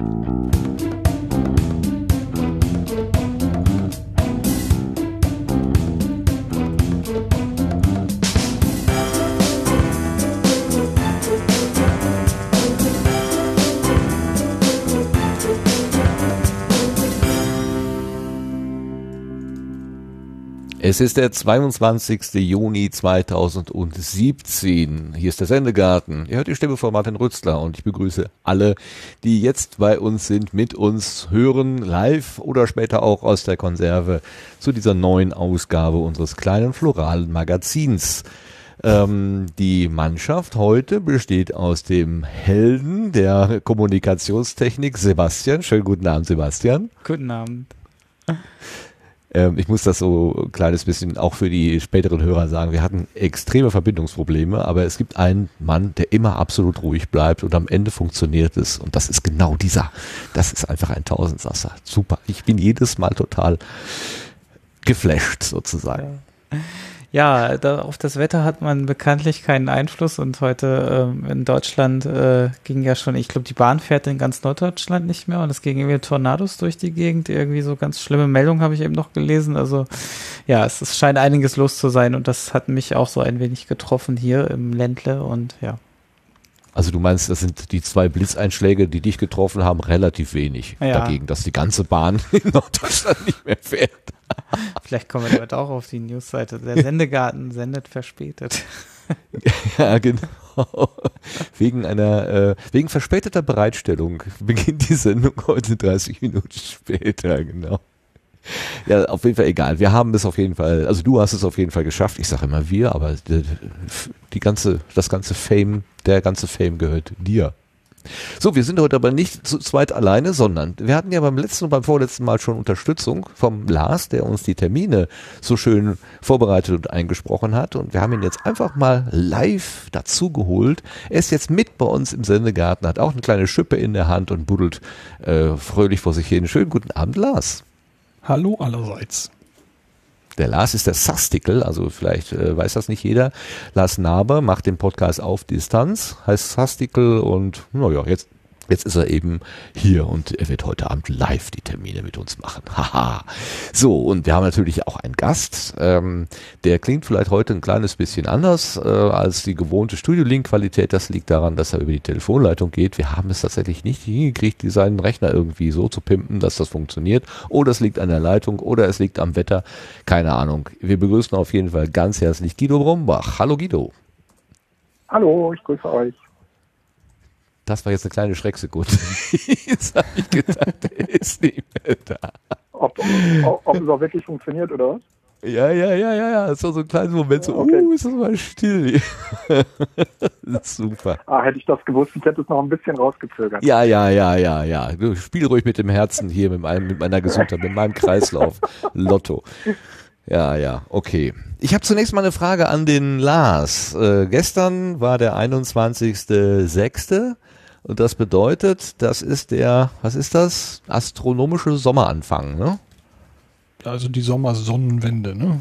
thank you Es ist der 22. Juni 2017. Hier ist der Sendegarten. Ihr hört die Stimme von Martin Rützler und ich begrüße alle, die jetzt bei uns sind, mit uns hören, live oder später auch aus der Konserve zu dieser neuen Ausgabe unseres kleinen floralen Magazins. Ähm, die Mannschaft heute besteht aus dem Helden der Kommunikationstechnik Sebastian. Schönen guten Abend, Sebastian. Guten Abend. Ähm, ich muss das so ein kleines bisschen auch für die späteren Hörer sagen. Wir hatten extreme Verbindungsprobleme, aber es gibt einen Mann, der immer absolut ruhig bleibt und am Ende funktioniert es. Und das ist genau dieser. Das ist einfach ein Tausendsasser. Super. Ich bin jedes Mal total geflasht sozusagen. Ja. Ja, da, auf das Wetter hat man bekanntlich keinen Einfluss und heute ähm, in Deutschland äh, ging ja schon, ich glaube, die Bahn fährt in ganz Norddeutschland nicht mehr und es gingen irgendwie Tornados durch die Gegend. Irgendwie so ganz schlimme Meldungen habe ich eben noch gelesen. Also ja, es, es scheint einiges los zu sein und das hat mich auch so ein wenig getroffen hier im Ländle und ja. Also du meinst, das sind die zwei Blitzeinschläge, die dich getroffen haben, relativ wenig ja. dagegen, dass die ganze Bahn in Norddeutschland nicht mehr fährt. Vielleicht kommen wir damit auch auf die Newsseite. Der Sendegarten sendet verspätet. ja, genau. Wegen einer, äh, wegen verspäteter Bereitstellung beginnt die Sendung heute 30 Minuten später, genau. Ja, auf jeden Fall egal. Wir haben es auf jeden Fall, also du hast es auf jeden Fall geschafft. Ich sage immer wir, aber die, die ganze, das ganze Fame, der ganze Fame gehört dir. So, wir sind heute aber nicht zu zweit alleine, sondern wir hatten ja beim letzten und beim vorletzten Mal schon Unterstützung vom Lars, der uns die Termine so schön vorbereitet und eingesprochen hat. Und wir haben ihn jetzt einfach mal live dazu geholt. Er ist jetzt mit bei uns im Sendegarten, hat auch eine kleine Schippe in der Hand und buddelt äh, fröhlich vor sich hin. Schönen guten Abend, Lars. Hallo allerseits. Der Lars ist der Sastikel, also vielleicht äh, weiß das nicht jeder. Lars Naber macht den Podcast auf Distanz, heißt Sastikel und naja, jetzt Jetzt ist er eben hier und er wird heute Abend live die Termine mit uns machen. Haha. so, und wir haben natürlich auch einen Gast. Ähm, der klingt vielleicht heute ein kleines bisschen anders äh, als die gewohnte Studio-Link-Qualität. Das liegt daran, dass er über die Telefonleitung geht. Wir haben es tatsächlich nicht hingekriegt, seinen Rechner irgendwie so zu pimpen, dass das funktioniert. Oder es liegt an der Leitung oder es liegt am Wetter. Keine Ahnung. Wir begrüßen auf jeden Fall ganz herzlich Guido Brombach. Hallo Guido. Hallo, ich grüße euch. Das war jetzt eine kleine Schrecksekunde. jetzt habe ich gedacht, der ist nicht mehr da. Ob, ob, ob es auch wirklich funktioniert, oder was? Ja, ja, ja, ja, ja. Es war so ein kleiner Moment, so, okay. uh, ist das mal still. das ist super. Ah, hätte ich das gewusst, ich hätte es noch ein bisschen rausgezögert. Ja, ja, ja, ja, ja. Du spiel ruhig mit dem Herzen hier, mit, meinem, mit meiner Gesundheit, mit meinem Kreislauf. Lotto. Ja, ja, okay. Ich habe zunächst mal eine Frage an den Lars. Äh, gestern war der 21.06. Und das bedeutet, das ist der, was ist das? Astronomische Sommeranfang, ne? Also die Sommersonnenwende, ne?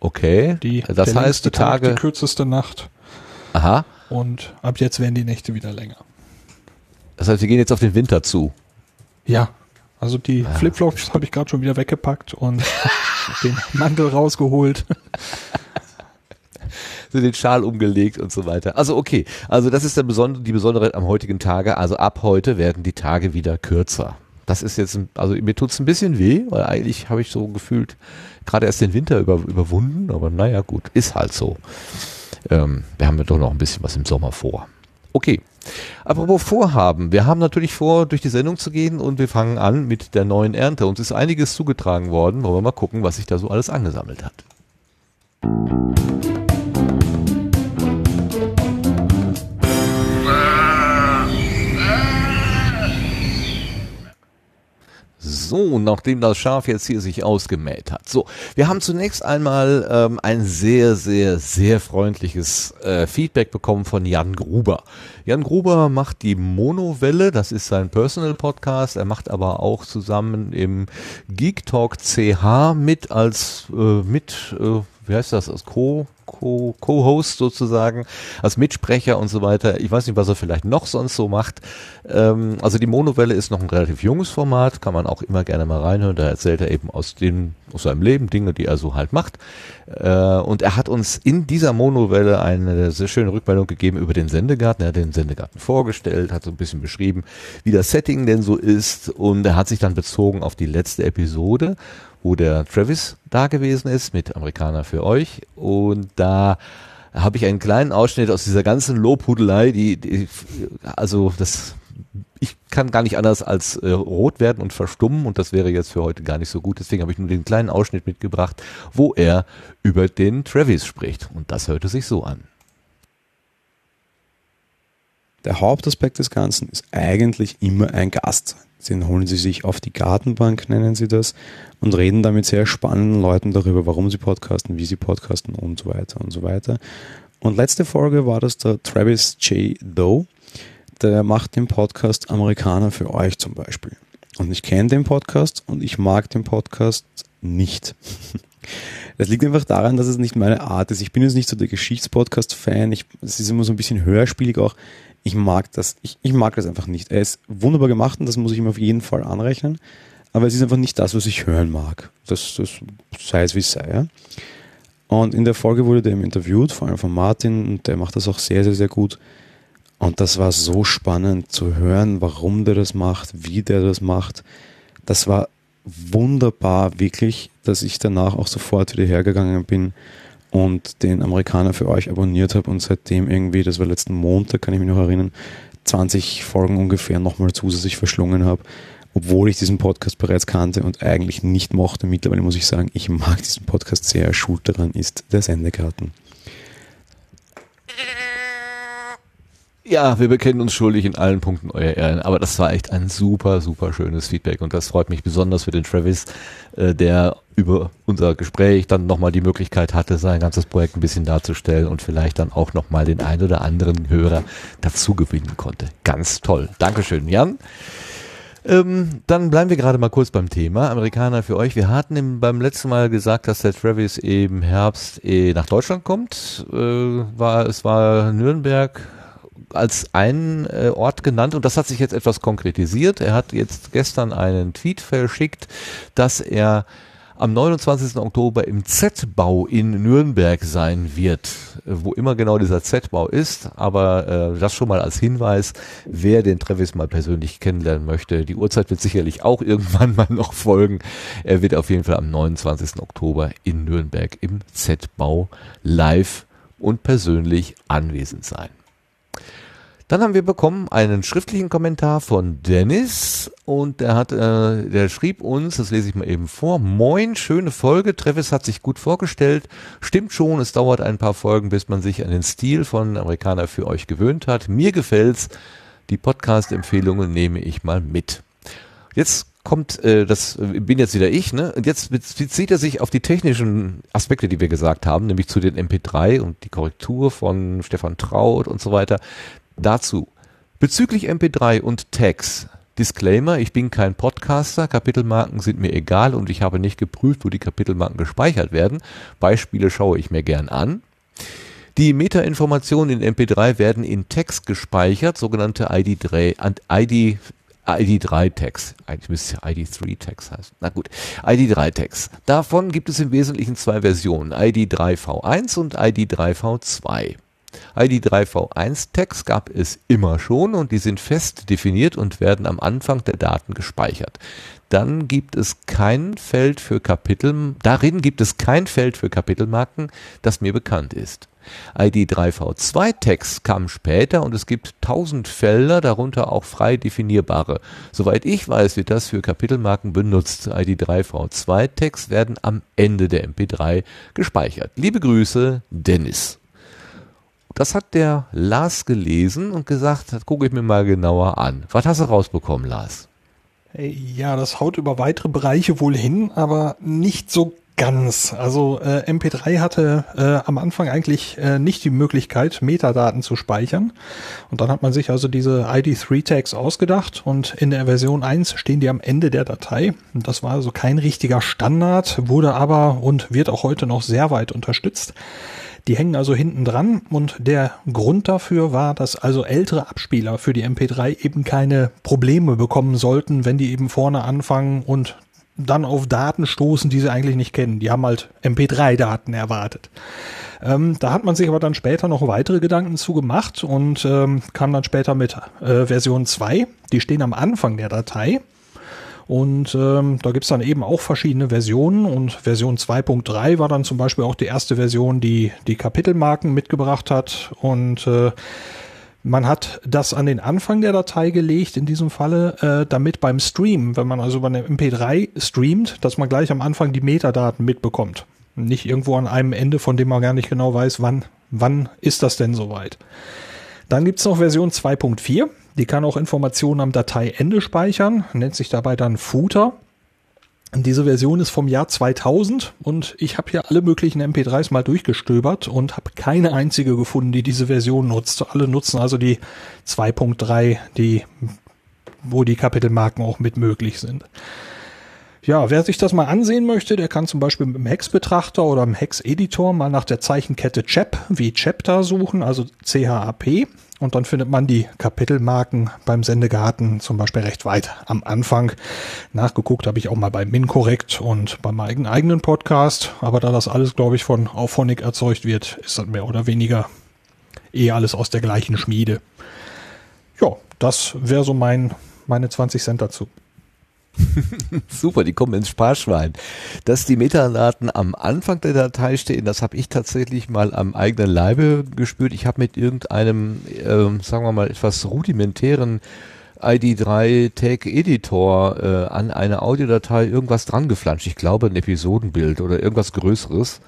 Okay. Die, das heißt, die Tage. Tag, die kürzeste Nacht. Aha. Und ab jetzt werden die Nächte wieder länger. Das heißt, wir gehen jetzt auf den Winter zu. Ja. Also die ja. Flipflops habe ich gerade schon wieder weggepackt und den Mantel rausgeholt so den Schal umgelegt und so weiter. Also okay, also das ist der Besonder die Besonderheit am heutigen Tage. Also ab heute werden die Tage wieder kürzer. Das ist jetzt, also mir tut's ein bisschen weh, weil eigentlich habe ich so gefühlt gerade erst den Winter über, überwunden, aber naja gut, ist halt so. Ähm, wir haben ja doch noch ein bisschen was im Sommer vor. Okay. Apropos Vorhaben. Wir haben natürlich vor, durch die Sendung zu gehen und wir fangen an mit der neuen Ernte. Uns ist einiges zugetragen worden. Wollen wir mal gucken, was sich da so alles angesammelt hat. So, nachdem das Schaf jetzt hier sich ausgemäht hat. So, wir haben zunächst einmal ähm, ein sehr, sehr, sehr freundliches äh, Feedback bekommen von Jan Gruber. Jan Gruber macht die Monowelle, das ist sein Personal Podcast. Er macht aber auch zusammen im Geek Talk CH mit als äh, mit, äh, wie heißt das, als Co Co- Co-Host sozusagen, als Mitsprecher und so weiter. Ich weiß nicht, was er vielleicht noch sonst so macht. Ähm, also die Monowelle ist noch ein relativ junges Format, kann man auch immer gerne mal reinhören. Da erzählt er eben aus dem, aus seinem Leben Dinge, die er so halt macht. Äh, und er hat uns in dieser Monowelle eine sehr schöne Rückmeldung gegeben über den Sendegarten. Er hat den Sendegarten vorgestellt, hat so ein bisschen beschrieben, wie das Setting denn so ist. Und er hat sich dann bezogen auf die letzte Episode, wo der Travis da gewesen ist mit Amerikaner für euch. Und da habe ich einen kleinen Ausschnitt aus dieser ganzen Lobhudelei, die, die also das ich kann gar nicht anders als äh, rot werden und verstummen und das wäre jetzt für heute gar nicht so gut. Deswegen habe ich nur den kleinen Ausschnitt mitgebracht, wo er über den Travis spricht. Und das hörte sich so an. Der Hauptaspekt des Ganzen ist eigentlich immer ein Gast. Den holen sie sich auf die Gartenbank, nennen sie das, und reden da mit sehr spannenden Leuten darüber, warum sie podcasten, wie sie podcasten und so weiter und so weiter. Und letzte Folge war das der Travis J. Doe. Der macht den Podcast Amerikaner für euch zum Beispiel. Und ich kenne den Podcast und ich mag den Podcast nicht. Das liegt einfach daran, dass es nicht meine Art ist. Ich bin jetzt nicht so der Geschichtspodcast-Fan. Es ist immer so ein bisschen hörspielig auch. Ich mag das. Ich, ich mag das einfach nicht. Er ist wunderbar gemacht und das muss ich ihm auf jeden Fall anrechnen. Aber es ist einfach nicht das, was ich hören mag. Das, das sei es wie es sei. Ja? Und in der Folge wurde der interviewt, vor allem von Martin, und der macht das auch sehr, sehr, sehr gut. Und das war so spannend zu hören, warum der das macht, wie der das macht. Das war wunderbar, wirklich, dass ich danach auch sofort wieder hergegangen bin und den Amerikaner für euch abonniert habe und seitdem irgendwie, das war letzten Montag, kann ich mich noch erinnern, 20 Folgen ungefähr nochmal zusätzlich verschlungen habe, obwohl ich diesen Podcast bereits kannte und eigentlich nicht mochte. Mittlerweile muss ich sagen, ich mag diesen Podcast sehr. Schuld daran ist der Sendegarten. Ja, wir bekennen uns schuldig in allen Punkten, euer Ehren. Aber das war echt ein super, super schönes Feedback. Und das freut mich besonders für den Travis, äh, der über unser Gespräch dann nochmal die Möglichkeit hatte, sein ganzes Projekt ein bisschen darzustellen und vielleicht dann auch nochmal den ein oder anderen Hörer dazu gewinnen konnte. Ganz toll. Dankeschön, Jan. Ähm, dann bleiben wir gerade mal kurz beim Thema. Amerikaner für euch. Wir hatten im, beim letzten Mal gesagt, dass der Travis im Herbst eh nach Deutschland kommt. Äh, war, es war Nürnberg, als einen äh, Ort genannt und das hat sich jetzt etwas konkretisiert. Er hat jetzt gestern einen Tweet verschickt, dass er am 29. Oktober im Z-Bau in Nürnberg sein wird, äh, wo immer genau dieser Z-Bau ist, aber äh, das schon mal als Hinweis, wer den Travis mal persönlich kennenlernen möchte. Die Uhrzeit wird sicherlich auch irgendwann mal noch folgen. Er wird auf jeden Fall am 29. Oktober in Nürnberg im Z-Bau live und persönlich anwesend sein. Dann haben wir bekommen einen schriftlichen Kommentar von Dennis und der hat, äh, der schrieb uns, das lese ich mal eben vor, Moin, schöne Folge, Travis hat sich gut vorgestellt, stimmt schon, es dauert ein paar Folgen, bis man sich an den Stil von Amerikaner für euch gewöhnt hat. Mir gefällt's, die Podcast-Empfehlungen nehme ich mal mit. Jetzt kommt, äh, das bin jetzt wieder ich, ne? Und jetzt bezieht er sich auf die technischen Aspekte, die wir gesagt haben, nämlich zu den MP3 und die Korrektur von Stefan Traut und so weiter. Dazu. Bezüglich MP3 und Tags. Disclaimer, ich bin kein Podcaster, Kapitelmarken sind mir egal und ich habe nicht geprüft, wo die Kapitelmarken gespeichert werden. Beispiele schaue ich mir gern an. Die Metainformationen in MP3 werden in Text gespeichert, sogenannte ID3, ID, ID3-Tags. Eigentlich müsste es ja ID3-Tags heißen. Na gut, ID3-Tags. Davon gibt es im Wesentlichen zwei Versionen, ID3V1 und ID3V2. ID3V1-Tags gab es immer schon und die sind fest definiert und werden am Anfang der Daten gespeichert. Dann gibt es kein Feld für Kapitel, darin gibt es kein Feld für Kapitelmarken, das mir bekannt ist. ID3V2-Tags kamen später und es gibt tausend Felder, darunter auch frei definierbare. Soweit ich weiß, wird das für Kapitelmarken benutzt. ID3V2-Tags werden am Ende der MP3 gespeichert. Liebe Grüße, Dennis. Das hat der Lars gelesen und gesagt, das gucke ich mir mal genauer an. Was hast du rausbekommen, Lars? Ja, das haut über weitere Bereiche wohl hin, aber nicht so ganz. Also äh, MP3 hatte äh, am Anfang eigentlich äh, nicht die Möglichkeit, Metadaten zu speichern. Und dann hat man sich also diese ID3-Tags ausgedacht und in der Version 1 stehen die am Ende der Datei. Und das war also kein richtiger Standard, wurde aber und wird auch heute noch sehr weit unterstützt. Die hängen also hinten dran und der Grund dafür war, dass also ältere Abspieler für die MP3 eben keine Probleme bekommen sollten, wenn die eben vorne anfangen und dann auf Daten stoßen, die sie eigentlich nicht kennen. Die haben halt MP3-Daten erwartet. Ähm, da hat man sich aber dann später noch weitere Gedanken zu gemacht und ähm, kam dann später mit äh, Version 2. Die stehen am Anfang der Datei. Und ähm, da gibt's dann eben auch verschiedene Versionen und Version 2.3 war dann zum Beispiel auch die erste Version, die die Kapitelmarken mitgebracht hat und äh, man hat das an den Anfang der Datei gelegt, in diesem Falle, äh, damit beim Stream, wenn man also über eine MP3 streamt, dass man gleich am Anfang die Metadaten mitbekommt. Nicht irgendwo an einem Ende, von dem man gar nicht genau weiß, wann, wann ist das denn soweit. Dann gibt's noch Version 2.4. Die kann auch Informationen am Dateiende speichern, nennt sich dabei dann Footer. Diese Version ist vom Jahr 2000 und ich habe hier alle möglichen MP3s mal durchgestöbert und habe keine einzige gefunden, die diese Version nutzt. Alle nutzen also die 2.3, die, wo die Kapitelmarken auch mit möglich sind. Ja, wer sich das mal ansehen möchte, der kann zum Beispiel mit dem Hex-Betrachter oder dem Hex-Editor mal nach der Zeichenkette CHAP wie Chapter suchen, also CHAP. Und dann findet man die Kapitelmarken beim Sendegarten zum Beispiel recht weit am Anfang. Nachgeguckt habe ich auch mal bei MinCorrect und bei meinem eigenen Podcast. Aber da das alles, glaube ich, von Auphonic erzeugt wird, ist das mehr oder weniger eh alles aus der gleichen Schmiede. Ja, das wäre so mein, meine 20 Cent dazu. Super, die kommen ins Sparschwein. Dass die Metadaten am Anfang der Datei stehen, das habe ich tatsächlich mal am eigenen Leibe gespürt. Ich habe mit irgendeinem, äh, sagen wir mal, etwas rudimentären ID3 Tag Editor äh, an eine Audiodatei irgendwas dran geflanscht. Ich glaube ein Episodenbild oder irgendwas Größeres.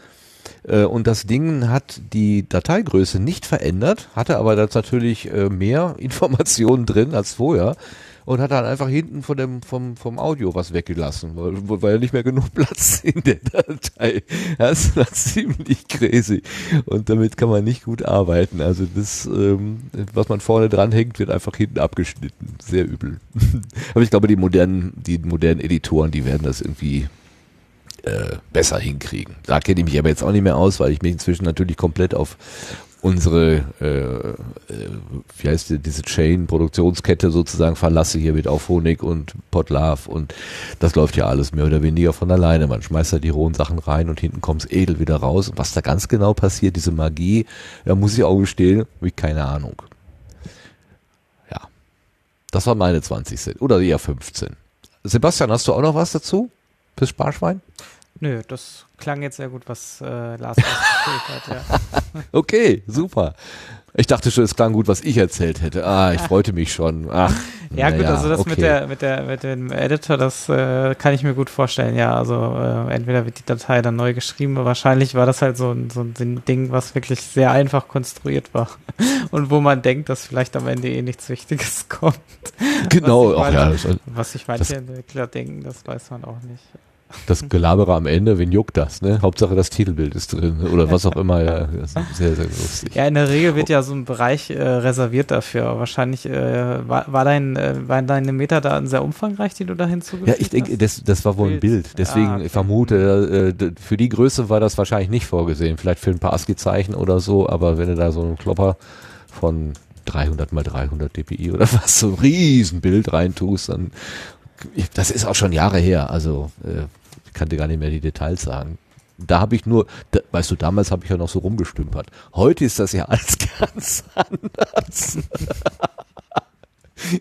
Äh, und das Ding hat die Dateigröße nicht verändert, hatte aber da natürlich äh, mehr Informationen drin als vorher und hat dann einfach hinten von dem, vom, vom Audio was weggelassen, weil, weil nicht mehr genug Platz in der Datei. Das war ziemlich crazy. Und damit kann man nicht gut arbeiten. Also das, ähm, was man vorne dran hängt, wird einfach hinten abgeschnitten. Sehr übel. Aber ich glaube, die modernen, die modernen Editoren, die werden das irgendwie äh, besser hinkriegen. Da kenne ich mich aber jetzt auch nicht mehr aus, weil ich mich inzwischen natürlich komplett auf unsere, äh, äh, wie heißt die, diese Chain-Produktionskette sozusagen verlasse hier mit Auphonic und Podlove und das läuft ja alles mehr oder weniger von alleine. Man schmeißt da die rohen Sachen rein und hinten kommt's edel wieder raus. Und was da ganz genau passiert, diese Magie, da muss ich auch gestehen, habe ich keine Ahnung. Ja. Das war meine 20 Cent. Oder eher 15. Sebastian, hast du auch noch was dazu? Fürs Sparschwein? Nö, das klang jetzt sehr gut, was äh, Lars erzählt hat. Ja. Okay, super. Ich dachte schon, es klang gut, was ich erzählt hätte. Ah, ich freute mich schon. Ach, ja, gut, naja, also das okay. mit der mit der mit dem Editor, das äh, kann ich mir gut vorstellen. Ja, also äh, entweder wird die Datei dann neu geschrieben, aber wahrscheinlich war das halt so ein, so ein Ding, was wirklich sehr einfach konstruiert war und wo man denkt, dass vielleicht am Ende eh nichts Wichtiges kommt. Genau, was ich, ja, was sich manche Entwickler denken, das weiß man auch nicht. Das Gelabere am Ende, wen juckt das, ne? Hauptsache das Titelbild ist drin oder was auch immer, ja, sehr, sehr lustig. Ja, in der Regel wird ja so ein Bereich äh, reserviert dafür. Wahrscheinlich äh, war, war dein, äh, waren deine Metadaten sehr umfangreich, die du da hinzugefügt Ja, ich denke, hast? das, das war wohl ein Bild. Bild. Deswegen Ah, okay. ich vermute, äh, für die Größe war das wahrscheinlich nicht vorgesehen. Vielleicht für ein paar ASCII-Zeichen oder so, aber wenn du da so einen Klopper von 300 mal 300 dpi oder was, so ein Riesenbild reintust, dann, das ist auch schon Jahre her, also äh, ich kann dir gar nicht mehr die Details sagen. Da habe ich nur, da, weißt du, damals habe ich ja noch so rumgestümpert. Heute ist das ja alles ganz anders.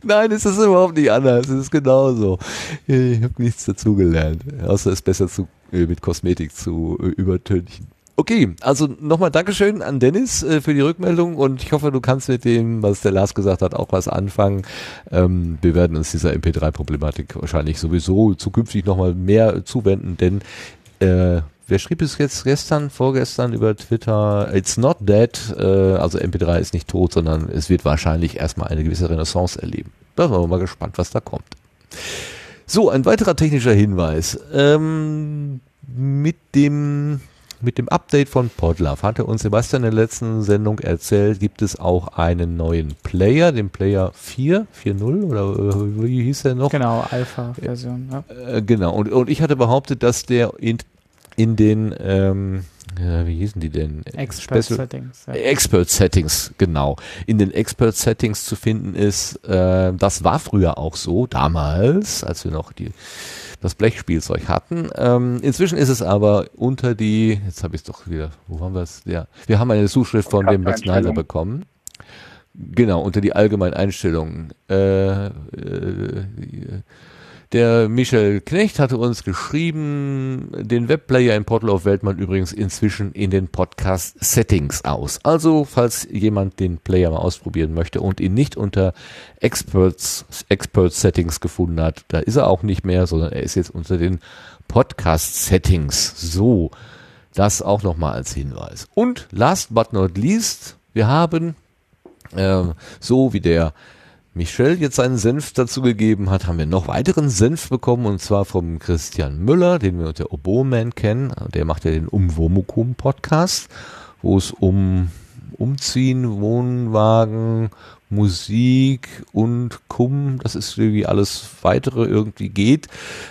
Nein, es ist überhaupt nicht anders. Es ist genauso. Ich habe nichts dazugelernt, außer es besser zu, äh, mit Kosmetik zu äh, übertünchen. Okay, also nochmal Dankeschön an Dennis äh, für die Rückmeldung und ich hoffe, du kannst mit dem, was der Lars gesagt hat, auch was anfangen. Ähm, wir werden uns dieser MP3-Problematik wahrscheinlich sowieso zukünftig nochmal mehr zuwenden, denn äh, wer schrieb es jetzt gestern, vorgestern über Twitter? It's not dead, äh, also MP3 ist nicht tot, sondern es wird wahrscheinlich erstmal eine gewisse Renaissance erleben. Da sind wir mal gespannt, was da kommt. So, ein weiterer technischer Hinweis. Ähm, mit dem mit dem Update von Podlove hatte uns Sebastian in der letzten Sendung erzählt, gibt es auch einen neuen Player, den Player 4, 4.0 oder äh, wie hieß der noch? Genau, Alpha-Version. Ja. Äh, genau, und, und ich hatte behauptet, dass der in, in den ähm, ja, wie hießen die denn? Expert Special- Settings. Ja. Expert Settings, genau. In den Expert Settings zu finden ist, äh, das war früher auch so, damals, als wir noch die, das Blechspielzeug hatten. Ähm, inzwischen ist es aber unter die, jetzt habe ich es doch wieder, wo haben wir es? Ja, wir haben eine Zuschrift von dem Max Snyder bekommen. Genau, unter die allgemeinen Einstellungen. Äh, äh, der Michael Knecht hatte uns geschrieben, den Webplayer in Portal of Weltmann übrigens inzwischen in den Podcast Settings aus. Also, falls jemand den Player mal ausprobieren möchte und ihn nicht unter Experts, Expert Settings gefunden hat, da ist er auch nicht mehr, sondern er ist jetzt unter den Podcast Settings. So, das auch nochmal als Hinweis. Und last but not least, wir haben ähm, so wie der Michel jetzt seinen Senf dazu gegeben hat, haben wir noch weiteren Senf bekommen und zwar vom Christian Müller, den wir unter Oboman kennen. Der macht ja den Umwomukum Podcast, wo es um Umziehen, Wohnwagen, Musik und Kum, das ist irgendwie alles weitere irgendwie geht.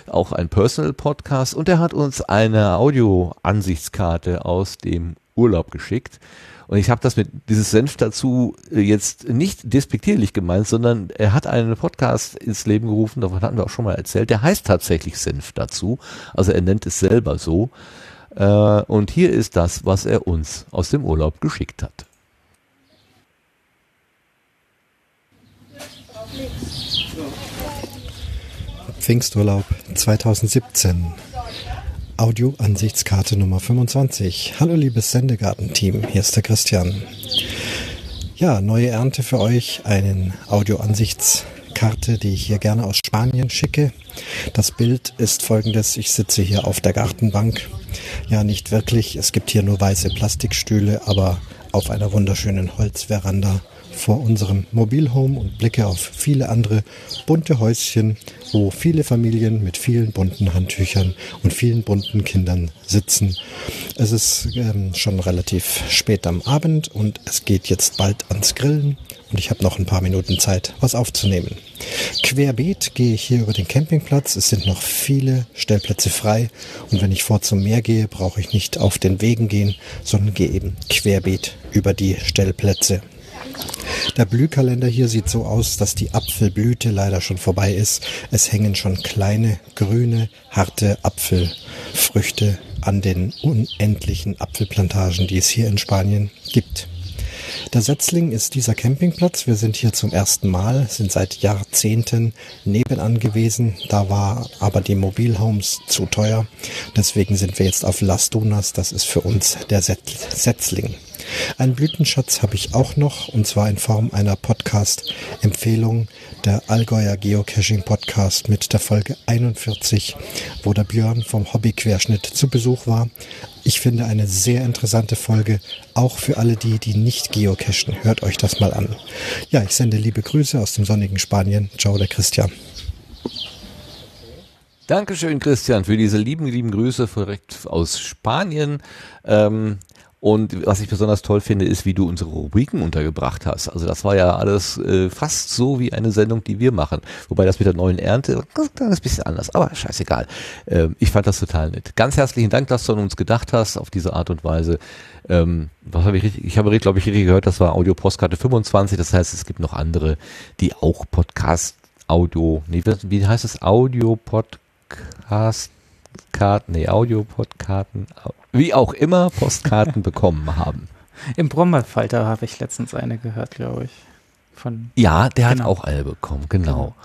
Auch ein Personal Podcast und er hat uns eine Audio-Ansichtskarte aus dem Urlaub geschickt. Und ich habe das mit dieses Senf dazu äh, jetzt nicht despektierlich gemeint, sondern er hat einen Podcast ins Leben gerufen, davon hatten wir auch schon mal erzählt, der heißt tatsächlich Senf dazu. Also er nennt es selber so. Äh, und hier ist das, was er uns aus dem Urlaub geschickt hat. Pfingsturlaub 2017. Audio-Ansichtskarte Nummer 25. Hallo liebes Sendegarten-Team, hier ist der Christian. Ja, neue Ernte für euch, einen Audio-Ansichtskarte, die ich hier gerne aus Spanien schicke. Das Bild ist folgendes, ich sitze hier auf der Gartenbank. Ja, nicht wirklich, es gibt hier nur weiße Plastikstühle, aber auf einer wunderschönen Holzveranda vor unserem Mobilhome und blicke auf viele andere bunte Häuschen, wo viele Familien mit vielen bunten Handtüchern und vielen bunten Kindern sitzen. Es ist ähm, schon relativ spät am Abend und es geht jetzt bald ans Grillen und ich habe noch ein paar Minuten Zeit, was aufzunehmen. Querbeet gehe ich hier über den Campingplatz. Es sind noch viele Stellplätze frei und wenn ich vor zum Meer gehe, brauche ich nicht auf den Wegen gehen, sondern gehe eben querbeet über die Stellplätze. Der Blühkalender hier sieht so aus, dass die Apfelblüte leider schon vorbei ist. Es hängen schon kleine, grüne, harte Apfelfrüchte an den unendlichen Apfelplantagen, die es hier in Spanien gibt. Der Setzling ist dieser Campingplatz. Wir sind hier zum ersten Mal, sind seit Jahrzehnten nebenan gewesen. Da war aber die Mobilhomes zu teuer. Deswegen sind wir jetzt auf Las Dunas. Das ist für uns der Setz- Setzling. Einen Blütenschatz habe ich auch noch und zwar in Form einer Podcast-Empfehlung, der Allgäuer Geocaching Podcast mit der Folge 41, wo der Björn vom Hobbyquerschnitt zu Besuch war. Ich finde eine sehr interessante Folge, auch für alle die, die nicht geocachen. Hört euch das mal an. Ja, ich sende liebe Grüße aus dem sonnigen Spanien. Ciao, der Christian. Dankeschön, Christian, für diese lieben, lieben Grüße direkt aus Spanien. Ähm, und was ich besonders toll finde, ist, wie du unsere Rubriken untergebracht hast. Also das war ja alles äh, fast so wie eine Sendung, die wir machen. Wobei das mit der neuen Ernte ein kleines bisschen anders, aber scheißegal. Ähm, ich fand das total nett. Ganz herzlichen Dank, dass du an uns gedacht hast auf diese Art und Weise. Ähm, was habe ich richtig? Ich habe, glaube ich, richtig gehört, das war Audio Postkarte 25. Das heißt, es gibt noch andere, die auch Podcast Audio, nee, wie- wie heißt es? Audio Podcast Karten, nee, Audio-Podkarten, wie auch immer, Postkarten bekommen haben. Im Brombeerfalter habe ich letztens eine gehört, glaube ich. Von Ja, der hat Genau. auch eine bekommen, genau.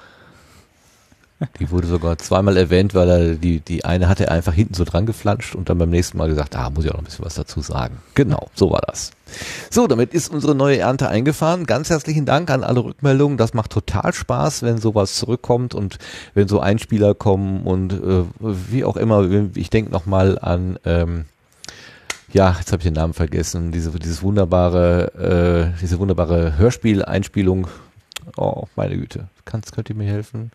Die wurde sogar zweimal erwähnt, weil er die, die eine hatte er einfach hinten so dran geflanscht und dann beim nächsten Mal gesagt, ah, muss ich auch noch ein bisschen was dazu sagen. Genau, so war das. So, damit ist unsere neue Ernte eingefahren. Ganz herzlichen Dank an alle Rückmeldungen. Das macht total Spaß, wenn sowas zurückkommt und wenn so Einspieler kommen und äh, wie auch immer. Ich denke nochmal an, ähm, ja, jetzt habe ich den Namen vergessen, diese, dieses wunderbare, äh, diese wunderbare Hörspiel-Einspielung. Oh, meine Güte. Kannst, könnt ihr mir helfen?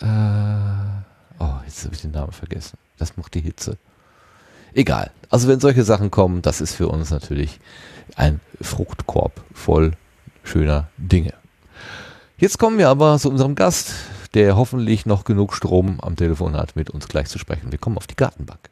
Äh, oh, jetzt habe ich den Namen vergessen. Das macht die Hitze. Egal. Also wenn solche Sachen kommen, das ist für uns natürlich ein Fruchtkorb voll schöner Dinge. Jetzt kommen wir aber zu unserem Gast, der hoffentlich noch genug Strom am Telefon hat, mit uns gleich zu sprechen. Wir kommen auf die Gartenbank.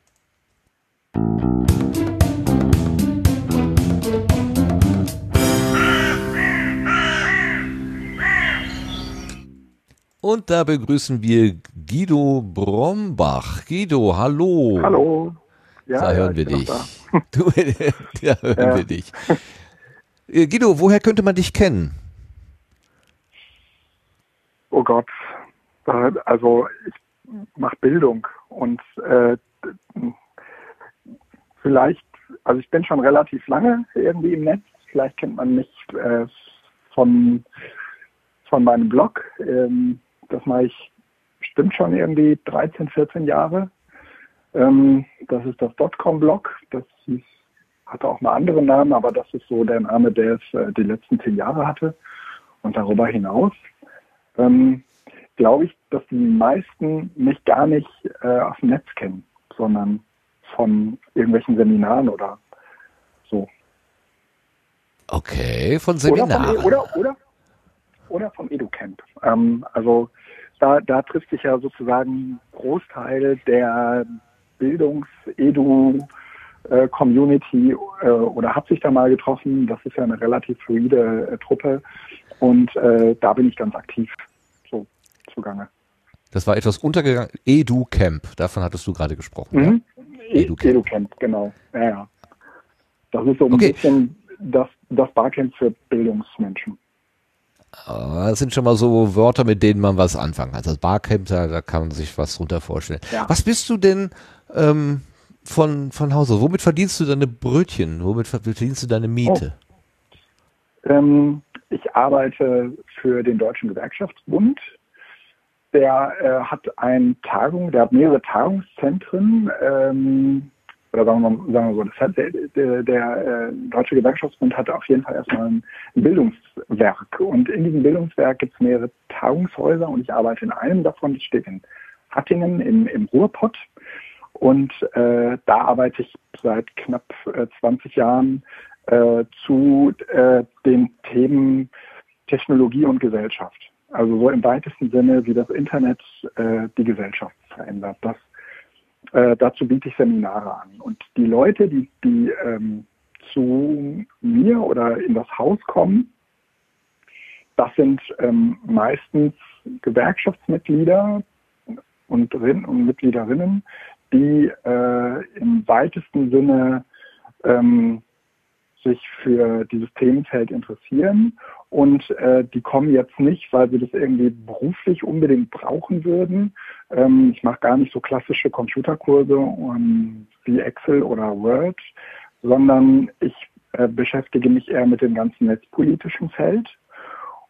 Und da begrüßen wir Guido Brombach. Guido, hallo. Hallo. Ja, da hören wir dich. Du, da hören ja. wir dich. Äh, Guido, woher könnte man dich kennen? Oh Gott. Also ich mache Bildung und äh, vielleicht, also ich bin schon relativ lange irgendwie im Netz. Vielleicht kennt man mich äh, von, von meinem Blog. Ähm, das mache ich bestimmt schon irgendwie 13, 14 Jahre. Ähm, das ist das Dotcom-Blog. Das hieß, hatte auch mal andere Namen, aber das ist so der Name, der es äh, die letzten zehn Jahre hatte. Und darüber hinaus ähm, glaube ich, dass die meisten mich gar nicht äh, aus dem Netz kennen, sondern von irgendwelchen Seminaren oder so. Okay, von Seminaren. Oder, von, oder, oder, oder vom EduCamp. Ähm, also da, da trifft sich ja sozusagen Großteil der Bildungs-Edu-Community äh, oder hat sich da mal getroffen. Das ist ja eine relativ fluide äh, Truppe und äh, da bin ich ganz aktiv so zugange. Das war etwas untergegangen. Edu-Camp, davon hattest du gerade gesprochen. Mhm. Ja? Edu-Camp. Edu genau. Ja, ja. Das ist so ein okay. bisschen das, das Barcamp für Bildungsmenschen. Das sind schon mal so Wörter, mit denen man was anfangen kann. Das Barcamp, da, da kann man sich was drunter vorstellen. Ja. Was bist du denn ähm, von, von Hause? Womit verdienst du deine Brötchen? Womit verdienst du deine Miete? Oh. Ähm, ich arbeite für den Deutschen Gewerkschaftsbund. Der äh, hat eine Tagung, der hat mehrere Tagungszentren. Ähm, oder sagen wir, sagen wir so, das hat der, der, der äh, Deutsche Gewerkschaftsbund hatte auf jeden Fall erstmal ein Bildungswerk. Und in diesem Bildungswerk gibt es mehrere Tagungshäuser und ich arbeite in einem davon, das steht in Hattingen im, im Ruhrpott. Und äh, da arbeite ich seit knapp äh, 20 Jahren äh, zu äh, den Themen Technologie und Gesellschaft. Also so im weitesten Sinne, wie das Internet äh, die Gesellschaft verändert. Das äh, dazu biete ich Seminare an. Und die Leute, die, die ähm, zu mir oder in das Haus kommen, das sind ähm, meistens Gewerkschaftsmitglieder und, und Mitgliederinnen, die äh, im weitesten Sinne ähm, sich für dieses Themenfeld interessieren und äh, die kommen jetzt nicht, weil sie das irgendwie beruflich unbedingt brauchen würden. Ähm, ich mache gar nicht so klassische Computerkurse um, wie Excel oder Word, sondern ich äh, beschäftige mich eher mit dem ganzen netzpolitischen Feld.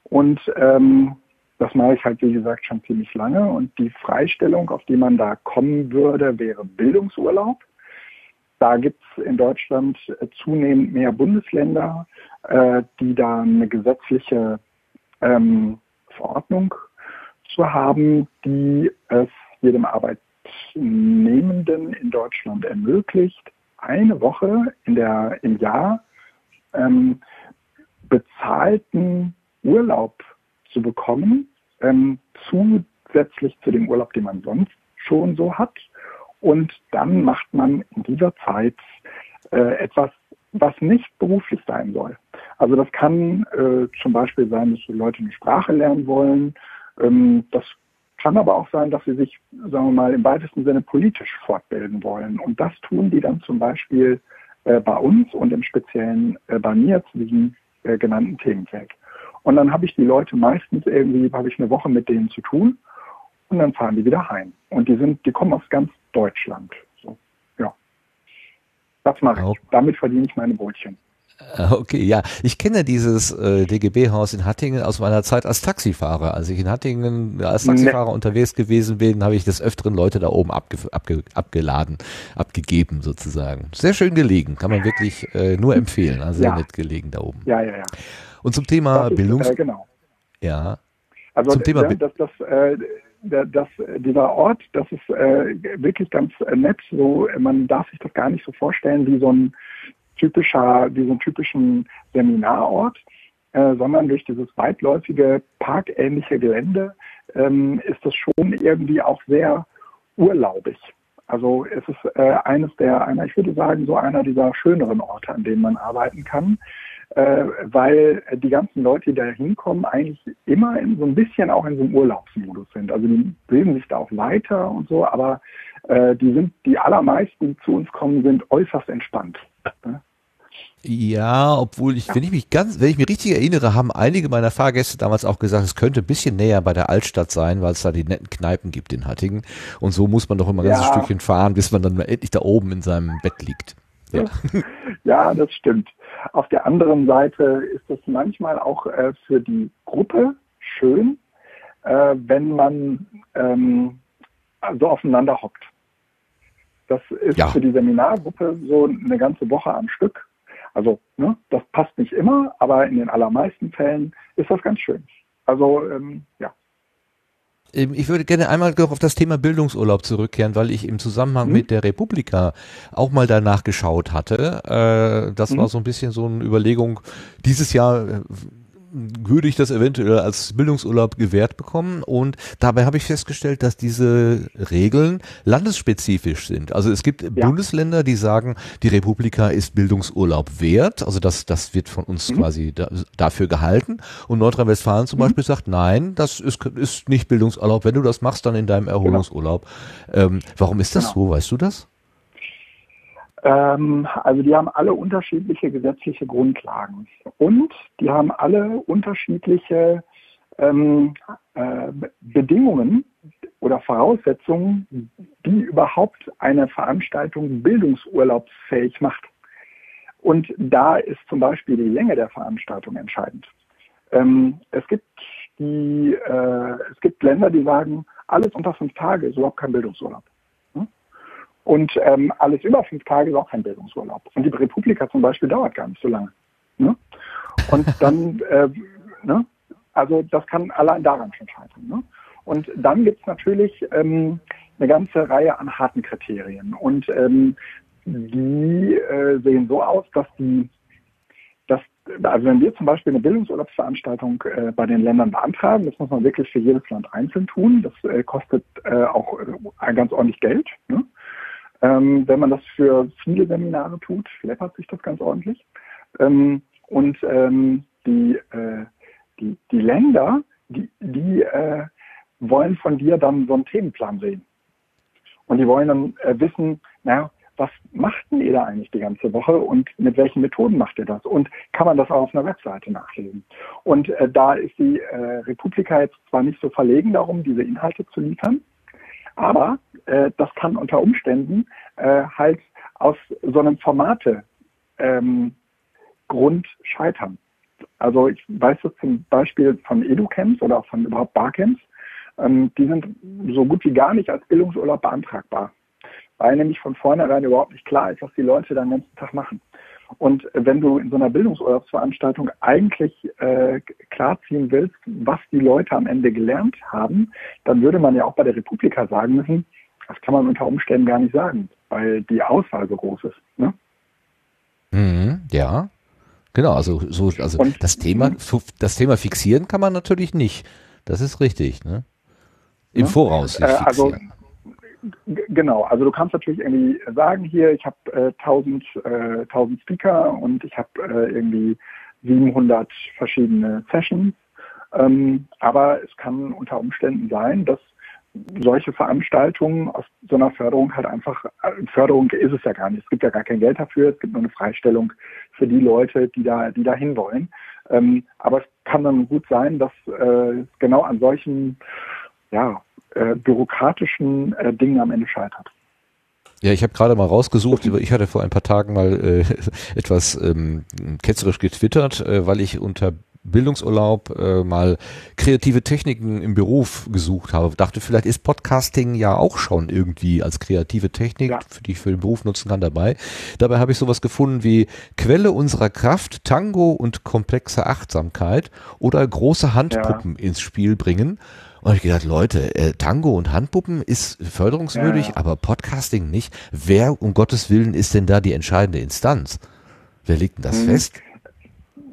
Und ähm, das mache ich halt, wie gesagt, schon ziemlich lange. Und die Freistellung, auf die man da kommen würde, wäre Bildungsurlaub. Da gibt es in Deutschland äh, zunehmend mehr Bundesländer, äh, die da eine gesetzliche ähm, Verordnung zu haben, die es jedem Arbeitnehmenden in Deutschland ermöglicht, eine Woche in der, im Jahr ähm, bezahlten Urlaub zu bekommen, ähm, zusätzlich zu dem Urlaub, den man sonst schon so hat. Und dann macht man in dieser Zeit äh, etwas, was nicht beruflich sein soll. Also das kann äh, zum Beispiel sein, dass die Leute eine Sprache lernen wollen. Ähm, das kann aber auch sein, dass sie sich, sagen wir mal, im weitesten Sinne politisch fortbilden wollen. Und das tun die dann zum Beispiel äh, bei uns und im Speziellen äh, bei mir zu diesem äh, genannten Themenfeld. Und dann habe ich die Leute meistens irgendwie, habe ich eine Woche mit denen zu tun und dann fahren die wieder heim. Und die sind, die kommen aus ganz Deutschland. So, ja. Das mache ich. Damit verdiene ich meine Brötchen. Äh, okay, ja. Ich kenne dieses äh, DGB-Haus in Hattingen aus meiner Zeit als Taxifahrer. Als ich in Hattingen als Taxifahrer nee. unterwegs gewesen bin, habe ich des Öfteren Leute da oben abge abge abgeladen, abgegeben sozusagen. Sehr schön gelegen, kann man wirklich äh, nur empfehlen. Also sehr ja. nett gelegen da oben. Ja, ja, ja. Und zum Thema ist, Bildungs... Äh, genau. Ja. Also zum Thema das, das, äh, das, dieser Ort, das ist äh, wirklich ganz äh, nett. So, man darf sich das gar nicht so vorstellen wie so ein typischer, einen typischen Seminarort, äh, sondern durch dieses weitläufige parkähnliche Gelände ähm, ist das schon irgendwie auch sehr urlaubig. Also es ist äh, eines der, einer, ich würde sagen, so einer dieser schöneren Orte, an denen man arbeiten kann. äh, weil die ganzen Leute, die da hinkommen, eigentlich immer in so ein bisschen auch in so einem Urlaubsmodus sind. Also die bilden sich da auch weiter und so, aber äh, die sind, die allermeisten, die zu uns kommen, sind äußerst entspannt. Ja, obwohl ich, wenn ich mich ganz, wenn ich mich richtig erinnere, haben einige meiner Fahrgäste damals auch gesagt, es könnte ein bisschen näher bei der Altstadt sein, weil es da die netten Kneipen gibt in Hattingen. Und so muss man doch immer ein Ja. ganzes Stückchen fahren, bis man dann mal endlich da oben in seinem Bett liegt. Ja. Ja, das stimmt. Auf der anderen Seite ist es manchmal auch äh, für die Gruppe schön, äh, wenn man ähm, so aufeinander hockt. Das ist Ja. für die Seminargruppe so eine ganze Woche am Stück. Also, ne, das passt nicht immer, aber in den allermeisten Fällen ist das ganz schön. Also, ähm, ja. Ähm, Ich würde gerne einmal noch auf das Thema Bildungsurlaub zurückkehren, weil ich im Zusammenhang Mhm. mit der Republika auch mal danach geschaut hatte. Äh, Das Mhm. war so ein bisschen so eine Überlegung, dieses Jahr äh, würde ich das eventuell als Bildungsurlaub gewährt bekommen und dabei habe ich festgestellt, dass diese Regeln landesspezifisch sind. Also es gibt Bundesländer, die sagen, die Republika ist Bildungsurlaub wert, also das, das wird von uns Mhm. quasi da, dafür gehalten und Nordrhein-Westfalen zum Beispiel sagt, nein, das ist, ist nicht Bildungsurlaub, wenn du das machst, dann in deinem Erholungsurlaub. Ähm, warum ist das Genau. so, weißt du das? Ähm, also die haben alle unterschiedliche gesetzliche Grundlagen und die haben alle unterschiedliche ähm, äh, Bedingungen oder Voraussetzungen, die überhaupt eine Veranstaltung bildungsurlaubsfähig macht. Und da ist zum Beispiel die Länge der Veranstaltung entscheidend. Ähm, es gibt die, äh, es gibt Länder, die sagen, alles unter fünf Tage ist überhaupt kein Bildungsurlaub. Und ähm, alles über fünf Tage ist auch kein Bildungsurlaub. Und die Republika zum Beispiel dauert gar nicht so lange. Ne? Und dann, äh, ne? also das kann allein daran schon scheitern. Ne? Und dann gibt es natürlich ähm, eine ganze Reihe an harten Kriterien. Und ähm, die äh, sehen so aus, dass die, dass, also wenn wir zum Beispiel eine Bildungsurlaubsveranstaltung äh, bei den Ländern beantragen, das muss man wirklich für jedes Land einzeln tun. Das äh, kostet äh, auch äh, ganz ordentlich Geld. Ne? Ähm, wenn man das für viele Seminare tut, läppert sich das ganz ordentlich. Ähm, und ähm, die, äh, die, die Länder, die, die äh, wollen von dir dann so einen Themenplan sehen. Und die wollen dann äh, wissen, naja, was macht denn ihr da eigentlich die ganze Woche und mit welchen Methoden macht ihr das? Und kann man das auch auf einer Webseite nachlesen? Und äh, da ist die äh, Republika jetzt zwar nicht so verlegen darum, diese Inhalte zu liefern, aber äh, das kann unter Umständen äh, halt aus so einem Formate ähm, Grund scheitern. Also ich weiß das zum Beispiel von Educamps oder auch von überhaupt Barcamps, ähm, die sind so gut wie gar nicht als Bildungsurlaub beantragbar, weil nämlich von vornherein überhaupt nicht klar ist, was die Leute dann den ganzen Tag machen. Und wenn du in so einer Bildungsurlaubsveranstaltung eigentlich äh, klarziehen willst, was die Leute am Ende gelernt haben, dann würde man ja auch bei der Republika sagen müssen, das kann man unter Umständen gar nicht sagen, weil die Auswahl so groß ist. Ne? Mhm, ja. Genau, also so, also Und- das Thema, das Thema fixieren kann man natürlich nicht. Das ist richtig, ne? Im Ja. Voraus sich Äh, also fixieren. Genau, also du kannst natürlich irgendwie sagen, hier, ich habe äh, 1000, äh, 1000 Speaker und ich habe äh, irgendwie 700 verschiedene Sessions. Ähm, aber es kann unter Umständen sein, dass solche Veranstaltungen aus so einer Förderung halt einfach, äh, Förderung ist es ja gar nicht. Es gibt ja gar kein Geld dafür. Es gibt nur eine Freistellung für die Leute, die da, die da hinwollen. Ähm, aber es kann dann gut sein, dass äh, genau an solchen, ja, äh, bürokratischen äh, Dingen am Ende scheitert. Ja, ich habe gerade mal rausgesucht, ich hatte vor ein paar Tagen mal äh, etwas ähm, ketzerisch getwittert, äh, weil ich unter Bildungsurlaub äh, mal kreative Techniken im Beruf gesucht habe. Dachte, vielleicht ist Podcasting ja auch schon irgendwie als kreative Technik, Ja. für die ich für den Beruf nutzen kann, dabei. Dabei habe ich sowas gefunden wie Quelle unserer Kraft, Tango und komplexe Achtsamkeit oder große Handpuppen ins Spiel bringen. Und ich gedacht, Leute, äh, Tango und Handpuppen ist förderungswürdig, Ja, aber Podcasting nicht. Wer um Gottes Willen ist denn da die entscheidende Instanz? Wer legt denn das Mhm. fest?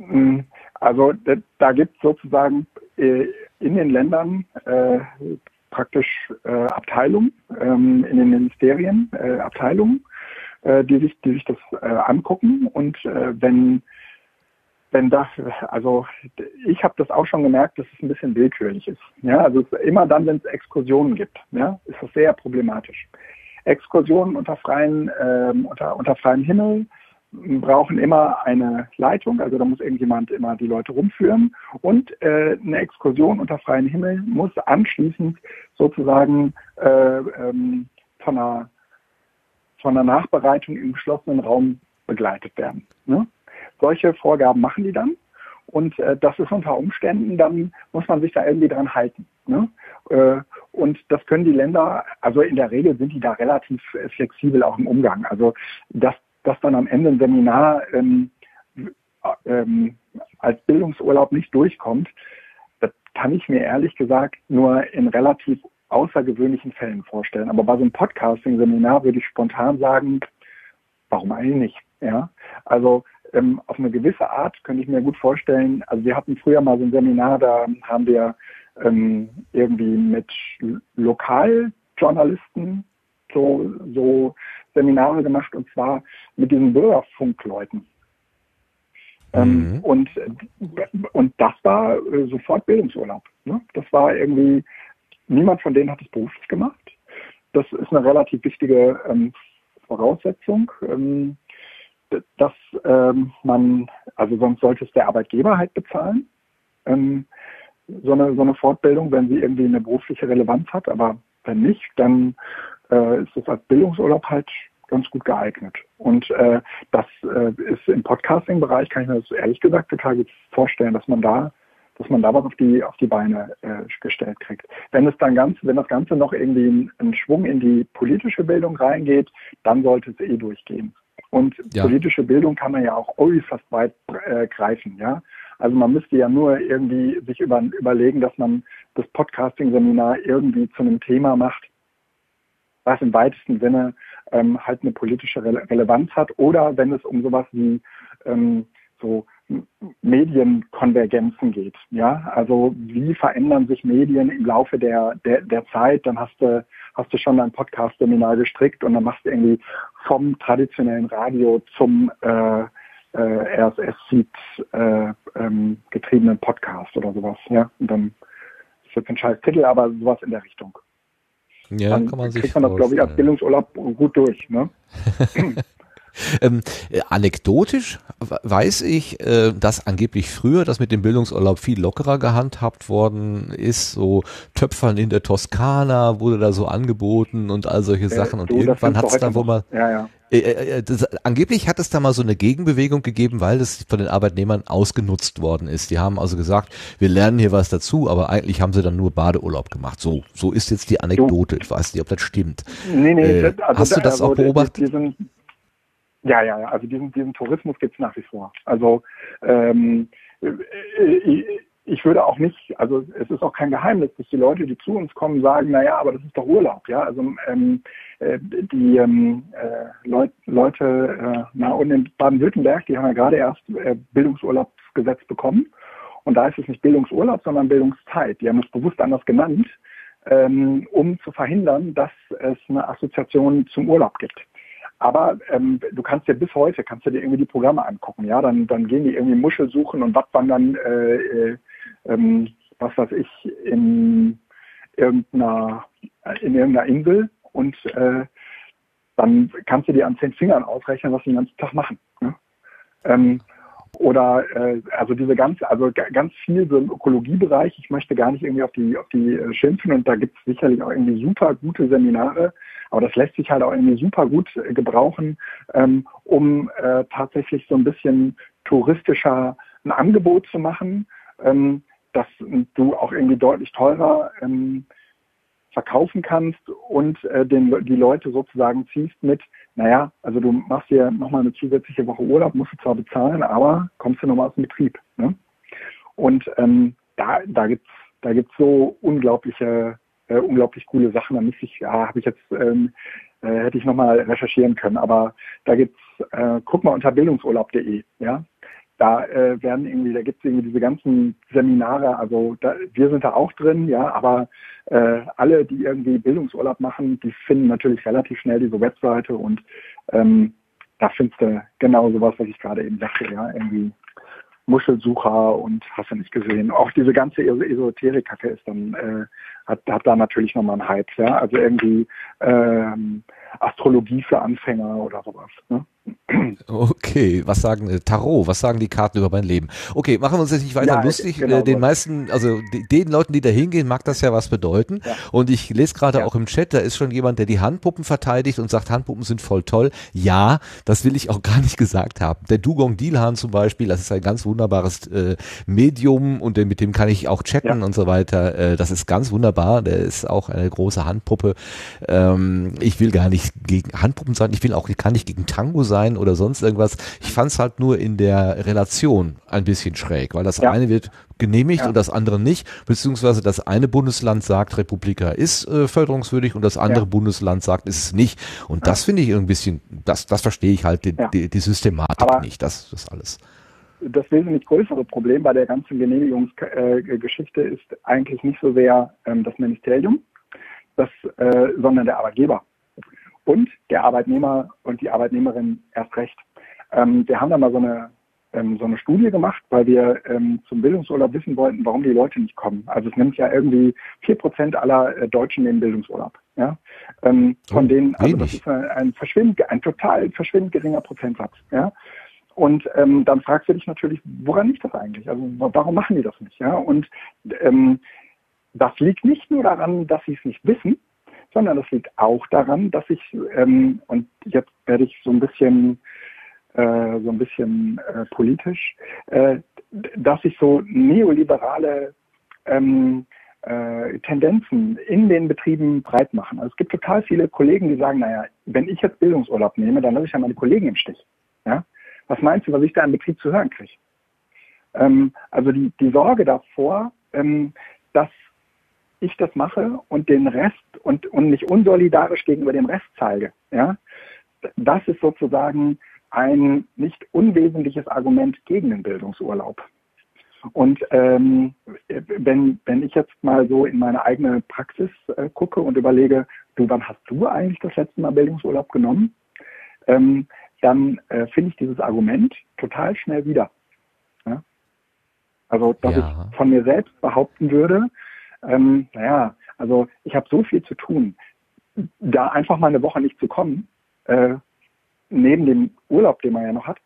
Mm, Also da, gibt es sozusagen äh, in den Ländern äh, praktisch äh, Abteilungen, ähm, in den Ministerien äh, Abteilungen, die sich, die sich das angucken und wenn wenn das, also ich habe das auch schon gemerkt, dass es ein bisschen willkürlich ist. Ja, also immer dann, wenn es Exkursionen gibt, ja, ist das sehr problematisch. Exkursionen unter freien, ähm, unter, unter freiem Himmel brauchen immer eine Leitung, also da muss irgendjemand immer die Leute rumführen und äh, eine Exkursion unter freiem Himmel muss anschließend sozusagen äh, ähm, von einer von einer Nachbereitung im geschlossenen Raum begleitet werden. Ne? Solche Vorgaben machen die dann. Und äh, das ist unter Umständen, dann muss man sich da irgendwie dran halten. Ne? Äh, und das können die Länder, also in der Regel sind die da relativ äh, flexibel auch im Umgang. Also dass, dass dann am Ende ein Seminar ähm, ähm, als Bildungsurlaub nicht durchkommt, das kann ich mir ehrlich gesagt nur in relativ außergewöhnlichen Fällen vorstellen. Aber bei so einem Podcasting-Seminar würde ich spontan sagen, warum eigentlich nicht? Ja, also ähm, auf eine gewisse Art könnte ich mir gut vorstellen, also wir hatten früher mal so ein Seminar, da haben wir ähm, irgendwie mit Lokaljournalisten so, so Seminare gemacht und zwar mit diesen Bürgerfunkleuten. Ähm, mhm. und, und das war äh, sofort Bildungsurlaub. Ne? Das war irgendwie, niemand von denen hat es beruflich gemacht. Das ist eine relativ wichtige ähm, Voraussetzung. Ähm, dass ähm, man, also sonst sollte es der Arbeitgeber halt bezahlen, ähm, so, eine, so eine Fortbildung, wenn sie irgendwie eine berufliche Relevanz hat, aber wenn nicht, dann äh, ist es als Bildungsurlaub halt ganz gut geeignet. Und äh, das äh, ist im Podcasting-Bereich, kann ich mir das ehrlich gesagt total gut vorstellen, dass man da dass man da was auf die auf die Beine äh, gestellt kriegt. Wenn es dann ganz, wenn das Ganze noch irgendwie einen Schwung in die politische Bildung reingeht, dann sollte es eh durchgehen. Und ja. politische Bildung kann man ja auch äußerst weit äh, greifen, ja. Also man müsste ja nur irgendwie sich über, überlegen, dass man das Podcasting-Seminar irgendwie zu einem Thema macht, was im weitesten Sinne ähm, halt eine politische Re Relevanz hat. Oder wenn es um sowas wie ähm, so Medienkonvergenzen geht. Ja, also wie verändern sich Medien im Laufe der, der, der Zeit? Dann hast du, hast du schon ein Podcast-Seminar gestrickt und dann machst du irgendwie vom traditionellen Radio zum äh, äh, RSS-Feed äh, ähm, getriebenen Podcast oder sowas. Ja, und dann ist jetzt ein scheiß Titel, aber sowas in der Richtung. Ja, dann kann man sich kriegt man das, glaube ich, als Bildungsurlaub gut durch. Ne? Ähm, äh, anekdotisch weiß ich, äh, dass angeblich früher das mit dem Bildungsurlaub viel lockerer gehandhabt worden ist. So Töpfern in der Toskana wurde da so angeboten und all solche äh, Sachen. Und du, irgendwann hat es dann wohl mal. Ja, ja. Äh, äh, das, angeblich hat es da mal so eine Gegenbewegung gegeben, weil das von den Arbeitnehmern ausgenutzt worden ist. Die haben also gesagt, wir lernen hier was dazu, aber eigentlich haben sie dann nur Badeurlaub gemacht. So, so ist jetzt die Anekdote. Ich weiß nicht, ob das stimmt. Nee, nee, äh, also hast du das also auch beobachtet? Die, ja, ja, ja. Also diesen, diesen Tourismus gibt es nach wie vor. Also ähm, äh, ich würde auch nicht, also es ist auch kein Geheimnis, dass die Leute, die zu uns kommen, sagen, naja, aber das ist doch Urlaub, ja. Also ähm, äh, die ähm, äh, Leut, Leute äh, na, und in Baden-Württemberg, die haben ja gerade erst äh, Bildungsurlaubsgesetz bekommen. Und da ist es nicht Bildungsurlaub, sondern Bildungszeit. Die haben es bewusst anders genannt, ähm, um zu verhindern, dass es eine Assoziation zum Urlaub gibt. Aber ähm, du kannst dir bis heute, kannst du dir irgendwie die Programme angucken, ja, dann, dann gehen die irgendwie Muschel suchen und Wattwandern, äh, äh, ähm, was weiß ich, in irgendeiner, in irgendeiner Insel und äh, dann kannst du dir an zehn Fingern ausrechnen, was sie den ganzen Tag machen. Ne? Ähm, oder äh, also diese ganze, also ganz viel so im Ökologiebereich, ich möchte gar nicht irgendwie auf die, auf die äh, schimpfen und da gibt es sicherlich auch irgendwie super gute Seminare, aber das lässt sich halt auch irgendwie super gut äh, gebrauchen, ähm, um äh, tatsächlich so ein bisschen touristischer ein Angebot zu machen, ähm, dass du auch irgendwie deutlich teurer ähm, verkaufen kannst und äh, den, die Leute sozusagen ziehst mit, naja, also du machst dir nochmal eine zusätzliche Woche Urlaub, musst du zwar bezahlen, aber kommst du nochmal aus dem Betrieb. Ne? Und ähm, da, da gibt's da gibt's so unglaubliche äh, unglaublich coole Sachen. Da müsste ich, ja, habe ich jetzt, ähm, äh, hätte ich nochmal recherchieren können. Aber da gibt's, äh, guck mal unter bildungsurlaub.de, ja. Da äh, werden irgendwie, da gibt's irgendwie diese ganzen Seminare, also da, wir sind da auch drin, ja, aber äh, alle, die irgendwie Bildungsurlaub machen, die finden natürlich relativ schnell diese Webseite und ähm, da findest du genau sowas, was ich gerade eben sagte, ja, irgendwie Muschelsucher und hast du nicht gesehen. Auch diese ganze Esoterik-Kacke ist dann, äh, hat, hat da natürlich nochmal einen Hype, ja. Also irgendwie ähm, Astrologie für Anfänger oder sowas. Ne? Okay, was sagen äh, Tarot, was sagen die Karten über mein Leben? Okay, machen wir uns jetzt nicht weiter Ja, lustig. genau äh, den so. meisten, also de- den Leuten, die da hingehen, mag das ja was bedeuten. Ja. Und ich lese gerade Ja. auch im Chat, da ist schon jemand, der die Handpuppen verteidigt und sagt, Handpuppen sind voll toll. Ja, das will ich auch gar nicht gesagt haben. Der Dugong Dilhan zum Beispiel, das ist ein ganz wunderbares äh, Medium und äh, mit dem kann ich auch chatten und so weiter. Äh, das ist ganz wunderbar. Der ist auch eine große Handpuppe. Ähm, ich will gar nicht gegen Handpuppen sein. Ich will auch kann nicht gegen Tango sein oder sonst irgendwas. Ich fand es halt nur in der Relation ein bisschen schräg, weil das Ja. eine wird genehmigt Ja. und das andere nicht, beziehungsweise das eine Bundesland sagt, Republika ist äh, förderungswürdig und das andere Ja. Bundesland sagt, ist es nicht. Und das finde ich ein bisschen, das, das verstehe ich halt, die, die, die Systematik Aber- nicht, das, das alles. Das wesentlich größere Problem bei der ganzen Genehmigungsgeschichte ist eigentlich nicht so sehr ähm, das Ministerium, das, äh, sondern der Arbeitgeber und der Arbeitnehmer und die Arbeitnehmerin erst recht. Ähm, wir haben da mal so eine ähm, so eine Studie gemacht, weil wir ähm, zum Bildungsurlaub wissen wollten, warum die Leute nicht kommen. Also es nimmt ja irgendwie vier Prozent aller äh, Deutschen nehmen Bildungsurlaub. Ja? Ähm, von Oh, denen, also das ist ein, ein verschwindend, ein total verschwindend geringer Prozentsatz. Ja? Und ähm, dann fragst du dich natürlich, woran liegt das eigentlich? Also wa- warum machen die das nicht? Ja? Und ähm, das liegt nicht nur daran, dass sie es nicht wissen, sondern das liegt auch daran, dass ich ähm, und jetzt werde ich so ein bisschen äh, so ein bisschen äh, politisch, äh, dass sich so neoliberale ähm, äh, Tendenzen in den Betrieben breit machen. Also es gibt total viele Kollegen, die sagen, naja, wenn ich jetzt Bildungsurlaub nehme, dann lasse ich ja meine Kollegen im Stich. Ja? Was meinst du, was ich da im Betrieb zu hören kriege? Ähm, also die, die Sorge davor, ähm, dass ich das mache und den Rest und, und mich unsolidarisch gegenüber dem Rest zeige, ja, das ist sozusagen ein nicht unwesentliches Argument gegen den Bildungsurlaub. Und ähm, wenn, wenn ich jetzt mal so in meine eigene Praxis äh, gucke und überlege, du, wann hast du eigentlich das letzte Mal Bildungsurlaub genommen? Ähm, dann äh, finde ich dieses Argument total schnell wieder. Ja? Also, dass Ja. ich von mir selbst behaupten würde, ähm, naja, also ich habe so viel zu tun, da einfach mal eine Woche nicht zu kommen, äh, neben dem Urlaub, den man ja noch hat,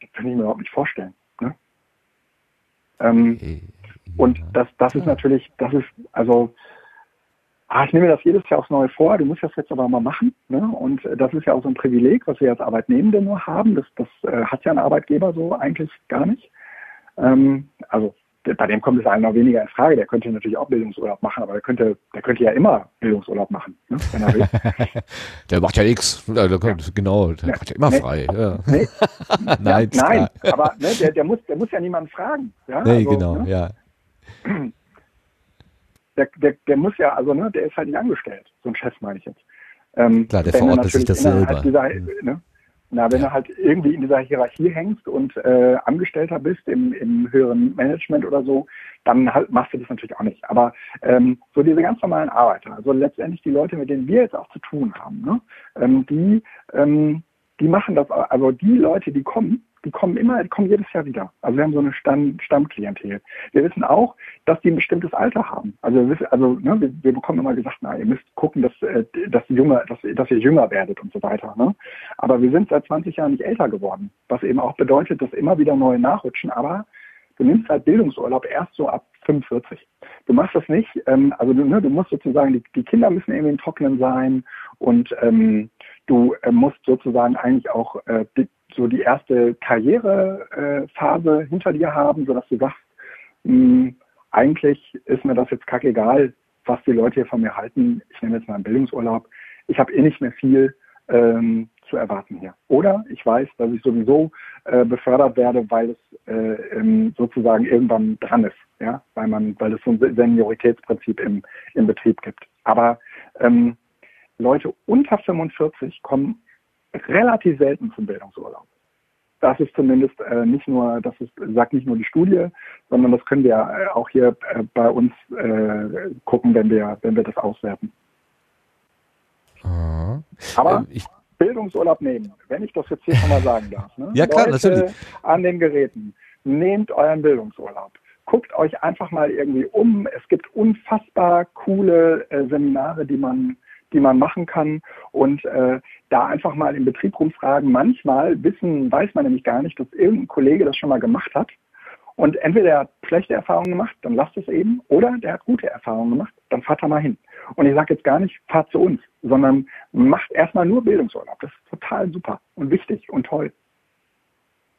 das kann ich mir überhaupt nicht vorstellen. Ne? Ähm, Äh, und das, das ist natürlich, das ist, also, ah, ich nehme mir das jedes Jahr aufs Neue vor, du musst das jetzt aber mal machen. Ne? Und äh, das ist ja auch so ein Privileg, was wir als Arbeitnehmende nur haben. Das, das äh, hat ja ein Arbeitgeber so eigentlich gar nicht. Ähm, also bei dem kommt es einem noch weniger in Frage. Der könnte natürlich auch Bildungsurlaub machen, aber der könnte, der könnte ja immer Bildungsurlaub machen, ne? wenn er will. Der macht ja nichts. Genau, der Ja. hat ja immer Nee. frei. Ja. Nee, Nein, nein, aber ne, der, der, muss, der muss ja niemanden fragen. Ja? Nee, Also, genau, ne? ja. der, der, der muss ja, also ne, der ist halt nicht angestellt, so ein Chef meine ich jetzt. Ähm, Klar, der verordnet sich das selber. Dieser, ne, na, wenn du halt irgendwie in dieser Hierarchie hängst und äh, Angestellter bist im, im höheren Management oder so, dann halt machst du das natürlich auch nicht. Aber ähm, so diese ganz normalen Arbeiter, also letztendlich die Leute, mit denen wir jetzt auch zu tun haben, ne, ähm, die, ähm, die machen das, also die Leute, die kommen, die kommen immer, die kommen jedes Jahr wieder. Also wir haben so eine Stamm, Stammklientel. Wir wissen auch, dass die ein bestimmtes Alter haben. Also wir wissen, also ne, wir, wir bekommen immer gesagt, na, ihr müsst gucken, dass, äh, dass, jünger, dass, dass ihr jünger werdet und so weiter. Ne? Aber wir sind seit 20 Jahren nicht älter geworden, was eben auch bedeutet, dass immer wieder neue nachrutschen. Aber du nimmst halt Bildungsurlaub erst so ab 45. Du machst das nicht, ähm, also du, ne, du musst sozusagen, die, die Kinder müssen irgendwie im Trockenen sein und ähm, du äh, musst sozusagen eigentlich auch äh, so die erste Karrierephase äh, hinter dir haben, sodass du sagst, mh, eigentlich ist mir das jetzt kackegal, was die Leute hier von mir halten. Ich nehme jetzt mal einen Bildungsurlaub. Ich habe eh nicht mehr viel ähm, zu erwarten hier. Oder ich weiß, dass ich sowieso äh, befördert werde, weil es äh, sozusagen irgendwann dran ist, ja, weil man, weil es so ein Senioritätsprinzip im, im Betrieb gibt. Aber ähm, Leute unter 45 kommen relativ selten zum Bildungsurlaub. Das ist zumindest äh, nicht nur, das ist, sagt nicht nur die Studie, sondern das können wir äh, auch hier äh, bei uns äh, gucken, wenn wir, wenn wir das auswerten. Aha. Aber Ähm, ich, Bildungsurlaub nehmen, wenn ich das jetzt hier schon mal sagen darf. Ne? Ja, klar, Leute natürlich. an den Geräten. nehmt euren Bildungsurlaub. Guckt euch einfach mal irgendwie um. Es gibt unfassbar coole äh, Seminare, die man, die man machen kann. Und äh, da einfach mal im Betrieb rumfragen. Manchmal wissen, weiß man nämlich gar nicht, dass irgendein Kollege das schon mal gemacht hat. Und entweder er hat schlechte Erfahrungen gemacht, dann lasst es eben, oder der hat gute Erfahrungen gemacht, dann fahrt er mal hin. Und ich sage jetzt gar nicht, fahrt zu uns, sondern macht erstmal nur Bildungsurlaub. Das ist total super und wichtig und toll.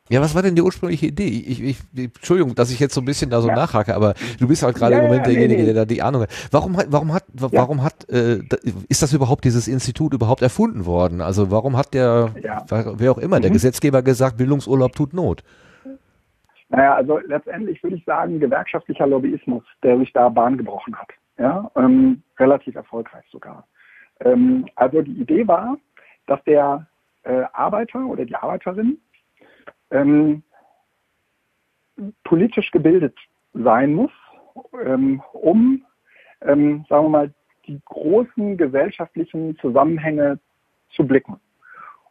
Ja, was war denn die ursprüngliche Idee? Ich, ich, Entschuldigung, dass ich jetzt so ein bisschen da so ja. nachhake, aber du bist halt gerade ja, im Moment ja, derjenige, der da die Ahnung hat. Warum hat, warum hat, warum hat, äh, ist das überhaupt dieses Institut überhaupt erfunden worden? Also warum hat der, wer auch immer, mhm. der Gesetzgeber gesagt, Bildungsurlaub tut Not? Naja, also letztendlich würde ich sagen, gewerkschaftlicher Lobbyismus, der sich da Bahn gebrochen hat. Ja, ähm, relativ erfolgreich sogar. Ähm, also die Idee war, dass der äh, Arbeiter oder die Arbeiterin ähm, politisch gebildet sein muss, ähm, um, ähm, sagen wir mal, die großen gesellschaftlichen Zusammenhänge zu blicken.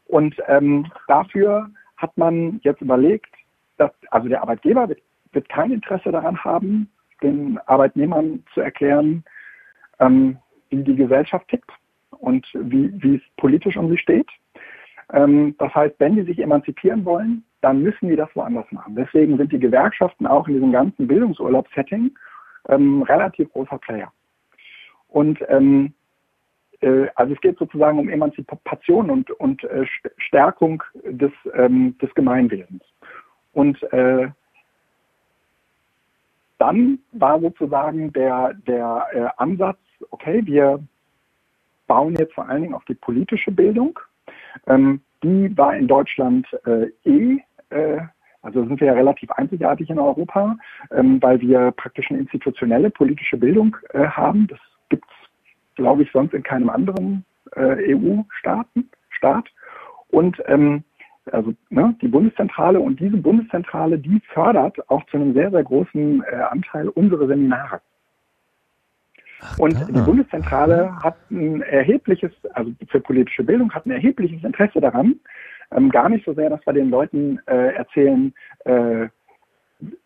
Und ähm, dafür hat man jetzt überlegt, dass, also der Arbeitgeber wird, wird kein Interesse daran haben, den Arbeitnehmern zu erklären, ähm, wie die Gesellschaft tickt und wie, wie es politisch um sie steht. Ähm, das heißt, wenn die sich emanzipieren wollen, dann müssen die das woanders machen. Deswegen sind die Gewerkschaften auch in diesem ganzen Bildungsurlaub-Setting ähm, relativ großer Player. Und ähm, äh, also es geht sozusagen um Emanzipation und, und äh, Stärkung des, ähm, des Gemeinwesens. Und äh, dann war sozusagen der, der äh, Ansatz, okay, wir bauen jetzt vor allen Dingen auf die politische Bildung. Ähm, die war in Deutschland äh, eh, äh, also sind wir ja relativ einzigartig in Europa, ähm, weil wir praktisch eine institutionelle politische Bildung äh, haben. Das gibt es, glaube ich, sonst in keinem anderen äh, EU-Staaten, Staat. Und ähm, also ne, die Bundeszentrale und diese Bundeszentrale, die fördert auch zu einem sehr, sehr großen äh, Anteil unsere Seminare. Ach, und da. die Bundeszentrale hat ein erhebliches, also für politische Bildung, hat ein erhebliches Interesse daran, ähm, gar nicht so sehr, dass wir den Leuten äh, erzählen, äh,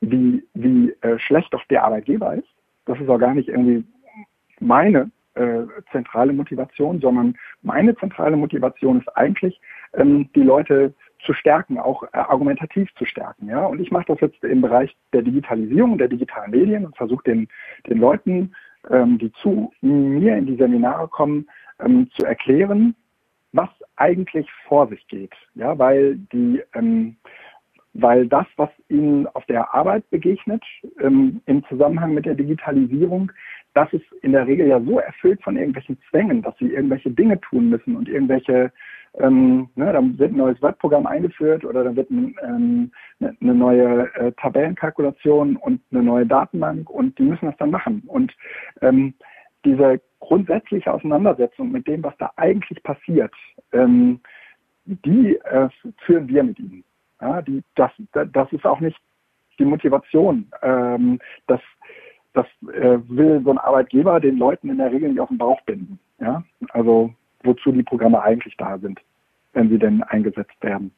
wie, wie äh, schlecht doch der Arbeitgeber ist. Das ist auch gar nicht irgendwie meine äh, zentrale Motivation, sondern meine zentrale Motivation ist eigentlich, ähm, die Leute zu stärken, auch äh, argumentativ zu stärken. Ja? Und ich mache das jetzt im Bereich der Digitalisierung, der digitalen Medien und versuche den, den Leuten, die zu mir in die Seminare kommen, ähm, zu erklären, was eigentlich vor sich geht. Ja, weil die, ähm, weil das, was ihnen auf der Arbeit begegnet, ähm, im Zusammenhang mit der Digitalisierung, das ist in der Regel ja so erfüllt von irgendwelchen Zwängen, dass sie irgendwelche Dinge tun müssen und irgendwelche ähm, ne, dann wird ein neues Webprogramm eingeführt oder dann wird ein, ähm, eine ne neue äh, Tabellenkalkulation und eine neue Datenbank und die müssen das dann machen. Und ähm, diese grundsätzliche Auseinandersetzung mit dem, was da eigentlich passiert, ähm, die äh, führen wir mit ihnen. Ja, die, das, das ist auch nicht die Motivation. Ähm, das das äh, will so ein Arbeitgeber den Leuten in der Regel nicht auf den Bauch binden. Ja? Also wozu die Programme eigentlich da sind, wenn sie denn eingesetzt werden.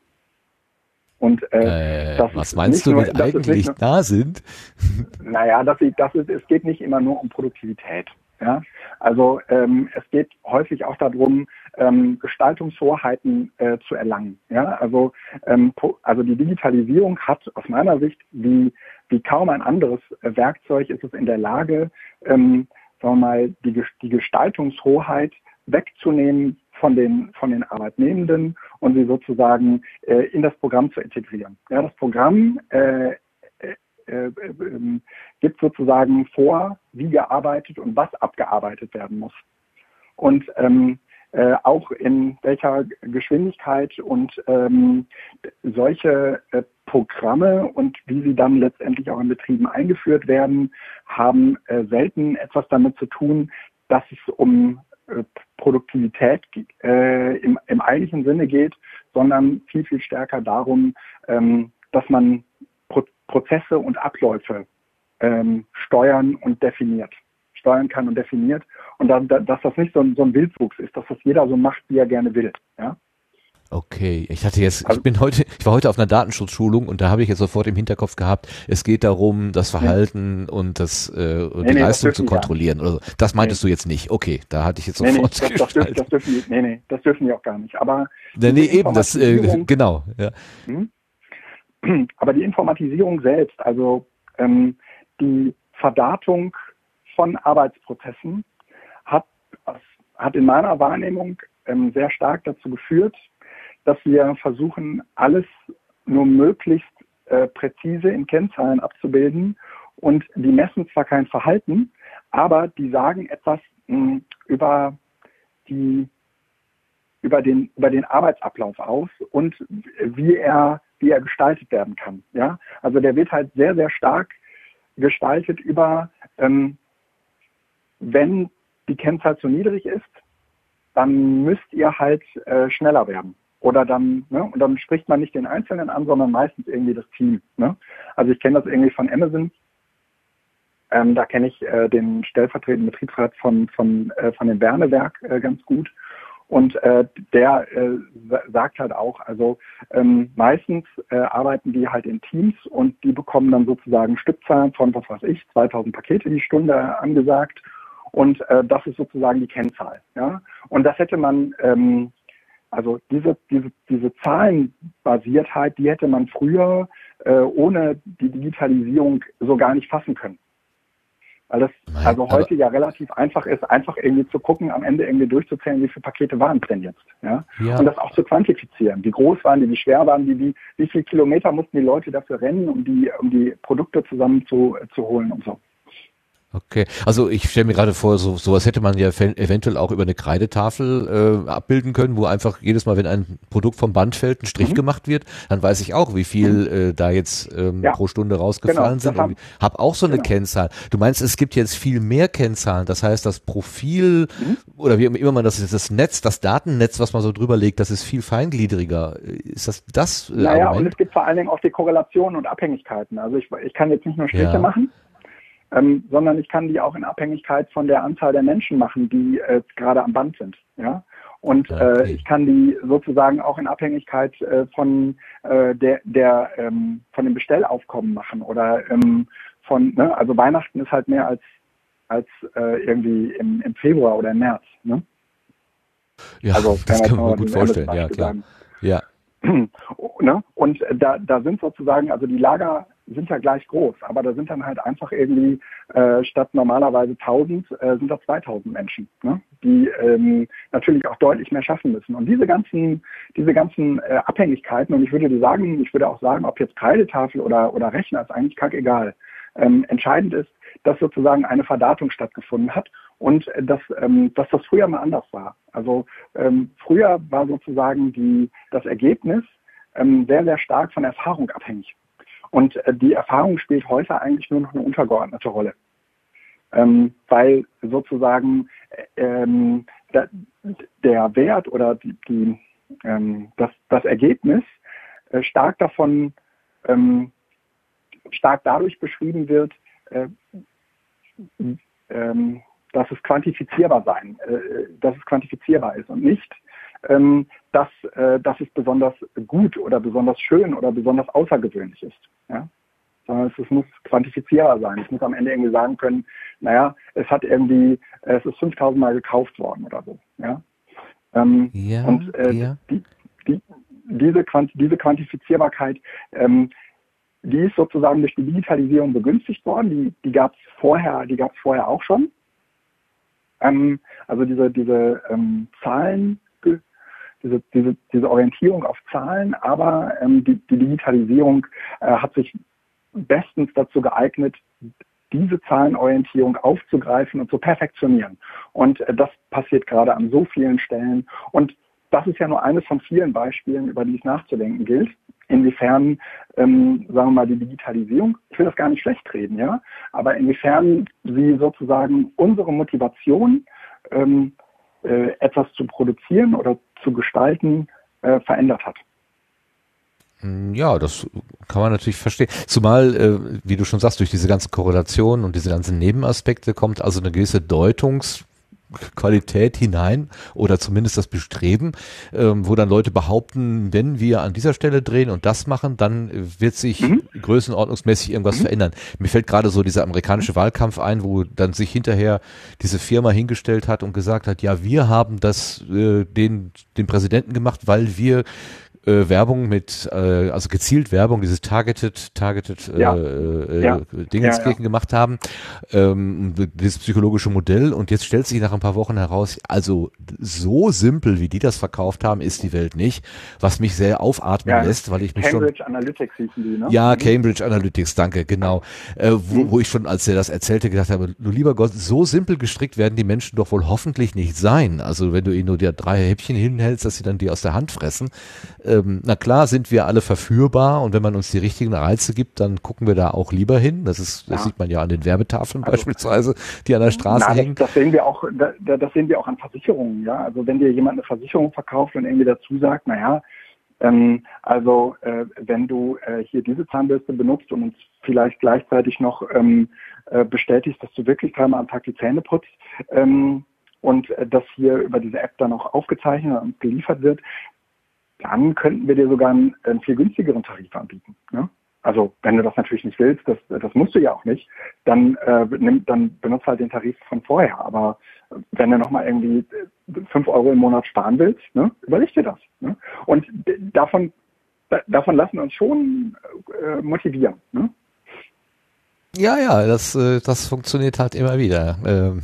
Und äh, äh, was meinst du, mit eigentlich nur, da sind? Naja, das, das ist, es geht nicht immer nur um Produktivität. Ja? Also ähm, es geht häufig auch darum, ähm, Gestaltungshoheiten äh, zu erlangen. Ja? Also, ähm, also die Digitalisierung hat aus meiner Sicht wie, wie kaum ein anderes äh, Werkzeug ist es in der Lage, ähm, sagen wir mal, die, die Gestaltungshoheit wegzunehmen von den, von den Arbeitnehmenden und sie sozusagen äh, in das Programm zu integrieren. Ja, das Programm äh, äh, äh, ähm, gibt sozusagen vor, wie gearbeitet und was abgearbeitet werden muss. Und ähm, äh, auch in welcher Geschwindigkeit und ähm, solche äh, Programme und wie sie dann letztendlich auch in Betrieben eingeführt werden, haben äh, selten etwas damit zu tun, dass es um äh, Produktivität im, im, eigentlichen Sinne geht, sondern viel, viel stärker darum, ähm, dass man Prozesse und Abläufe ähm, steuern und definiert, steuern kann und definiert und dann, dass das nicht so ein, so ein Wildwuchs ist, dass das jeder so macht, wie er gerne will. Ja? Okay, ich hatte jetzt, also, ich bin heute, ich war heute auf einer Datenschutzschulung und da habe ich jetzt sofort im Hinterkopf gehabt, es geht darum, das Verhalten nee. und das äh, und nee, die nee, Leistung zu kontrollieren. Oder so. Das meintest du jetzt nicht. Okay, da hatte ich jetzt sofort. Nee, das, das, dürfen, das dürfen die, nee, nee, das dürfen die auch gar nicht. Aber nee, nee eben, das äh, genau. Ja. Hm? Aber die Informatisierung selbst, also ähm, die Verdatung von Arbeitsprozessen hat, hat in meiner Wahrnehmung ähm, sehr stark dazu geführt, dass wir versuchen, alles nur möglichst äh, präzise in Kennzahlen abzubilden. Und die messen zwar kein Verhalten, aber die sagen etwas mh, hm, über die über den, über den Arbeitsablauf aus und wie er, wie er gestaltet werden kann. Ja, also der wird halt sehr, sehr stark gestaltet über, ähm, wenn die Kennzahl zu niedrig ist, dann müsst ihr halt äh, schneller werden. Oder dann, ne, und dann spricht man nicht den Einzelnen an, sondern meistens irgendwie das Team. Ne? Also ich kenne das irgendwie von Amazon. Ähm, da kenne ich äh, den stellvertretenden Betriebsrat von, von, äh, von dem Bernewerk äh, ganz gut. Und äh, der äh, sagt halt auch, also ähm, meistens äh, arbeiten die halt in Teams und die bekommen dann sozusagen Stückzahlen von, was weiß ich, 2000 Pakete die Stunde angesagt. Und äh, das ist sozusagen die Kennzahl. Ja? Und das hätte man ähm, also diese, diese, diese Zahlenbasiertheit, die hätte man früher äh, ohne die Digitalisierung so gar nicht fassen können. Weil das Nein, also heute ja relativ einfach ist, einfach irgendwie zu gucken, am Ende irgendwie durchzuzählen, wie viele Pakete waren es denn jetzt. Ja? ja? Und das auch zu quantifizieren. Wie groß waren die, wie schwer waren die, wie, wie viele Kilometer mussten die Leute dafür rennen, um die, um die Produkte zusammen zu, zu holen und so. Okay, also ich stelle mir gerade vor, so sowas hätte man ja eventuell auch über eine Kreidetafel äh, abbilden können, wo einfach jedes Mal, wenn ein Produkt vom Band fällt, ein Strich mhm. gemacht wird, dann weiß ich auch, wie viel mhm. äh, da jetzt ähm, ja. pro Stunde rausgefallen genau, sind. Haben, hab auch so eine genau. Kennzahl. Du meinst, es gibt jetzt viel mehr Kennzahlen, das heißt, das Profil mhm. oder wie immer man das ist, das Netz, das Datennetz, was man so drüber legt, das ist viel feingliedriger. Ist das das? Äh, naja, Argument? und es gibt vor allen Dingen auch die Korrelationen und Abhängigkeiten. Also ich, ich kann jetzt nicht nur Striche ja. machen ähm, sondern ich kann die auch in Abhängigkeit von der Anzahl der Menschen machen, die äh, gerade am Band sind. Ja? Und äh, äh, ich kann die sozusagen auch in Abhängigkeit äh, von äh, der, der ähm, von dem Bestellaufkommen machen oder ähm, von, ne? also Weihnachten ist halt mehr als als äh, irgendwie im, im Februar oder im März. Ne? Ja, also, das kann man gut vorstellen. Ja, klar. Ja. ne? Und da, da sind sozusagen, also die Lager sind ja gleich groß, aber da sind dann halt einfach irgendwie äh, statt normalerweise 1000 äh, sind da 2000 Menschen, ne? die ähm, natürlich auch deutlich mehr schaffen müssen. Und diese ganzen, diese ganzen äh, Abhängigkeiten, und ich würde sagen, ich würde auch sagen, ob jetzt Kreidetafel oder, oder Rechner, ist eigentlich kackegal. Ähm, entscheidend ist, dass sozusagen eine Verdatung stattgefunden hat und äh, dass, ähm, dass das früher mal anders war. Also ähm, früher war sozusagen die, das Ergebnis ähm, sehr, sehr stark von Erfahrung abhängig. Und äh, die Erfahrung spielt heute eigentlich nur noch eine untergeordnete Rolle. Ähm, weil sozusagen äh, ähm, der, der, Wert oder die, die ähm, das, das Ergebnis äh, stark davon, ähm, stark dadurch beschrieben wird, äh, ähm, dass es quantifizierbar sein, äh, dass es quantifizierbar ist und nicht, ähm, dass, äh, dass es besonders gut oder besonders schön oder besonders außergewöhnlich ist. Ja? Sondern es, muss quantifizierbar sein. Ich muss am Ende irgendwie sagen können, naja, es hat irgendwie, es ist 5000 Mal gekauft worden oder so. Ja? Ähm, ja, und äh, ja. Die, die, diese, Quant diese Quantifizierbarkeit, ähm, die ist sozusagen durch die Digitalisierung begünstigt worden. Die, die gab es vorher, die gab es vorher auch schon. Ähm, also diese, diese ähm, Zahlen, diese, diese, diese Orientierung auf Zahlen, aber ähm, die, die Digitalisierung äh, hat sich bestens dazu geeignet, diese Zahlenorientierung aufzugreifen und zu perfektionieren. Und äh, das passiert gerade an so vielen Stellen. Und das ist ja nur eines von vielen Beispielen, über die es nachzudenken gilt. Inwiefern, ähm, sagen wir mal, die Digitalisierung, ich will das gar nicht schlecht reden, ja, aber inwiefern sie sozusagen unsere Motivation, ähm, äh, etwas zu produzieren oder zu gestalten, äh, verändert hat. Hm, ja, das kann man natürlich verstehen. Zumal, äh, wie du schon sagst, durch diese ganzen Korrelationen und diese ganzen Nebenaspekte kommt also eine gewisse Deutungs Qualität hinein oder zumindest das Bestreben, ähm, wo dann Leute behaupten, wenn wir an dieser Stelle drehen und das machen, dann wird sich mhm. größenordnungsmäßig irgendwas mhm. verändern. Mir fällt gerade so dieser amerikanische Wahlkampf ein, wo dann sich hinterher diese Firma hingestellt hat und gesagt hat, ja, wir haben das äh, den den Präsidenten gemacht, weil wir äh, Werbung mit, äh, also gezielt Werbung, dieses Targeted, Targeted äh, ja. äh, ja. Dingenskirchen ja, ja. gemacht haben, ähm, dieses psychologische Modell und jetzt stellt sich nach ein paar Wochen heraus, also so simpel, wie die das verkauft haben, ist die Welt nicht, was mich sehr aufatmen lässt, weil ich mich Cambridge schon... Cambridge Analytics hießen die, ne? Ja. Cambridge Analytics, danke, genau. Äh, wo, mhm. wo ich schon, als er das erzählte, gedacht habe, du lieber Gott, so simpel gestrickt werden die Menschen doch wohl hoffentlich nicht sein. Also wenn du ihnen nur dir drei Häppchen hinhältst, dass sie dann die aus der Hand fressen, ähm, na klar sind wir alle verführbar und wenn man uns die richtigen Reize gibt, dann gucken wir da auch lieber hin. Das ist, das ja. sieht man ja an den Werbetafeln also, beispielsweise, die an der Straße na, hängen. Das, sehen wir auch, das, das sehen wir auch an Versicherungen, ja. Also wenn dir jemand eine Versicherung verkauft und irgendwie dazu sagt, naja, ähm, also äh, wenn du äh, hier diese Zahnbürste benutzt und uns vielleicht gleichzeitig noch ähm, äh, bestätigst, dass du wirklich dreimal am Tag die Zähne putzt, ähm, und äh, das hier über diese App dann auch aufgezeichnet und geliefert wird, dann könnten wir dir sogar einen, einen viel günstigeren Tarif anbieten. Ne? Also wenn du das natürlich nicht willst, das, das musst du ja auch nicht, dann, äh, nimm, dann benutzt halt den Tarif von vorher. Aber wenn du nochmal irgendwie fünf Euro im Monat sparen willst, ne, überleg dir das. Ne? Und davon, davon lassen wir uns schon äh, motivieren. Ne? Ja, ja, das, äh, das funktioniert halt immer wieder. Ähm,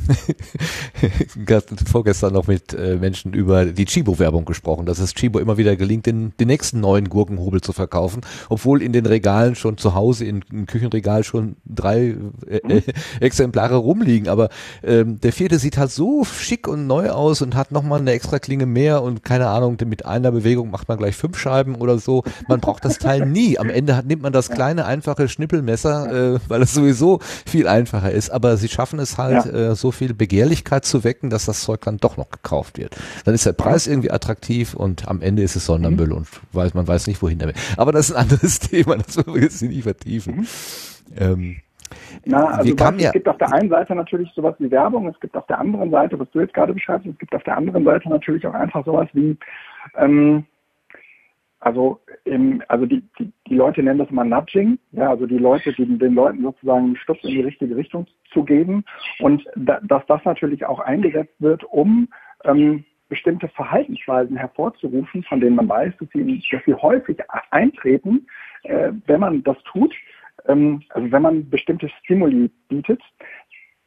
vorgestern noch mit äh, Menschen über die Chibo-Werbung gesprochen, dass es Chibo immer wieder gelingt, den, den nächsten neuen Gurkenhobel zu verkaufen, obwohl in den Regalen schon zu Hause, in, im Küchenregal schon drei äh, äh, Exemplare rumliegen. Aber ähm, der vierte sieht halt so schick und neu aus und hat nochmal eine extra Klinge mehr und keine Ahnung, mit einer Bewegung macht man gleich fünf Scheiben oder so. Man braucht das Teil nie. Am Ende hat, nimmt man das kleine, einfache Schnippelmesser, äh, weil es sowieso viel einfacher ist, aber sie schaffen es halt, ja. äh, so viel Begehrlichkeit zu wecken, dass das Zeug dann doch noch gekauft wird. Dann ist der Preis irgendwie attraktiv und am Ende ist es Sondermüll mhm. und weiß, man weiß nicht, wohin damit. Aber das ist ein anderes Thema, das wollen wir jetzt nicht vertiefen. Mhm. Ähm, na, also was, es gibt auf der einen Seite natürlich sowas wie Werbung, es gibt auf der anderen Seite, was du jetzt gerade beschreibst, es gibt auf der anderen Seite natürlich auch einfach sowas wie ähm, also, im, also die, die, die Leute nennen das immer Nudging, ja, also die Leute, die, den Leuten sozusagen einen Stups in die richtige Richtung zu geben und da, dass das natürlich auch eingesetzt wird, um ähm, bestimmte Verhaltensweisen hervorzurufen, von denen man weiß, dass sie, dass sie häufig eintreten, äh, wenn man das tut, ähm, also wenn man bestimmte Stimuli bietet.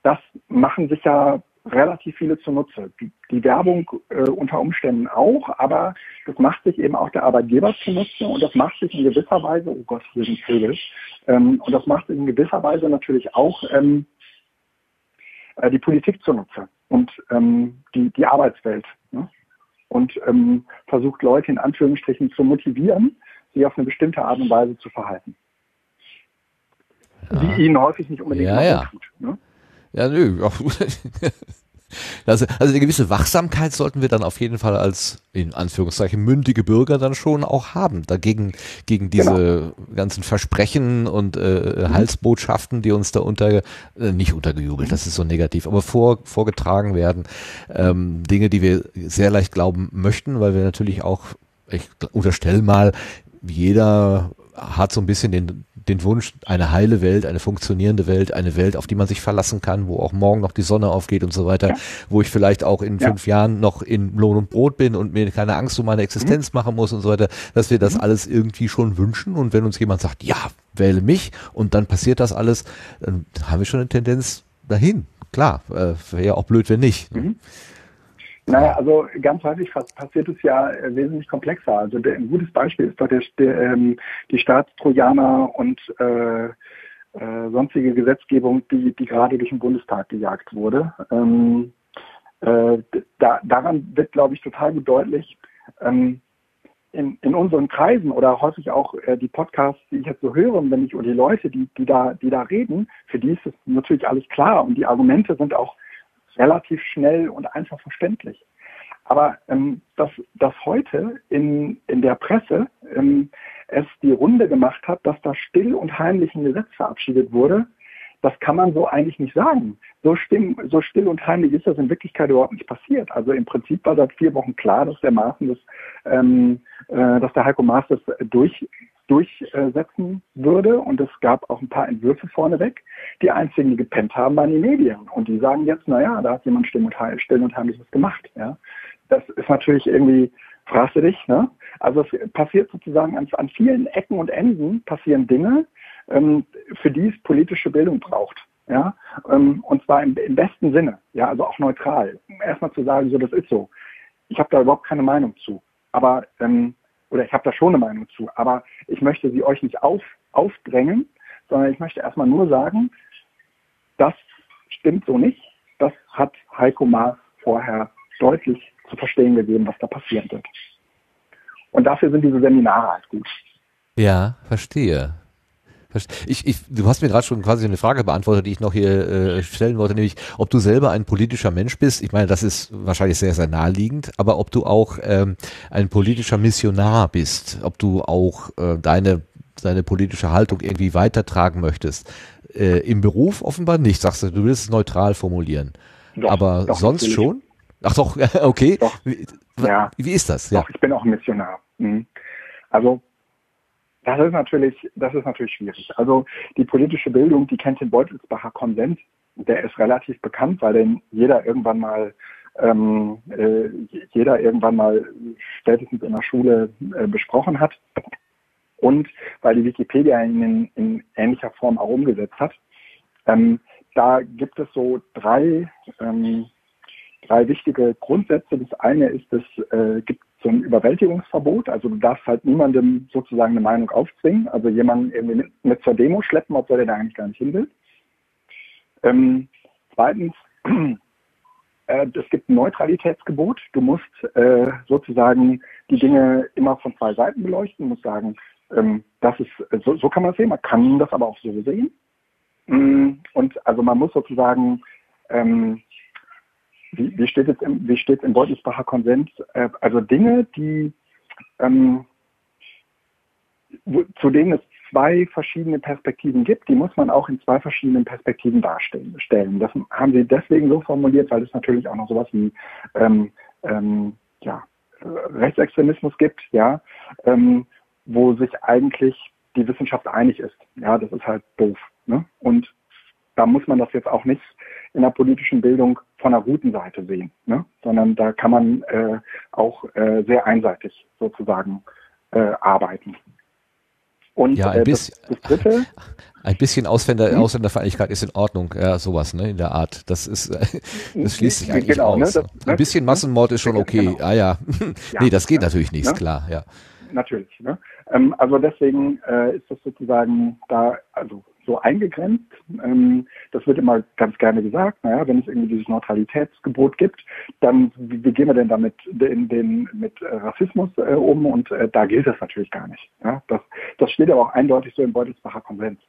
Das machen sich ja relativ viele zunutze. Die, die Werbung äh, unter Umständen auch, aber das macht sich eben auch der Arbeitgeber zunutze und das macht sich in gewisser Weise, oh Gott, hier sind Vögel, ähm, und das macht sich in gewisser Weise natürlich auch ähm, äh, die Politik zunutze und ähm, die, die Arbeitswelt. Ne? Und ähm, versucht Leute in Anführungsstrichen zu motivieren, sich auf eine bestimmte Art und Weise zu verhalten. Ja. Die ihnen häufig nicht unbedingt ja, ja. tut. Ne? Ja, nö. Also, also eine gewisse Wachsamkeit sollten wir dann auf jeden Fall als in Anführungszeichen mündige Bürger dann schon auch haben. Dagegen gegen diese genau. ganzen Versprechen und äh, mhm. Halsbotschaften, die uns da unter äh, nicht untergejubelt, das ist so negativ, aber vor, vorgetragen werden. Ähm, Dinge, die wir sehr leicht glauben möchten, weil wir natürlich auch, ich unterstelle mal, jeder hat so ein bisschen den den Wunsch, eine heile Welt, eine funktionierende Welt, eine Welt, auf die man sich verlassen kann, wo auch morgen noch die Sonne aufgeht und so weiter, ja. wo ich vielleicht auch in ja. fünf Jahren noch in Lohn und Brot bin und mir keine Angst um meine Existenz mhm. machen muss und so weiter, dass wir das mhm. alles irgendwie schon wünschen und wenn uns jemand sagt, ja, wähle mich und dann passiert das alles, dann haben wir schon eine Tendenz dahin. Klar, äh, wäre ja auch blöd, wenn nicht. Mhm. Naja, also ganz häufig passiert es ja äh, wesentlich komplexer. Also der, ein gutes Beispiel ist doch der, der, ähm, die Staatstrojaner und äh, äh, sonstige Gesetzgebung, die, die gerade durch den Bundestag gejagt wurde. Ähm, äh, da, daran wird, glaube ich, total gut deutlich, ähm, in, in unseren Kreisen oder häufig auch äh, die Podcasts, die ich jetzt so höre, wenn ich oder die Leute, die, die da, die da reden, für die ist es natürlich alles klar und die Argumente sind auch relativ schnell und einfach verständlich. Aber ähm, dass, dass heute in, in der Presse ähm, es die Runde gemacht hat, dass da still und heimlich ein Gesetz verabschiedet wurde, das kann man so eigentlich nicht sagen. So, still, so still und heimlich ist das in Wirklichkeit überhaupt nicht passiert. Also im Prinzip war seit vier Wochen klar, dass der Maaßen das, ähm, äh, dass der Heiko Maas das durch, durchsetzen würde. Und es gab auch ein paar Entwürfe vorneweg. Die einzigen, die gepennt haben, waren die Medien. Und die sagen jetzt, naja, da hat jemand still und, heimlich, still und heimlich was gemacht. Ja. Das ist natürlich irgendwie, fragst du dich, ne? Also es passiert sozusagen an, an vielen Ecken und Enden passieren Dinge, ähm, für die es politische Bildung braucht. Ja, ähm, und zwar im, im, besten Sinne, ja, also auch neutral. Erstmal zu sagen, so das ist so. Ich habe da überhaupt keine Meinung zu. Aber ähm, oder ich habe da schon eine Meinung zu, aber ich möchte sie euch nicht auf, aufdrängen, sondern ich möchte erstmal nur sagen, das stimmt so nicht. Das hat Heiko Maas vorher deutlich zu verstehen gegeben, was da passieren wird. Und dafür sind diese Seminare halt gut. Ja, verstehe. Ich, ich, du hast mir gerade schon quasi eine Frage beantwortet, die ich noch hier äh, stellen wollte, nämlich ob du selber ein politischer Mensch bist. Ich meine, das ist wahrscheinlich sehr, sehr naheliegend, aber ob du auch ähm, ein politischer Missionar bist, ob du auch äh, deine, deine politische Haltung irgendwie weitertragen möchtest. Äh, Im Beruf offenbar nicht, sagst du, du willst es neutral formulieren. Doch, aber doch, sonst natürlich. schon? Ach doch, okay. Doch. Wie, ja. wie ist das? Ja. Doch, ich bin auch ein Missionar. Mhm. Also das ist natürlich, das ist natürlich schwierig. Also die politische Bildung, die kennt den Beutelsbacher Konsens. Der ist relativ bekannt, weil den jeder irgendwann mal ähm, äh, jeder irgendwann mal spätestens in der Schule äh, besprochen hat und weil die Wikipedia ihn in, in ähnlicher Form auch umgesetzt hat. Ähm, da gibt es so drei, ähm, drei wichtige Grundsätze. Das eine ist, es äh, gibt so ein Überwältigungsverbot. Also du darfst halt niemandem sozusagen eine Meinung aufzwingen. Also jemanden irgendwie mit, mit zur Demo schleppen, obwohl er da eigentlich gar nicht hin will. Ähm, zweitens, äh, es gibt ein Neutralitätsgebot. Du musst äh, sozusagen die Dinge immer von zwei Seiten beleuchten. Du musst sagen, ähm, das ist, so, so kann man es sehen. Man kann das aber auch so sehen. Mm, und also man muss sozusagen ähm, wie, wie steht es im, wie steht im Beutelsbacher Konsens? Äh, also Dinge, die ähm, zu denen es zwei verschiedene Perspektiven gibt, die muss man auch in zwei verschiedenen Perspektiven darstellen. Das haben sie deswegen so formuliert, weil es natürlich auch noch sowas wie ähm, ähm, ja, Rechtsextremismus gibt, ja, ähm, wo sich eigentlich die Wissenschaft einig ist. Ja, das ist halt doof. Ne? Und da muss man das jetzt auch nicht in der politischen Bildung von der guten Seite sehen, ne? sondern da kann man äh, auch äh, sehr einseitig sozusagen äh, arbeiten. Und ja, ein, äh, bisschen, das, das dritte, ein bisschen Ausländer, hm? Ausländerfeindlichkeit ist in Ordnung, ja, sowas, ne, in der Art. Das ist, das schließt sich eigentlich genau, ne, aus. Ne, das, ein bisschen Massenmord ist schon okay. Genau. Ah ja. ja nee, das geht ja, natürlich nicht, ne? klar, ja. Natürlich. Ne? Ähm, also deswegen äh, ist das sozusagen da, also so eingegrenzt. Ähm, das wird immer ganz gerne gesagt, naja, wenn es irgendwie dieses Neutralitätsgebot gibt, dann wie, wie gehen wir denn damit in den, mit äh, Rassismus äh, um? Und äh, da gilt das natürlich gar nicht. Ja? Das, das steht aber auch eindeutig so im Beutelsbacher Konvent.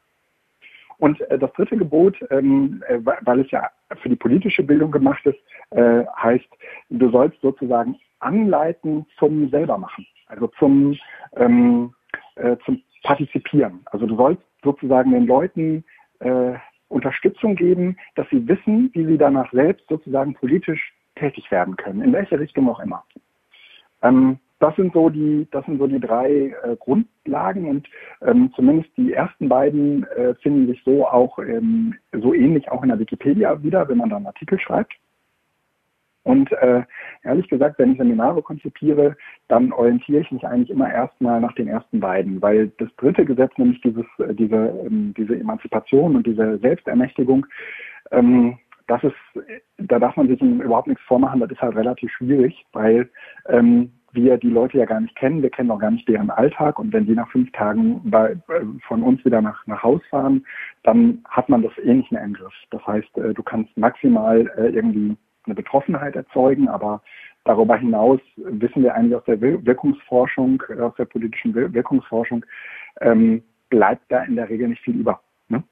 Und äh, das dritte Gebot, ähm, äh, weil es ja für die politische Bildung gemacht ist, äh, heißt, du sollst sozusagen anleiten zum Selbermachen, also zum, ähm, äh, zum Partizipieren. Also du sollst sozusagen den Leuten äh, Unterstützung geben, dass sie wissen, wie sie danach selbst sozusagen politisch tätig werden können, in welche Richtung auch immer. Ähm, das sind so die, das sind so die drei äh, Grundlagen und ähm, zumindest die ersten beiden äh, finden sich so auch ähm, so ähnlich auch in der Wikipedia wieder, wenn man da einen Artikel schreibt. Und äh, ehrlich gesagt, wenn ich Seminare konzipiere, dann orientiere ich mich eigentlich immer erstmal nach den ersten beiden, weil das dritte Gesetz, nämlich dieses, äh, diese, ähm, diese Emanzipation und diese Selbstermächtigung, ähm, das ist, da darf man sich überhaupt nichts vormachen, das ist halt relativ schwierig, weil ähm, wir die Leute ja gar nicht kennen, wir kennen auch gar nicht deren Alltag und wenn die nach fünf Tagen bei, äh, von uns wieder nach, nach Haus fahren, dann hat man das eh nicht mehr im Griff. Das heißt, äh, du kannst maximal äh, irgendwie eine Betroffenheit erzeugen, aber darüber hinaus wissen wir eigentlich aus der Wirkungsforschung, äh, aus der politischen Wirkungsforschung, ähm, bleibt da in der Regel nicht viel über. Ne?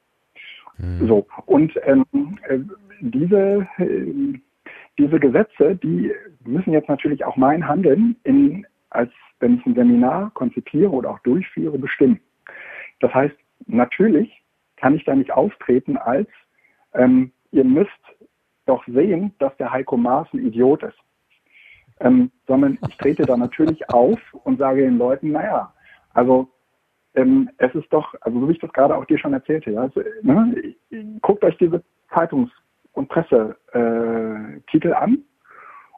Mhm. So, und ähm, äh, diese, äh, diese Gesetze, die müssen jetzt natürlich auch mein Handeln in, als wenn ich ein Seminar konzipiere oder auch durchführe, bestimmen. Das heißt, natürlich kann ich da nicht auftreten als, ähm, ihr müsst doch sehen, dass der Heiko Maas ein Idiot ist. Ähm, sondern ich trete da natürlich auf und sage den Leuten, naja, also ähm, es ist doch, also so wie ich das gerade auch dir schon erzählte, ja, also, ne, guckt euch diese Zeitungs- und Pressetitel äh, an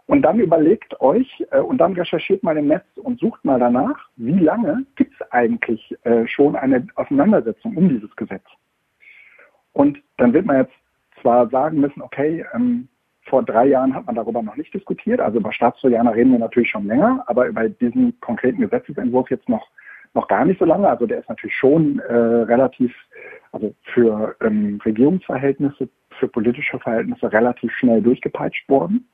und dann überlegt euch äh, und dann recherchiert mal im Netz und sucht mal danach, wie lange gibt es eigentlich äh, schon eine Auseinandersetzung um dieses Gesetz. Und dann wird man jetzt zwar sagen müssen, okay, ähm, vor drei Jahren hat man darüber noch nicht diskutiert, also über Staatstrojaner reden wir natürlich schon länger, aber über diesen konkreten Gesetzesentwurf jetzt noch noch gar nicht so lange. Also der ist natürlich schon äh, relativ, also für ähm, Regierungsverhältnisse, für politische Verhältnisse relativ schnell durchgepeitscht worden.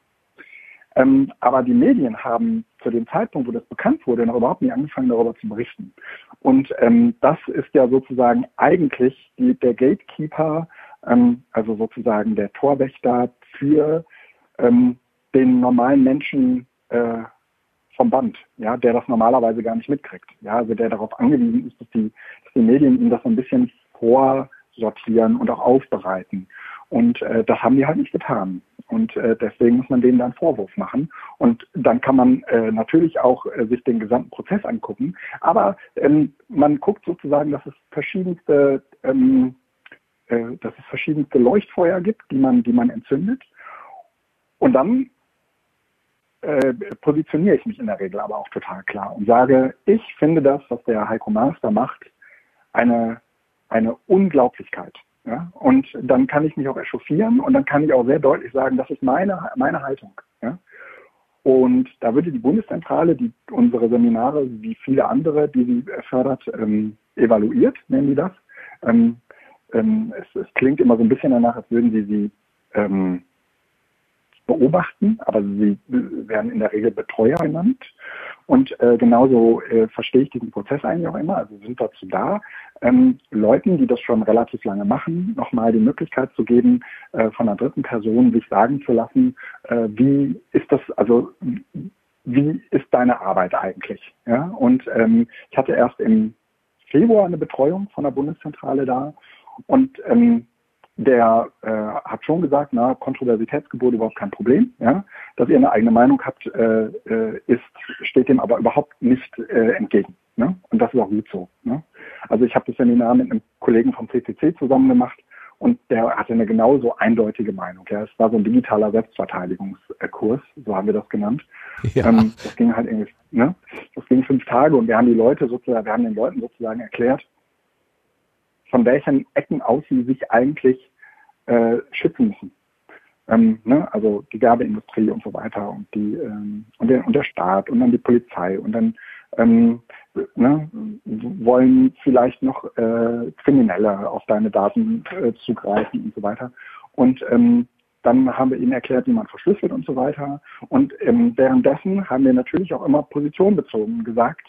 Ähm, aber die Medien haben zu dem Zeitpunkt, wo das bekannt wurde, noch überhaupt nie angefangen, darüber zu berichten. Und ähm, das ist ja sozusagen eigentlich die, der Gatekeeper, ähm, also sozusagen der Torwächter für ähm, den normalen Menschen äh, vom Band, ja, der das normalerweise gar nicht mitkriegt. Ja, also der darauf angewiesen ist, dass die, dass die Medien ihm das so ein bisschen vorsortieren und auch aufbereiten. Und äh, das haben die halt nicht getan. Und äh, deswegen muss man denen dann Vorwurf machen. Und dann kann man äh, natürlich auch äh, sich den gesamten Prozess angucken. Aber ähm, man guckt sozusagen, dass es verschiedenste, ähm, äh, dass es verschiedenste Leuchtfeuer gibt, die man, die man entzündet. Und dann äh, positioniere ich mich in der Regel aber auch total klar und sage, ich finde das, was der Heiko Master macht, eine, eine Unglaublichkeit. Ja? Und dann kann ich mich auch echauffieren und dann kann ich auch sehr deutlich sagen, das ist meine, meine Haltung. Ja? Und da würde die Bundeszentrale, die unsere Seminare wie viele andere, die sie fördert, ähm, evaluiert, nennen die das. Ähm, ähm, es, es, klingt immer so ein bisschen danach, als würden sie sie ähm, beobachten, aber sie werden in der Regel Betreuer genannt. Und äh, genauso äh, verstehe ich diesen Prozess eigentlich auch immer. Also sind dazu da, ähm, Leuten, die das schon relativ lange machen, nochmal die Möglichkeit zu geben, äh, von einer dritten Person sich sagen zu lassen, äh, wie ist das, also wie ist deine Arbeit eigentlich? Ja? Und ähm, ich hatte erst im Februar eine Betreuung von der Bundeszentrale da und ähm, der äh, hat schon gesagt, na, Kontroversitätsgebot überhaupt kein Problem. Ja? Dass ihr eine eigene Meinung habt, äh, äh, ist, steht dem aber überhaupt nicht äh, entgegen. Ne? Und das ist auch gut so. Ne? Also ich habe das Seminar mit einem Kollegen vom CCC zusammen gemacht und der hatte eine genauso eindeutige Meinung. Ja? Es war so ein digitaler Selbstverteidigungskurs, so haben wir das genannt. Ja. Ähm, das ging halt irgendwie, ne? Das ging fünf Tage und wir haben die Leute sozusagen, wir haben den Leuten sozusagen erklärt, von welchen Ecken aus sie sich eigentlich äh, schützen müssen. Ähm, ne? Also die Werbeindustrie und so weiter und die ähm, und, der, und der Staat und dann die Polizei und dann ähm, ne, wollen vielleicht noch äh, Kriminelle auf deine Daten äh, zugreifen und so weiter. Und ähm, dann haben wir ihnen erklärt, wie man verschlüsselt und so weiter. Und ähm, währenddessen haben wir natürlich auch immer Position bezogen gesagt.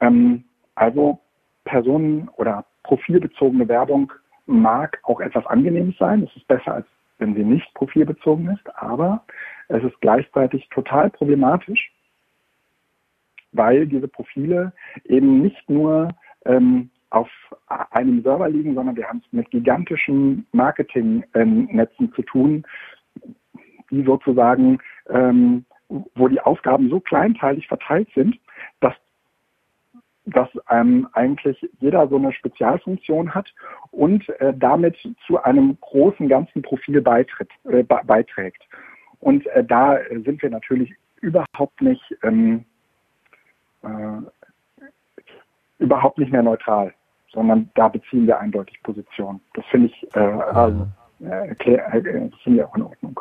Ähm, also Personen oder profilbezogene Werbung mag auch etwas angenehm sein. Es ist besser, als wenn sie nicht profilbezogen ist, aber es ist gleichzeitig total problematisch, weil diese Profile eben nicht nur ähm, auf einem Server liegen, sondern wir haben es mit gigantischen Marketingnetzen zu tun, die sozusagen, ähm, wo die Aufgaben so kleinteilig verteilt sind, dass ähm, eigentlich jeder so eine Spezialfunktion hat und äh, damit zu einem großen ganzen Profil beitritt, äh, beiträgt. Und äh, da sind wir natürlich überhaupt nicht ähm, äh, überhaupt nicht mehr neutral, sondern da beziehen wir eindeutig Position. Das finde ich, also, äh, finde ich auch in Ordnung.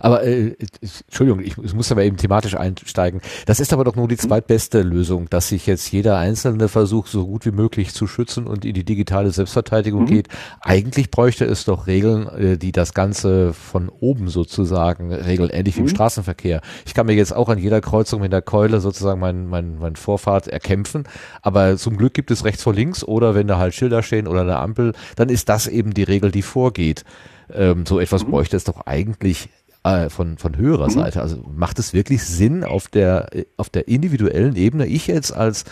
Aber äh, Entschuldigung, ich, ich muss aber eben thematisch einsteigen. Das ist aber doch nur die zweitbeste Lösung, dass sich jetzt jeder Einzelne versucht, so gut wie möglich zu schützen und in die digitale Selbstverteidigung mhm. geht. Eigentlich bräuchte es doch Regeln, äh, die das Ganze von oben sozusagen regeln, ähnlich wie im mhm. Straßenverkehr. Ich kann mir jetzt auch an jeder Kreuzung mit der Keule sozusagen mein, mein, mein Vorfahrt erkämpfen, aber zum Glück gibt es rechts vor links oder wenn da halt Schilder stehen oder eine Ampel, dann ist das eben die Regel, die vorgeht. Ähm, so etwas mhm. bräuchte es doch eigentlich äh, von, von höherer Mhm. Seite. Also macht es wirklich Sinn auf der, äh, auf der individuellen Ebene? Ich jetzt als,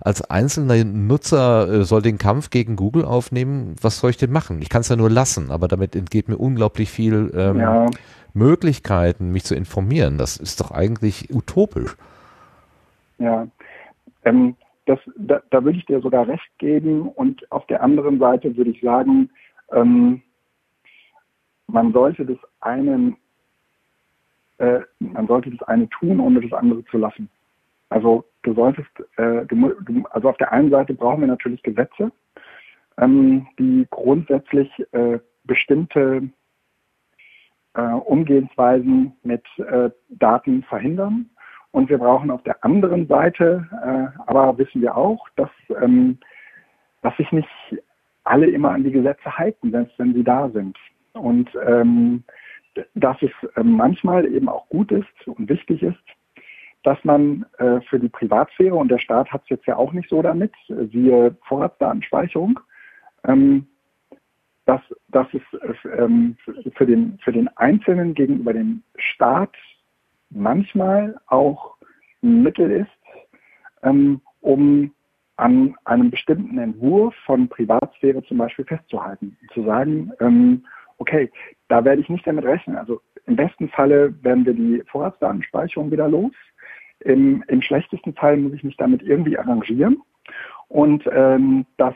als einzelner Nutzer äh, soll den Kampf gegen Google aufnehmen. Was soll ich denn machen? Ich kann es ja nur lassen, aber damit entgeht mir unglaublich viel ähm, Ja, Möglichkeiten, mich zu informieren. Das ist doch eigentlich utopisch. ja. Ähm, das, da, da würde ich dir sogar recht geben. Und auf der anderen Seite würde ich sagen, ähm, man sollte das einen, äh, man sollte das eine tun, ohne das andere zu lassen. Also du solltest, äh, du, also auf der einen Seite brauchen wir natürlich Gesetze, ähm, die grundsätzlich äh, bestimmte äh, Umgehensweisen mit äh, Daten verhindern. Und wir brauchen auf der anderen Seite, äh, aber wissen wir auch, dass, ähm, dass sich nicht alle immer an die Gesetze halten, selbst wenn sie da sind. Und ähm, dass es äh, manchmal eben auch gut ist und wichtig ist, dass man äh, für die Privatsphäre, und der Staat hat es jetzt ja auch nicht so damit, äh, siehe Vorratsdatenspeicherung, ähm, dass, dass es äh, ähm, für, den, für den Einzelnen gegenüber dem Staat manchmal auch ein Mittel ist, ähm, um an einem bestimmten Entwurf von Privatsphäre zum Beispiel festzuhalten. Zu sagen, ähm, okay, da werde ich nicht damit rechnen. Also im besten Falle werden wir die Vorratsdatenspeicherung wieder los. Im, im schlechtesten Fall muss ich mich damit irgendwie arrangieren. Und ähm, das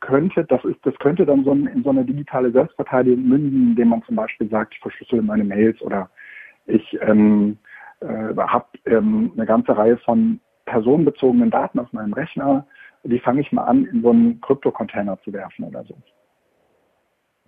könnte, das ist, das könnte dann so ein, in so eine digitale Selbstverteidigung münden, indem man zum Beispiel sagt, ich verschlüssele meine Mails oder ich ähm, äh, habe ähm, eine ganze Reihe von personenbezogenen Daten auf meinem Rechner, die fange ich mal an, in so einen Krypto-Container zu werfen oder so.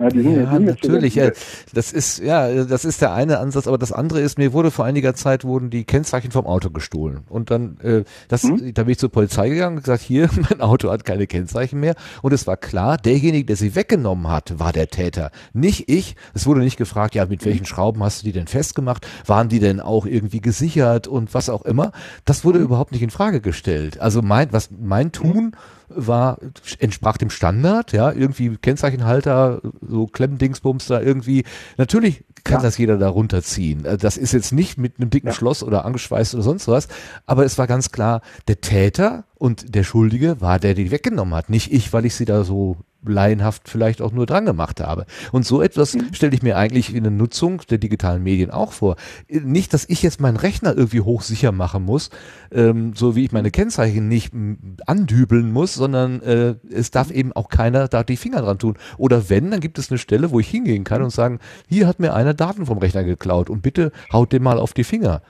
Ja, Ja, natürlich. Ja, das ist, ja, das ist der eine Ansatz, aber das andere ist, mir wurde vor einiger Zeit wurden die Kennzeichen vom Auto gestohlen. Und dann, äh, das, Mhm. da bin ich zur Polizei gegangen und gesagt, hier, mein Auto hat keine Kennzeichen mehr. Und es war klar, derjenige, der sie weggenommen hat, war der Täter. Nicht ich. Es wurde nicht gefragt, ja, mit welchen Schrauben hast du die denn festgemacht? Waren die denn auch irgendwie gesichert und was auch immer? Das wurde überhaupt nicht in Frage gestellt. Also mein, was mein Tun war, entsprach dem Standard, ja, irgendwie Kennzeichenhalter, so Klemmdingsbums da irgendwie. Natürlich kann Ja. das jeder da runterziehen. Also Das ist jetzt nicht mit einem dicken Ja. Schloss oder angeschweißt oder sonst was, aber es war ganz klar, der Täter und der Schuldige war der, der die weggenommen hat. Nicht ich, weil ich sie da so laienhaft vielleicht auch nur dran gemacht habe. Und so etwas Mhm. stelle ich mir eigentlich in der Nutzung der digitalen Medien auch vor. Nicht, dass ich jetzt meinen Rechner irgendwie hochsicher machen muss, ähm, so wie ich meine Kennzeichen nicht andübeln muss, sondern äh, es darf eben auch keiner da die Finger dran tun. Oder wenn, dann gibt es eine Stelle, wo ich hingehen kann und sagen, hier hat mir einer Daten vom Rechner geklaut und bitte haut dem mal auf die Finger.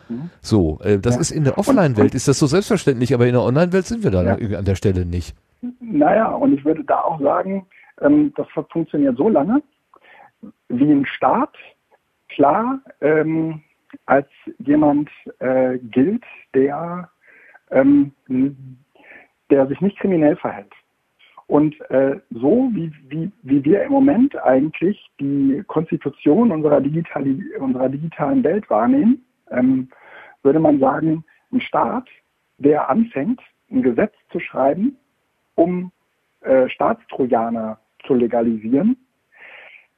So, äh, das Ja. ist in der Offline-Welt ist das so selbstverständlich, aber in der Online-Welt sind wir da Ja. an der Stelle nicht. Naja, und ich würde da auch sagen, ähm, das funktioniert so lange, wie ein Staat klar ähm, als jemand äh, gilt, der, ähm, der sich nicht kriminell verhält. Und äh, so wie, wie, wie wir im Moment eigentlich die Konstitution unserer, digitali unserer digitalen Welt wahrnehmen, ähm, würde man sagen, ein Staat, der anfängt, ein Gesetz zu schreiben, um äh, Staatstrojaner zu legalisieren,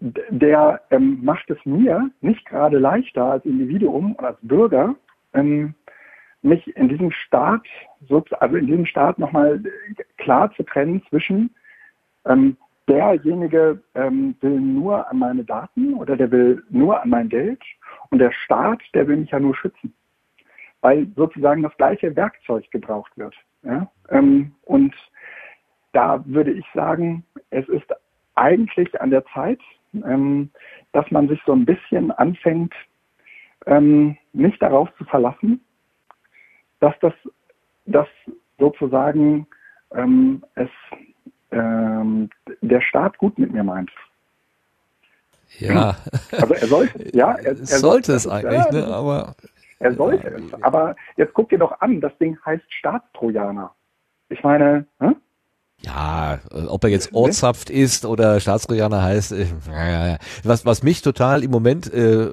der ähm, macht es mir nicht gerade leichter als Individuum und als Bürger, ähm, mich in diesem Staat, also in diesem Staat nochmal klar zu trennen zwischen ähm, derjenige ähm, will nur an meine Daten oder der will nur an mein Geld und der Staat, der will mich ja nur schützen, weil sozusagen das gleiche Werkzeug gebraucht wird. Ja? Ähm, und da würde ich sagen, es ist eigentlich an der Zeit, ähm, dass man sich so ein bisschen anfängt, ähm, nicht darauf zu verlassen, dass das, dass sozusagen ähm, es ähm, der Staat gut mit mir meint. Ja, Also er sollte, ja, er, er sollte es eigentlich, ja, ne? aber Er sollte es. Aber jetzt guck dir doch an, das Ding heißt Staatstrojaner. Ich meine, hm? Ja, äh, ob er jetzt Ortsaft ist oder Staatstrojaner heißt, äh, was, was mich total im Moment äh,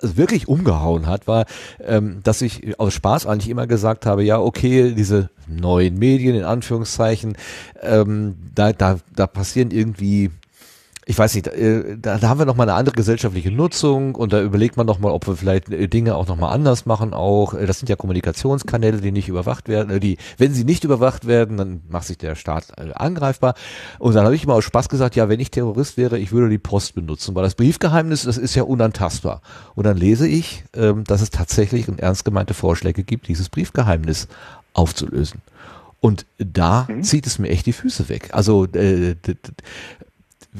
also wirklich umgehauen hat, war, ähm, dass ich aus Spaß eigentlich immer gesagt habe, ja, okay, diese neuen Medien in Anführungszeichen, ähm, da, da, da passieren irgendwie ich weiß nicht, äh, da, da haben wir noch mal eine andere gesellschaftliche Nutzung und da überlegt man noch mal, ob wir vielleicht äh, Dinge auch noch mal anders machen auch. Äh, das sind ja Kommunikationskanäle, die nicht überwacht werden, die, wenn sie nicht überwacht werden, dann macht sich der Staat angreifbar. Und dann habe ich mal aus Spaß gesagt, ja, wenn ich Terrorist wäre, ich würde die Post benutzen, weil das Briefgeheimnis, das ist ja unantastbar. Und dann lese ich, ähm, dass es tatsächlich und ernst gemeinte Vorschläge gibt, dieses Briefgeheimnis aufzulösen. Und da mhm. zieht es mir echt die Füße weg. Also äh,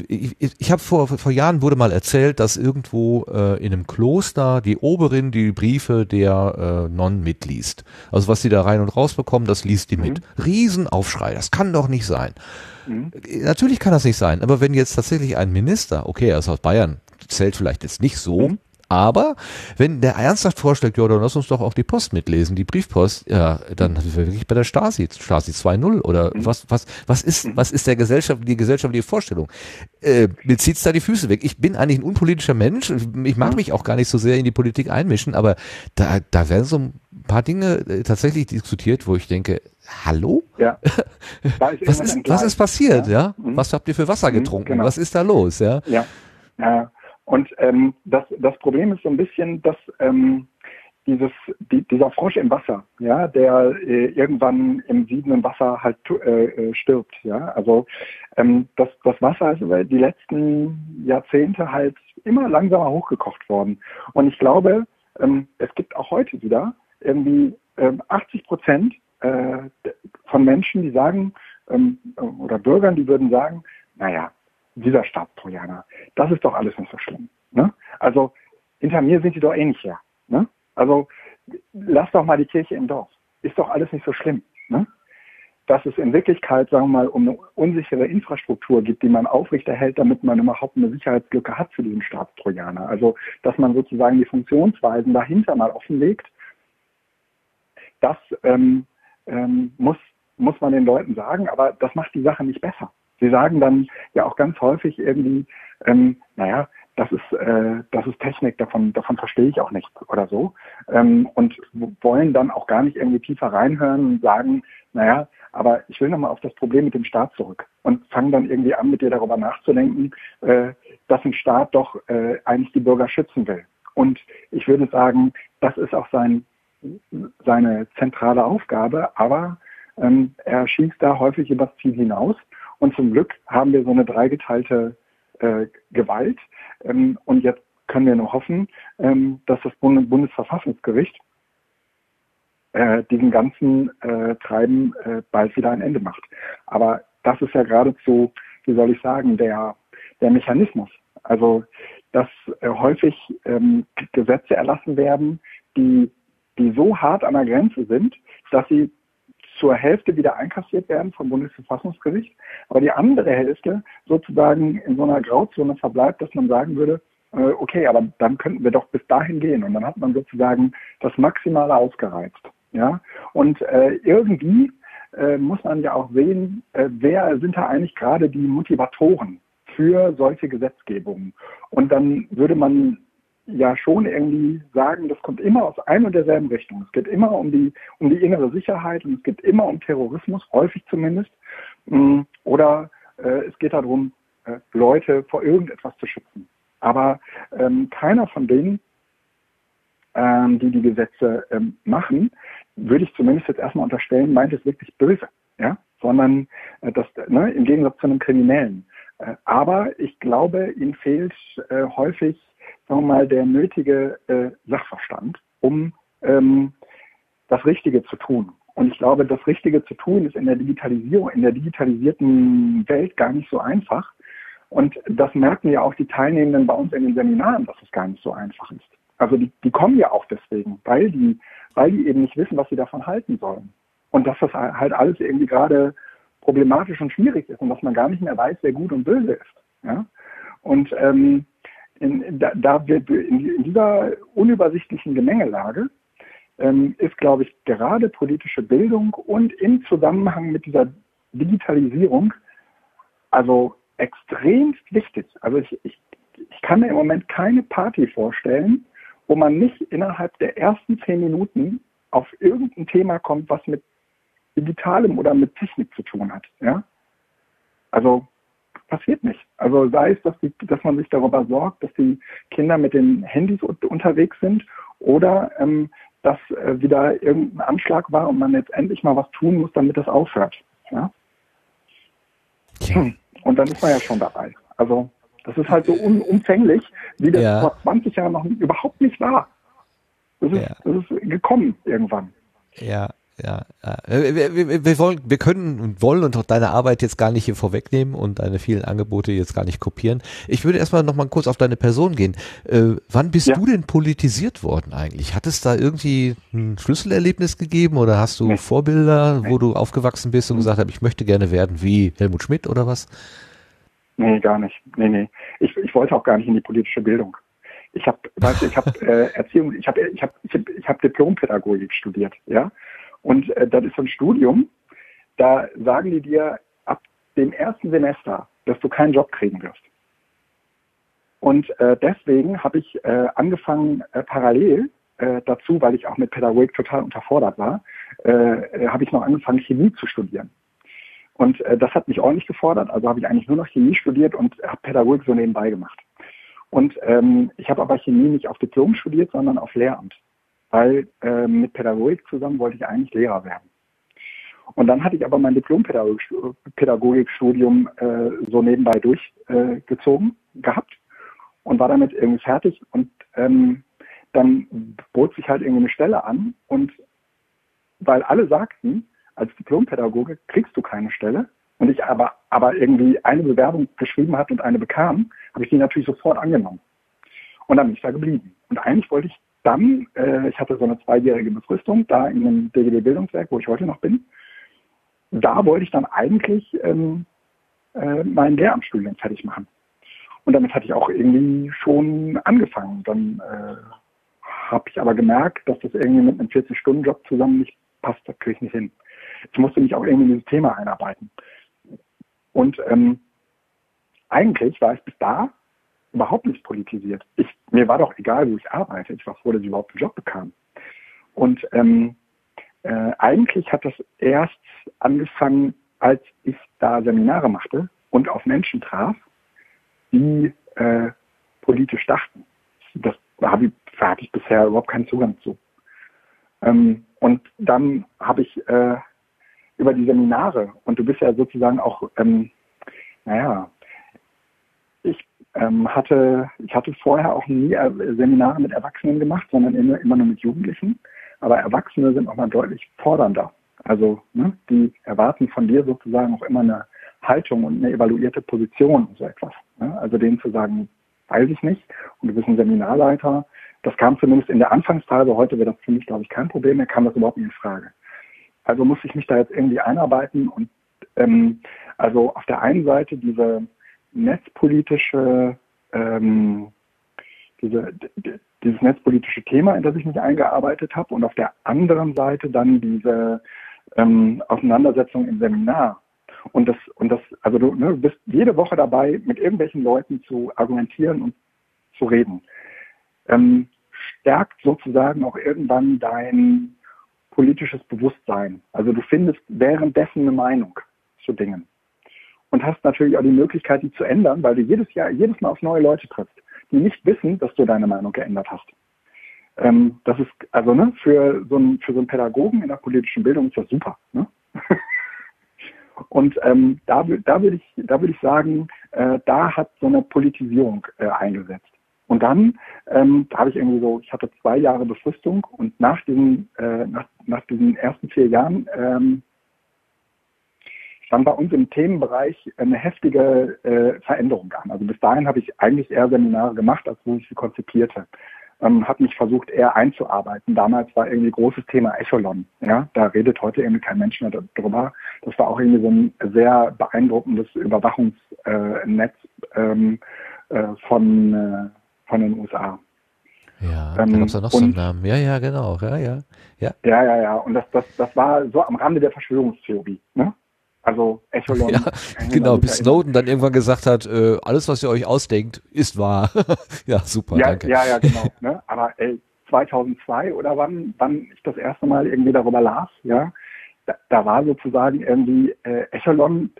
ich, ich habe vor, vor Jahren wurde mal erzählt, dass irgendwo äh, in einem Kloster die Oberin die Briefe der äh, Nonnen mitliest. Also was sie da rein und raus bekommen, das liest die mhm. mit. Riesenaufschrei, das kann doch nicht sein. Mhm. Natürlich kann das nicht sein, aber wenn jetzt tatsächlich ein Minister, okay, er ist aus Bayern, zählt vielleicht jetzt nicht so, mhm. Aber wenn der ernsthaft vorschlägt, ja, dann lass uns doch auch die Post mitlesen, die Briefpost, ja, dann sind wir wirklich bei der Stasi, Stasi 2.0 oder mhm. was, was, was ist, mhm. was ist der Gesellschaft, die gesellschaftliche Vorstellung? Äh, mir zieht's da die Füße weg. Ich bin eigentlich ein unpolitischer Mensch. Ich mag mhm. mich auch gar nicht so sehr in die Politik einmischen, aber da, da werden so ein paar Dinge äh, tatsächlich diskutiert, wo ich denke, hallo? Ja. was ist, was ist passiert, ja? ja? Mhm. Was habt ihr für Wasser mhm, getrunken? Genau. Was ist da los, ja? Ja. ja. Und ähm, das, das Problem ist so ein bisschen, dass ähm, dieses, die, dieser Frosch im Wasser, ja, der äh, irgendwann im siedenden Wasser halt äh, äh, stirbt, ja. Also ähm, das, das Wasser ist über die letzten Jahrzehnte halt immer langsamer hochgekocht worden. Und ich glaube, ähm, es gibt auch heute wieder irgendwie ähm, 80 Prozent äh, von Menschen, die sagen, ähm, oder Bürgern, die würden sagen, naja, dieser Staatstrojaner, das ist doch alles nicht so schlimm. Ne? Also hinter mir sind die doch eh nicht her. Ne? Also lass doch mal die Kirche im Dorf. Ist doch alles nicht so schlimm. Ne? Dass es in Wirklichkeit, sagen wir mal, um eine unsichere Infrastruktur gibt, die man aufrechterhält, damit man überhaupt eine Sicherheitslücke hat für diesen Staatstrojaner. Also dass man sozusagen die Funktionsweisen dahinter mal offenlegt, das ähm, ähm, muss, muss man den Leuten sagen, aber das macht die Sache nicht besser. Sie sagen dann ja auch ganz häufig irgendwie, ähm, naja, das ist, äh, das ist Technik, davon, davon verstehe ich auch nichts oder so. Ähm, und wollen dann auch gar nicht irgendwie tiefer reinhören und sagen, naja, aber ich will nochmal auf das Problem mit dem Staat zurück und fangen dann irgendwie an, mit dir darüber nachzudenken, äh, dass ein Staat doch äh, eigentlich die Bürger schützen will. Und ich würde sagen, das ist auch sein, seine zentrale Aufgabe, aber ähm, er schießt da häufig übers Ziel hinaus und zum Glück haben wir so eine dreigeteilte äh, Gewalt. Ähm, und jetzt können wir nur hoffen, ähm, dass das Bund Bundesverfassungsgericht äh, diesem ganzen äh, Treiben äh, bald wieder ein Ende macht. Aber das ist ja geradezu, wie soll ich sagen, der, der Mechanismus. Also, dass äh, häufig ähm, Gesetze erlassen werden, die, die so hart an der Grenze sind, dass sie zur Hälfte wieder einkassiert werden vom Bundesverfassungsgericht, aber die andere Hälfte sozusagen in so einer Grauzone verbleibt, dass man sagen würde, äh, okay, aber dann könnten wir doch bis dahin gehen und dann hat man sozusagen das Maximale ausgereizt. Ja? Und äh, irgendwie äh, muss man ja auch sehen, äh, wer sind da eigentlich gerade die Motivatoren für solche Gesetzgebungen. Und dann würde man ja schon irgendwie sagen, das kommt immer aus einer und derselben Richtung. Es geht immer um die, um die innere Sicherheit und es geht immer um Terrorismus, häufig zumindest. Mm, oder äh, es geht darum, äh, Leute vor irgendetwas zu schützen. Aber ähm, keiner von denen, ähm, die die Gesetze ähm, machen, würde ich zumindest jetzt erstmal unterstellen, meint es wirklich böse, ja, sondern äh, das, ne, im Gegensatz zu einem Kriminellen. Äh, aber ich glaube, ihnen fehlt äh, häufig sagen wir mal, der nötige äh, Sachverstand, um ähm, das Richtige zu tun. Und ich glaube, das Richtige zu tun ist in der Digitalisierung, in der digitalisierten Welt gar nicht so einfach. Und das merken ja auch die Teilnehmenden bei uns in den Seminaren, dass es gar nicht so einfach ist. Also die, die kommen ja auch deswegen, weil die, weil die eben nicht wissen, was sie davon halten sollen. Und dass das halt alles irgendwie gerade problematisch und schwierig ist und dass man gar nicht mehr weiß, wer gut und böse ist. Ja? Und ähm, in, da, da wir in, in dieser unübersichtlichen Gemengelage ähm, ist, glaube ich, gerade politische Bildung und im Zusammenhang mit dieser Digitalisierung also extremst wichtig. Also ich, ich, ich kann mir im Moment keine Party vorstellen, wo man nicht innerhalb der ersten zehn Minuten auf irgendein Thema kommt, was mit Digitalem oder mit Technik zu tun hat. Ja? Also passiert nicht. Also sei es, dass, die, dass man sich darüber sorgt, dass die Kinder mit den Handys unterwegs sind oder ähm, dass äh, wieder irgendein Anschlag war und man jetzt endlich mal was tun muss, damit das aufhört. Ja? Hm. Und dann ist man ja schon dabei. Also das ist halt so un umfänglich, wie das ja. vor 20 Jahren noch überhaupt nicht war. Das ist, ja. das ist gekommen irgendwann. Ja, ja, ja. Wir, wir, wir, wollen, wir können und wollen und auch deine Arbeit jetzt gar nicht hier vorwegnehmen und deine vielen Angebote jetzt gar nicht kopieren. Ich würde erstmal noch mal kurz auf deine Person gehen. Äh, wann bist ja. du denn politisiert worden eigentlich? Hat es da irgendwie ein Schlüsselerlebnis gegeben oder hast du nee. Vorbilder, wo du aufgewachsen bist und mhm. gesagt hast, ich möchte gerne werden wie Helmut Schmidt oder was? Nee, gar nicht. Nee, nee. Ich, ich wollte auch gar nicht in die politische Bildung. Ich habe, weißt du, ich habe äh, Erziehung, ich habe, ich habe, ich habe ich hab Diplompädagogik studiert, ja. Und äh, das ist so ein Studium, da sagen die dir ab dem ersten Semester, dass du keinen Job kriegen wirst. Und äh, deswegen habe ich äh, angefangen, äh, parallel äh, dazu, weil ich auch mit Pädagogik total unterfordert war, äh, äh, habe ich noch angefangen, Chemie zu studieren. Und äh, das hat mich ordentlich gefordert, also habe ich eigentlich nur noch Chemie studiert und habe Pädagogik so nebenbei gemacht. Und ähm, ich habe aber Chemie nicht auf Diplom studiert, sondern auf Lehramt weil äh, mit Pädagogik zusammen wollte ich eigentlich Lehrer werden. Und dann hatte ich aber mein Diplompädagogikstudium äh, so nebenbei durchgezogen äh, gehabt und war damit irgendwie fertig. Und ähm, dann bot sich halt irgendwie eine Stelle an und weil alle sagten, als Diplompädagoge kriegst du keine Stelle und ich aber, aber irgendwie eine Bewerbung geschrieben hat und eine bekam, habe ich die natürlich sofort angenommen. Und dann bin ich da geblieben. Und eigentlich wollte ich dann, äh, ich hatte so eine zweijährige Befristung da in dem DGB Bildungswerk, wo ich heute noch bin. Da wollte ich dann eigentlich ähm, äh, mein Lehramtsstudium fertig machen. Und damit hatte ich auch irgendwie schon angefangen. Dann äh, habe ich aber gemerkt, dass das irgendwie mit einem 40-Stunden-Job zusammen nicht passt. Das kriege ich nicht hin. Ich musste mich auch irgendwie in dieses Thema einarbeiten. Und ähm, eigentlich war es bis da überhaupt nicht politisiert. Ich, mir war doch egal, wo ich arbeite. Ich war froh, dass ich überhaupt einen Job bekam. Und ähm, äh, eigentlich hat das erst angefangen, als ich da Seminare machte und auf Menschen traf, die äh, politisch dachten. Das habe ich, da hatte ich bisher überhaupt keinen Zugang zu. Ähm, und dann habe ich äh, über die Seminare, und du bist ja sozusagen auch, ähm, naja, ich ähm, hatte, ich hatte vorher auch nie äh, Seminare mit Erwachsenen gemacht, sondern immer, immer nur mit Jugendlichen. Aber Erwachsene sind nochmal deutlich fordernder. Also ne, die erwarten von dir sozusagen auch immer eine Haltung und eine evaluierte Position und so etwas. Ne? Also denen zu sagen, weiß ich nicht, und du bist ein Seminarleiter, das kam zumindest in der Anfangsphase, heute wäre das für mich, glaube ich, kein Problem mehr, kam das überhaupt nicht in Frage. Also muss ich mich da jetzt irgendwie einarbeiten und ähm, also auf der einen Seite diese netzpolitische, ähm, diese, dieses netzpolitische Thema, in das ich mich eingearbeitet habe und auf der anderen Seite dann diese ähm, Auseinandersetzung im Seminar. Und das, und das, also du, ne, bist jede Woche dabei, mit irgendwelchen Leuten zu argumentieren und zu reden. Ähm, stärkt sozusagen auch irgendwann dein politisches Bewusstsein. Also du findest währenddessen eine Meinung zu Dingen und hast natürlich auch die Möglichkeit, die zu ändern, weil du jedes Jahr, jedes Mal auf neue Leute triffst, die nicht wissen, dass du deine Meinung geändert hast. Ähm, das ist, also ne, für so einen, für so einen Pädagogen in der politischen Bildung ist das super. Ne? Und ähm, da, da würde ich, da würde ich sagen, äh, da hat so eine Politisierung äh, eingesetzt. Und dann ähm, da habe ich irgendwie so, ich hatte zwei Jahre Befristung und nach diesen, äh, nach, nach diesen ersten vier Jahren ähm, stand bei uns im Themenbereich eine heftige äh, Veränderung an. Also bis dahin habe ich eigentlich eher Seminare gemacht, als wo ich sie konzipierte. Ähm, habe mich versucht, eher einzuarbeiten. Damals war irgendwie großes Thema Echelon. Ja, da redet heute irgendwie kein Mensch mehr darüber. Das war auch irgendwie so ein sehr beeindruckendes Überwachungsnetz äh, ähm, äh, von, äh, von den USA. Ja, ähm, da gab es ja noch so einen Namen. Ja, ja, genau. Ja, ja. Ja, ja, ja. ja. Und das, das, das war so am Rande der Verschwörungstheorie. Ne? Also Echelon. Ja, genau, bis Snowden dann irgendwann gesagt hat, äh, alles, was ihr euch ausdenkt, ist wahr. ja, super, ja, danke. Ja, ja, genau. Ne? Aber ey, 2002 oder wann, wann ich das erste Mal irgendwie darüber las, ja, da, da war sozusagen irgendwie äh, Echelon,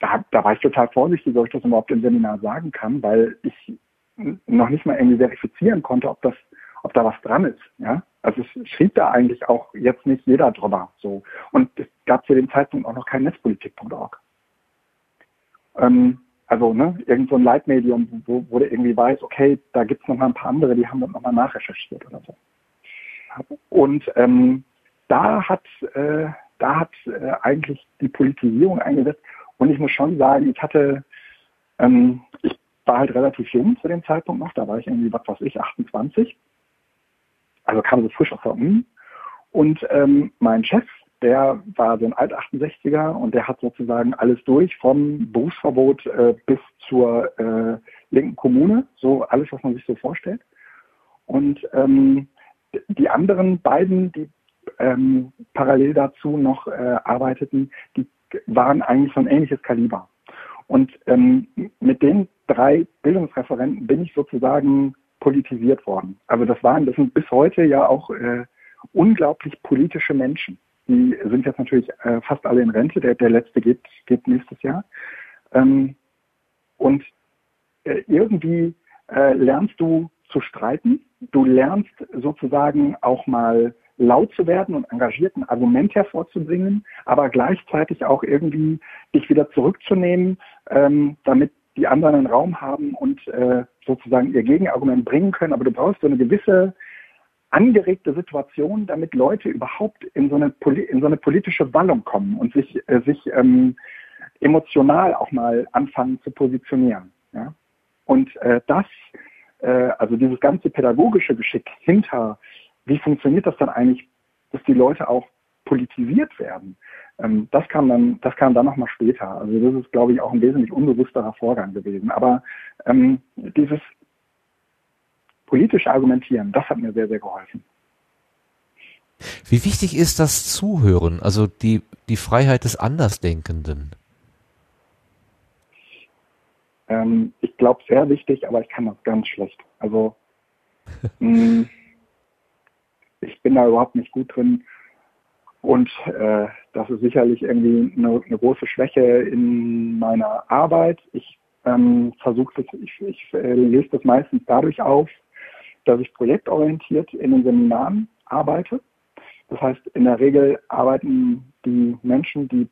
da, da war ich total vorsichtig, ob ich das überhaupt im Seminar sagen kann, weil ich noch nicht mal irgendwie verifizieren konnte, ob das, ob da was dran ist. Ja? Also es schrieb da eigentlich auch jetzt nicht jeder drüber. So. Und es gab zu dem Zeitpunkt auch noch kein Netzpolitik.org. Ähm, also ne, irgend so ein Leitmedium, wo, wo der irgendwie weiß, okay, da gibt es noch mal ein paar andere, die haben das nochmal nachrecherchiert oder so. Und ähm, da hat, äh, da hat äh, eigentlich die Politisierung eingesetzt. Und ich muss schon sagen, ich hatte, ähm, ich war halt relativ jung zu dem Zeitpunkt noch, da war ich irgendwie, was weiß ich, 28. Also kam so frisch aus der Uni. Und ähm, mein Chef, der war so ein Alt-68er und der hat sozusagen alles durch, vom Berufsverbot äh, bis zur äh, linken Kommune, so alles, was man sich so vorstellt. Und ähm, die anderen beiden, die ähm, parallel dazu noch äh, arbeiteten, die waren eigentlich so ein ähnliches Kaliber. Und ähm, mit den drei Bildungsreferenten bin ich sozusagen politisiert worden. Also das waren, das sind bis heute ja auch äh, unglaublich politische Menschen die sind jetzt natürlich äh, fast alle in Rente. Der, der letzte geht, geht nächstes Jahr. Ähm, und äh, irgendwie äh, lernst du zu streiten. Du lernst sozusagen auch mal laut zu werden und engagiert ein Argument hervorzubringen, aber gleichzeitig auch irgendwie dich wieder zurückzunehmen, ähm, damit die anderen einen Raum haben und äh, sozusagen ihr Gegenargument bringen können. Aber du brauchst so eine gewisse angeregte Situation, damit Leute überhaupt in so eine, in so eine politische Wallung kommen und sich, äh, sich ähm, emotional auch mal anfangen zu positionieren. Ja? Und äh, das, äh, also dieses ganze pädagogische Geschick hinter, wie funktioniert das dann eigentlich, dass die Leute auch politisiert werden, ähm, das kam dann, das kam dann nochmal später. Also das ist, glaube ich, auch ein wesentlich unbewussterer Vorgang gewesen. Aber ähm, dieses politisch argumentieren, das hat mir sehr, sehr geholfen. Wie wichtig ist das Zuhören, also die, die Freiheit des Andersdenkenden? Ähm, ich glaube, sehr wichtig, aber ich kann das ganz schlecht. Also, mh, mm, ich bin da überhaupt nicht gut drin. Und äh, das ist sicherlich irgendwie eine, eine, große Schwäche in meiner Arbeit. Ich ähm, versuche das, ich, ich äh, lese das meistens dadurch auf, dass ich projektorientiert in den Seminaren arbeite. Das heißt, in der Regel arbeiten die Menschen, die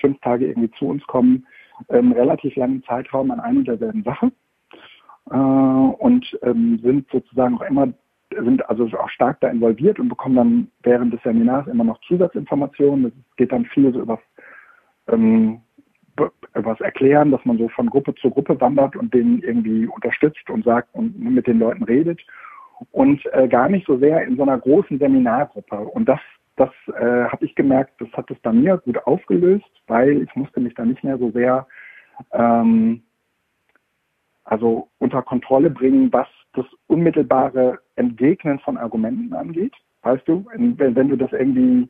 fünf Tage irgendwie zu uns kommen, einen relativ langen Zeitraum an einer und derselben Sache äh, und ähm, sind sozusagen auch immer, sind also auch stark da involviert und bekommen dann während des Seminars immer noch Zusatzinformationen. Es geht dann viel so über ähm, was erklären, dass man so von Gruppe zu Gruppe wandert und denen irgendwie unterstützt und sagt und mit den Leuten redet und äh, gar nicht so sehr in so einer großen Seminargruppe. Und das, das äh, habe ich gemerkt, das hat es bei mir gut aufgelöst, weil ich musste mich da nicht mehr so sehr ähm, also unter Kontrolle bringen, was das unmittelbare Entgegnen von Argumenten angeht. Weißt du, wenn, du das irgendwie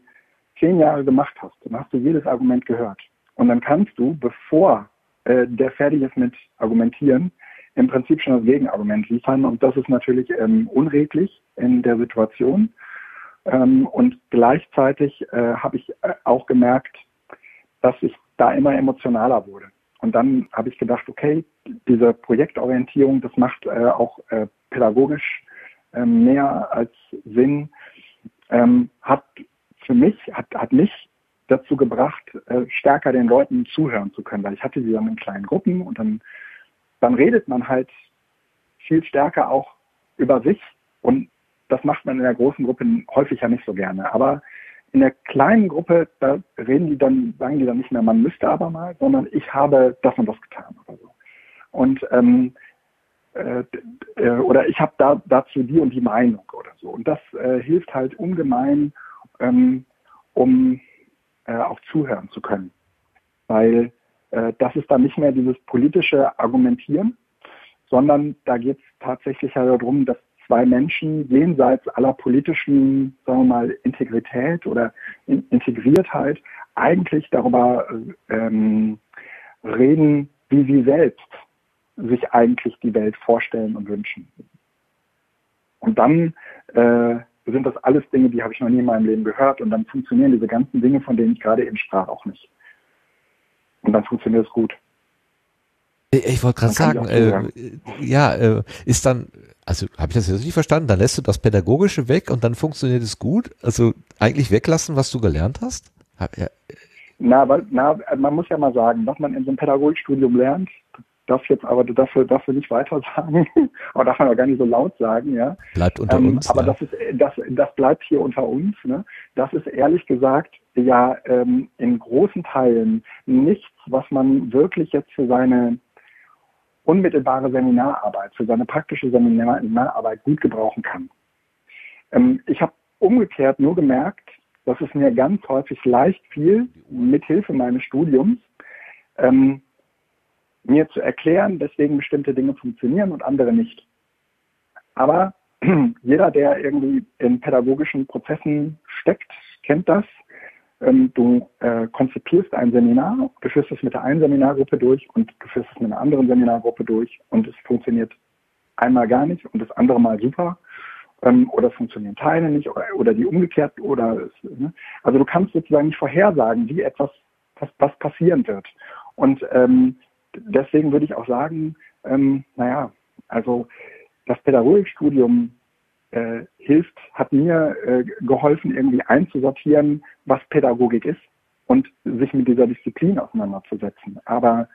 zehn Jahre gemacht hast, dann hast du jedes Argument gehört. Und dann kannst du, bevor äh, der fertig ist mit Argumentieren, im Prinzip schon das Gegenargument liefern. Und das ist natürlich ähm, unredlich in der Situation. Ähm, und gleichzeitig äh, habe ich äh, auch gemerkt, dass ich da immer emotionaler wurde. Und dann habe ich gedacht, okay, diese Projektorientierung, das macht äh, auch äh, pädagogisch äh, mehr als Sinn, ähm, hat für mich, hat, hat mich dazu gebracht, äh, stärker den Leuten zuhören zu können, weil ich hatte sie dann in kleinen Gruppen und dann dann redet man halt viel stärker auch über sich und das macht man in der großen Gruppe häufig ja nicht so gerne. Aber in der kleinen Gruppe, da reden die dann, sagen die dann nicht mehr, man müsste aber mal, sondern ich habe das und das getan oder so. Und ähm, äh, äh oder ich habe da dazu die und die Meinung oder so. Und das äh, hilft halt ungemein, ähm, um äh, auch zuhören zu können. Weil äh, das ist dann nicht mehr dieses politische Argumentieren, sondern da geht es tatsächlich darum, dass zwei Menschen jenseits aller politischen, sagen wir mal, Integrität oder Integriertheit eigentlich darüber ähm, reden, wie sie selbst sich eigentlich die Welt vorstellen und wünschen. Und dann äh, sind das alles Dinge, die habe ich noch nie in meinem Leben gehört und dann funktionieren diese ganzen Dinge, von denen ich gerade eben sprach, auch nicht. Und dann funktioniert es gut. Ich, ich wollte gerade sagen, äh, ja, äh, ist dann, also habe ich das jetzt nicht verstanden, dann lässt du das Pädagogische weg und dann funktioniert es gut? Also eigentlich weglassen, was du gelernt hast? Ja. Na, aber, na, man muss ja mal sagen, was man in so einem Pädagogikstudium lernt, darf jetzt aber dafür, dafür nicht weiter sagen, aber darf man auch gar nicht so laut sagen, ja. Bleibt unter ähm, uns. Aber ja. das ist, das, das bleibt hier unter uns. Ne? Das ist ehrlich gesagt ja ähm, in großen Teilen nichts, was man wirklich jetzt für seine unmittelbare Seminararbeit, für seine praktische Seminararbeit gut gebrauchen kann. Ähm, ich habe umgekehrt nur gemerkt, dass es mir ganz häufig leicht fiel, mithilfe meines Studiums, ähm, mir zu erklären, weswegen bestimmte Dinge funktionieren und andere nicht. Aber jeder, der irgendwie in pädagogischen Prozessen steckt, kennt das. Ähm, du äh, konzipierst ein Seminar, du führst es mit der einen Seminargruppe durch und du führst es mit einer anderen Seminargruppe durch und es funktioniert einmal gar nicht und das andere Mal super ähm, oder funktionieren Teile nicht oder, oder die umgekehrt oder ne? also du kannst sozusagen nicht vorhersagen, wie etwas was, was passieren wird und ähm, deswegen würde ich auch sagen, ähm, naja, also das Pädagogikstudium äh, hilft, hat mir äh, geholfen, irgendwie einzusortieren, was Pädagogik ist und sich mit dieser Disziplin auseinanderzusetzen. Aber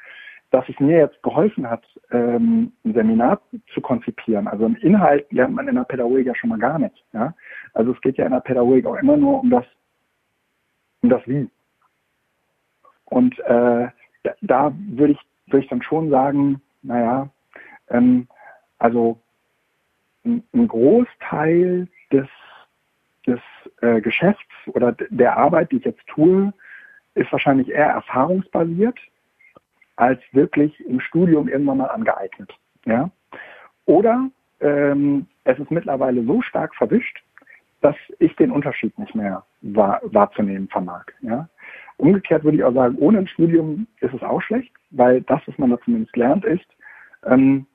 dass es mir jetzt geholfen hat, ähm, ein Seminar zu konzipieren, also im Inhalt lernt man in der Pädagogik ja schon mal gar nicht. Ja? Also es geht ja in der Pädagogik auch immer nur um das, um das Wie. Und äh, da, da würde ich würde ich dann schon sagen, naja, ähm, also ein, Großteil des, des äh, Geschäfts oder der Arbeit, die ich jetzt tue, ist wahrscheinlich eher erfahrungsbasiert als wirklich im Studium irgendwann mal angeeignet. Ja? Oder ähm, es ist mittlerweile so stark verwischt, dass ich den Unterschied nicht mehr wahr, wahrzunehmen vermag. Ja? Umgekehrt würde ich auch sagen, ohne ein Studium ist es auch schlecht, weil das, was man da zumindest lernt, ist ähm,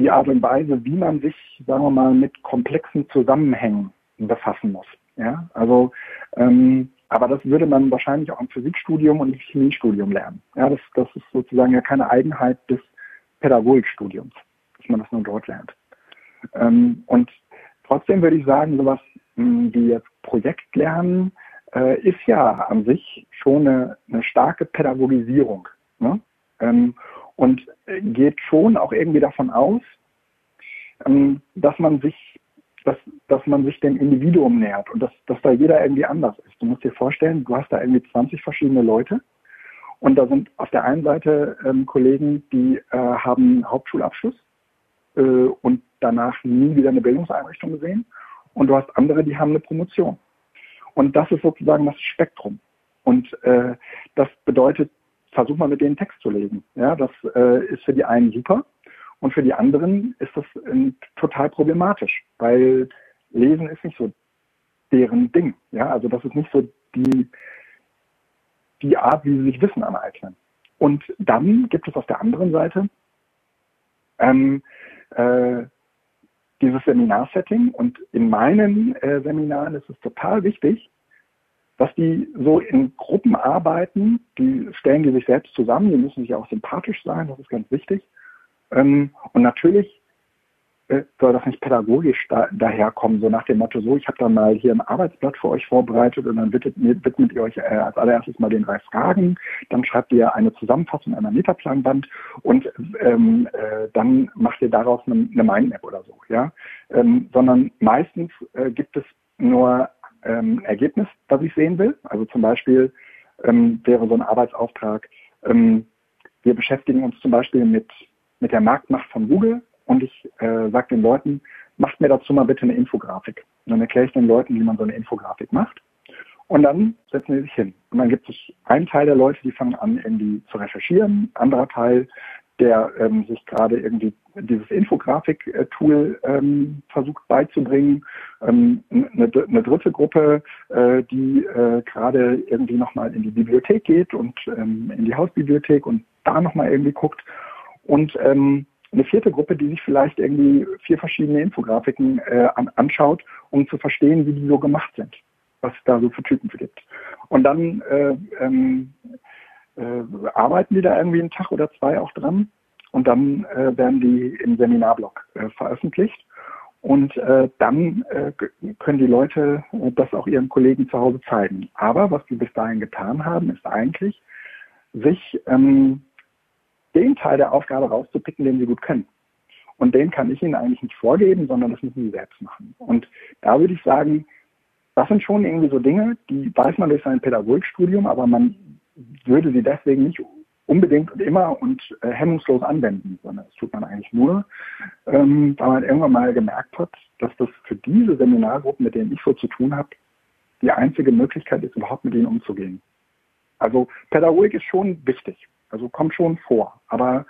die Art und Weise, wie man sich, sagen wir mal, mit komplexen Zusammenhängen befassen muss. Ja, also, ähm, aber das würde man wahrscheinlich auch im Physikstudium und im Chemiestudium lernen. Ja, das, das ist sozusagen ja keine Eigenheit des Pädagogikstudiums, dass man das nur dort lernt. Ähm, und trotzdem würde ich sagen, sowas mh, wie jetzt Projektlernen äh, ist ja an sich schon eine, eine starke Pädagogisierung. Ne? Ähm, und geht schon auch irgendwie davon aus, ähm, dass man sich dass, dass man sich dem Individuum nähert und dass, dass da jeder irgendwie anders ist. Du musst dir vorstellen, du hast da irgendwie 20 verschiedene Leute und da sind auf der einen Seite ähm, Kollegen, die äh, haben Hauptschulabschluss äh, und danach nie wieder eine Bildungseinrichtung gesehen und du hast andere, die haben eine Promotion. Und das ist sozusagen das Spektrum. Und äh, das bedeutet, versuch mal mit denen Text zu lesen. Ja, das äh, ist für die einen super und für die anderen ist das äh, total problematisch, weil Lesen ist nicht so deren Ding. Ja, also das ist nicht so die, die Art, wie sie sich Wissen aneignen. Und dann gibt es auf der anderen Seite ähm, äh, dieses Seminarsetting und in meinen äh, Seminaren ist es total wichtig, dass die so in Gruppen arbeiten, die stellen die sich selbst zusammen, die müssen sich auch sympathisch sein, das ist ganz wichtig. Ähm, und natürlich äh, soll das nicht pädagogisch da, daherkommen, so nach dem Motto, so, ich habe da mal hier ein Arbeitsblatt für euch vorbereitet und dann widmet, widmet ihr euch äh, als allererstes mal den drei Fragen, dann schreibt ihr eine Zusammenfassung einer Metaplanwand und ähm, äh, dann macht ihr daraus eine, eine Mindmap oder so, ja, ähm, sondern meistens äh, gibt es nur ähm, Ergebnis, das ich sehen will. Also zum Beispiel ähm, wäre so ein Arbeitsauftrag, ähm, wir beschäftigen uns zum Beispiel mit, mit der Marktmacht von Google und ich äh, sage den Leuten, macht mir dazu mal bitte eine Infografik. Und dann erkläre ich den Leuten, wie man so eine Infografik macht. Und dann setzen sie sich hin. Und dann gibt es einen Teil der Leute, die fangen an, irgendwie zu recherchieren. Anderer Teil, der ähm, sich gerade irgendwie dieses Infografik-Tool ähm, versucht beizubringen. Ähm, eine, eine, dritte Gruppe, äh, die äh, gerade irgendwie nochmal in die Bibliothek geht und ähm, in die Hausbibliothek und da nochmal irgendwie guckt. Und ähm, eine vierte Gruppe, die sich vielleicht irgendwie vier verschiedene Infografiken äh, an, anschaut, um zu verstehen, wie die so gemacht sind, was es da so für Typen gibt. Und dann äh, ähm, äh, arbeiten die da irgendwie einen Tag oder zwei auch dran und dann äh, werden die im Seminarblog äh, veröffentlicht. Und äh, dann äh, können die Leute äh, das auch ihren Kollegen zu Hause zeigen. Aber was die bis dahin getan haben, ist eigentlich, sich ähm, den Teil der Aufgabe rauszupicken, den sie gut können. Und den kann ich ihnen eigentlich nicht vorgeben, sondern das müssen sie selbst machen. Und da würde ich sagen, das sind schon irgendwie so Dinge, die weiß man durch sein Pädagogikstudium, aber man würde sie deswegen nicht unbedingt und immer und äh, hemmungslos anwenden, sondern das tut man eigentlich nur, ähm, weil man irgendwann mal gemerkt hat, dass das für diese Seminargruppen, mit denen ich so zu tun habe, die einzige Möglichkeit ist, überhaupt mit ihnen umzugehen. Also Pädagogik ist schon wichtig, also kommt schon vor, aber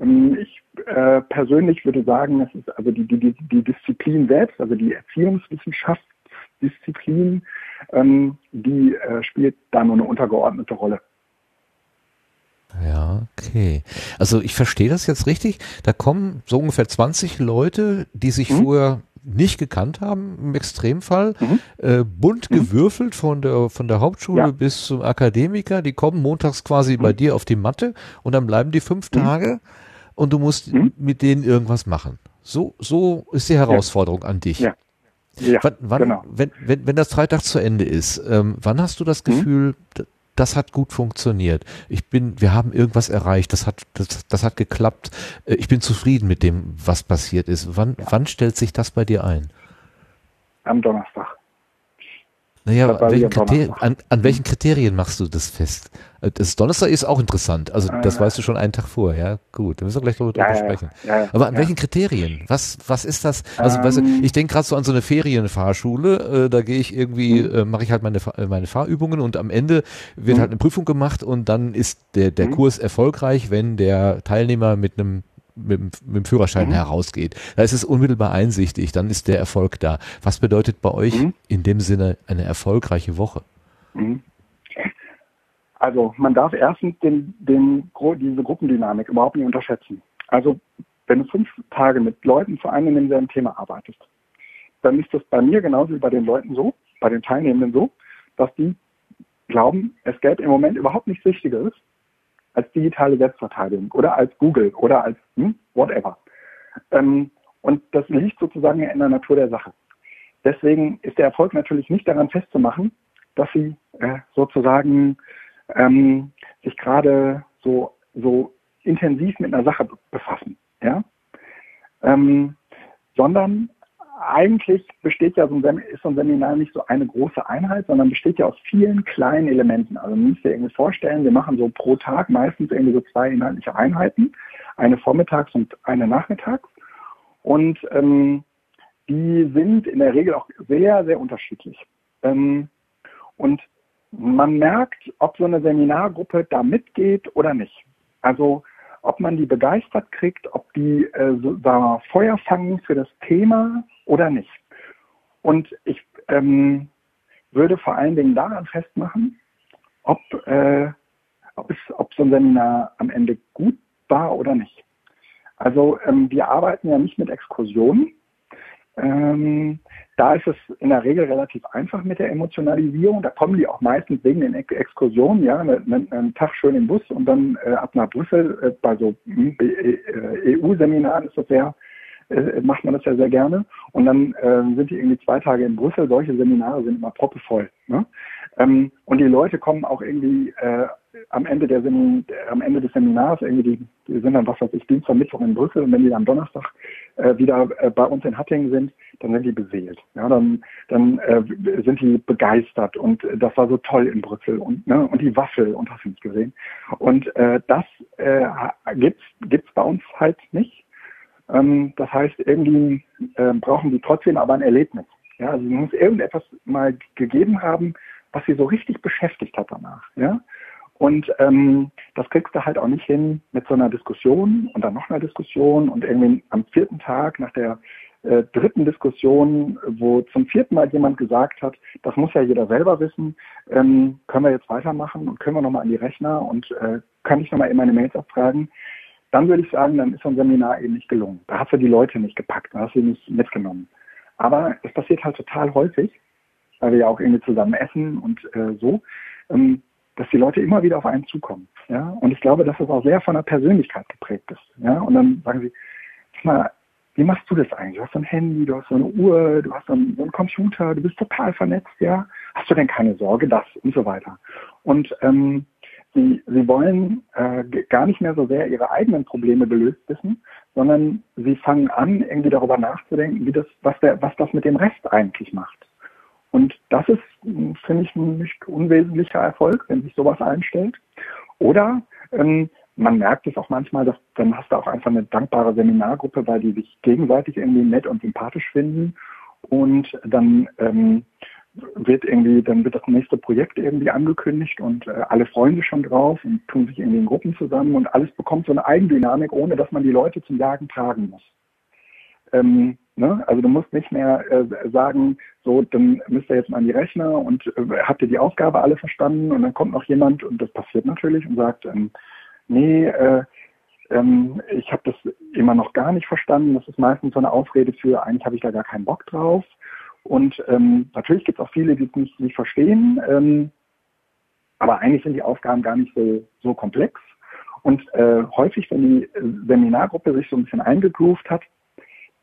ähm, ich äh, persönlich würde sagen, es ist also die, die, die Disziplin selbst, also die Erziehungswissenschaftsdisziplin, ähm, die äh, spielt da nur eine untergeordnete Rolle. Ja, okay. Also ich verstehe das jetzt richtig. Da kommen so ungefähr 20 Leute, die sich mhm. vorher nicht gekannt haben im Extremfall, mhm. äh, bunt mhm. gewürfelt von der von der Hauptschule ja. bis zum Akademiker. Die kommen montags quasi mhm. bei dir auf die Matte und dann bleiben die fünf mhm. Tage und du musst mhm. mit denen irgendwas machen. So so ist die Herausforderung ja. an dich. Ja. Ja, wann, wann genau. wenn, wenn, wenn das Freitag zu Ende ist, ähm, wann hast du das Gefühl, das hat gut funktioniert. Ich bin, wir haben irgendwas erreicht, das hat, das, das hat geklappt. Äh, ich bin zufrieden mit dem, was passiert ist. Wann, ja. wann stellt sich das bei dir ein? Am Donnerstag. Naja, an welchen, Kriterien, an, an welchen, Kriterien, machst du das fest? Äh, das Donnerstag ist auch interessant. Also das äh, weißt du schon einen Tag vor, ja. Gut, da müssen wir gleich darüber ja, sprechen. Ja, ja, Aber an welchen Kriterien? Was, was ist das? Also ähm, weißt du, ähm. ich denke gerade so an so eine Ferienfahrschule, äh, da gehe ich irgendwie, mhm. äh, mache ich halt meine, äh, meine Fahrübungen und am Ende wird mhm. halt eine Prüfung gemacht und dann ist der, der mhm. Kurs erfolgreich, wenn der Teilnehmer mit einem mit, mit dem Führerschein mhm. herausgeht. Da ist es unmittelbar einsichtig, dann ist der Erfolg da. Was bedeutet bei euch mhm. in dem Sinne eine erfolgreiche Woche? Mhm. Also man darf erstens den, den, diese Gruppendynamik überhaupt nicht unterschätzen. Also wenn du fünf Tage mit Leuten zu einem und demselben Thema arbeitest, dann ist das bei mir genauso wie bei den Leuten so, bei den Teilnehmenden so, dass die glauben, es gäbe im Moment überhaupt nichts Wichtigeres, als digitale Selbstverteidigung oder als Google oder als hm, whatever. Ähm, und das liegt sozusagen in der Natur der Sache. Deswegen ist der Erfolg natürlich nicht daran festzumachen, dass sie äh, sozusagen ähm, sich gerade so, so intensiv mit einer Sache befassen, ja? Ähm, sondern eigentlich besteht ja so ein, ist so ein Seminar nicht so eine große Einheit, sondern besteht ja aus vielen kleinen Elementen. Also man muss sich irgendwie vorstellen, wir machen so pro Tag meistens irgendwie so zwei inhaltliche Einheiten, eine vormittags und eine nachmittags. Und ähm, die sind in der Regel auch sehr, sehr unterschiedlich. Ähm, und man merkt, ob so eine Seminargruppe da mitgeht oder nicht. Also ob man die begeistert kriegt, ob die äh, so, da Feuer fangen für das Thema oder nicht. Und ich ähm, würde vor allen Dingen daran festmachen, ob, äh, ob, es, ob so ein Seminar am Ende gut war oder nicht. Also ähm, wir arbeiten ja nicht mit Exkursionen, ähm, da ist es in der Regel relativ einfach mit der Emotionalisierung. Da kommen die auch meistens wegen den Exkursionen, ja, einen, Tag schön im Bus und dann äh, ab nach Brüssel. Äh, bei so hm, äh, EU-Seminaren ist das sehr, äh, macht man das ja sehr gerne. Und dann äh, sind die irgendwie zwei Tage in Brüssel. Solche Seminare sind immer proppevoll. Ne? Ähm, und die Leute kommen auch irgendwie äh, am Ende der Semin am Ende des Seminars irgendwie, die, die sind dann was weiß ich, Dienstag, Mittwoch in Brüssel und wenn die dann Donnerstag äh, wieder äh, bei uns in Hattingen sind, dann sind die beseelt. Ja, dann dann äh, sind die begeistert und das war so toll in Brüssel und ne, und die Waffel und hast du nicht gesehen. Und äh, das äh, gibt's gibt's bei uns halt nicht. Ähm, das heißt, irgendwie äh, brauchen die trotzdem aber ein Erlebnis. Ja, also muss irgendetwas mal gegeben haben, was sie so richtig beschäftigt hat danach. Ja, und ähm, das kriegst du halt auch nicht hin mit so einer Diskussion und dann noch einer Diskussion und irgendwie am vierten Tag nach der äh, dritten Diskussion, wo zum vierten Mal jemand gesagt hat, das muss ja jeder selber wissen, ähm, können wir jetzt weitermachen und können wir nochmal an die Rechner und äh, kann ich nochmal in meine Mails abfragen, dann würde ich sagen, dann ist so ein Seminar eben nicht gelungen. Da hast du die Leute nicht gepackt, da hast du sie nicht mitgenommen. Aber es passiert halt total häufig, weil wir ja auch irgendwie zusammen essen und äh, so. Ähm, dass die Leute immer wieder auf einen zukommen. Ja? Und ich glaube, dass das auch sehr von der Persönlichkeit geprägt ist. Ja? Und dann sagen sie, mal, wie machst du das eigentlich? Du hast so ein Handy, du hast so eine Uhr, du hast so einen, so einen Computer, du bist total vernetzt, ja? Hast du denn keine Sorge, das und so weiter? Und ähm, sie, sie wollen äh, gar nicht mehr so sehr ihre eigenen Probleme gelöst wissen, sondern sie fangen an, irgendwie darüber nachzudenken, wie das, was, der, was das mit dem Rest eigentlich macht. Und das ist, finde ich, ein nicht unwesentlicher Erfolg, wenn sich sowas einstellt. Oder ähm, man merkt es auch manchmal, dass dann hast du auch einfach eine dankbare Seminargruppe, weil die sich gegenseitig irgendwie nett und sympathisch finden. Und dann ähm, wird irgendwie, dann wird das nächste Projekt irgendwie angekündigt und äh, alle freuen sich schon drauf und tun sich irgendwie in Gruppen zusammen und alles bekommt so eine Eigendynamik, ohne dass man die Leute zum Jagen tragen muss. Ähm, ne? Also du musst nicht mehr äh, sagen, so, dann müsst ihr jetzt mal an die Rechner und äh, habt ihr die Aufgabe alle verstanden und dann kommt noch jemand und das passiert natürlich und sagt, ähm, nee, äh, ähm, ich habe das immer noch gar nicht verstanden. Das ist meistens so eine Ausrede für, eigentlich habe ich da gar keinen Bock drauf. Und ähm, natürlich gibt es auch viele, die es nicht, nicht verstehen, ähm, aber eigentlich sind die Aufgaben gar nicht so, so komplex. Und äh, häufig, wenn die Seminargruppe sich so ein bisschen eingegroovt hat,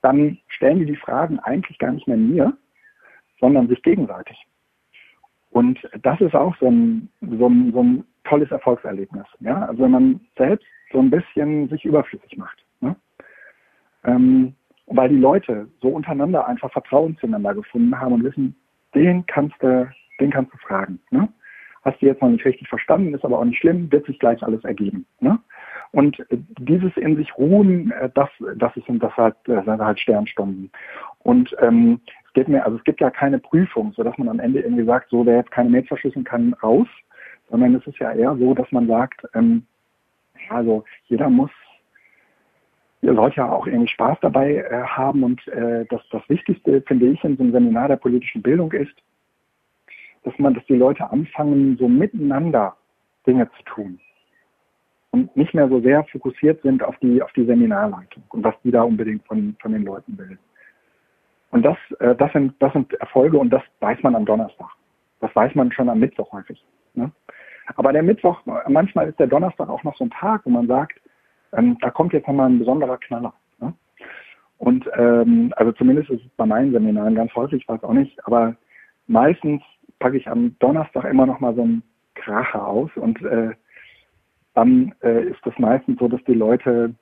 dann stellen die die Fragen eigentlich gar nicht mehr mir, sondern sich gegenseitig. Und das ist auch so ein, so ein, so ein tolles Erfolgserlebnis. Ja? Also wenn man selbst so ein bisschen sich überflüssig macht. Ne? Ähm, weil die Leute so untereinander einfach Vertrauen zueinander gefunden haben und wissen, den kannst du, den kannst du fragen. Ne? Hast du jetzt noch nicht richtig verstanden, ist aber auch nicht schlimm, wird sich gleich alles ergeben. Ne? Und dieses in sich ruhen, äh, das, das ist das halt, das sind halt Sternstunden. Und ähm, es geht mir, also es gibt ja keine Prüfung, sodass man am Ende irgendwie sagt, so wer jetzt keine Mails verschlüsseln kann, raus, sondern es ist ja eher so, dass man sagt, ähm, also jeder muss ihr sollt ja auch irgendwie Spaß dabei äh, haben. Und äh, das, das Wichtigste, finde ich, in so einem Seminar der politischen Bildung ist, dass man, dass die Leute anfangen, so miteinander Dinge zu tun und nicht mehr so sehr fokussiert sind auf die, auf die Seminarleitung und was die da unbedingt von, von den Leuten will. Und das, äh, das, sind, das sind Erfolge und das weiß man am Donnerstag. Das weiß man schon am Mittwoch häufig. Ne? Aber der Mittwoch, manchmal ist der Donnerstag auch noch so ein Tag, wo man sagt, ähm, da kommt jetzt nochmal ein besonderer Knaller. Ne? Und ähm, also zumindest ist es bei meinen Seminaren ganz häufig, ich weiß auch nicht, aber meistens packe ich am Donnerstag immer nochmal so einen Kracher aus und äh, dann äh, ist es meistens so, dass die Leute,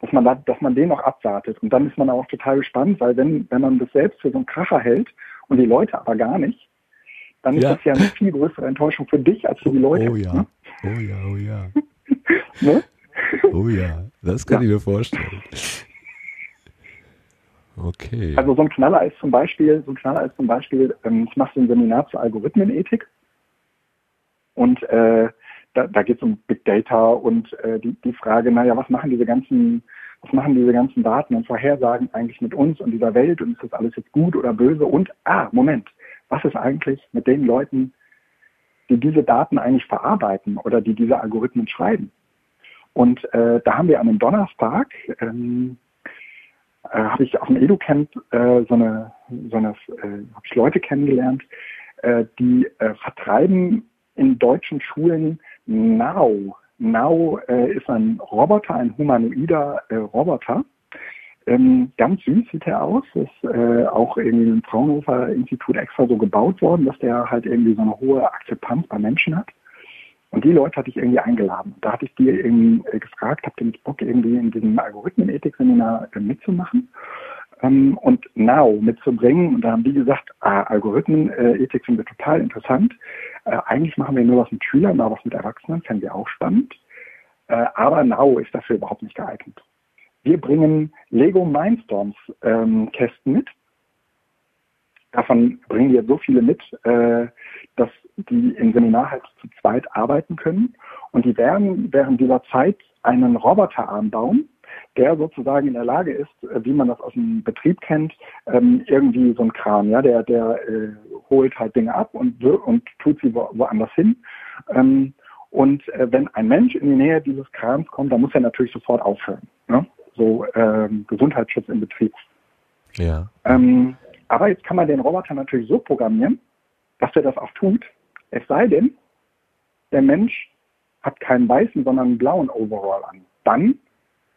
dass man da, dass man den noch abwartet. Und dann ist man auch total gespannt, weil wenn, wenn man das selbst für so einen Kracher hält und die Leute aber gar nicht, dann ist das ja eine viel größere Enttäuschung für dich als für die Leute. Oh ja, ne? oh ja, oh ja. ne? Oh ja, das kann ja. ich mir vorstellen. Okay. Also so ein Knaller ist zum Beispiel, so ein Knaller ist zum Beispiel, ähm, ich mache so ein Seminar zur Algorithmenethik und äh, da, da geht es um Big Data und äh, die, die Frage, naja, was machen diese ganzen, was machen diese ganzen Daten und Vorhersagen eigentlich mit uns und dieser Welt und ist das alles jetzt gut oder böse und ah, Moment, was ist eigentlich mit den Leuten, die diese Daten eigentlich verarbeiten oder die diese Algorithmen schreiben? Und äh, da haben wir an einem Donnerstag, ähm, äh, habe ich auf dem EduCamp äh, so eine, so eine äh, habe ich Leute kennengelernt, äh, die äh, vertreiben in deutschen Schulen Now. Now äh, ist ein Roboter, ein humanoider äh, Roboter. Ähm, ganz süß sieht er aus, ist äh, auch irgendwie im Fraunhofer Institut extra so gebaut worden, dass der halt irgendwie so eine hohe Akzeptanz bei Menschen hat. Und die Leute hatte ich irgendwie eingeladen. Da hatte ich die irgendwie äh, gefragt, habt ihr nicht Bock, irgendwie in diesem Algorithmenethik-Seminar äh, mitzumachen ähm, und Now mitzubringen. Und da haben die gesagt, ah, Algorithmenethik finden wir total interessant. Äh, eigentlich machen wir nur was mit Schülern, mal was mit Erwachsenen, fänden wir auch spannend. Äh, aber Now ist dafür überhaupt nicht geeignet. Wir bringen Lego Mindstorms ähm, Kästen mit. Davon bringen wir so viele mit, äh, dass die im Seminar halt zu zweit arbeiten können. Und die werden während dieser Zeit einen Roboterarm bauen, der sozusagen in der Lage ist, äh, wie man das aus dem Betrieb kennt, ähm, irgendwie so ein Kran, ja, der, der äh, holt halt Dinge ab und, und tut sie wo, woanders hin. Ähm, und äh, wenn ein Mensch in die Nähe dieses Krans kommt, dann muss er natürlich sofort aufhören. Ne? So ähm, Gesundheitsschutz im Betrieb. Ja. Ähm, aber jetzt kann man den Roboter natürlich so programmieren, dass er das auch tut, es sei denn, der Mensch hat keinen weißen, sondern einen blauen Overall an. Dann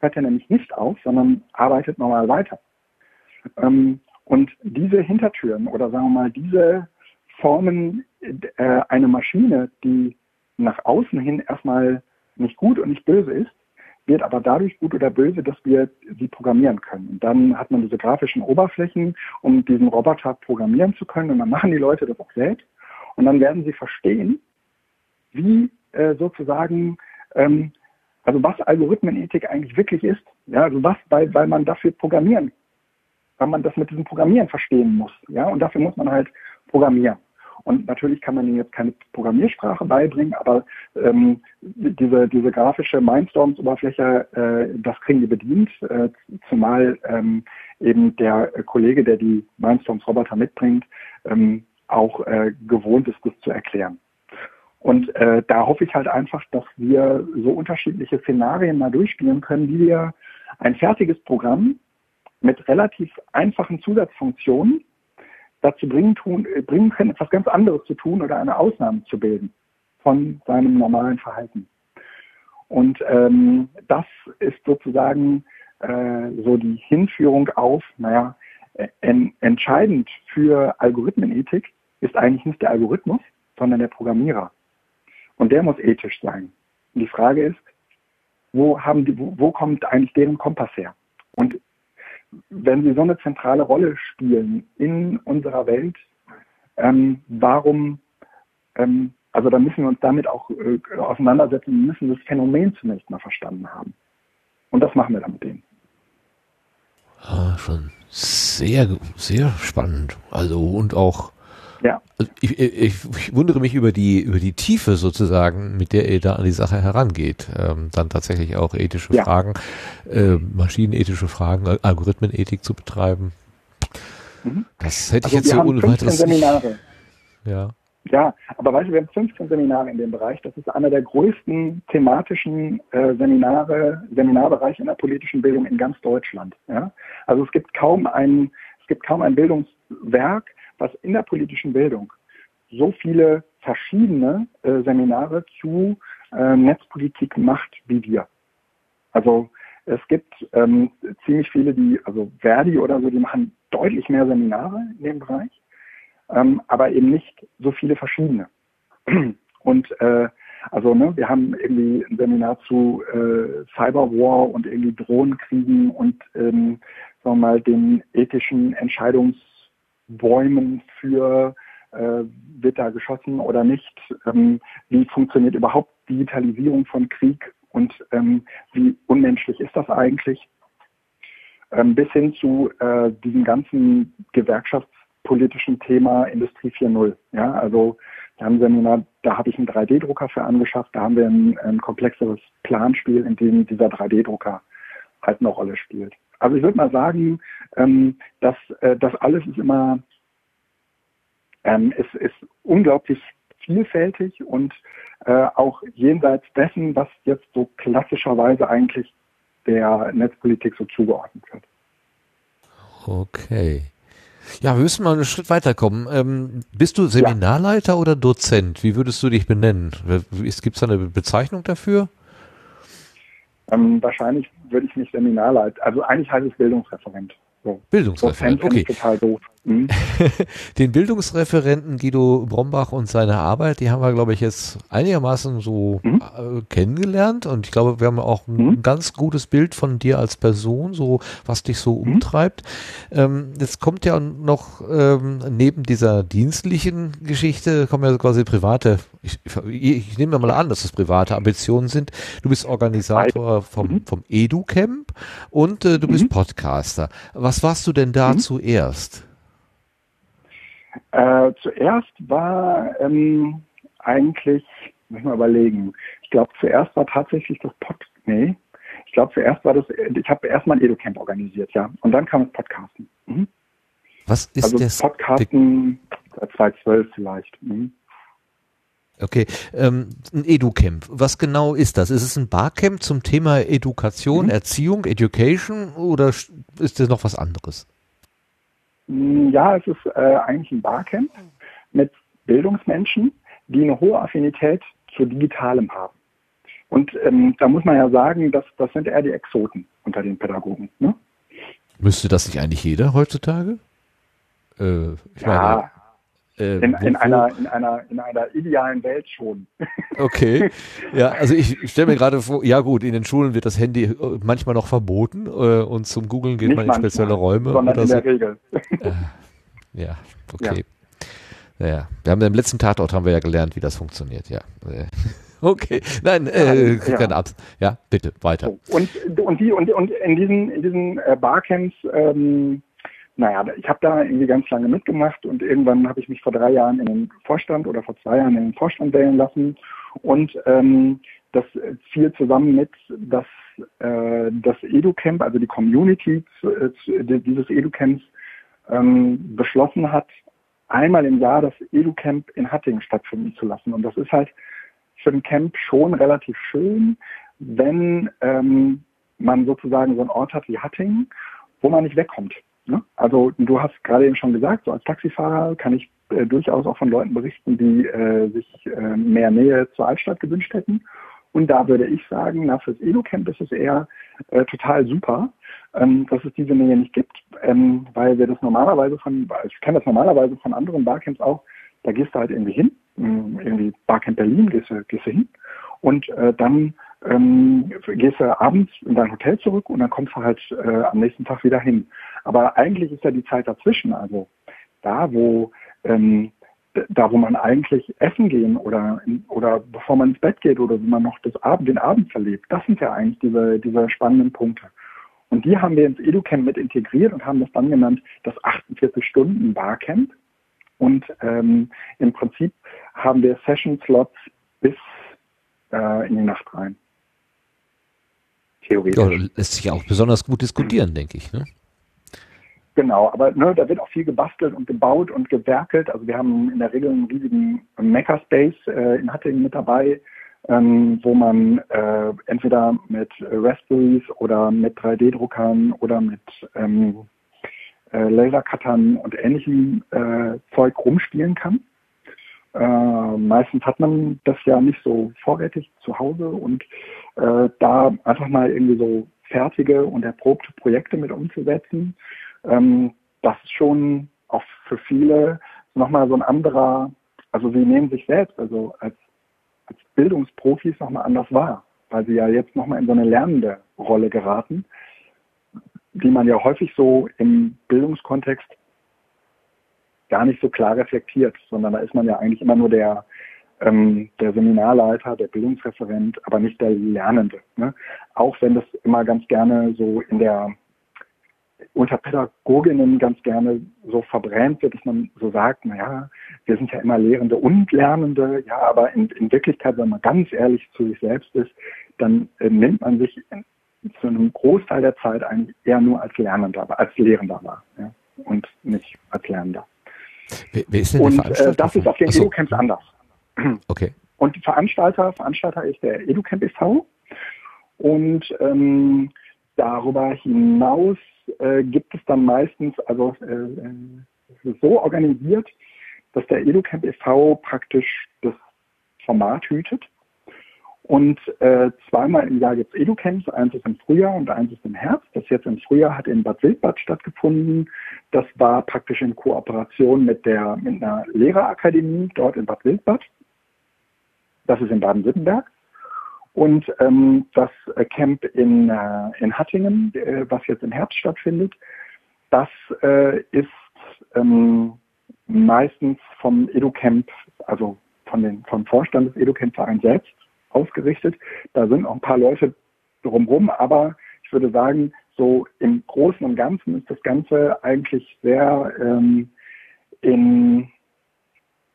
hört er nämlich nicht auf, sondern arbeitet normal weiter. Ähm, und diese Hintertüren oder sagen wir mal diese Formen äh, eine Maschine, die nach außen hin erstmal nicht gut und nicht böse ist, wird aber dadurch gut oder böse, dass wir sie programmieren können. Und dann hat man diese grafischen Oberflächen, um diesen Roboter programmieren zu können. Und dann machen die Leute das auch selbst. Und dann werden sie verstehen, wie äh, sozusagen, ähm, also was Algorithmenethik eigentlich wirklich ist. Ja, also was, weil, weil man dafür programmieren, weil man das mit diesem Programmieren verstehen muss. Ja, und dafür muss man halt programmieren. Und natürlich kann man ihnen jetzt keine Programmiersprache beibringen, aber ähm, diese, diese grafische Mindstorms-Oberfläche, äh, das kriegen die bedient, äh, zumal ähm, eben der Kollege, der die Mindstorms-Roboter mitbringt, ähm, auch äh, gewohnt ist, das zu erklären. Und äh, da hoffe ich halt einfach, dass wir so unterschiedliche Szenarien mal durchspielen können, wie wir ein fertiges Programm mit relativ einfachen Zusatzfunktionen dazu bringen, tun, äh, bringen können, etwas ganz anderes zu tun oder eine Ausnahme zu bilden von seinem normalen Verhalten. Und ähm, das ist sozusagen äh, so die Hinführung auf, naja, en, entscheidend für Algorithmenethik ist eigentlich nicht der Algorithmus, sondern der Programmierer. Und der muss ethisch sein. Und die Frage ist, wo, haben die, wo, wo kommt eigentlich deren Kompass her? Und wenn sie so eine zentrale Rolle spielen in unserer Welt, ähm, warum, ähm, also da müssen wir uns damit auch äh, auseinandersetzen, wir müssen das Phänomen zunächst mal verstanden haben. Und das machen wir dann mit denen. Ah, schon sehr, sehr spannend. Also und auch ja. Also ich, ich, ich, wundere mich über die, über die Tiefe sozusagen, mit der ihr da an die Sache herangeht. Ähm, dann tatsächlich auch ethische ja. Fragen, äh, maschinenethische Fragen, Algorithmenethik zu betreiben. Mhm. Das hätte also ich jetzt so ohne weiteres. Seminare. Ja. Ja, aber weißt du, wir haben 15 Seminare in dem Bereich. Das ist einer der größten thematischen äh, Seminare, Seminarbereiche in der politischen Bildung in ganz Deutschland. Ja? Also es gibt kaum ein, es gibt kaum ein Bildungswerk, was in der politischen Bildung so viele verschiedene äh, Seminare zu äh, Netzpolitik macht wie wir. Also es gibt ähm, ziemlich viele, die, also Verdi oder so, die machen deutlich mehr Seminare in dem Bereich, ähm, aber eben nicht so viele verschiedene. Und äh, also ne, wir haben irgendwie ein Seminar zu äh, Cyberwar und irgendwie Drohnenkriegen und ähm, sagen wir mal den ethischen Entscheidungs Bäumen für, äh, wird da geschossen oder nicht, ähm, wie funktioniert überhaupt Digitalisierung von Krieg und ähm, wie unmenschlich ist das eigentlich, ähm, bis hin zu äh, diesem ganzen gewerkschaftspolitischen Thema Industrie 4.0. Ja, also wir haben Seminar, da habe ich einen 3D-Drucker für angeschafft, da haben wir ein, ein komplexeres Planspiel, in dem dieser 3D-Drucker halt eine Rolle spielt. Also ich würde mal sagen, ähm, dass äh, das alles ist immer, ähm, ist, ist unglaublich vielfältig und äh, auch jenseits dessen, was jetzt so klassischerweise eigentlich der Netzpolitik so zugeordnet wird. Okay. Ja, wir müssen mal einen Schritt weiterkommen. Ähm, bist du Seminarleiter ja. oder Dozent? Wie würdest du dich benennen? Gibt es da eine Bezeichnung dafür? Ähm, wahrscheinlich würde ich mich Seminarleiter, also eigentlich heißt es Bildungsreferent. So. Bildungsreferent, okay. Total doof. Mhm. Den Bildungsreferenten Guido Brombach und seine Arbeit, die haben wir, glaube ich, jetzt einigermaßen so mhm. äh, kennengelernt und ich glaube, wir haben auch ein mhm. ganz gutes Bild von dir als Person, so was dich so mhm. umtreibt. Ähm, jetzt kommt ja noch ähm, neben dieser dienstlichen Geschichte, kommen ja quasi private, ich, ich, nehme mal an, dass das private Ambitionen sind. Du bist Organisator vom, mhm. vom EduCamp und äh, du bist mhm. Podcaster. Was warst du denn da zuerst? Äh, zuerst war ähm, eigentlich, muss ich mal überlegen, ich glaube zuerst war tatsächlich das Pod, nee, ich glaube zuerst war das, ich habe erstmal ein Educamp organisiert, ja, und dann kam das Podcasten. Mhm. Was ist also das? Podcasten seit 2012 vielleicht. Mhm. Okay, ähm, ein EduCamp. Was genau ist das? Ist es ein Barcamp zum Thema Education, mhm. Erziehung, Education oder ist das noch was anderes? Mm, ja, es ist äh, eigentlich ein Barcamp mit Bildungsmenschen, die eine hohe Affinität zu Digitalem haben. Und ähm, da muss man ja sagen, dass das sind eher die Exoten unter den Pädagogen. Ne? Müsste das nicht eigentlich jeder heutzutage? Äh, ich ja, meine, äh, in, in, einer, in, einer, in einer idealen Welt schon. Okay. Ja, also ich stelle mir gerade vor, ja gut, in den Schulen wird das Handy äh, manchmal noch verboten äh, und zum Googlen geht Nicht man in manchmal, spezielle Räume. Sondern in der so. Regel. Äh, ja, okay. Ja. ja. wir haben im letzten Tatort haben wir ja gelernt, wie das funktioniert, ja. Äh, okay, nein, äh, ja. keine Abs ja, bitte, weiter. Und, und, die, und, und in diesen, in diesen Barcamps ähm, naja, ich habe da irgendwie ganz lange mitgemacht und irgendwann habe ich mich vor drei Jahren in den Vorstand oder vor zwei Jahren in den Vorstand wählen lassen und ähm, das fiel zusammen mit, dass äh, das EduCamp, also die Community äh, dieses EduCamps ähm, beschlossen hat, einmal im Jahr das EduCamp in Hattingen stattfinden zu lassen. Und das ist halt für ein Camp schon relativ schön, wenn ähm, man sozusagen so einen Ort hat wie Hattingen, wo man nicht wegkommt. Ne? Also du hast gerade eben schon gesagt, so als Taxifahrer kann ich äh, durchaus auch von Leuten berichten, die äh, sich äh, mehr Nähe zur Altstadt gewünscht hätten. Und da würde ich sagen, na, fürs Edu-Camp ist es eher äh, total super, ähm, dass es diese Nähe nicht gibt, ähm, weil wir das normalerweise von, ich kenne das normalerweise von anderen Barcamps auch, da gehst du halt irgendwie hin, ähm, irgendwie Barcamp Berlin gehst du, gehst du hin und äh, dann ähm, gehst du abends in dein Hotel zurück und dann kommst du halt äh, am nächsten Tag wieder hin. Aber eigentlich ist ja die Zeit dazwischen, also da, wo ähm, da, wo man eigentlich essen gehen oder oder bevor man ins Bett geht oder wenn man noch das Abend, den Abend verlebt, das sind ja eigentlich diese, diese spannenden Punkte. Und die haben wir ins EduCamp mit integriert und haben das dann genannt das 48-Stunden-Barcamp. Und ähm, im Prinzip haben wir Session-Slots bis äh, in die Nacht rein. Theoretisch. Ja, lässt sich auch besonders gut diskutieren, denke ich. Ne? Genau, aber ne, da wird auch viel gebastelt und gebaut und gewerkelt. Also wir haben in der Regel einen riesigen Makerspace äh, in Hattingen mit dabei, ähm, wo man äh, entweder mit Raspberries oder mit 3D-Druckern oder mit ähm, äh, Lasercuttern und ähnlichem äh, Zeug rumspielen kann. Äh, meistens hat man das ja nicht so vorrätig zu Hause und äh, da einfach mal irgendwie so fertige und erprobte Projekte mit umzusetzen, ähm, das ist schon auch für viele nochmal so ein anderer, also sie nehmen sich selbst also als, als Bildungsprofis nochmal anders wahr, weil sie ja jetzt nochmal in so eine lernende Rolle geraten, die man ja häufig so im Bildungskontext gar nicht so klar reflektiert, sondern da ist man ja eigentlich immer nur der, ähm, der Seminarleiter, der Bildungsreferent, aber nicht der Lernende. Ne? Auch wenn das immer ganz gerne so in der unter Pädagoginnen ganz gerne so verbrämt wird, dass man so sagt, naja, wir sind ja immer Lehrende und Lernende, ja, aber in, in Wirklichkeit, wenn man ganz ehrlich zu sich selbst ist, dann äh, nimmt man sich in, zu einem Großteil der Zeit eigentlich eher nur als Lernender, als Lehrender wahr ja, und nicht als Lernender. Wer, wer ist denn und äh, das ist auf den so. Edu-Camps anders. Okay. Und Veranstalter, Veranstalter ist der EduCamp e.V. Und ähm, darüber hinaus äh, gibt es dann meistens, also äh, äh so organisiert, dass der EduCamp e.V. praktisch das Format hütet. Und äh, zweimal im Jahr gibt es EduCamps, eins ist im Frühjahr und eins ist im Herbst. Das jetzt im Frühjahr hat in Bad Wildbad stattgefunden. Das war praktisch in Kooperation mit, der, mit einer Lehrerakademie dort in Bad Wildbad. Das ist in Baden-Württemberg. Und ähm, das äh, Camp in, äh, in Hattingen, äh, was jetzt im Herbst stattfindet, das äh, ist ähm, meistens vom EduCamp, also von den, vom Vorstand des EduCamp-Vereins selbst ausgerichtet. Da sind auch ein paar Leute drumherum, aber ich würde sagen, so im Großen und Ganzen ist das Ganze eigentlich sehr ähm, in,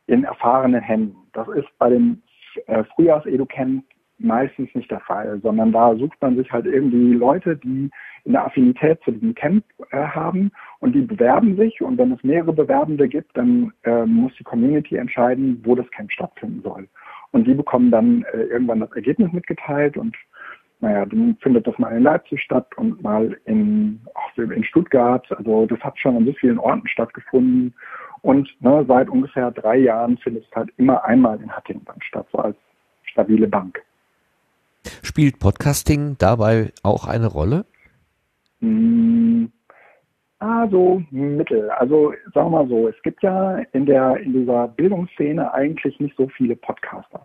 in erfahrenen Händen. Das ist bei dem äh, Frühjahrs-EduCamp meistens nicht der Fall, sondern da sucht man sich halt irgendwie Leute, die eine Affinität zu diesem Camp äh, haben und die bewerben sich und wenn es mehrere Bewerbende gibt, dann äh, muss die Community entscheiden, wo das Camp stattfinden soll. Und die bekommen dann äh, irgendwann das Ergebnis mitgeteilt und naja, dann findet das mal in Leipzig statt und mal in, auch in Stuttgart. Also das hat schon an so vielen Orten stattgefunden. Und ne, seit ungefähr drei Jahren findet es halt immer einmal in Hattingen statt, so als stabile Bank. Spielt Podcasting dabei auch eine Rolle? Mm, also mittel. Also sagen wir mal so, es gibt ja in der in dieser Bildungsszene eigentlich nicht so viele Podcaster.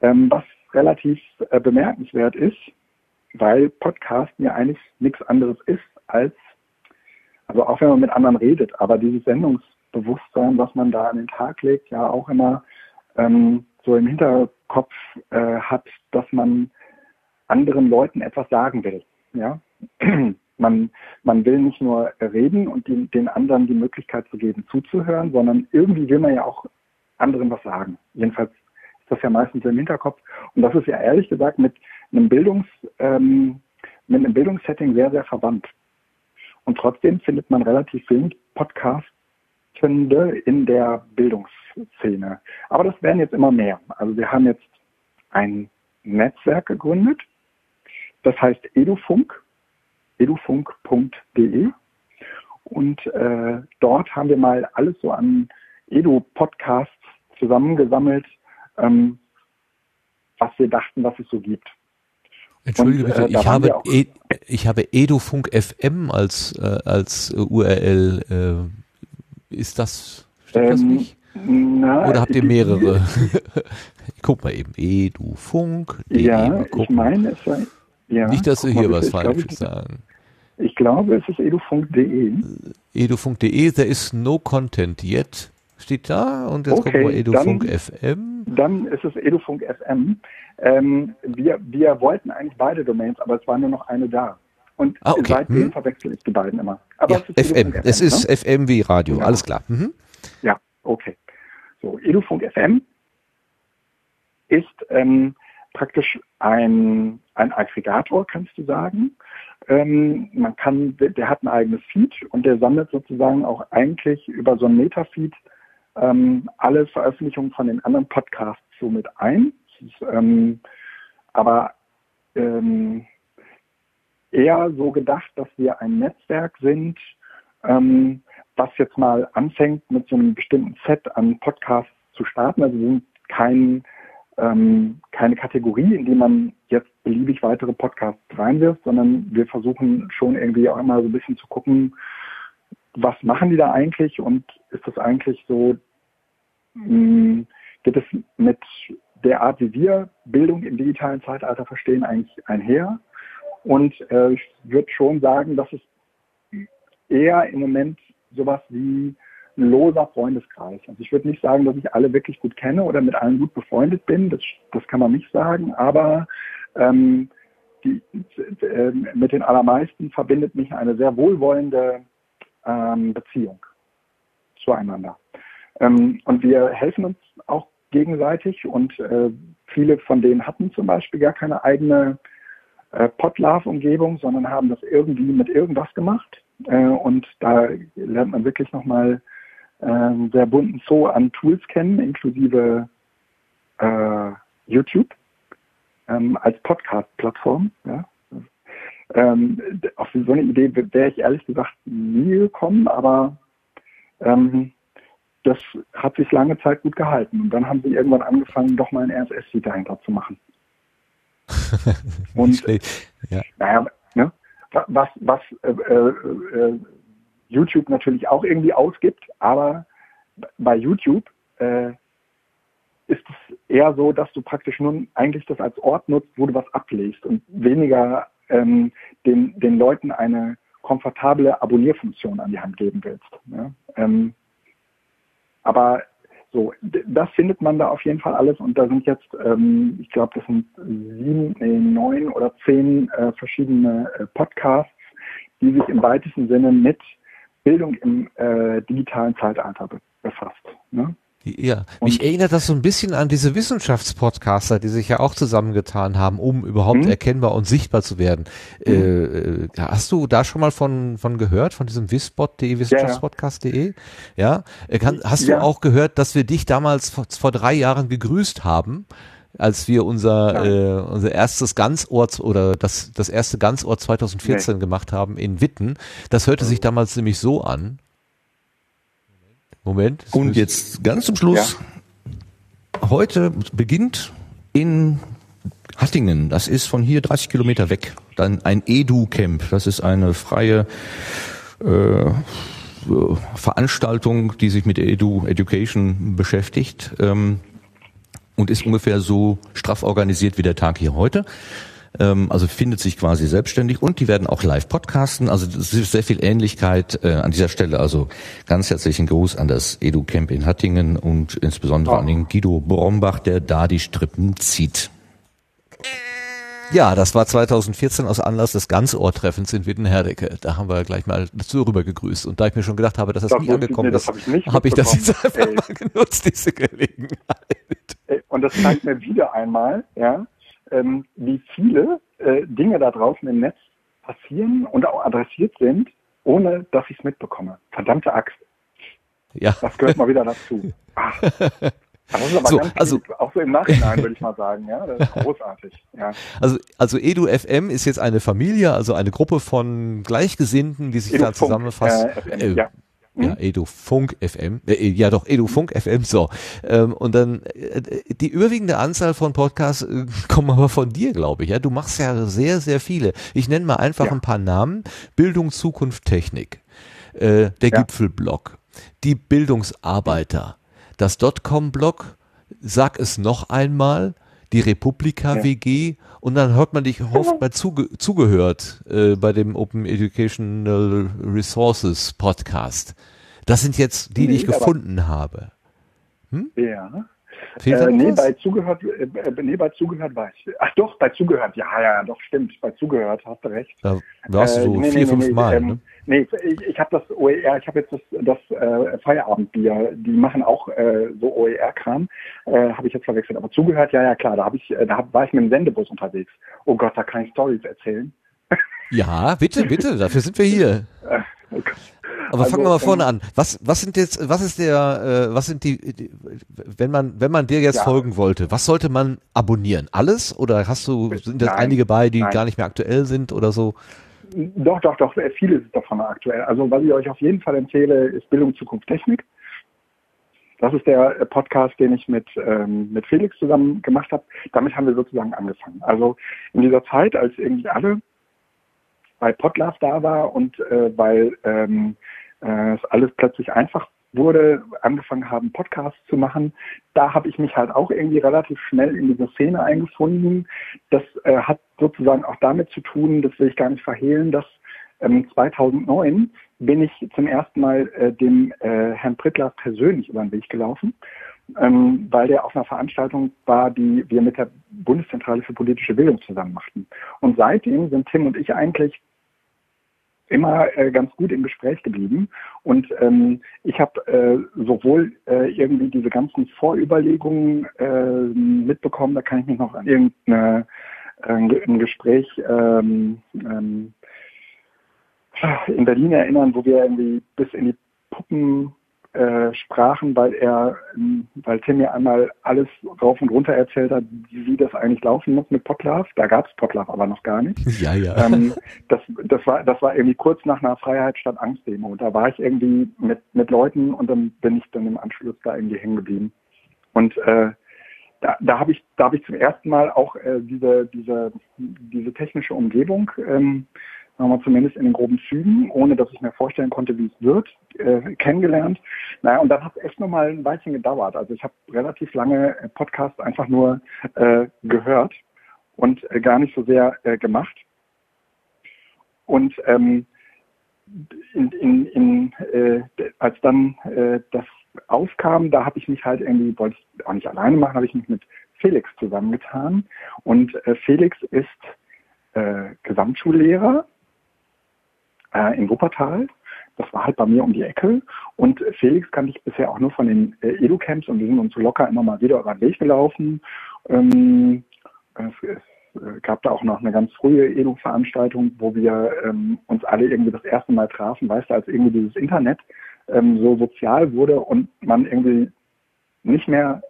Ähm, was relativ äh, bemerkenswert ist, weil Podcasten ja eigentlich nichts anderes ist als, also auch wenn man mit anderen redet, aber dieses Sendungsbewusstsein, was man da an den Tag legt, ja auch immer ähm, so im Hinterkopf äh, hat, dass man anderen Leuten etwas sagen will. Ja, man, man will nicht nur reden und die, den anderen die Möglichkeit zu geben, zuzuhören, sondern irgendwie will man ja auch anderen was sagen. Jedenfalls ist das ja meistens im Hinterkopf. Und das ist ja ehrlich gesagt mit einem Bildungs, ähm, mit einem Bildungssetting sehr, sehr verwandt. Und trotzdem findet man relativ wenig Podcastende in der Bildungsszene. Aber das werden jetzt immer mehr. Also wir haben jetzt ein Netzwerk gegründet. Das heißt Edufunk, edufunk.de. Und äh, dort haben wir mal alles so an Edu-Podcasts zusammengesammelt, ähm, was wir dachten, was es so gibt. Entschuldige und, bitte, äh, ich, habe e, ich habe Edufunk FM als, äh, als URL. Äh, ist das, stimmt ähm, das nicht? Na, Oder habt ihr mehrere? Guck mal eben, Edufunk. Ja, ich meine, es sei, ja, Nicht, dass wir hier was Falsches sagen. Ich glaube, es ist edufunk.de. Edufunk.de, there is no content yet. Steht da und jetzt okay, gucken wir Edufunk dann, FM. Dann ist es Edufunk FM. Ähm, wir, wir wollten eigentlich beide Domains, aber es war nur noch eine da. Und ah, okay. seitdem hm. verwechsel ich die beiden immer. Aber ja, es FM. FM. Es ist ne? FM wie Radio, ja. alles klar. Mhm. Ja, okay. So, Edufunk FM ist ähm, praktisch ein, ein Aggregator, kannst du sagen. Ähm, man kann, der hat ein eigenes Feed und der sammelt sozusagen auch eigentlich über so ein Metafeed ähm, alle Veröffentlichungen von den anderen Podcasts somit ein. Ist, ähm, aber ähm, eher so gedacht, dass wir ein Netzwerk sind, ähm, was jetzt mal anfängt, mit so einem bestimmten Set an Podcasts zu starten. Also wir sind kein ähm, keine Kategorie, in die man jetzt beliebig weitere Podcasts reinwirft, sondern wir versuchen schon irgendwie auch immer so ein bisschen zu gucken, was machen die da eigentlich und ist das eigentlich so, mh, hm, geht es mit der Art, wie wir Bildung im digitalen Zeitalter verstehen, eigentlich einher? Und äh, ich würde schon sagen, dass es eher im Moment sowas wie loser Freundeskreis. Also ich würde nicht sagen, dass ich alle wirklich gut kenne oder mit allen gut befreundet bin. Das, das kann man nicht sagen. Aber ähm, die, äh, mit den allermeisten verbindet mich eine sehr wohlwollende ähm, Beziehung zueinander. Ähm, und wir helfen uns auch gegenseitig und äh, viele von denen hatten zum Beispiel gar keine eigene äh, Podlove-Umgebung, sondern haben das irgendwie mit irgendwas gemacht. Äh, und da lernt man wirklich nochmal ähm, sehr bunten Zoo an Tools kennen, inklusive äh, YouTube ähm, als Podcast-Plattform. Ja. Ähm, auf so eine Idee wäre ich ehrlich gesagt nie gekommen, aber ähm, das hat sich lange Zeit gut gehalten. Und dann haben sie irgendwann angefangen, doch mal ein RSS-Feed dahinter zu machen. Und ja. naja, ne, was, was äh, äh, äh YouTube natürlich auch irgendwie ausgibt, aber bei YouTube äh, ist es eher so, dass du praktisch nun eigentlich das als Ort nutzt, wo du was ablegst und weniger ähm, den, den Leuten eine komfortable Abonnierfunktion an die Hand geben willst. Ja? Ähm, aber so, das findet man da auf jeden Fall alles und da sind jetzt, ähm, ich glaube, das sind sieben, nee, neun oder zehn äh, verschiedene äh, Podcasts, die sich im weitesten Sinne mit Bildung im äh, digitalen Zeitalter be befasst. Ne? Ja, mich erinnert das so ein bisschen an diese Wissenschaftspodcaster, die sich ja auch zusammengetan haben, um überhaupt mhm. erkennbar und sichtbar zu werden. Mhm. Äh, hast du da schon mal von, von gehört, von diesem Wisspot.de, Wissenschaftspodcast.de? Ja, ja. Kann, hast ja. du auch gehört, dass wir dich damals vor, vor drei Jahren gegrüßt haben? Als wir unser, ja. äh, unser erstes Ganzort oder das, das erste Ganzort 2014 nee. gemacht haben in Witten. Das hörte sich damals nämlich so an. Moment. Und jetzt ganz zum Schluss. Ja. Heute beginnt in Hattingen, das ist von hier 30 Kilometer weg, dann ein Edu-Camp, das ist eine freie äh, Veranstaltung, die sich mit Edu Education beschäftigt ähm, und ist ungefähr so straff organisiert wie der Tag hier heute. Ähm, also findet sich quasi selbstständig und die werden auch live podcasten. Also es ist sehr viel Ähnlichkeit äh, an dieser Stelle. Also ganz herzlichen Gruß an das Edu Camp in Hattingen und insbesondere oh. an den Guido Brombach, der da die Strippen zieht. Ja, das war 2014 aus Anlass des Ganzohrtreffens in Wittenherdecke. Da haben wir gleich mal dazu rüber gegrüßt. Und da ich mir schon gedacht habe, dass das, das nie angekommen ist, habe ich, hab ich das jetzt einfach Ey. mal genutzt, diese Gelegenheit. Und das zeigt mir wieder einmal, ja, ähm, wie viele äh, Dinge da draußen im Netz passieren und auch adressiert sind, ohne dass ich es mitbekomme. Verdammte Axt. Ja. Das gehört mal wieder dazu. Ach. Das ist aber so, ganz also, lieb. auch so im Nachhinein würde ich mal sagen, ja, das ist großartig. Ja. Also, also Edu FM ist jetzt eine Familie, also eine Gruppe von Gleichgesinnten, die sich Edu da zusammenfasst. Äh, äh, ja. Ja, hm? Edu Funk FM, äh, ja doch, Edu Funk FM, so. Ähm, und dann äh, die überwiegende Anzahl von Podcasts äh, kommen aber von dir, glaube ich. Ja, du machst ja sehr, sehr viele. Ich nenne mal einfach ja. ein paar Namen. Bildung, Zukunft, Technik, äh, der ja. Gipfelblock, die Bildungsarbeiter, das Dotcom-Blog, sag es noch einmal, die Republika ja. Und dann hört man dich oft bei zuge zugehört äh, bei dem Open Educational Resources Podcast. Das sind jetzt die, die ich gefunden habe. Hm? Ja. Fehlt äh, nee, bei zugehört, äh, äh, nee, bei zugehört war ich. Ach doch, bei zugehört, ja, ja, doch, stimmt. Bei zugehört, hast du recht. Da warst du so äh, nee, vier, nee, fünf Mal. Ähm, ne? Nee, ich, ich habe das OER, ich habe jetzt das, das äh, Feierabendbier, die machen auch äh, so OER-Kram, äh, habe ich jetzt verwechselt. Aber zugehört, ja, ja, klar, da, hab ich, äh, da hab, war ich mit dem Sendebus unterwegs. Oh Gott, da kann ich Stories erzählen. Ja, bitte, bitte, dafür sind wir hier. oh. Aber also, fangen wir mal vorne ähm, an. Was, was sind jetzt, was ist der, äh, was sind die, die, wenn man, wenn man dir jetzt ja. folgen wollte, was sollte man abonnieren? Alles? Oder hast du, sind das einige bei, die nein. gar nicht mehr aktuell sind oder so? Doch, doch, doch, vieles ist davon aktuell. Also was ich euch auf jeden Fall empfehle, ist Bildung, Zukunft, Technik. Das ist der Podcast, den ich mit, ähm, mit Felix zusammen gemacht habe. Damit haben wir sozusagen angefangen. Also in dieser Zeit, als irgendwie alle bei Podlove da war und äh, weil ähm, äh, es alles plötzlich einfach wurde, angefangen haben, Podcasts zu machen. Da habe ich mich halt auch irgendwie relativ schnell in diese Szene eingefunden. Das äh, hat sozusagen auch damit zu tun, das will ich gar nicht verhehlen, dass ähm, 2009 bin ich zum ersten Mal äh, dem äh, Herrn Prittler persönlich über den Weg gelaufen, ähm, weil der auf einer Veranstaltung war, die wir mit der Bundeszentrale für politische Bildung zusammen machten. Und seitdem sind Tim und ich eigentlich immer äh, ganz gut im Gespräch geblieben. Und ähm, ich habe äh, sowohl äh, irgendwie diese ganzen Vorüberlegungen äh, mitbekommen, da kann ich mich noch an irgendein äh, Gespräch ähm, ähm, in Berlin erinnern, wo wir irgendwie bis in die Puppen äh, sprachen, weil er, ähm, weil Tim mir einmal alles rauf und runter erzählt hat, wie das eigentlich laufen muss mit Potlove. Da gab es Potlove aber noch gar nicht. Ja, ja. Ähm, das, das war, das war irgendwie kurz nach einer Freiheit statt Angst Demo. Da war ich irgendwie mit mit Leuten und dann bin ich dann im Anschluss da irgendwie hängen geblieben. Und äh, da, da habe ich, da habe ich zum ersten Mal auch äh, diese, diese, diese technische Umgebung ähm, sagen wir zumindest in den groben Zügen, ohne dass ich mir vorstellen konnte, wie es wird, äh, kennengelernt. Naja, und dann hat es echt nochmal ein Weilchen gedauert. Also ich habe relativ lange äh, Podcasts einfach nur äh, gehört und äh, gar nicht so sehr äh, gemacht. Und ähm, in, in, in, äh, als dann das aufkam, da habe ich mich halt irgendwie, wollte ich auch nicht alleine machen, habe ich mich mit Felix zusammengetan. Und Felix ist Gesamtschullehrer äh, in Wuppertal. Das war halt bei mir um die Ecke. Und Felix kannte ich bisher auch nur von den äh, Edu-Camps und wir sind uns so locker immer mal wieder über den Weg gelaufen. Ähm, es, es äh, gab da auch noch eine ganz frühe Edu-Veranstaltung, wo wir ähm, uns alle irgendwie das erste Mal trafen, weißt du, als irgendwie dieses Internet ähm, so sozial wurde und man irgendwie nicht mehr,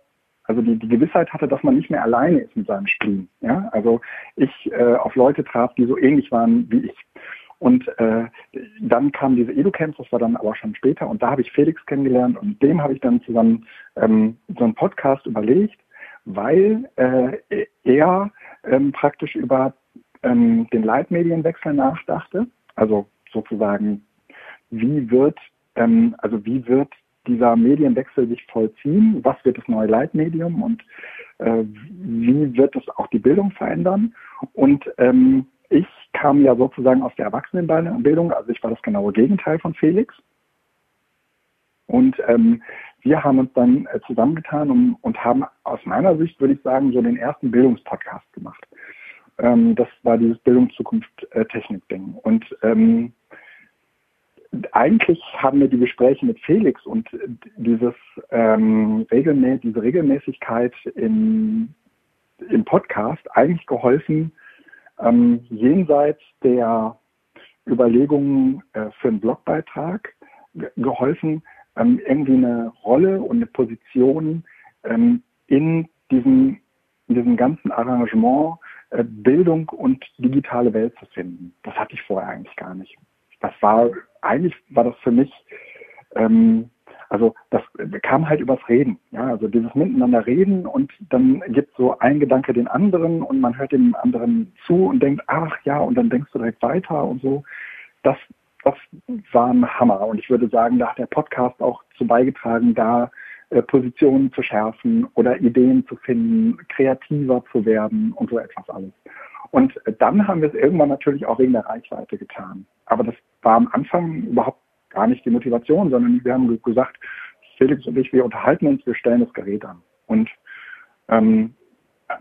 also die, die Gewissheit hatte, dass man nicht mehr alleine ist mit seinem Spielen. Ja? Also ich äh, auf Leute traf, die so ähnlich waren wie ich. Und äh, dann kam diese Edu-Camps, das war dann aber schon später, und da habe ich Felix kennengelernt und dem habe ich dann zusammen ähm, so einen Podcast überlegt. weil äh, er ähm, praktisch über ähm, den Leitmedienwechsel nachdachte. Also sozusagen, wie wird, ähm, also wie wird dieser Medienwechsel sich vollziehen? Was wird das neue Leitmedium und äh, wie wird es auch die Bildung verändern? Und ähm, ich kam ja sozusagen aus der Erwachsenenbildung, also ich war das genaue Gegenteil von Felix. Und ähm, wir haben uns dann äh, zusammengetan und, und haben aus meiner Sicht, würde ich sagen, so den ersten Bildungspodcast gemacht. Ähm, das war dieses Bildungszukunft-Technik-Ding. Äh, und ähm, eigentlich haben mir die Gespräche mit Felix und dieses ähm, Regelmä diese Regelmäßigkeit im, im Podcast eigentlich geholfen, ähm, jenseits der Überlegungen äh, für einen Blogbeitrag geholfen, ähm, irgendwie eine Rolle und eine Position ähm, in diesem, in diesem ganzen Arrangement äh, Bildung und digitale Welt zu finden. Das hatte ich vorher eigentlich gar nicht. Das war, eigentlich war das für mich, ähm, also das kam halt übers Reden. Ja, also dieses Miteinander reden und dann gibt so ein Gedanke den anderen und man hört dem anderen zu und denkt, ach ja, und dann denkst du direkt weiter und so. Das, das war ein Hammer. Und ich würde sagen, da hat der Podcast auch zu beigetragen, da äh, Positionen zu schärfen oder Ideen zu finden, kreativer zu werden und so etwas alles. Und äh, dann haben wir es irgendwann natürlich auch wegen der Reichweite getan. Aber das war am Anfang überhaupt gar nicht die Motivation, sondern wir haben gesagt, Felix und ich, wir unterhalten uns, wir stellen das Gerät an. Und ähm,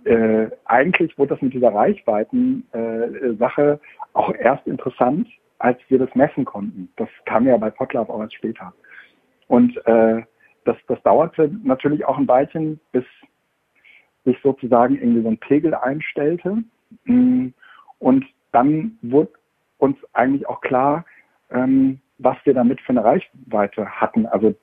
äh, eigentlich wurde das mit dieser Reichweiten-Sache äh, auch erst interessant, als wir das messen konnten. Das kam ja bei Potlove auch erst später. Und äh, das, das dauerte natürlich auch ein Weilchen, bis sich sozusagen irgendwie so ein Pegel einstellte. Mm, und dann wurde uns eigentlich auch klar, ähm, was wir damit für eine Reichweite hatten. Also,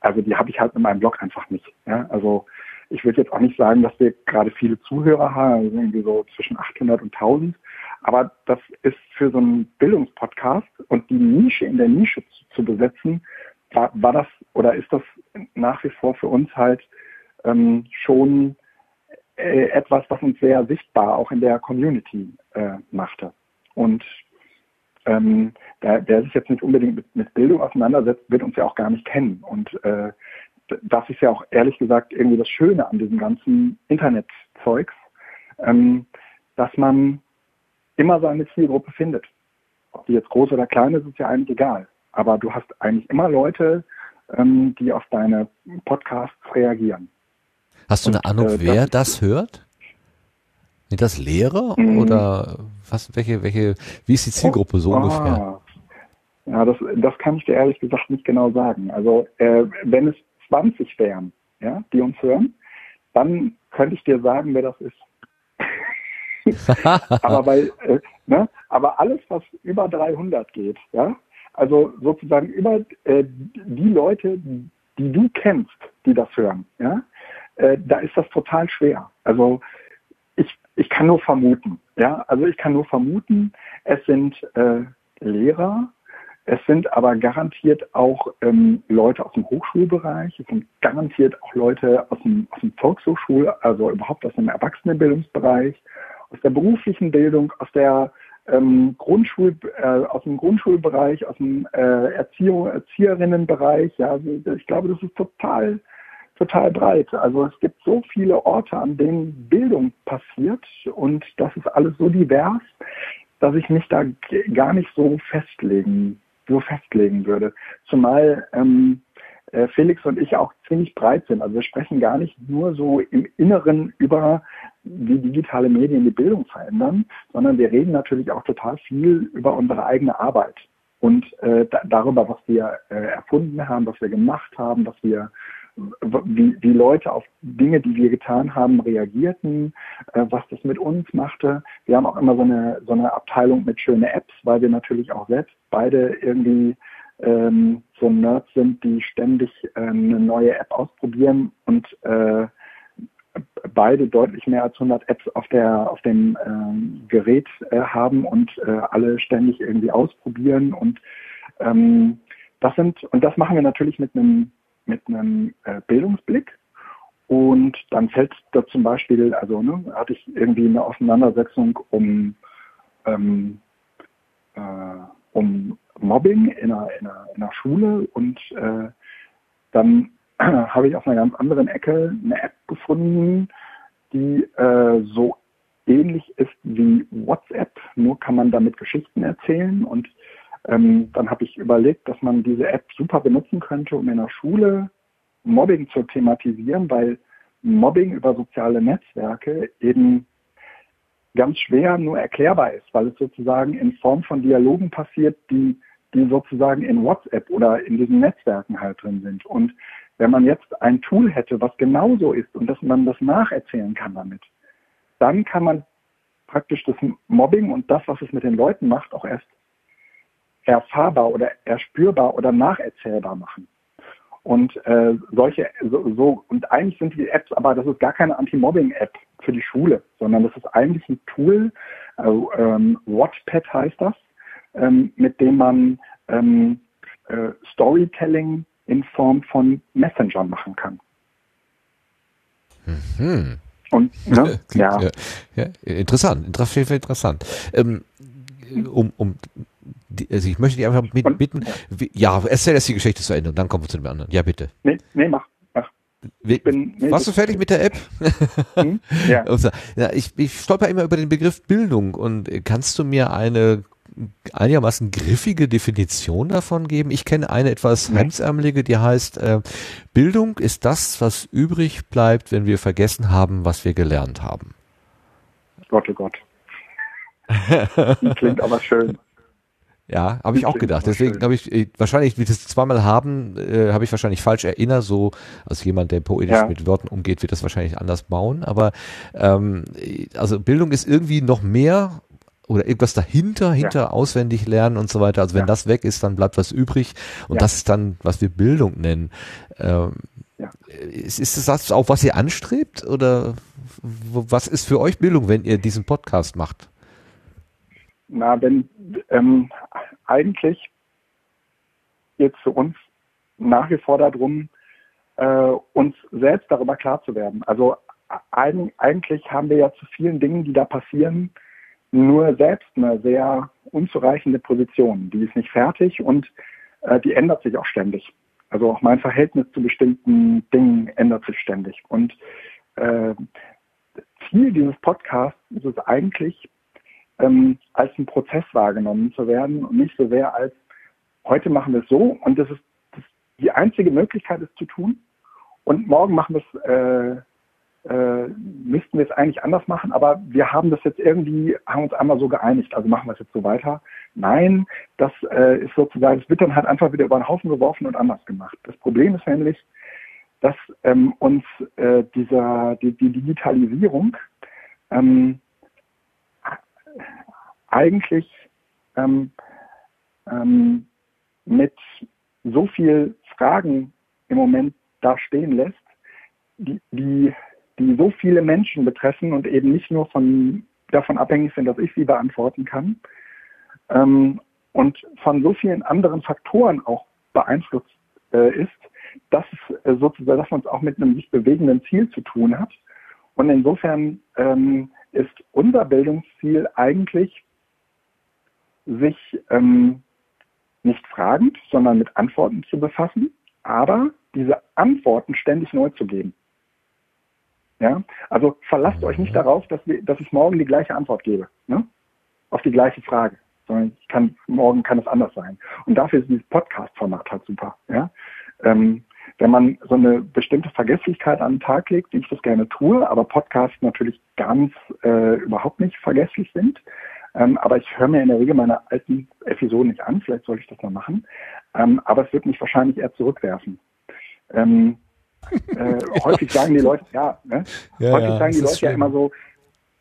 also die habe ich halt in meinem Blog einfach nicht. Ja? Also ich würde jetzt auch nicht sagen, dass wir gerade viele Zuhörer haben, also irgendwie so zwischen 800 und 1000. Aber das ist für so einen Bildungspodcast und die Nische in der Nische zu, zu besetzen, war, war das oder ist das nach wie vor für uns halt ähm, schon äh, etwas, was uns sehr sichtbar auch in der Community äh, machte. Und ähm, der, der sich jetzt nicht unbedingt mit, mit, Bildung auseinandersetzt, wird uns ja auch gar nicht kennen. Und äh, das ist ja auch ehrlich gesagt irgendwie das Schöne an diesem ganzen Internetzeugs, ähm, dass man immer seine Zielgruppe findet. Ob die jetzt groß oder klein ist, ist ja eigentlich egal. Aber du hast eigentlich immer Leute, ähm, die auf deine Podcasts reagieren. Hast du eine Ahnung, äh, wer das, das hört? Sind das Lehrer mhm. oder was, welche, welche, wie ist die Zielgruppe so oh, ungefähr? Ja, das, das kann ich dir ehrlich gesagt nicht genau sagen. Also äh, wenn es 20 wären, ja, die uns hören, dann könnte ich dir sagen, wer das ist. aber weil, äh, ne, aber alles, was über 300 geht, ja, also sozusagen über äh, die Leute, die du kennst, die das hören, ja, äh, da ist das total schwer. Also ich, ich kann nur vermuten, ja, also ich kann nur vermuten, es sind äh, Lehrer, es sind aber garantiert auch ähm, Leute aus dem Hochschulbereich, es sind garantiert auch Leute aus dem, aus dem Volkshochschul, also überhaupt aus dem Erwachsenenbildungsbereich, aus der beruflichen Bildung, aus der ähm, Grundschul, äh, aus dem Grundschulbereich, aus dem äh, Erziehung, Erzieherinnenbereich. Ja, also ich glaube, das ist total, total breit. Also es gibt so viele Orte, an denen Bildung passiert und das ist alles so divers, dass ich mich da gar nicht so festlegen, so festlegen würde. Zumal ähm, äh, Felix und ich auch ziemlich breit sind. Also wir sprechen gar nicht nur so im Inneren über, wie digitale Medien die Bildung verändern, sondern wir reden natürlich auch total viel über unsere eigene Arbeit und äh, da, darüber, was wir äh, erfunden haben, was wir gemacht haben, was wir wie, wie Leute auf Dinge, die wir getan haben, reagierten, äh, was das mit uns machte. Wir haben auch immer so eine, so eine Abteilung mit schöne Apps, weil wir natürlich auch selbst beide irgendwie ähm, so Nerds sind, die ständig äh, eine neue App ausprobieren und äh, beide deutlich mehr als 100 Apps auf der auf dem ähm, Gerät äh, haben und äh, alle ständig irgendwie ausprobieren und ähm, das sind und das machen wir natürlich mit einem mit einem äh, Bildungsblick Und dann fällt da zum Beispiel, also ne, hatte ich irgendwie eine Auseinandersetzung um, ähm, äh, um Mobbing in einer, in einer, in einer Schule und äh, dann habe ich auf einer ganz anderen Ecke eine App gefunden, die äh, so ähnlich ist wie WhatsApp, nur kann man damit Geschichten erzählen. Und ähm, dann habe ich überlegt, dass man diese App super benutzen könnte, um in der Schule Mobbing zu thematisieren, weil Mobbing über soziale Netzwerke eben ganz schwer nur erklärbar ist, weil es sozusagen in Form von Dialogen passiert, die, die sozusagen in WhatsApp oder in diesen Netzwerken halt drin sind. Und wenn man jetzt ein Tool hätte, was genauso ist und dass man das nacherzählen kann damit, dann kann man praktisch das Mobbing und das, was es mit den Leuten macht, auch erst erfahrbar oder erspürbar oder nacherzählbar machen. Und äh, solche, so, so, und eigentlich sind die Apps, aber das ist gar keine Anti-Mobbing-App für die Schule, sondern das ist eigentlich ein Tool, also, ähm, Watchpad heißt das, ähm, mit dem man ähm, äh, Storytelling in Form von Messengern machen kann. Mhm. Und ne, ja. ja. ja. Interessant, interessant. Ähm, um, um also ich möchte dich einfach mit, bitten, wie, ja, erzähl erst die Geschichte zu Ende und dann kommen wir zu dem anderen. Ja, bitte. Nee, nee, mach. mach. Wie, bin, nee, warst du fertig mit der App? Hm? Ja. ja ich, ich stolper immer über den Begriff Bildung und kannst du mir eine einigermaßen griffige Definition davon geben? Ich kenne eine etwas hemdsärmelige, die heißt, äh, Bildung ist das, was übrig bleibt, wenn wir vergessen haben, was wir gelernt haben. Gott, oh Gott. Klingt aber schön. Ja, habe ich auch gedacht. Deswegen habe ich wahrscheinlich, wie das zweimal haben, äh, habe ich wahrscheinlich falsch erinnert. So als jemand, der poetisch ja. mit Wörtern umgeht, wird das wahrscheinlich anders bauen. Aber ähm, also Bildung ist irgendwie noch mehr oder irgendwas dahinter, hinter ja. auswendig lernen und so weiter. Also wenn ja. das weg ist, dann bleibt was übrig und das ist dann, was wir Bildung nennen. Ähm, ist, ist das auch, was ihr anstrebt oder was ist für euch Bildung, wenn ihr diesen Podcast macht? Na, wenn ähm, eigentlich geht es für uns nach wie vor darum, äh, uns selbst darüber klar zu werden. Also ein, eigentlich haben wir ja zu vielen Dingen, die da passieren, nur selbst eine sehr unzureichende Position. Die ist nicht fertig und äh, die ändert sich auch ständig. Also auch mein Verhältnis zu bestimmten Dingen ändert sich ständig. Und äh, Ziel dieses Podcasts ist es eigentlich, ähm, als ein Prozess wahrgenommen zu werden und nicht so sehr als heute machen wir es so und das ist, das die einzige Möglichkeit, es zu tun und morgen machen wir es, äh, äh, müssten wir es eigentlich anders machen, aber wir haben das jetzt irgendwie, haben uns einmal so geeinigt, also machen wir es jetzt so weiter. Nein, das äh, ist sozusagen, es wird dann halt einfach wieder über den Haufen geworfen und anders gemacht. Das Problem ist nämlich, dass ähm, uns äh, dieser, die, die Digitalisierung ähm, eigentlich ähm, ähm, mit so viel Fragen im Moment da stehen lässt, die, die, die so viele Menschen betreffen und eben nicht nur von, davon abhängig sind, dass ich sie beantworten kann, ähm, und von so vielen anderen Faktoren auch beeinflusst äh, ist, dass es äh, sozusagen, dass man es auch mit einem sich bewegenden Ziel zu tun hat. Und insofern ähm, ist unser Bildungsziel eigentlich, sich ähm, nicht fragend, sondern mit Antworten zu befassen, aber diese Antworten ständig neu zu geben. Ja, also verlasst euch nicht mhm. darauf, dass, wir, dass ich morgen die gleiche Antwort gebe, ne? auf die gleiche Frage, sondern ich kann, morgen kann es anders sein. Und dafür ist dieses Podcast-Format halt super. Ja? Ähm, wenn man so eine bestimmte Vergesslichkeit an den Tag legt, wie ich das gerne tue, aber Podcasts natürlich ganz äh, überhaupt nicht vergesslich sind. Ähm, aber ich höre mir in der Regel meine alten Episoden nicht an, vielleicht sollte ich das mal machen. Ähm, aber es wird mich wahrscheinlich eher zurückwerfen. Ähm, äh, häufig sagen die Leute, ja, ne? ja häufig ja, sagen die Leute ja immer so,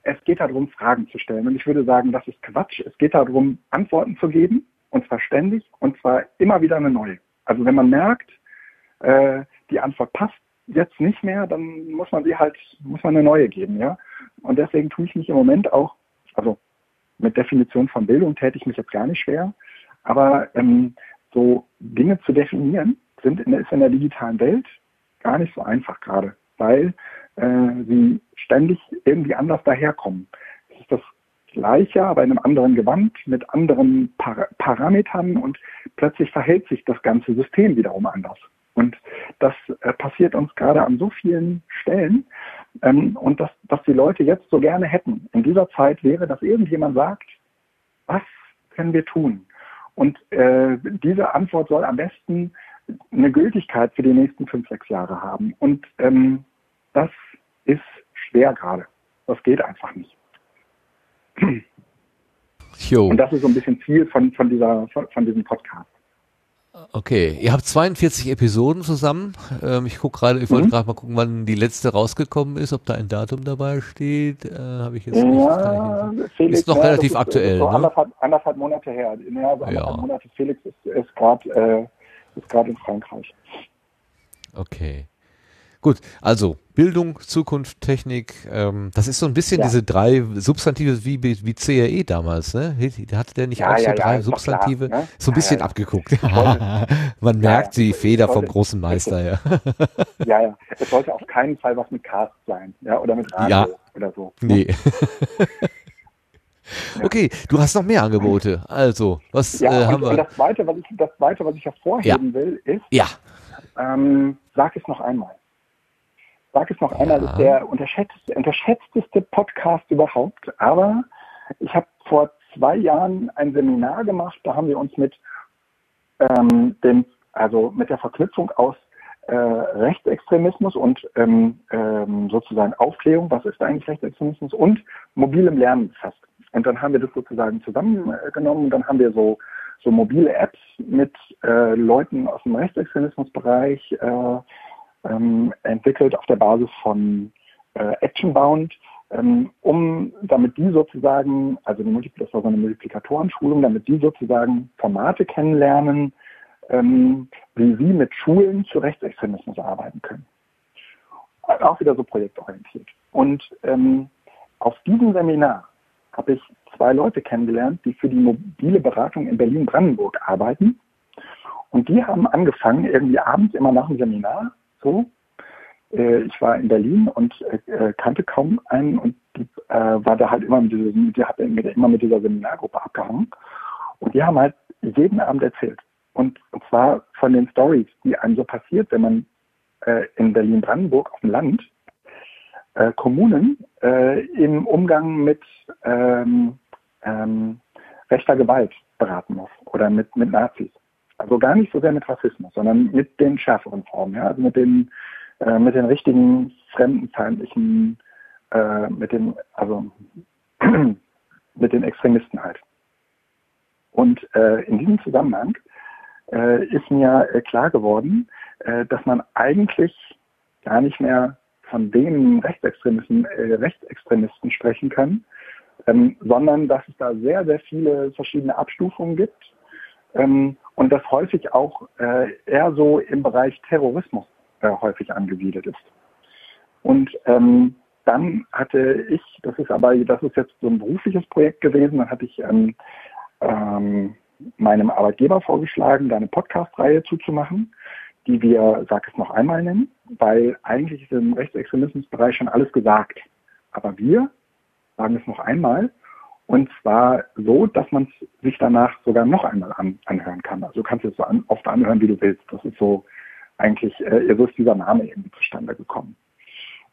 es geht darum, Fragen zu stellen. Und ich würde sagen, das ist Quatsch. Es geht darum, Antworten zu geben, und zwar ständig, und zwar immer wieder eine neue. Also wenn man merkt, äh, die Antwort passt jetzt nicht mehr, dann muss man sie halt, muss man eine neue geben, ja. Und deswegen tue ich mich im Moment auch, also mit Definition von Bildung täte ich mich jetzt gar nicht schwer, aber ähm, so Dinge zu definieren, sind in, ist in der digitalen Welt gar nicht so einfach gerade. weil äh, sie ständig irgendwie anders daherkommen. Es ist das Gleiche, aber in einem anderen Gewand mit anderen Par Parametern und plötzlich verhält sich das ganze System wiederum anders. Und das äh, passiert uns gerade an so vielen Stellen. Ähm, und das, was die Leute jetzt so gerne hätten in dieser Zeit wäre, dass irgendjemand sagt, was können wir tun? Und äh, diese Antwort soll am besten eine Gültigkeit für die nächsten fünf, sechs Jahre haben. Und ähm, das ist schwer gerade. Das geht einfach nicht. Jo. Und das ist so ein bisschen Ziel von, von, dieser, von, von diesem Podcast. Okay, ihr habt 42 Episoden zusammen. Ähm, ich gucke gerade, ich wollte mhm. gerade mal gucken, wann die letzte rausgekommen ist, ob da ein Datum dabei steht. Äh, Habe ich jetzt ja, nicht. Felix, ist noch ja, relativ ist, aktuell. So ne? anderthalb, anderthalb, Monate her. Ja, also anderthalb ja. Monate. Felix ist, ist gerade äh, in Frankreich. Okay. Gut, also Bildung, Zukunft, Technik, ähm, das ist so ein bisschen ja. diese drei Substantive wie, wie CRE damals, ne? Hatte der nicht ja, auch so ja, drei Substantive? Klar, ne? So ein bisschen abgeguckt. Man merkt die Feder vom großen Meister, ja. ja, ja. Es sollte auf keinen Fall was mit Cast sein, ja, oder mit Radio oder so. Nee. Okay, du hast noch mehr Angebote. Also, was ja, äh, haben und, wir? Und das Zweite, was ich, das Zweite, was ich hervorheben will, ist, ja. Ähm, sag es noch einmal sage es noch einmal, ja. ist der unterschätzteste, unterschätzteste Podcast überhaupt. Aber ich habe vor zwei Jahren ein Seminar gemacht, da haben wir uns mit ähm, dem, also mit der Verknüpfung aus äh, Rechtsextremismus und ähm, ähm, sozusagen Aufklärung, was ist eigentlich Rechtsextremismus und mobilem Lernen befasst. Und dann haben wir das sozusagen zusammengenommen und dann haben wir so so mobile Apps mit äh, Leuten aus dem Rechtsextremismusbereich äh, ähm, entwickelt auf der Basis von äh, Actionbound, ähm, um damit die sozusagen, also die das war so eine Multiplikatorenschulung, damit die sozusagen Formate kennenlernen, ähm, wie sie mit Schulen zu Rechtsextremismus arbeiten können. Auch wieder so projektorientiert. Und ähm, auf diesem Seminar habe ich zwei Leute kennengelernt, die für die mobile Beratung in Berlin-Brandenburg arbeiten. Und die haben angefangen, irgendwie abends immer nach dem Seminar so. Äh, ich war in Berlin und äh, kannte kaum einen und äh, war da halt immer mit dieser, die hat immer mit dieser Seminargruppe abgehangen. Und die haben halt jeden Abend erzählt. Und, zwar von den Stories, die einem so passiert, wenn man äh, in Berlin-Brandenburg auf dem Land äh, Kommunen äh, im Umgang mit ähm, ähm, rechter Gewalt beraten muss oder mit, mit Nazis. Also gar nicht so sehr mit Rassismus, sondern mit den schärferen Formen, ja, also mit den, äh, mit den richtigen fremdenfeindlichen, äh, mit den, also mit den Extremisten halt. Und äh, in diesem Zusammenhang äh, ist mir äh, klar geworden, äh, dass man eigentlich gar nicht mehr von den Rechtsextremisten, Rechtsextremisten sprechen kann, ähm, sondern dass es da sehr, sehr viele verschiedene Abstufungen gibt ähm, und das häufig auch äh, eher so im Bereich Terrorismus äh, häufig angesiedelt ist. Und ähm, dann hatte ich, das ist aber, das ist jetzt so ein berufliches Projekt gewesen, dann hatte ich ähm, ähm, meinem Arbeitgeber vorgeschlagen, da eine Podcast-Reihe zuzumachen, die wir, sag es noch einmal nennen, weil eigentlich ist im Rechtsextremismusbereich schon alles gesagt. Aber wir sagen es noch einmal und zwar so, dass man sich danach sogar noch einmal an, anhören kann. Also du kannst es so an, oft anhören, wie du willst. Das ist so eigentlich, äh, so ist dieser Name irgendwie zustande gekommen.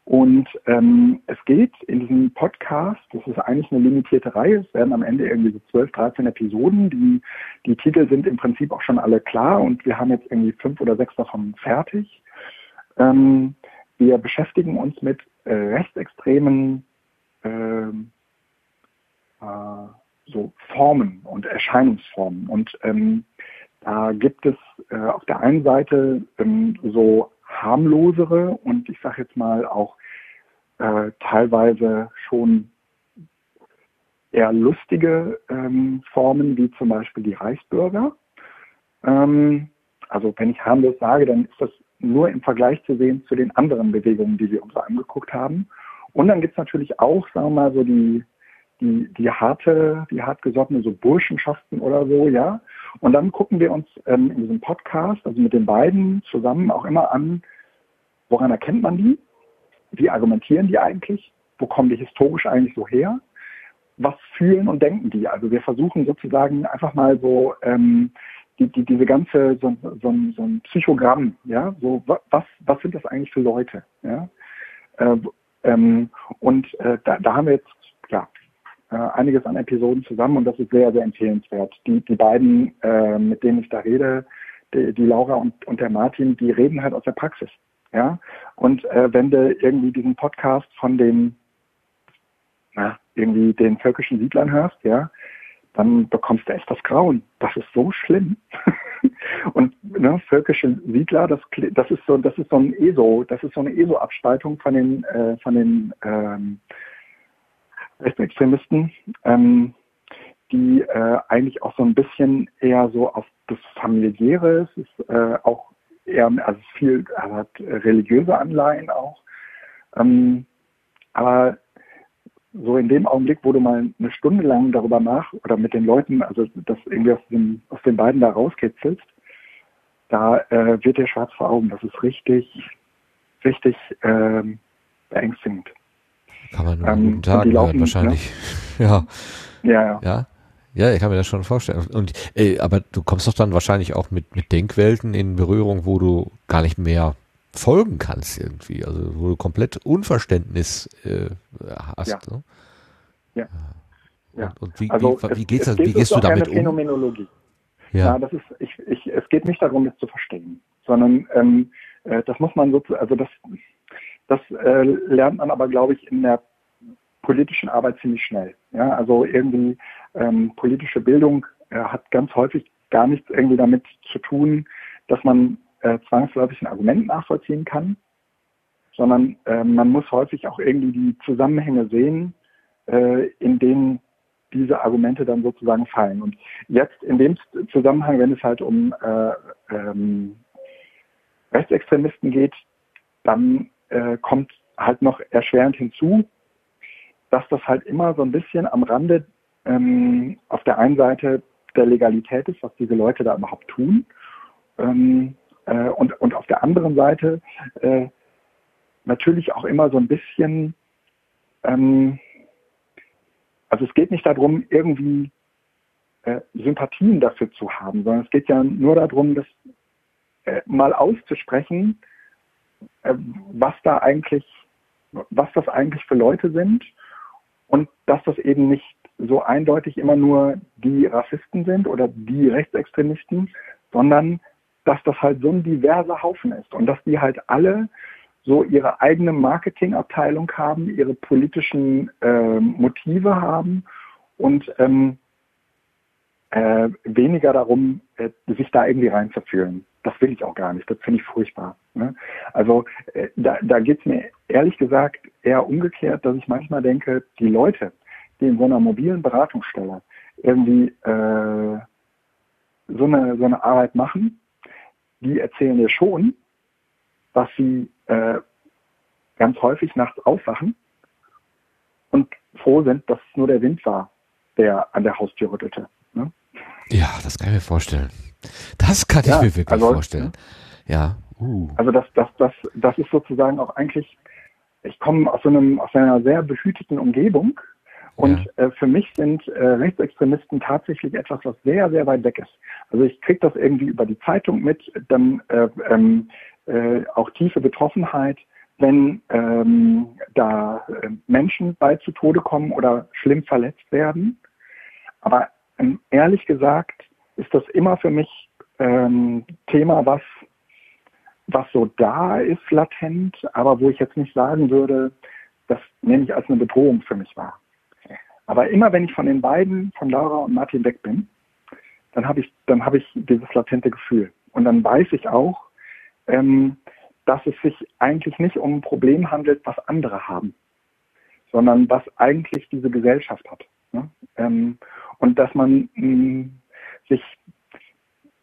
Und ähm, es geht in diesem Podcast, das ist eigentlich eine limitierte Reihe, es werden am Ende irgendwie so 12, 13 Episoden. Die, die Titel sind im Prinzip auch schon alle klar und wir haben jetzt irgendwie fünf oder sechs davon fertig. Ähm, wir beschäftigen uns mit äh, rechtsextremen äh, so Formen und Erscheinungsformen. Und ähm, da gibt es äh, auf der einen Seite ähm, so harmlosere und ich sage jetzt mal auch äh, teilweise schon eher lustige ähm, Formen, wie zum Beispiel die Reichsbürger. Ähm, also wenn ich harmlos sage, dann ist das nur im Vergleich zu sehen zu den anderen Bewegungen, die wir uns angeguckt haben. Und dann gibt es natürlich auch, sagen wir mal, so die die, die harte, die hartgesottene, so Burschenschaften oder so, ja. Und dann gucken wir uns ähm, in diesem Podcast, also mit den beiden zusammen auch immer an, woran erkennt man die? wie argumentieren die eigentlich? Wo kommen die historisch eigentlich so her? Was fühlen und denken die? Also wir versuchen sozusagen einfach mal so ähm, die, die, diese ganze so, so, so ein Psychogramm, ja, so was was sind das eigentlich für Leute, ja? Äh, ähm, und äh, da, da haben wir jetzt ja äh, einiges an Episoden zusammen und das ist sehr sehr empfehlenswert. Die die beiden, äh, mit denen ich da rede, die, die Laura und, und der Martin, die reden halt aus der Praxis. Ja, und äh, wenn du irgendwie diesen Podcast von den, na, irgendwie den völkischen Siedlern hörst, ja, dann bekommst du echt das Grauen. Das ist so schlimm. und ne, völkische Siedler, das, das ist so, das ist so ein ESO, das ist so eine ESO-Abspaltung von den, äh, von den ähm, Rechtsextremisten, ähm, die äh, eigentlich auch so ein bisschen eher so auf das Familiäre, es ist äh, auch eher, also viel, also hat religiöse Anleihen auch. Ähm, aber so in dem Augenblick, wo du mal eine Stunde lang darüber nach oder mit den Leuten, also das irgendwie aus, dem, aus den beiden da rauskitzelst, da äh, wird dir schwarz vor Augen. Das ist richtig, richtig ähm, beängstigend. Kann man nur ähm, guten Tag laufen, wahrscheinlich. Ne? Ja. ja. Ja, ja. Ja, ich kann mir das schon vorstellen. Und ey, aber du kommst doch dann wahrscheinlich auch mit, mit Denkwelten in Berührung, wo du gar nicht mehr folgen kannst irgendwie. Also wo du komplett Unverständnis äh, hast. Ja. Ne? ja. ja. Und, und wie, also wie, wie, geht's, es, es wie gehst du damit um? Phänomenologie. Ja. ja, das ist, ich, ich, es geht nicht darum, das zu verstehen, sondern ähm, äh, das muss man sozusagen, also das, das äh, lernt man aber, glaube ich, in der politischen Arbeit ziemlich schnell. Ja, also irgendwie ähm, politische Bildung äh, hat ganz häufig gar nichts irgendwie damit zu tun, dass man äh, zwangsläufig ein Argument nachvollziehen kann, sondern äh, man muss häufig auch irgendwie die Zusammenhänge sehen, äh, in denen diese Argumente dann sozusagen fallen. Und jetzt in dem Zusammenhang, wenn es halt um äh, ähm, Rechtsextremisten geht, dann äh, kommt halt noch erschwerend hinzu, dass das halt immer so ein bisschen am Rande ähm, auf der einen Seite der Legalität ist, was diese Leute da überhaupt tun. Ähm, äh, und, und auf der anderen Seite äh, natürlich auch immer so ein bisschen, ähm, also es geht nicht darum, irgendwie äh, Sympathien dafür zu haben, sondern es geht ja nur darum, das äh, mal auszusprechen, was da eigentlich, was das eigentlich für Leute sind und dass das eben nicht so eindeutig immer nur die Rassisten sind oder die Rechtsextremisten, sondern dass das halt so ein diverser Haufen ist und dass die halt alle so ihre eigene Marketingabteilung haben, ihre politischen äh, Motive haben und ähm, äh, weniger darum, äh, sich da irgendwie reinzufühlen. Das will ich auch gar nicht. Das finde ich furchtbar. Ne? Also äh, da, da geht es mir ehrlich gesagt eher umgekehrt, dass ich manchmal denke, die Leute, die in so einer mobilen Beratungsstelle irgendwie äh, so, eine, so eine Arbeit machen, die erzählen dir schon, dass sie äh, ganz häufig nachts aufwachen und froh sind, dass es nur der Wind war, der an der Haustür rüttelte. Ne? Ja, das kann ich mir vorstellen. Das kann ja, ich mir wirklich also, vorstellen. Ja. Uh. Also das, das, das, das ist sozusagen auch eigentlich, ich komme aus so einem, aus einer sehr behüteten Umgebung und ja. äh, für mich sind äh, Rechtsextremisten tatsächlich etwas, was sehr, sehr weit weg ist. Also ich kriege das irgendwie über die Zeitung mit, dann äh, ähm, äh, auch tiefe Betroffenheit, wenn ähm, da äh, Menschen bei zu Tode kommen oder schlimm verletzt werden. Aber ähm, ehrlich gesagt ist das immer für mich ähm, Thema, was was so da ist, latent, aber wo ich jetzt nicht sagen würde, das nehme ich als eine Bedrohung für mich wahr. Aber immer wenn ich von den beiden, von Laura und Martin weg bin, dann habe ich, dann habe ich dieses latente Gefühl. Und dann weiß ich auch, ähm, dass es sich eigentlich nicht um ein Problem handelt, was andere haben, sondern was eigentlich diese Gesellschaft hat. Ne? Ähm, und dass man mh, mm, sich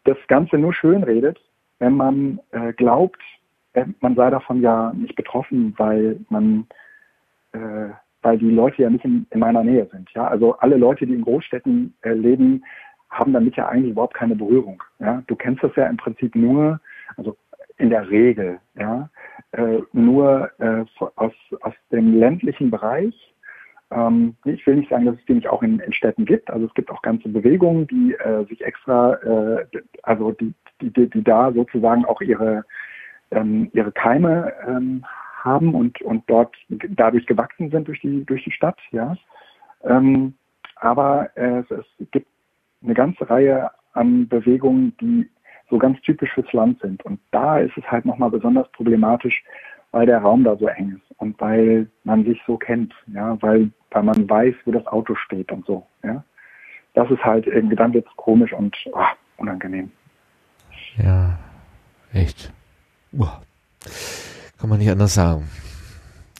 das Ganze nur schön redet, wenn man äh, glaubt, äh, man sei davon ja nicht betroffen, weil man äh, weil die Leute ja nicht in, in, meiner Nähe sind. Ja, also alle Leute, die in Großstädten äh, leben, haben damit ja eigentlich überhaupt keine Berührung. Ja, du kennst das ja im Prinzip nur, also in der Regel, ja, äh, nur äh, aus, aus dem ländlichen Bereich. Ähm, ich will nicht sagen, dass es die nicht auch in, in Städten gibt. Also es gibt auch ganze Bewegungen, die äh, sich extra, äh, also die, die, die da sozusagen auch ihre, ähm, ihre Keime ähm, haben und, und dort dadurch gewachsen sind durch die, durch die Stadt, ja. Ähm, aber äh, es, es gibt eine ganze Reihe an Bewegungen, die so ganz typisch fürs Land sind. Und da ist es halt nochmal besonders problematisch, weil der Raum da so eng ist und weil man sich so kennt, ja, weil, weil man weiß, wo das Auto steht und so, ja. Das ist halt irgendwie, dann wird es komisch und oh, unangenehm. Ja, echt. Uah. Kann man nicht anders sagen.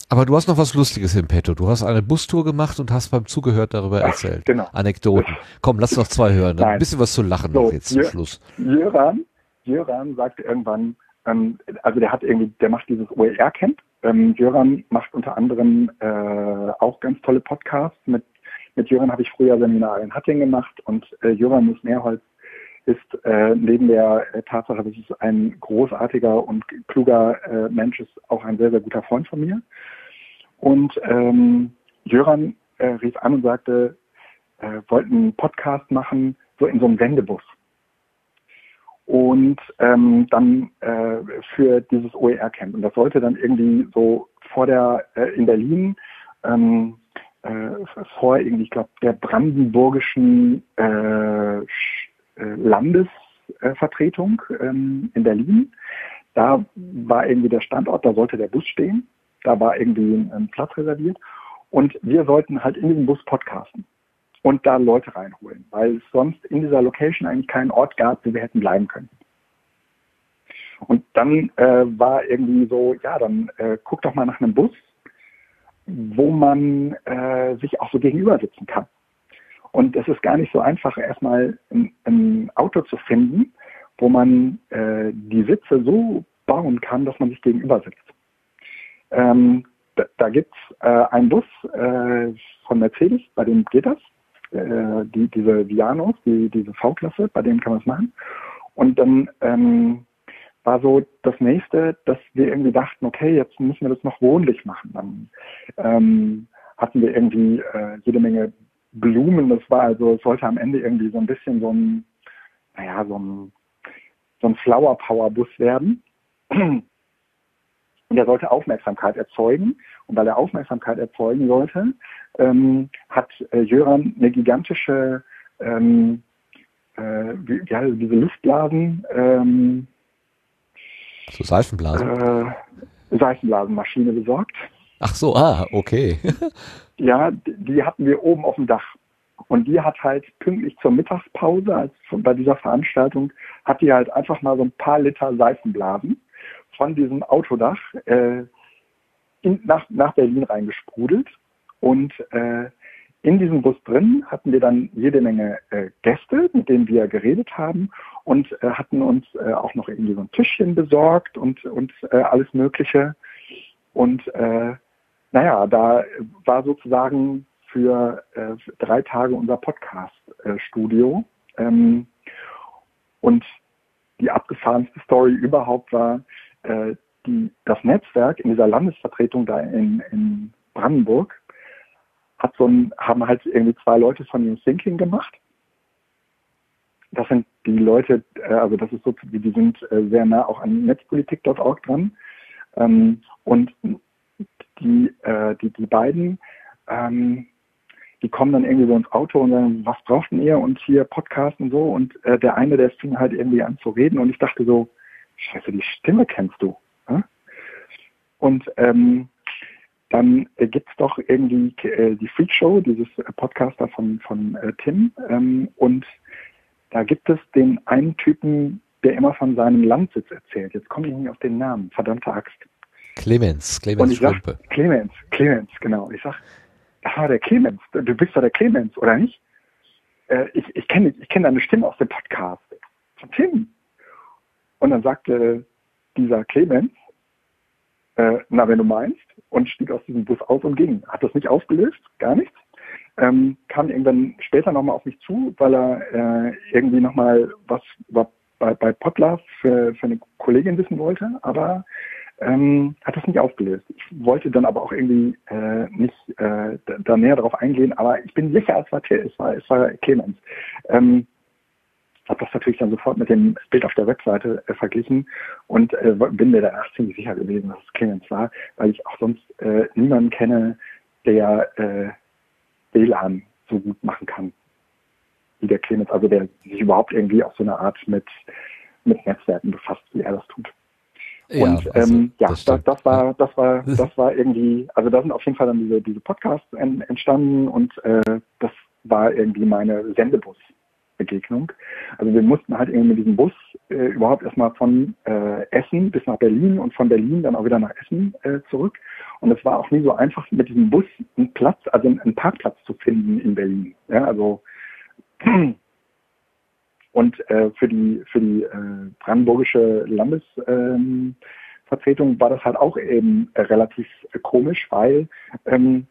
Aber du hast noch was Lustiges im Petto. Du hast eine Bustour gemacht und hast beim Zugehört darüber erzählt. Genau. Anekdoten. Komm, lass noch zwei hören. Ein bisschen was zu lachen so, noch jetzt zum Schluss. Jöran, Jöran sagte irgendwann, ähm, also der hat irgendwie, der macht dieses OER-Camp. Ähm, Jöran macht unter anderem äh, auch ganz tolle Podcasts. Mit, mit Jöran habe ich früher Seminare in Hattingen gemacht und äh, Jöran muss Mehrholz ist äh, neben der äh, Tatsache, dass es ein großartiger und kluger äh, Mensch ist, auch ein sehr, sehr guter Freund von mir. Und ähm, Jöran äh, rief an und sagte, äh, wollten einen Podcast machen, so in so einem Sendebus. Und ähm, dann äh, für dieses OER-Camp. Und das sollte dann irgendwie so vor der, äh, in Berlin, ähm, äh, vor irgendwie, ich glaube, der brandenburgischen äh, äh Landesvertretung ähm, in Berlin. Da war irgendwie der Standort, da sollte der Bus stehen. Da war irgendwie ein, ein Platz reserviert. Und wir sollten halt in diesem Bus podcasten und da Leute reinholen, weil es sonst in dieser Location eigentlich keinen Ort gab, wo wir hätten bleiben können. Und dann äh, war irgendwie so, ja, dann äh, guck doch mal nach einem Bus, wo man äh, sich auch so gegenüber sitzen kann. Und es ist gar nicht so einfach, erstmal ein, ein Auto zu finden, wo man äh, die Sitze so bauen kann, dass man sich gegenüber sitzt. Ähm, da da gibt es äh, einen Bus äh, von Mercedes, bei dem geht das. Äh, die, diese Vianos, die, diese V-Klasse, bei denen kann man es machen. Und dann ähm, war so das nächste, dass wir irgendwie dachten, okay, jetzt müssen wir das noch wohnlich machen. Dann ähm, hatten wir irgendwie äh, jede Menge Blumen. Das war also, es sollte am Ende irgendwie so ein bisschen so ein, naja, so ein, so ein Flower Power Bus werden. Und er sollte Aufmerksamkeit erzeugen. Und weil er Aufmerksamkeit erzeugen sollte, ähm, hat äh, Jöran eine gigantische, ähm, äh, wie, ja, diese Luftblasen, ähm, so Seifenblasen? Äh, Seifenblasenmaschine besorgt. Ach so, ah, okay. ja, die hatten wir oben auf dem Dach. Und die hat halt pünktlich zur Mittagspause, als bei dieser Veranstaltung, hat die halt einfach mal so ein paar Liter Seifenblasen von diesem Autodach äh, in, nach, nach Berlin reingesprudelt. Und äh, in diesem Bus drin hatten wir dann jede Menge äh, Gäste, mit denen wir geredet haben und äh, hatten uns äh, auch noch irgendwie so ein Tischchen besorgt und, und äh, alles Mögliche. Und äh, naja, da war sozusagen für, äh, drei Tage unser Podcast-Studio. Ähm, und die abgefahrenste Story überhaupt war, äh, die, das Netzwerk in dieser Landesvertretung da in, in Brandenburg hat so ein, haben halt irgendwie zwei Leute von New Thinking gemacht. Das sind die Leute, äh, also das ist so, die sind äh, sehr nah auch an netzpolitik.org dran. Ähm, und die, äh, die, die beiden, ähm, die kommen dann irgendwie so ins Auto und sagen, was braucht ihr? Und hier Podcast und so. Und der eine, der fing halt irgendwie an zu reden und ich dachte so, scheiße, die Stimme kennst du. Ja? Und ähm, dann äh, gibt's doch irgendwie äh, die Freak Show, dieses äh, Podcaster von, von äh, Tim. Ähm, und da gibt es den einen Typen, der immer von seinem Landsitz erzählt. Jetzt komme ich nicht auf den Namen, verdammte Axt. Clemens, Clemens sag, Clemens, Clemens, genau. Ich sag, das war der Clemens, du bist doch der Clemens, oder nicht? Äh, ich ich kenne ich kenn deine Stimme aus dem Podcast. Von Tim. Und dann sagte dieser Clemens, äh, na, wenn du meinst, und stieg aus diesem Bus aus und ging. Hat das nicht aufgelöst, gar nichts. Ähm, kam irgendwann später nochmal auf mich zu, weil er äh, irgendwie nochmal was über bei, bei Podlove für, für eine Kollegin wissen wollte, aber ähm, hat das nicht aufgelöst. Ich wollte dann aber auch irgendwie äh, nicht äh, da, da näher darauf eingehen, aber ich bin sicher, es war, es war, es war Clemens. Ähm, habe das natürlich dann sofort mit dem Bild auf der Webseite äh, verglichen und äh, bin mir danach ziemlich sicher gewesen, dass es Clemens war, weil ich auch sonst äh, niemanden kenne, der äh, WLAN so gut machen kann wie der Clemens, also der sich überhaupt irgendwie auf so eine Art mit, mit Netzwerken befasst, wie er das tut. Ja, und also, ähm, ja, das das, das, war, das war, das war irgendwie, also da sind auf jeden Fall dann diese, diese Podcasts en, entstanden und äh, das war irgendwie meine Sendebus-Begegnung. Also wir mussten halt irgendwie mit diesem Bus äh, überhaupt erstmal von äh, Essen bis nach Berlin und von Berlin dann auch wieder nach Essen äh, zurück. Und es war auch nie so einfach, mit diesem Bus einen Platz, also einen Parkplatz zu finden in Berlin. Ja, also und äh, für die für die äh, brandenburgische Landesvertretung ähm, war das halt auch eben äh, relativ äh, komisch, weil ähm,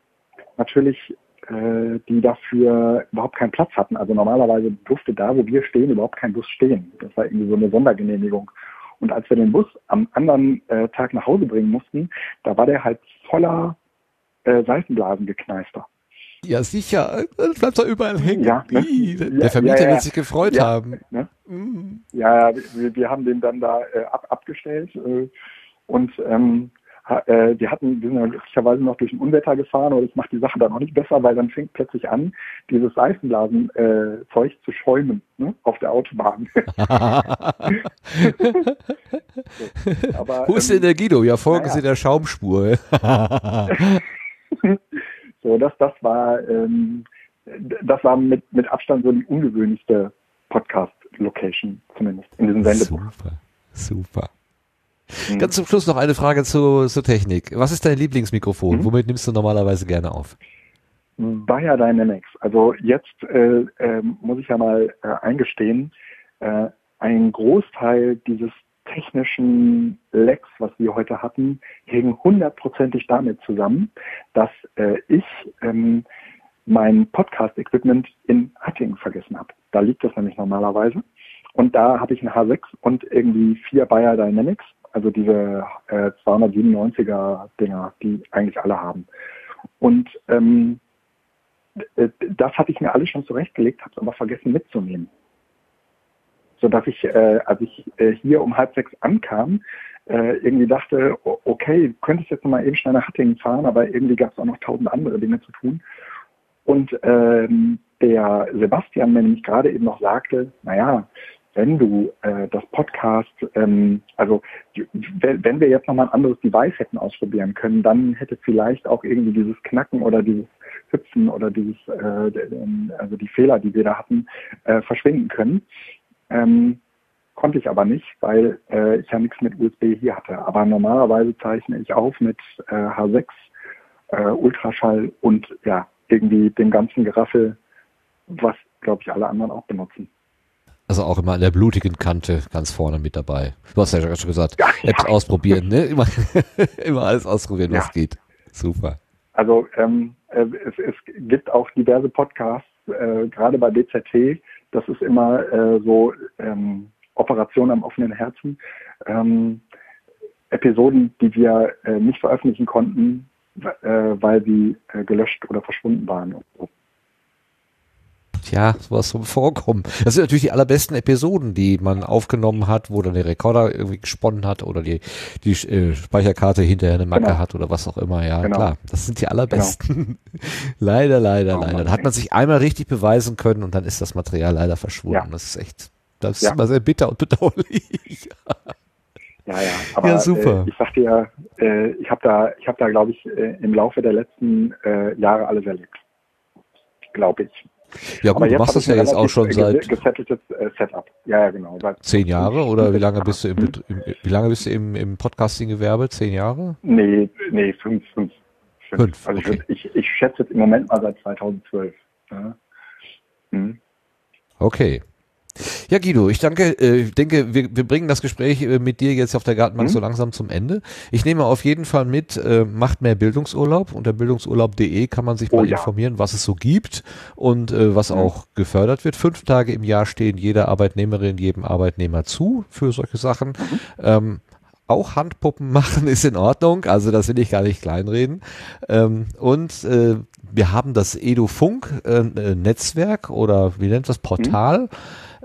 natürlich äh, die dafür überhaupt keinen Platz hatten. Also normalerweise durfte da, wo wir stehen, überhaupt kein Bus stehen. Das war irgendwie so eine Sondergenehmigung. Und als wir den Bus am anderen äh, Tag nach Hause bringen mussten, da war der halt voller äh, Seifenblasengekneister. Ja, sicher. Das bleibt doch überall hängen. Ja, ne? Der Vermieter ja, ja. wird sich gefreut haben. Ne? Mhm. Ja, wir, wir haben den dann da äh, ab, abgestellt äh, und ähm, äh, die hatten, wir sind ja glücklicherweise noch durch ein Unwetter gefahren, aber das macht die Sache dann auch nicht besser, weil dann fängt plötzlich an, dieses Seifenblasen-Zeug äh, Zeug zu schäumen ne, auf der Autobahn. aber, Wo ist ähm, der Guido? Ja, folgen naja. Sie der Schaumspur. So, das, das war, ähm, das war mit, mit Abstand so die ungewöhnlichste Podcast-Location, zumindest in diesem Sendebuch. super, super. Mhm. Ganz zum Schluss noch eine Frage zu, zur Technik. Was ist dein Lieblingsmikrofon? Mhm. Womit nimmst du normalerweise gerne auf? Bayer Dynamics. Also jetzt äh, ähm, muss ich ja mal äh, eingestehen, äh, ein Großteil dieses technischen Lecks, was wir heute hatten, hing hundertprozentig damit zusammen, dass äh, ich ähm, mein Podcast-Equipment in Hattingen vergessen habe. Da liegt das nämlich normalerweise. Und da habe ich ein H6 und irgendwie vier Bayer Dynamics, also diese äh, 297er Dinger, die eigentlich alle haben. Und ähm, äh, das hatte ich mir alles schon zurechtgelegt, habe es aber vergessen mitzunehmen. Sodass ich, äh, als ich äh, hier um halb sechs ankam, äh, irgendwie dachte, okay, du könntest jetzt noch mal eben schnell nach Hattingen fahren, aber irgendwie gab es auch noch tausend andere Dinge zu tun. Und ähm, der Sebastian mir nämlich gerade eben noch sagte, naja, wenn du äh, das Podcast, ähm, also wenn, wir jetzt nochmal ein anderes Device hätten ausprobieren können, dann hätte vielleicht auch irgendwie dieses Knacken oder dieses Hüpfen oder dieses, äh, also die Fehler, die wir da hatten, äh, verschwinden können. Ähm, konnte ich aber nicht, weil äh, ich ja nichts mit USB hier hatte. Aber normalerweise zeichne ich auf mit äh, H6, äh, Ultraschall und ja, irgendwie dem ganzen Geraffel, was, glaube ich, alle anderen auch benutzen. Also auch immer an der blutigen Kante ganz vorne mit dabei. Du hast ja schon gesagt, Ja, Apps ausprobieren, ne? Immer, immer alles ausprobieren, was Ja. geht. Super. Also ähm, äh, es, es gibt auch diverse Podcasts, äh, gerade bei BZT, das ist immer äh, so ähm, Operation am offenen Herzen. Ähm, Episoden, die wir äh, nicht veröffentlichen konnten, äh, weil sie äh, gelöscht oder verschwunden waren. Und so. Tja, sowas soll vorkommen. Das sind natürlich die allerbesten Episoden, die man aufgenommen hat, wo dann der Rekorder irgendwie gesponnen hat oder die, die äh, Speicherkarte hinterher eine Macke Genau. hat oder was auch immer. Ja, Genau. klar. Das sind die allerbesten. leider, leider, Oh leider. Da hat man sich einmal richtig beweisen können und dann ist das Material leider verschwunden. Ja. Das ist echt, das ist Ja. immer sehr bitter und bedauerlich. Ja, ja. Aber Ja, super. Äh, ich sagte ja, äh, ich habe da, ich habe da, glaube ich, äh, im Laufe der letzten äh, Jahre alles erlebt. Glaube ich. Ja Aber gut, du machst das ja jetzt auch schon äh, seit ges- gesetteltes äh, Setup. Ja, ja, genau. Zehn Jahre oder wie lange bist du im, im wie lange bist du im, im Podcasting-Gewerbe? Zehn Jahre? Nee, nee, fünf, fünf. Fünf, Also ich, okay. ich, ich schätze jetzt im Moment mal seit 2012. Ja. Hm. Okay. Ja, Guido, ich danke, äh, denke, wir, wir bringen das Gespräch äh, mit dir jetzt auf der Gartenbank mhm. so langsam zum Ende. Ich nehme auf jeden Fall mit, äh, macht mehr Bildungsurlaub. Unter bildungsurlaub.de kann man sich oh, mal ja. informieren, was es so gibt und äh, was mhm. auch gefördert wird. Fünf Tage im Jahr stehen jeder Arbeitnehmerin, jedem Arbeitnehmer zu für solche Sachen. Mhm. Ähm, auch Handpuppen machen ist in Ordnung, also das will ich gar nicht kleinreden. Ähm, und äh, wir haben das EduFunk äh, Netzwerk oder wie nennt das Portal. Mhm.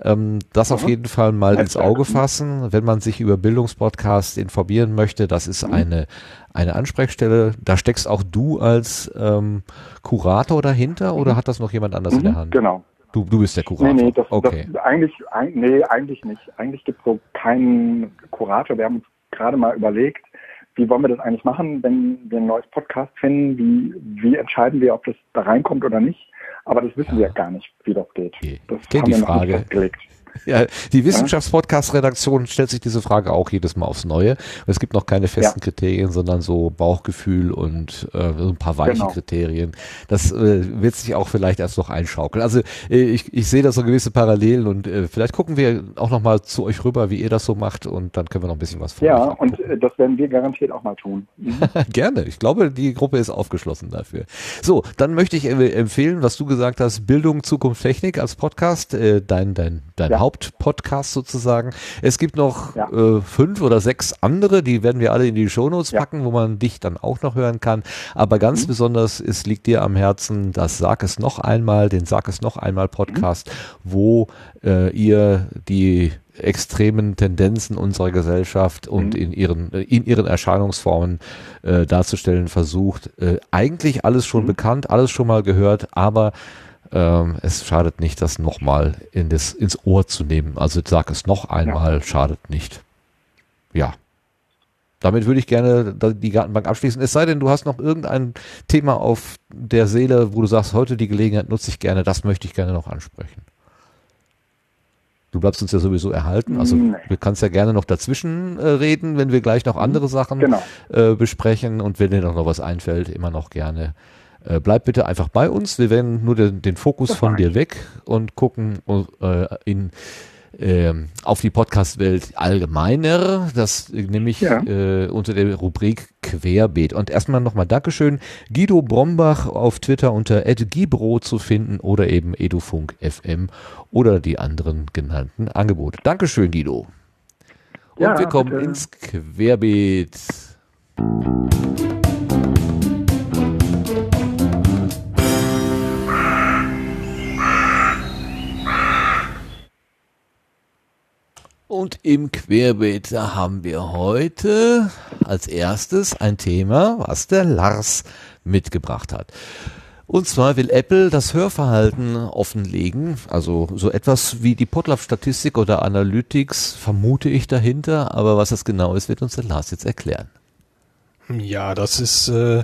Ähm, das mhm. auf jeden Fall mal ins Auge fassen, wenn man sich über Bildungspodcasts informieren möchte. Das ist mhm. eine, eine Ansprechstelle. Da steckst auch du als ähm, Kurator dahinter oder mhm. hat das noch jemand anders in der mhm. Hand? Genau. Du, du bist der Kurator. Nee, nee, das, okay. das eigentlich, ein, nee, eigentlich nicht. Eigentlich gibt es so keinen Kurator. Wir haben uns gerade mal überlegt, wie wollen wir das eigentlich machen, wenn wir ein neues Podcast finden? Wie, wie entscheiden wir, ob das da reinkommt oder nicht? Aber das wissen ja. wir gar nicht, wie das geht. Okay. Das ich haben wir noch Frage. nicht festgelegt. Ja, die Wissenschaftspodcast-Redaktion stellt sich diese Frage auch jedes Mal aufs Neue. Es gibt noch keine festen ja. Kriterien, sondern so Bauchgefühl und äh, so ein paar weiche genau. Kriterien. Das äh, wird sich auch vielleicht erst noch einschaukeln. Also äh, ich, ich sehe da so gewisse Parallelen und äh, vielleicht gucken wir auch noch mal zu euch rüber, wie ihr das so macht und dann können wir noch ein bisschen was von Ja, und äh, das werden wir garantiert auch mal tun. Mhm. Gerne. Ich glaube, die Gruppe ist aufgeschlossen dafür. So, dann möchte ich äh, empfehlen, was du gesagt hast, Bildung, Zukunft, Technik als Podcast, äh, dein, dein, dein ja. Hauptpodcast sozusagen. Es gibt noch ja. äh, fünf oder sechs andere, die werden wir alle in die Shownotes ja. packen, wo man dich dann auch noch hören kann. Aber ganz mhm. besonders es liegt dir am Herzen das Sag es noch einmal, den Sag es noch einmal Podcast, mhm. wo äh, ihr die extremen Tendenzen unserer Gesellschaft und mhm. in ihren in ihren Erscheinungsformen äh, darzustellen versucht. Äh, eigentlich alles schon mhm. bekannt, alles schon mal gehört, aber ähm, es schadet nicht, das nochmal in das, ins Ohr zu nehmen. Also sag es noch einmal, ja. schadet nicht. Ja. Damit würde ich gerne die Gartenbank abschließen. Es sei denn, du hast noch irgendein Thema auf der Seele, wo du sagst, heute die Gelegenheit nutze ich gerne, das möchte ich gerne noch ansprechen. Du bleibst uns ja sowieso erhalten. Also nee. du kannst ja gerne noch dazwischen äh, reden, wenn wir gleich noch andere Sachen genau. äh, besprechen und wenn dir noch was einfällt, immer noch gerne äh, bleib bitte einfach bei uns. Wir werden nur den, den Fokus das von dir weg und gucken äh, in, äh, auf die Podcast-Welt allgemeiner. Das nehme ich ja. äh, unter der Rubrik Querbeet. Und erstmal nochmal Dankeschön. Guido Brombach auf Twitter unter @gibro zu finden oder eben edufunk FM oder die anderen genannten Angebote. Dankeschön, Guido. Und ja, wir kommen bitte. ins Querbeet. Und im Querbeet haben wir heute als erstes ein Thema, was der Lars mitgebracht hat. Und zwar will Apple das Hörverhalten offenlegen, also so etwas wie die Potlab-Statistik oder Analytics vermute ich dahinter, aber was das genau ist, wird uns der Lars jetzt erklären. Ja, das ist äh,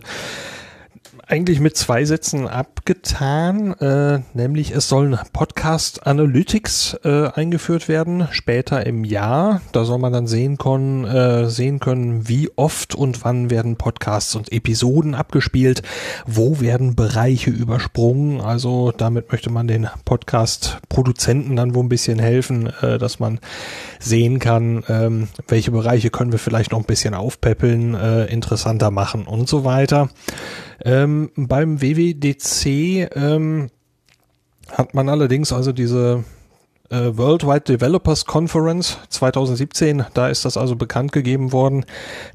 eigentlich mit zwei Sätzen abgetan, äh, nämlich es sollen Podcast Analytics äh, eingeführt werden, später im Jahr. Da soll man dann sehen können, äh, sehen können, wie oft und wann werden Podcasts und Episoden abgespielt, wo werden Bereiche übersprungen. Also damit möchte man den Podcast-Produzenten dann wo ein bisschen helfen, äh, dass man sehen kann, ähm, welche Bereiche können wir vielleicht noch ein bisschen aufpäppeln, äh, interessanter machen und so weiter. Ähm, beim WWDC ähm, hat man allerdings also diese äh, Worldwide Developers Conference 2017, da ist das also bekannt gegeben worden.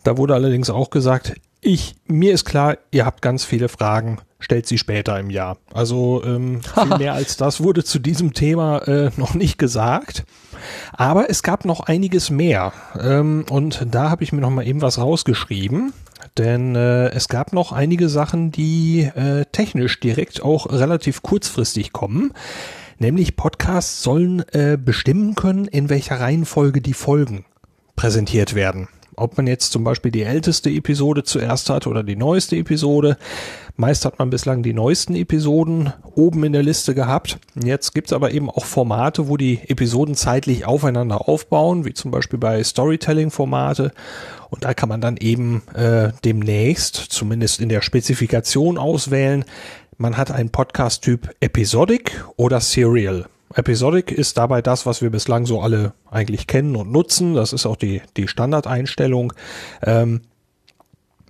Da wurde allerdings auch gesagt, ich, mir ist klar, ihr habt ganz viele Fragen, stellt sie später im Jahr. Also ähm, viel mehr als das wurde zu diesem Thema äh, noch nicht gesagt. Aber es gab noch einiges mehr. Ähm, und da habe ich mir noch mal eben was rausgeschrieben. Denn äh, es gab noch einige Sachen, die äh, technisch direkt auch relativ kurzfristig kommen. Nämlich Podcasts sollen äh, bestimmen können, in welcher Reihenfolge die Folgen präsentiert werden. Ob man jetzt zum Beispiel die älteste Episode zuerst hat oder die neueste Episode. Meist hat man bislang die neuesten Episoden oben in der Liste gehabt. Jetzt gibt's aber eben auch Formate, wo die Episoden zeitlich aufeinander aufbauen, wie zum Beispiel bei Storytelling-Formate. Und da kann man dann eben äh, demnächst, zumindest in der Spezifikation auswählen, man hat einen Podcast-Typ Episodic oder Serial. Episodic ist dabei das, was wir bislang so alle eigentlich kennen und nutzen. Das ist auch die, die Standardeinstellung. Ähm,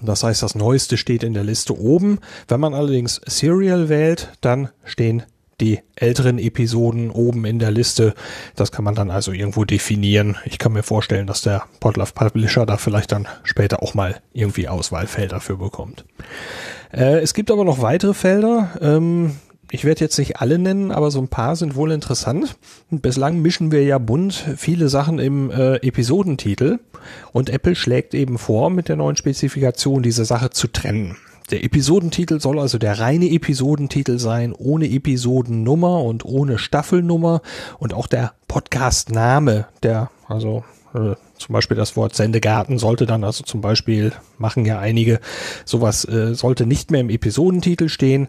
das heißt, das Neueste steht in der Liste oben. Wenn man allerdings Serial wählt, dann stehen die älteren Episoden oben in der Liste. Das kann man dann also irgendwo definieren. Ich kann mir vorstellen, dass der Podlove Publisher da vielleicht dann später auch mal irgendwie Auswahlfelder für bekommt. Äh, es gibt aber noch weitere Felder. Ähm, ich werde jetzt nicht alle nennen, aber so ein paar sind wohl interessant. Bislang mischen wir ja bunt viele Sachen im äh, Episodentitel und Apple schlägt eben vor, mit der neuen Spezifikation diese Sache zu trennen. Der Episodentitel soll also der reine Episodentitel sein, ohne Episodennummer und ohne Staffelnummer und auch der Podcastname, der also äh, zum Beispiel das Wort Sendegarten sollte dann also zum Beispiel, machen ja einige, sowas äh, sollte nicht mehr im Episodentitel stehen.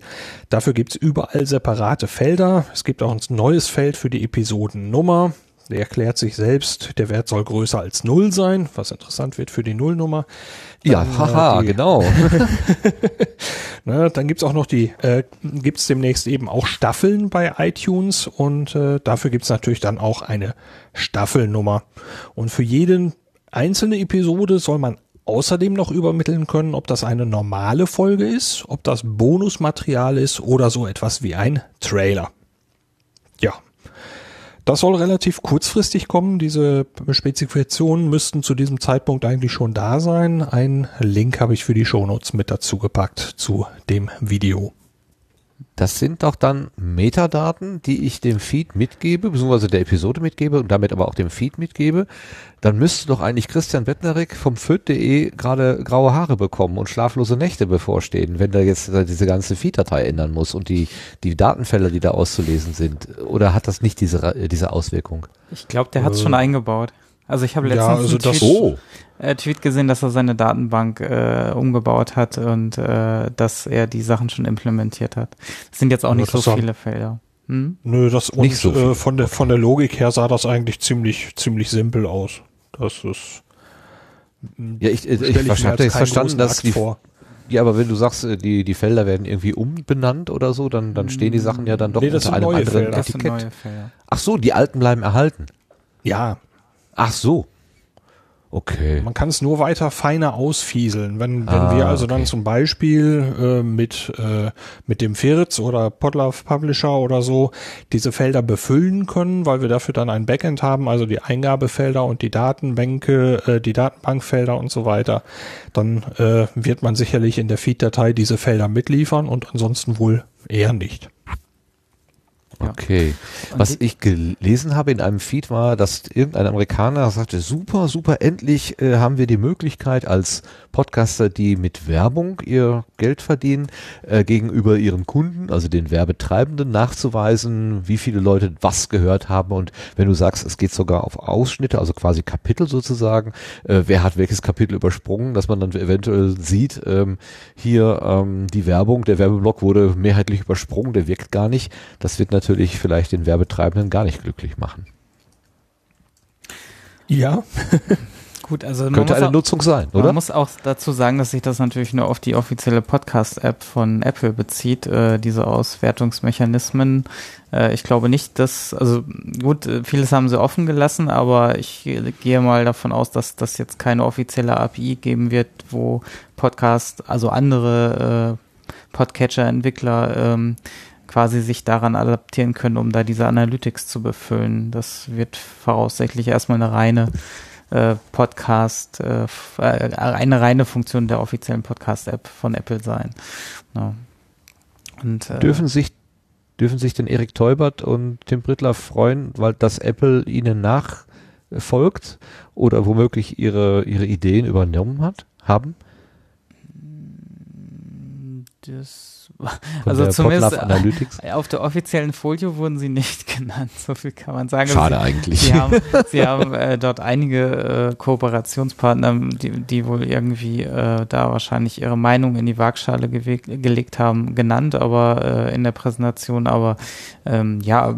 Dafür gibt's überall separate Felder. Es gibt auch ein neues Feld für die Episodennummer. Der erklärt sich selbst, der Wert soll größer als Null sein, was interessant wird für die Nullnummer. Ja, dann, haha, äh, die, genau. ne, dann gibt's auch noch die, äh, gibt's demnächst eben auch Staffeln bei iTunes und äh, dafür gibt's natürlich dann auch eine Staffelnummer. Und für jeden einzelne Episode soll man außerdem noch übermitteln können, ob das eine normale Folge ist, ob das Bonusmaterial ist oder so etwas wie ein Trailer. Das soll relativ kurzfristig kommen. Diese Spezifikationen müssten zu diesem Zeitpunkt eigentlich schon da sein. Ein Link habe ich für die Shownotes mit dazu gepackt zu dem Video. Das sind doch dann Metadaten, die ich dem Feed mitgebe, beziehungsweise der Episode mitgebe und damit aber auch dem Feed mitgebe. Dann müsste doch eigentlich Christian Bettnerik vom Föd.de gerade graue Haare bekommen und schlaflose Nächte bevorstehen, wenn der jetzt diese ganze Feed-Datei ändern muss und die, die Datenfelder, die da auszulesen sind. Oder hat das nicht diese, diese Auswirkung? Ich glaube, der hat es äh, schon eingebaut. Also ich habe letztens ja, also einen Tweet, oh. äh, Tweet, gesehen, dass er seine Datenbank äh, umgebaut hat und äh, dass er die Sachen schon implementiert hat. Das sind jetzt auch nicht so viele Felder. Hm? Nö, das und, nicht so äh, von der von der Logik her sah das eigentlich ziemlich ziemlich simpel aus. Das ist ja, ich, ich, ich, ich habe jetzt verstanden, dass die vor. Ja, aber wenn du sagst, äh, die, die Felder werden irgendwie umbenannt oder so, dann, dann stehen die Sachen ja dann doch nee, unter einem anderen Felder. Etikett. Ach so, die alten bleiben erhalten. Ja, Ach so. Okay. Man kann es nur weiter feiner ausfieseln. Wenn, wenn ah, wir also okay. dann zum Beispiel äh, mit, äh, mit dem Firz oder Podlove Publisher oder so diese Felder befüllen können, weil wir dafür dann ein Backend haben, also die Eingabefelder und die Datenbänke, äh, die Datenbankfelder und so weiter, dann äh, wird man sicherlich in der Feed-Datei diese Felder mitliefern und ansonsten wohl eher nicht. Okay. Was ich gelesen habe in einem Feed war, dass irgendein Amerikaner sagte, super, super, endlich äh, haben wir die Möglichkeit als Podcaster, die mit Werbung ihr Geld verdienen, äh, gegenüber ihren Kunden, also den Werbetreibenden, nachzuweisen, wie viele Leute was gehört haben. Und wenn du sagst, es geht sogar auf Ausschnitte, also quasi Kapitel sozusagen, äh, wer hat welches Kapitel übersprungen, dass man dann eventuell sieht, ähm, hier ähm, die Werbung, der Werbeblock wurde mehrheitlich übersprungen, der wirkt gar nicht. Das wird natürlich natürlich vielleicht den Werbetreibenden gar nicht glücklich machen. Ja. Gut, also könnte eine auch, Nutzung sein, oder? Man muss auch dazu sagen, dass sich das natürlich nur auf die offizielle Podcast-App von Apple bezieht, äh, diese Auswertungsmechanismen. Äh, ich glaube nicht, dass, also gut, äh, vieles haben sie offen gelassen, aber ich gehe mal davon aus, dass das jetzt keine offizielle API geben wird, wo Podcast, also andere äh, Podcatcher-Entwickler ähm, quasi sich daran adaptieren können, um da diese Analytics zu befüllen. Das wird voraussichtlich erstmal eine reine äh, Podcast, äh, äh, eine reine Funktion der offiziellen Podcast-App von Apple sein. Ja. Und, äh, dürfen sich dürfen sich denn Erik Teubert und Tim Brittler freuen, weil das Apple ihnen nachfolgt oder womöglich ihre ihre Ideen übernommen hat haben? Das also zumindest auf der offiziellen Folie wurden sie nicht genannt, so viel kann man sagen. Schade sie, eigentlich. Sie haben, sie haben äh, dort einige äh, Kooperationspartner, die, die wohl irgendwie äh, da wahrscheinlich ihre Meinung in die Waagschale gelegt haben, genannt, aber äh, in der Präsentation, aber ähm, ja,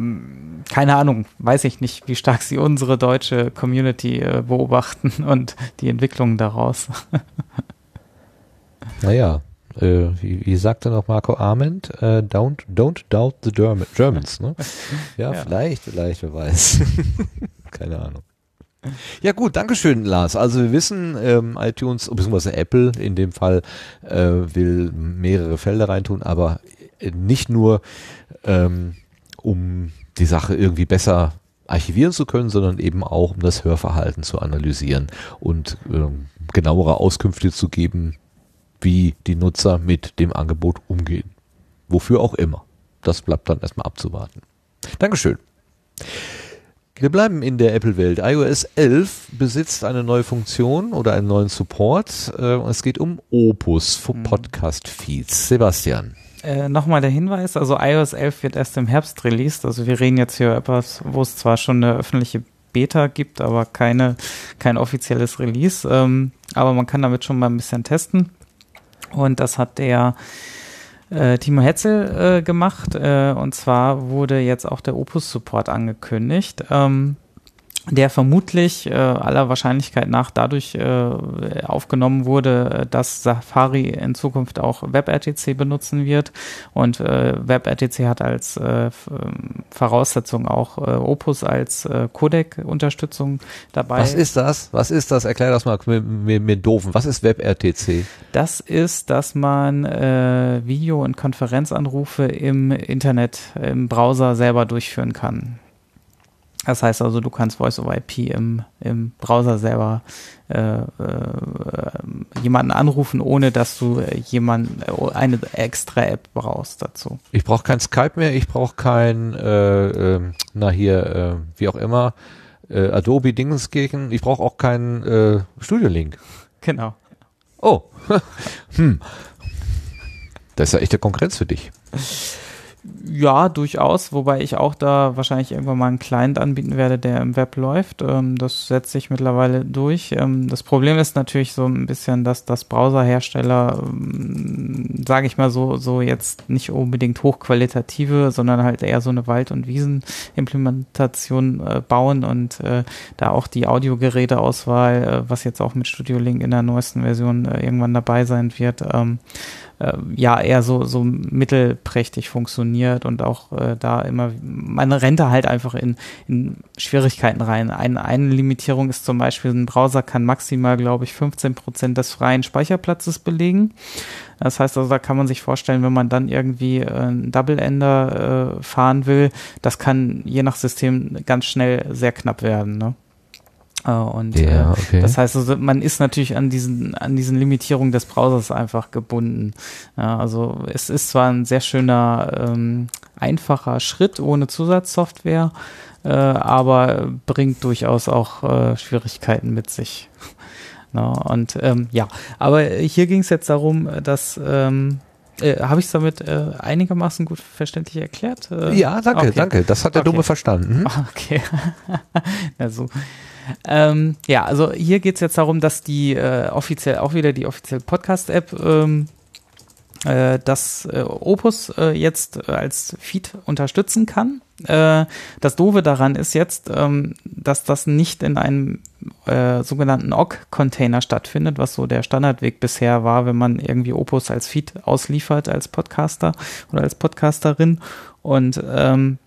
keine Ahnung, weiß ich nicht, wie stark sie unsere deutsche Community äh, beobachten und die Entwicklungen daraus. Naja, äh, wie, wie sagte noch Marco Arment, äh, don't, don't doubt the Germans, ne? Ja, ja, vielleicht, vielleicht, wer weiß. Keine Ahnung. Ja gut, Dankeschön, Lars. Also wir wissen, ähm, iTunes, beziehungsweise Apple in dem Fall, äh, will mehrere Felder reintun, aber nicht nur, ähm, um die Sache irgendwie besser archivieren zu können, sondern eben auch, um das Hörverhalten zu analysieren und ähm, genauere Auskünfte zu geben, wie die Nutzer mit dem Angebot umgehen. Wofür auch immer. Das bleibt dann erstmal abzuwarten. Dankeschön. Wir bleiben in der Apple-Welt. iOS 11 besitzt eine neue Funktion oder einen neuen Support. Äh, es geht um Opus für mhm. Podcast-Feeds. Sebastian. Äh, Nochmal der Hinweis, also iOS 11 wird erst im Herbst released. Also wir reden jetzt hier etwas, wo es zwar schon eine öffentliche Beta gibt, aber keine, kein offizielles Release. Ähm, aber man kann damit schon mal ein bisschen testen. Und das hat der äh, Timo Hetzel äh, gemacht. Äh, und zwar wurde jetzt auch der Opus-Support angekündigt. Ähm, der vermutlich äh, aller Wahrscheinlichkeit nach dadurch äh, aufgenommen wurde, dass Safari in Zukunft auch WebRTC benutzen wird und äh, WebRTC hat als äh, ähm, Voraussetzung auch äh, Opus als äh, Codec-Unterstützung dabei. Was ist das? Was ist das? Erklär das mal mir, mir, mir doofen. Was ist WebRTC? Das ist, dass man äh, Video- und Konferenzanrufe im Internet, im Browser selber durchführen kann. Das heißt also, du kannst Voice over IP im, im Browser selber äh, äh, jemanden anrufen, ohne dass du jemand äh, eine extra App brauchst dazu. Ich brauche kein Skype mehr, ich brauche kein, äh, äh, na hier, äh, wie auch immer, äh, Adobe Dingenskirchen, ich brauche auch keinen äh, Studio Link. Genau. Oh, hm. Das ist ja echte Konkurrenz für dich. Ja, durchaus, wobei ich auch da wahrscheinlich irgendwann mal einen Client anbieten werde, der im Web läuft. Ähm, das setzt sich mittlerweile durch. Ähm, das Problem ist natürlich so ein bisschen, dass das Browserhersteller, ähm, sage ich mal so, so jetzt nicht unbedingt hochqualitative, sondern halt eher so eine Wald- und Wiesen-Implementation äh, bauen und äh, da auch die Audiogeräteauswahl, äh, was jetzt auch mit Studio Link in der neuesten Version irgendwann dabei sein wird, ähm, äh, ja eher so, so mittelprächtig funktioniert und auch äh, da immer, man rennt halt einfach in, in Schwierigkeiten rein. Ein, eine Limitierung ist zum Beispiel, ein Browser kann maximal, glaube ich, 15 Prozent des freien Speicherplatzes belegen. Das heißt also, da kann man sich vorstellen, wenn man dann irgendwie äh, einen Double-Ender äh, fahren will, das kann je nach System ganz schnell sehr knapp werden. Ne? Äh, und ja, äh, okay. das heißt also, man ist natürlich an diesen, an diesen Limitierungen des Browsers einfach gebunden. Ja, also es ist zwar ein sehr schöner, ähm, einfacher Schritt ohne Zusatzsoftware, äh, aber bringt durchaus auch äh, Schwierigkeiten mit sich. ja, und ähm, ja, aber hier ging es jetzt darum, dass ähm, äh, Habe ich es damit äh, einigermaßen gut verständlich erklärt? Äh, ja, danke, okay. danke. Das hat der okay. Dumme verstanden. Hm? Okay. also, ähm, ja, also hier geht es jetzt darum, dass die äh, offiziell auch wieder die offizielle Podcast-App ähm, äh, das äh, Opus äh, jetzt äh, als Feed unterstützen kann. Äh, das Doofe daran ist jetzt, ähm, dass das nicht in einem äh, sogenannten OGG-Container stattfindet, was so der Standardweg bisher war, wenn man irgendwie Opus als Feed ausliefert als Podcaster oder als Podcasterin. Und ähm,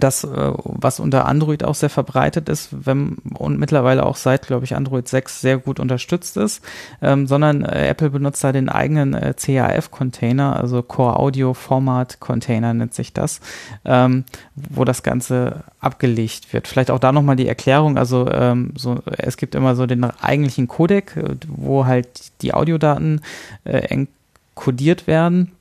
das, äh, was unter Android auch sehr verbreitet ist, wenn, und mittlerweile auch seit, glaube ich, Android 6 sehr gut unterstützt ist, ähm, sondern äh, Apple benutzt da den eigenen äh, CAF-Container, also Core Audio Format Container nennt sich das, ähm, wo das Ganze abgelegt wird. Vielleicht auch da nochmal die Erklärung, also ähm, so, es gibt immer so den eigentlichen Codec, äh, wo halt die Audiodaten äh, enkodiert werden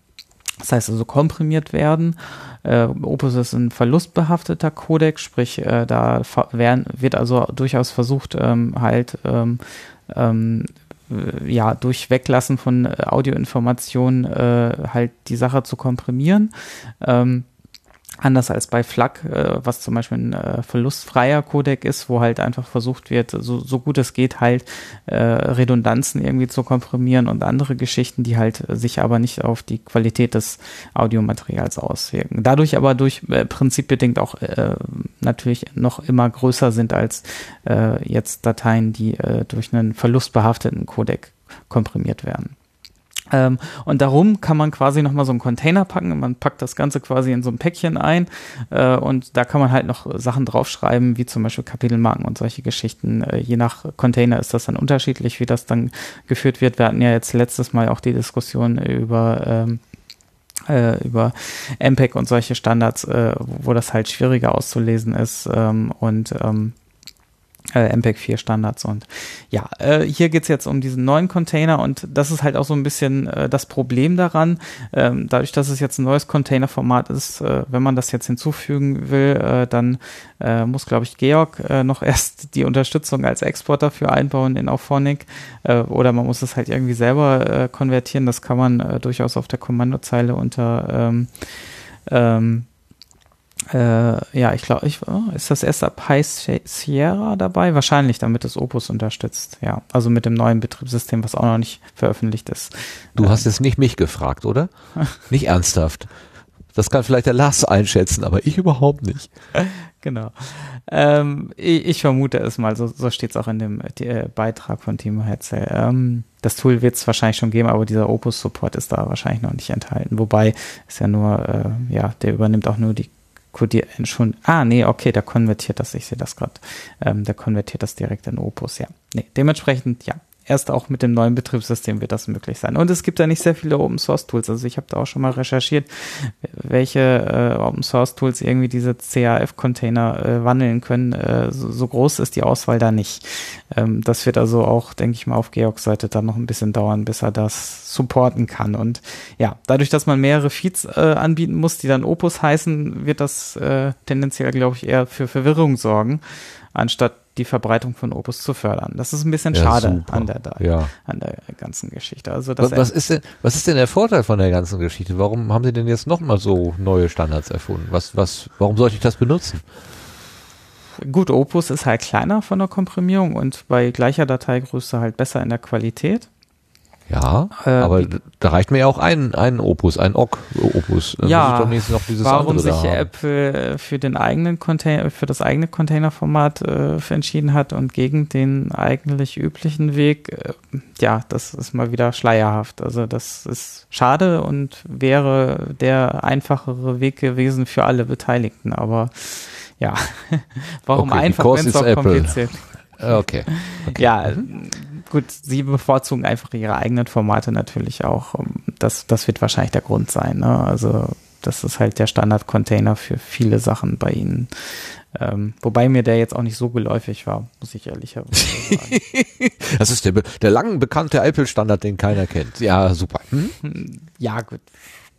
das heißt also komprimiert werden. Äh, Opus ist ein verlustbehafteter Codec, sprich äh, da werden, wird also durchaus versucht, ähm, halt ähm, ähm, ja durch Weglassen von Audioinformationen äh, halt die Sache zu komprimieren. Ähm, Anders als bei FLAC, äh, was zum Beispiel ein äh, verlustfreier Codec ist, wo halt einfach versucht wird, so, so gut es geht, halt äh, Redundanzen irgendwie zu komprimieren und andere Geschichten, die halt sich aber nicht auf die Qualität des Audiomaterials auswirken. Dadurch aber durch äh, prinzipbedingt auch äh, natürlich noch immer größer sind als äh, jetzt Dateien, die äh, durch einen verlustbehafteten Codec komprimiert werden. Ähm, und darum kann man quasi nochmal so einen Container packen. Man packt das Ganze quasi in so ein Päckchen ein äh, und da kann man halt noch Sachen draufschreiben, wie zum Beispiel Kapitelmarken und solche Geschichten. Äh, je nach Container ist das dann unterschiedlich, wie das dann geführt wird. Wir hatten ja jetzt letztes Mal auch die Diskussion über ähm, äh, über MPEG und solche Standards, äh, wo das halt schwieriger auszulesen ist ähm, und ähm, äh, MPEG 4 Standards und ja, äh, hier geht's jetzt um diesen neuen Container und das ist halt auch so ein bisschen äh, das Problem daran, ähm, dadurch, dass es jetzt ein neues Containerformat ist, äh, wenn man das jetzt hinzufügen will, äh, dann äh, muss, glaube ich, Georg äh, noch erst die Unterstützung als Export dafür einbauen in Auphonic äh, oder man muss es halt irgendwie selber äh, konvertieren, das kann man äh, durchaus auf der Kommandozeile unter ähm, ähm, äh, ja, ich glaube, ich, oh, ist das erst ab High Sierra dabei? Wahrscheinlich, damit es Opus unterstützt. Ja, also mit dem neuen Betriebssystem, was auch noch nicht veröffentlicht ist. Du ähm. hast jetzt nicht mich gefragt, oder? nicht ernsthaft. Das kann vielleicht der Lars einschätzen, aber ich überhaupt nicht. genau. Ähm, ich, ich, vermute es mal, so, so steht es auch in dem äh, Beitrag von Timo Hetzel. Ähm, das Tool wird es wahrscheinlich schon geben, aber dieser Opus-Support ist da wahrscheinlich noch nicht enthalten. Wobei es ja nur, äh, ja, der übernimmt auch nur die kodiert schon. Ah, nee, okay, der konvertiert das, ich sehe das gerade. Ähm, der konvertiert das direkt in Opus, ja. Nee, dementsprechend, ja, erst auch mit dem neuen Betriebssystem wird das möglich sein. Und es gibt da nicht sehr viele Open Source Tools. Also ich habe da auch schon mal recherchiert, welche äh, Open Source Tools irgendwie diese CAF-Container äh, wandeln können. Äh, so, so, groß ist die Auswahl da nicht. Ähm, das wird also auch, denke ich mal, auf Georgs Seite dann noch ein bisschen dauern, bis er das supporten kann. Und ja, dadurch, dass man mehrere Feeds äh, anbieten muss, die dann Opus heißen, wird das äh, tendenziell, glaube ich, eher für Verwirrung sorgen, anstatt die Verbreitung von Opus zu fördern. Das ist ein bisschen ja, schade an der, ja. an der ganzen Geschichte. Also was, was, ist denn, was ist denn der Vorteil von der ganzen Geschichte? Warum haben Sie denn jetzt nochmal so neue Standards erfunden? Was, was, warum sollte ich das benutzen? Gut, Opus ist halt kleiner von der Komprimierung und bei gleicher Dateigröße halt besser in der Qualität. Ja, äh, aber da reicht mir ja auch ein, ein Opus, ein OGG-Opus. Ja, warum sich Apple für den eigenen Container, für das eigene Containerformat äh, entschieden hat und gegen den eigentlich üblichen Weg, äh, ja, das ist mal wieder schleierhaft. Also das ist schade und wäre der einfachere Weg gewesen für alle Beteiligten. Aber ja, warum okay, einfach, wenn es auch kompliziert? Okay. okay. Ja, gut, sie bevorzugen einfach ihre eigenen Formate natürlich auch. Das, das wird wahrscheinlich der Grund sein. Ne? Also das ist halt der Standard-Container für viele Sachen bei ihnen. Ähm, wobei mir der jetzt auch nicht so geläufig war, muss ich ehrlicherweise sagen. das ist der, der lang bekannte Apple-Standard, den keiner kennt. Ja, super. Hm? Ja, gut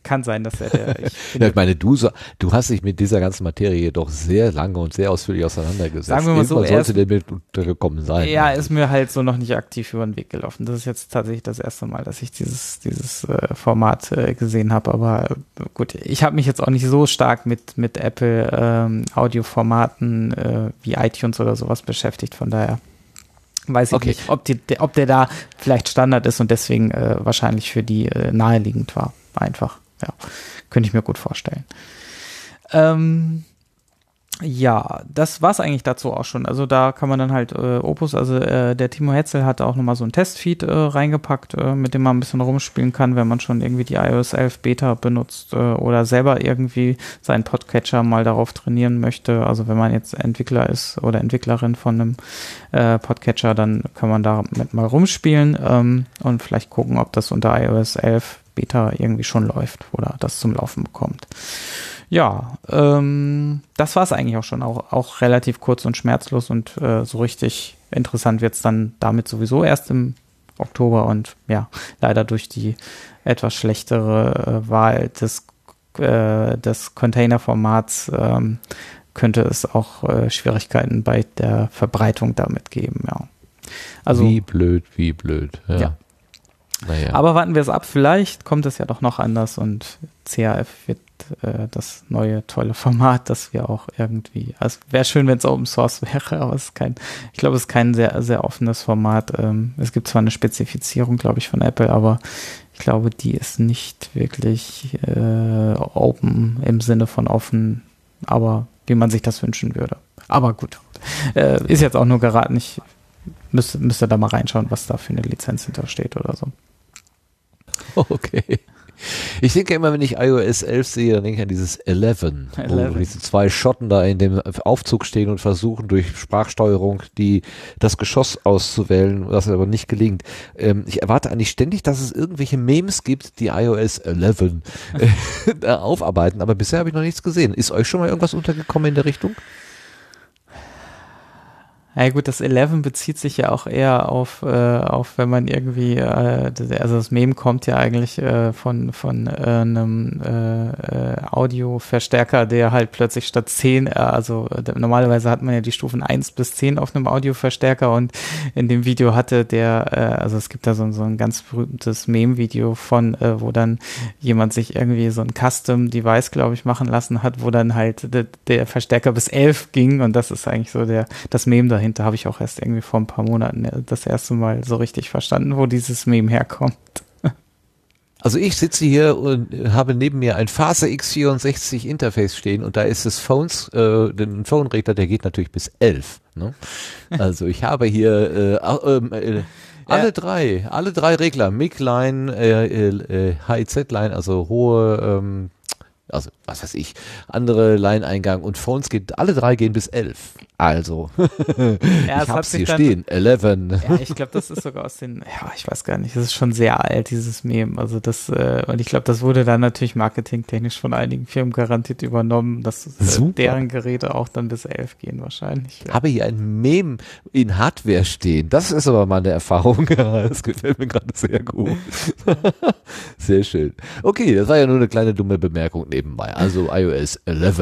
kann sein, dass er der. Ich, ja, ich meine, du, du hast dich mit dieser ganzen Materie doch sehr lange und sehr ausführlich auseinandergesetzt. Sagen wir mal so, sollte der mit untergekommen sein. Ja, ist mir halt so noch nicht aktiv über den Weg gelaufen. Das ist jetzt tatsächlich das erste Mal, dass ich dieses, dieses äh, Format äh, gesehen habe. Aber äh, gut, ich habe mich jetzt auch nicht so stark mit, mit Apple ähm, Audioformaten äh, wie iTunes oder sowas beschäftigt. Von daher weiß ich okay. nicht, ob, die, ob der da vielleicht Standard ist und deswegen äh, wahrscheinlich für die äh, naheliegend war. Einfach ja, könnte ich mir gut vorstellen. Ähm, ja, das war's eigentlich dazu auch schon. Also da kann man dann halt äh, Opus, also äh, der Timo Hetzel hat auch nochmal so ein Testfeed äh, reingepackt, äh, mit dem man ein bisschen rumspielen kann, wenn man schon irgendwie die iOS 11 Beta benutzt äh, oder selber irgendwie seinen Podcatcher mal darauf trainieren möchte. Also wenn man jetzt Entwickler ist oder Entwicklerin von einem äh, Podcatcher, dann kann man damit mal rumspielen ähm, und vielleicht gucken, ob das unter iOS 11 Beta irgendwie schon läuft oder das zum Laufen bekommt. Ja, ähm, das war es eigentlich auch schon, auch, auch relativ kurz und schmerzlos und äh, so richtig interessant wird es dann damit sowieso erst im Oktober und ja, leider durch die etwas schlechtere äh, Wahl des, äh, des Containerformats ähm, könnte es auch äh, Schwierigkeiten bei der Verbreitung damit geben, ja. Also, wie blöd, wie blöd. Ja. ja. Naja. Aber warten wir es ab, vielleicht kommt es ja doch noch anders und CAF wird äh, das neue tolle Format, das wir auch irgendwie, also wäre schön, wenn es Open Source wäre, aber es ist kein, ich glaube, es ist kein sehr, sehr offenes Format. Ähm, es gibt zwar eine Spezifizierung, glaube ich, von Apple, aber ich glaube, die ist nicht wirklich äh, open im Sinne von offen, aber wie man sich das wünschen würde. Aber gut, äh, ist jetzt auch nur geraten. Ich müsste, müsste da mal reinschauen, was da für eine Lizenz hintersteht oder so. Okay. Ich denke immer, wenn ich iOS 11 sehe, dann denke ich an dieses 11, 11. wo diese zwei Schotten da in dem Aufzug stehen und versuchen durch Sprachsteuerung die, das Geschoss auszuwählen, was aber nicht gelingt. Ähm, ich erwarte eigentlich ständig, dass es irgendwelche Memes gibt, die iOS 11 äh, aufarbeiten, aber bisher habe ich noch nichts gesehen. Ist euch schon mal irgendwas untergekommen in der Richtung? Ja gut, das 11 bezieht sich ja auch eher auf, äh, auf wenn man irgendwie, äh, also das Meme kommt ja eigentlich äh, von, von äh, einem äh, äh, Audioverstärker, der halt plötzlich statt 10, äh, also normalerweise hat man ja die Stufen 1 bis 10 auf einem Audioverstärker und in dem Video hatte der, äh, also es gibt da so, so ein ganz berühmtes Meme-Video von, äh, wo dann jemand sich irgendwie so ein Custom-Device, glaube ich, machen lassen hat, wo dann halt de, der Verstärker bis 11 ging und das ist eigentlich so der, das Meme dahinter dahinter habe ich auch erst irgendwie vor ein paar Monaten äh, das erste Mal so richtig verstanden, wo dieses Meme herkommt. Also ich sitze hier und habe neben mir ein Phase X64 Interface stehen und da ist das Phones, äh, den Phone-Regler, der geht natürlich bis 11. Ne? Also ich habe hier äh, äh, alle ja. drei, alle drei Regler, MIG-Line, äh, äh, HIZ-Line, also hohe ähm, also was weiß ich, andere Line-Eingang und Phones geht, alle drei gehen bis 11. Also, ja, ich hab's hier dann, stehen, 11. Ja, ich glaube, das ist sogar aus den, ja, ich weiß gar nicht, das ist schon sehr alt, dieses Meme. Also das, äh, und ich glaube, das wurde dann natürlich marketingtechnisch von einigen Firmen garantiert übernommen, dass äh, deren Geräte auch dann bis 11 gehen wahrscheinlich. Ja. Habe hier ein Meme in Hardware stehen. Das ist aber mal eine Erfahrung. das gefällt mir gerade sehr gut. sehr schön. Okay, das war ja nur eine kleine dumme Bemerkung nebenbei. Also iOS 11.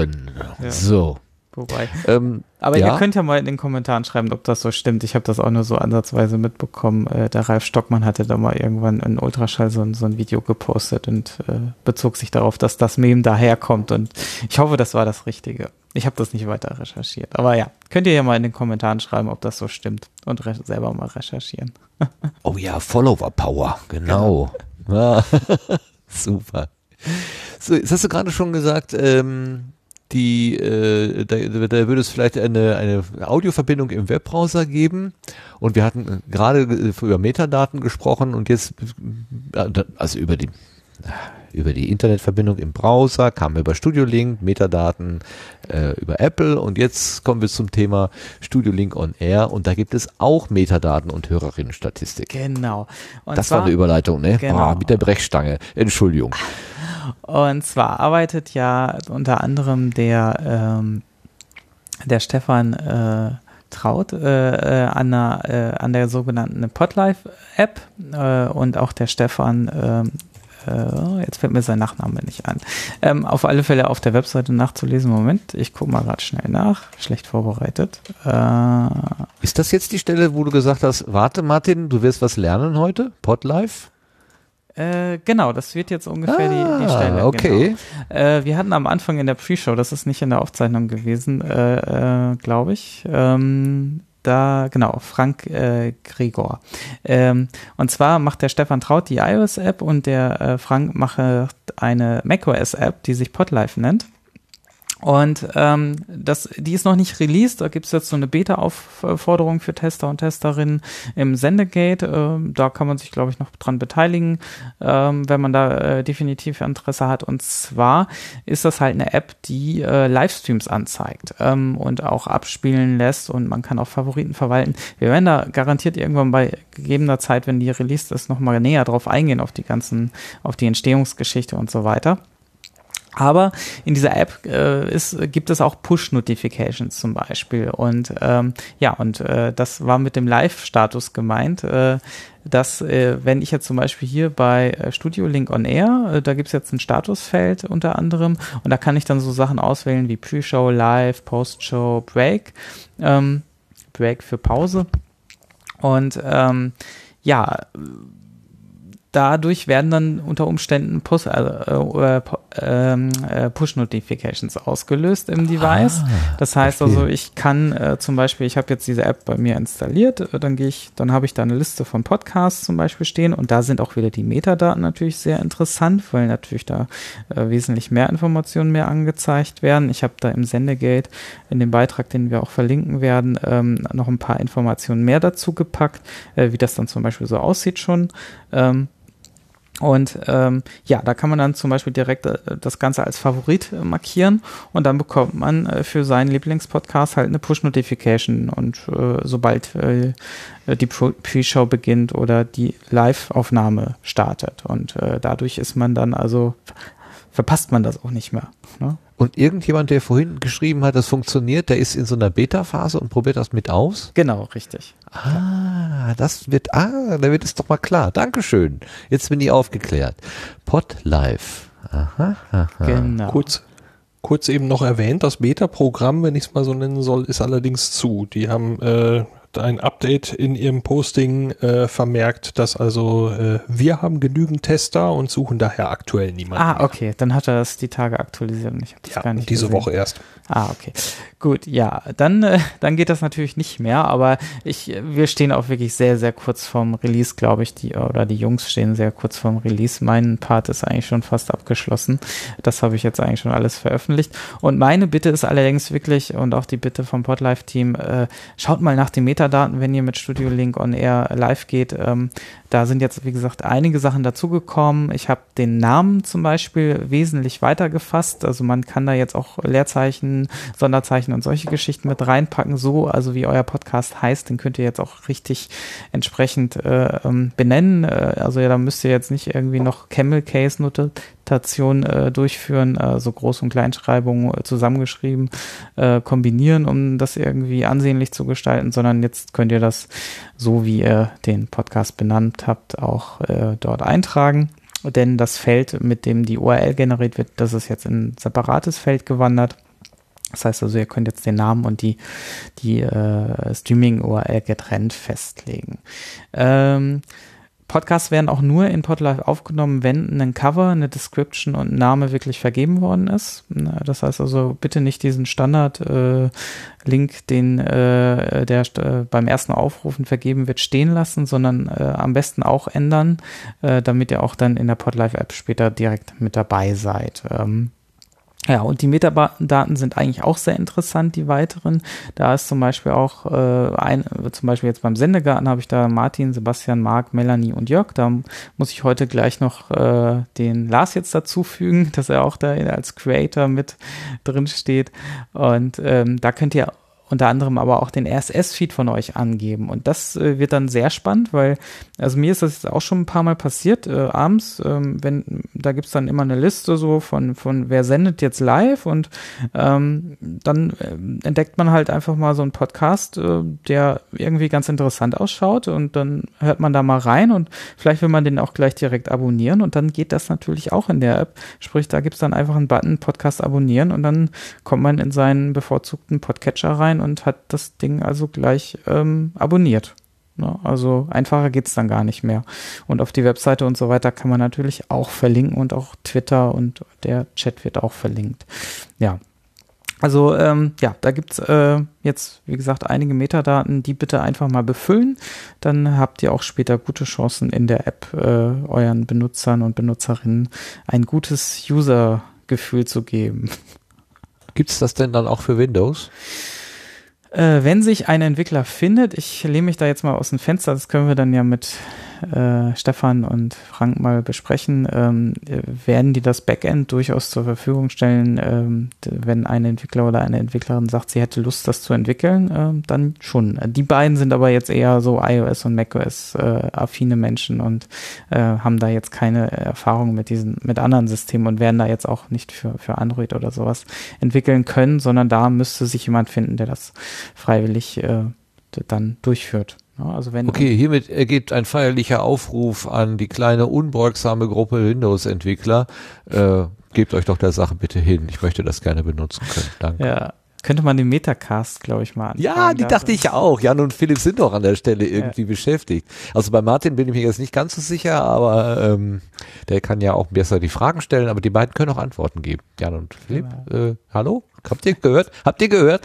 Ja. So. Wobei. Ähm, aber ja? ihr könnt ja mal in den Kommentaren schreiben, ob das so stimmt. Ich habe das auch nur so ansatzweise mitbekommen. Äh, der Ralf Stockmann hatte da mal irgendwann in Ultraschall so, so ein Video gepostet und äh, bezog sich darauf, dass das Meme daherkommt. Und ich hoffe, das war das Richtige. Ich habe das nicht weiter recherchiert. Aber ja, könnt ihr ja mal in den Kommentaren schreiben, ob das so stimmt und selber mal recherchieren. oh ja, Follower Power, genau. genau. Super. So, jetzt hast du gerade schon gesagt, ähm, die, äh, da, da würde es vielleicht eine, eine Audioverbindung im Webbrowser geben. Und wir hatten gerade über Metadaten gesprochen und jetzt, äh, also über die, über die Internetverbindung im Browser, kamen wir über Studio Link, Metadaten äh, über Apple und jetzt kommen wir zum Thema Studio Link on Air und da gibt es auch Metadaten und Hörerinnenstatistik. Genau. Und das zwar, war eine Überleitung, ne? Genau. Oh, mit der Brechstange. Entschuldigung. Und zwar arbeitet ja unter anderem der, ähm, der Stefan äh, Traut äh, äh, an, der, äh, an der sogenannten Podlife-App äh, und auch der Stefan ähm, äh, jetzt fällt mir sein Nachname nicht an. Ähm, auf alle Fälle auf der Webseite nachzulesen. Moment, ich gucke mal gerade schnell nach. Schlecht vorbereitet. Äh, Ist das jetzt die Stelle, wo du gesagt hast, warte Martin, du wirst was lernen heute? Podlife? Äh, genau, das wird jetzt ungefähr ah, die, die ah, Stelle. Okay. Genau. Äh, wir hatten am Anfang in der Pre-Show, das ist nicht in der Aufzeichnung gewesen, äh, äh glaube ich. Ähm, da, genau, Frank äh, Gregor. Ähm, und zwar macht der Stefan Traut die iOS-App und der äh, Frank macht eine macOS-App, die sich Podlife nennt. Und ähm, das, die ist noch nicht released. Da gibt es jetzt so eine Beta-Aufforderung für Tester und Testerinnen im Sendegate. Ähm, da kann man sich, glaube ich, noch dran beteiligen, ähm, wenn man da äh, definitiv Interesse hat. Und zwar ist das halt eine App, die äh, Livestreams anzeigt ähm, und auch abspielen lässt und man kann auch Favoriten verwalten. Wir werden da garantiert irgendwann bei gegebener Zeit, wenn die released ist, nochmal näher drauf eingehen auf die ganzen, auf die Entstehungsgeschichte und so weiter. Aber in dieser App äh, ist, gibt es auch Push-Notifications zum Beispiel. Und ähm, ja, und äh, das war mit dem Live-Status gemeint, äh, dass äh, wenn ich jetzt zum Beispiel hier bei äh, Studio Link on Air, äh, da gibt's jetzt ein Statusfeld unter anderem und da kann ich dann so Sachen auswählen wie Pre-Show, Live, Post-Show, Break, ähm, Break für Pause. Und ähm, ja, dadurch werden dann unter Umständen Push, äh, äh, ähm, äh, Push-Notifications ausgelöst im Device. Ah, das heißt okay. also, ich kann äh, zum Beispiel, ich habe jetzt diese App bei mir installiert, äh, dann gehe ich, dann habe ich da eine Liste von Podcasts zum Beispiel stehen und da sind auch wieder die Metadaten natürlich sehr interessant, weil natürlich da äh, wesentlich mehr Informationen mehr angezeigt werden. Ich habe da im Sendegate in dem Beitrag, den wir auch verlinken werden, ähm, noch ein paar Informationen mehr dazu gepackt, wie das dann zum Beispiel so aussieht schon. Ähm, Und ähm, ja, da kann man dann zum Beispiel direkt äh, das Ganze als Favorit äh, markieren und dann bekommt man äh, für seinen Lieblingspodcast halt eine Push-Notification und äh, sobald äh, die Pre-Show beginnt oder die Live-Aufnahme startet. Und äh, dadurch ist man dann also, verpasst man das auch nicht mehr. Ne? Und irgendjemand, der vorhin geschrieben hat, das funktioniert, der ist in so einer Beta-Phase und probiert das mit aus? Genau, richtig. Ah, das wird, ah, da wird es doch mal klar. Dankeschön. Jetzt bin ich aufgeklärt. Podlife. Aha, aha. Genau. Kurz, kurz eben noch erwähnt, das Beta-Programm, wenn ich es mal so nennen soll, ist allerdings zu. Die haben äh, ein Update in ihrem Posting äh, vermerkt, dass also äh, wir haben genügend Tester und suchen daher aktuell niemanden. Ah, okay, dann hat er das die Tage aktualisiert und ich habe das ja, gar nicht diese gesehen. Woche erst. Ah, okay. Gut, ja, dann, äh, dann geht das natürlich nicht mehr, aber ich, wir stehen auch wirklich sehr, sehr kurz vorm Release, glaube ich, die, oder die Jungs stehen sehr kurz vorm Release. Mein Part ist eigentlich schon fast abgeschlossen. Das habe ich jetzt eigentlich schon alles veröffentlicht. Und meine Bitte ist allerdings wirklich, und auch die Bitte vom Podlife-Team, äh, schaut mal nach den Metadaten, wenn ihr mit Studio Link on Air live geht. Ähm, da sind jetzt, wie gesagt, einige Sachen dazugekommen. Ich habe den Namen zum Beispiel wesentlich weiter gefasst. Also man kann da jetzt auch Leerzeichen, Sonderzeichen und solche Geschichten mit reinpacken. So, also wie euer Podcast heißt, den könnt ihr jetzt auch richtig entsprechend äh, ähm, benennen. Äh, also ja, da müsst ihr jetzt nicht irgendwie noch Camel Case Notation äh, durchführen, äh, so Groß- und Kleinschreibung äh, zusammengeschrieben, äh, kombinieren, um das irgendwie ansehnlich zu gestalten, sondern jetzt könnt ihr das so, wie ihr den Podcast benannt habt, auch äh, dort eintragen. Denn das Feld, mit dem die URL generiert wird, das ist jetzt in ein separates Feld gewandert. Das heißt also, ihr könnt jetzt den Namen und die, die äh, Streaming-URL getrennt festlegen. Ähm, Podcasts werden auch nur in Podlife aufgenommen, wenn ein Cover, eine Description und ein Name wirklich vergeben worden ist. Das heißt also bitte nicht diesen Standard-Link, äh, den äh, der äh, beim ersten Aufrufen vergeben wird, stehen lassen, sondern äh, am besten auch ändern, äh, damit ihr auch dann in der Podlife-App später direkt mit dabei seid. Ähm, ja, und die Metadaten sind eigentlich auch sehr interessant, die weiteren. Da ist zum Beispiel auch äh, ein, zum Beispiel jetzt beim Sendegarten habe ich da Martin, Sebastian, Marc, Melanie und Jörg. Da muss ich heute gleich noch äh, den Lars jetzt dazu fügen, dass er auch da als Creator mit drin steht. Und ähm, da könnt ihr unter anderem aber auch den RSS-Feed von euch angeben. Und das äh, wird dann sehr spannend, weil, also mir ist das auch schon ein paar Mal passiert, äh, abends, ähm, wenn, da gibt's dann immer eine Liste so von, von wer sendet jetzt live und ähm, dann äh, entdeckt man halt einfach mal so einen Podcast, äh, der irgendwie ganz interessant ausschaut und dann hört man da mal rein und vielleicht will man den auch gleich direkt abonnieren und dann geht das natürlich auch in der App. Sprich, da gibt's dann einfach einen Button Podcast abonnieren und dann kommt man in seinen bevorzugten Podcatcher rein und hat das Ding also gleich ähm, abonniert. Ne? Also einfacher geht's dann gar nicht mehr. Und auf die Webseite und so weiter kann man natürlich auch verlinken und auch Twitter und der Chat wird auch verlinkt. Ja. Also ähm, ja, da gibt's äh, jetzt, wie gesagt, einige Metadaten, die bitte einfach mal befüllen. Dann habt ihr auch später gute Chancen in der App äh, euren Benutzern und Benutzerinnen ein gutes User-Gefühl zu geben. Gibt's das denn dann auch für Windows? Äh, wenn sich ein Entwickler findet, ich lehne mich da jetzt mal aus dem Fenster, das können wir dann ja mit äh, Stefan und Frank mal besprechen, ähm, werden die das Backend durchaus zur Verfügung stellen, ähm, wenn ein Entwickler oder eine Entwicklerin sagt, sie hätte Lust, das zu entwickeln, äh, dann schon. Die beiden sind aber jetzt eher so iOS und macOS äh, affine Menschen und äh, haben da jetzt keine Erfahrung mit diesen, mit anderen Systemen und werden da jetzt auch nicht für, für Android oder sowas entwickeln können, sondern da müsste sich jemand finden, der das freiwillig äh, dann durchführt. Also wenn okay, hiermit ergeht ein feierlicher Aufruf an die kleine unbeugsame Gruppe Windows-Entwickler. Äh, gebt euch doch der Sache bitte hin. Ich möchte das gerne benutzen können. Danke. Ja. Könnte man den Metacast, glaube ich, mal anfangen. Ja, die dachte ich auch. Jan und Philipp sind doch an der Stelle irgendwie ja. beschäftigt. Also bei Martin bin ich mir jetzt nicht ganz so sicher, aber ähm, der kann ja auch besser die Fragen stellen, aber die beiden können auch Antworten geben. Jan und Philipp, genau. äh, hallo? Habt ihr gehört? Habt ihr gehört?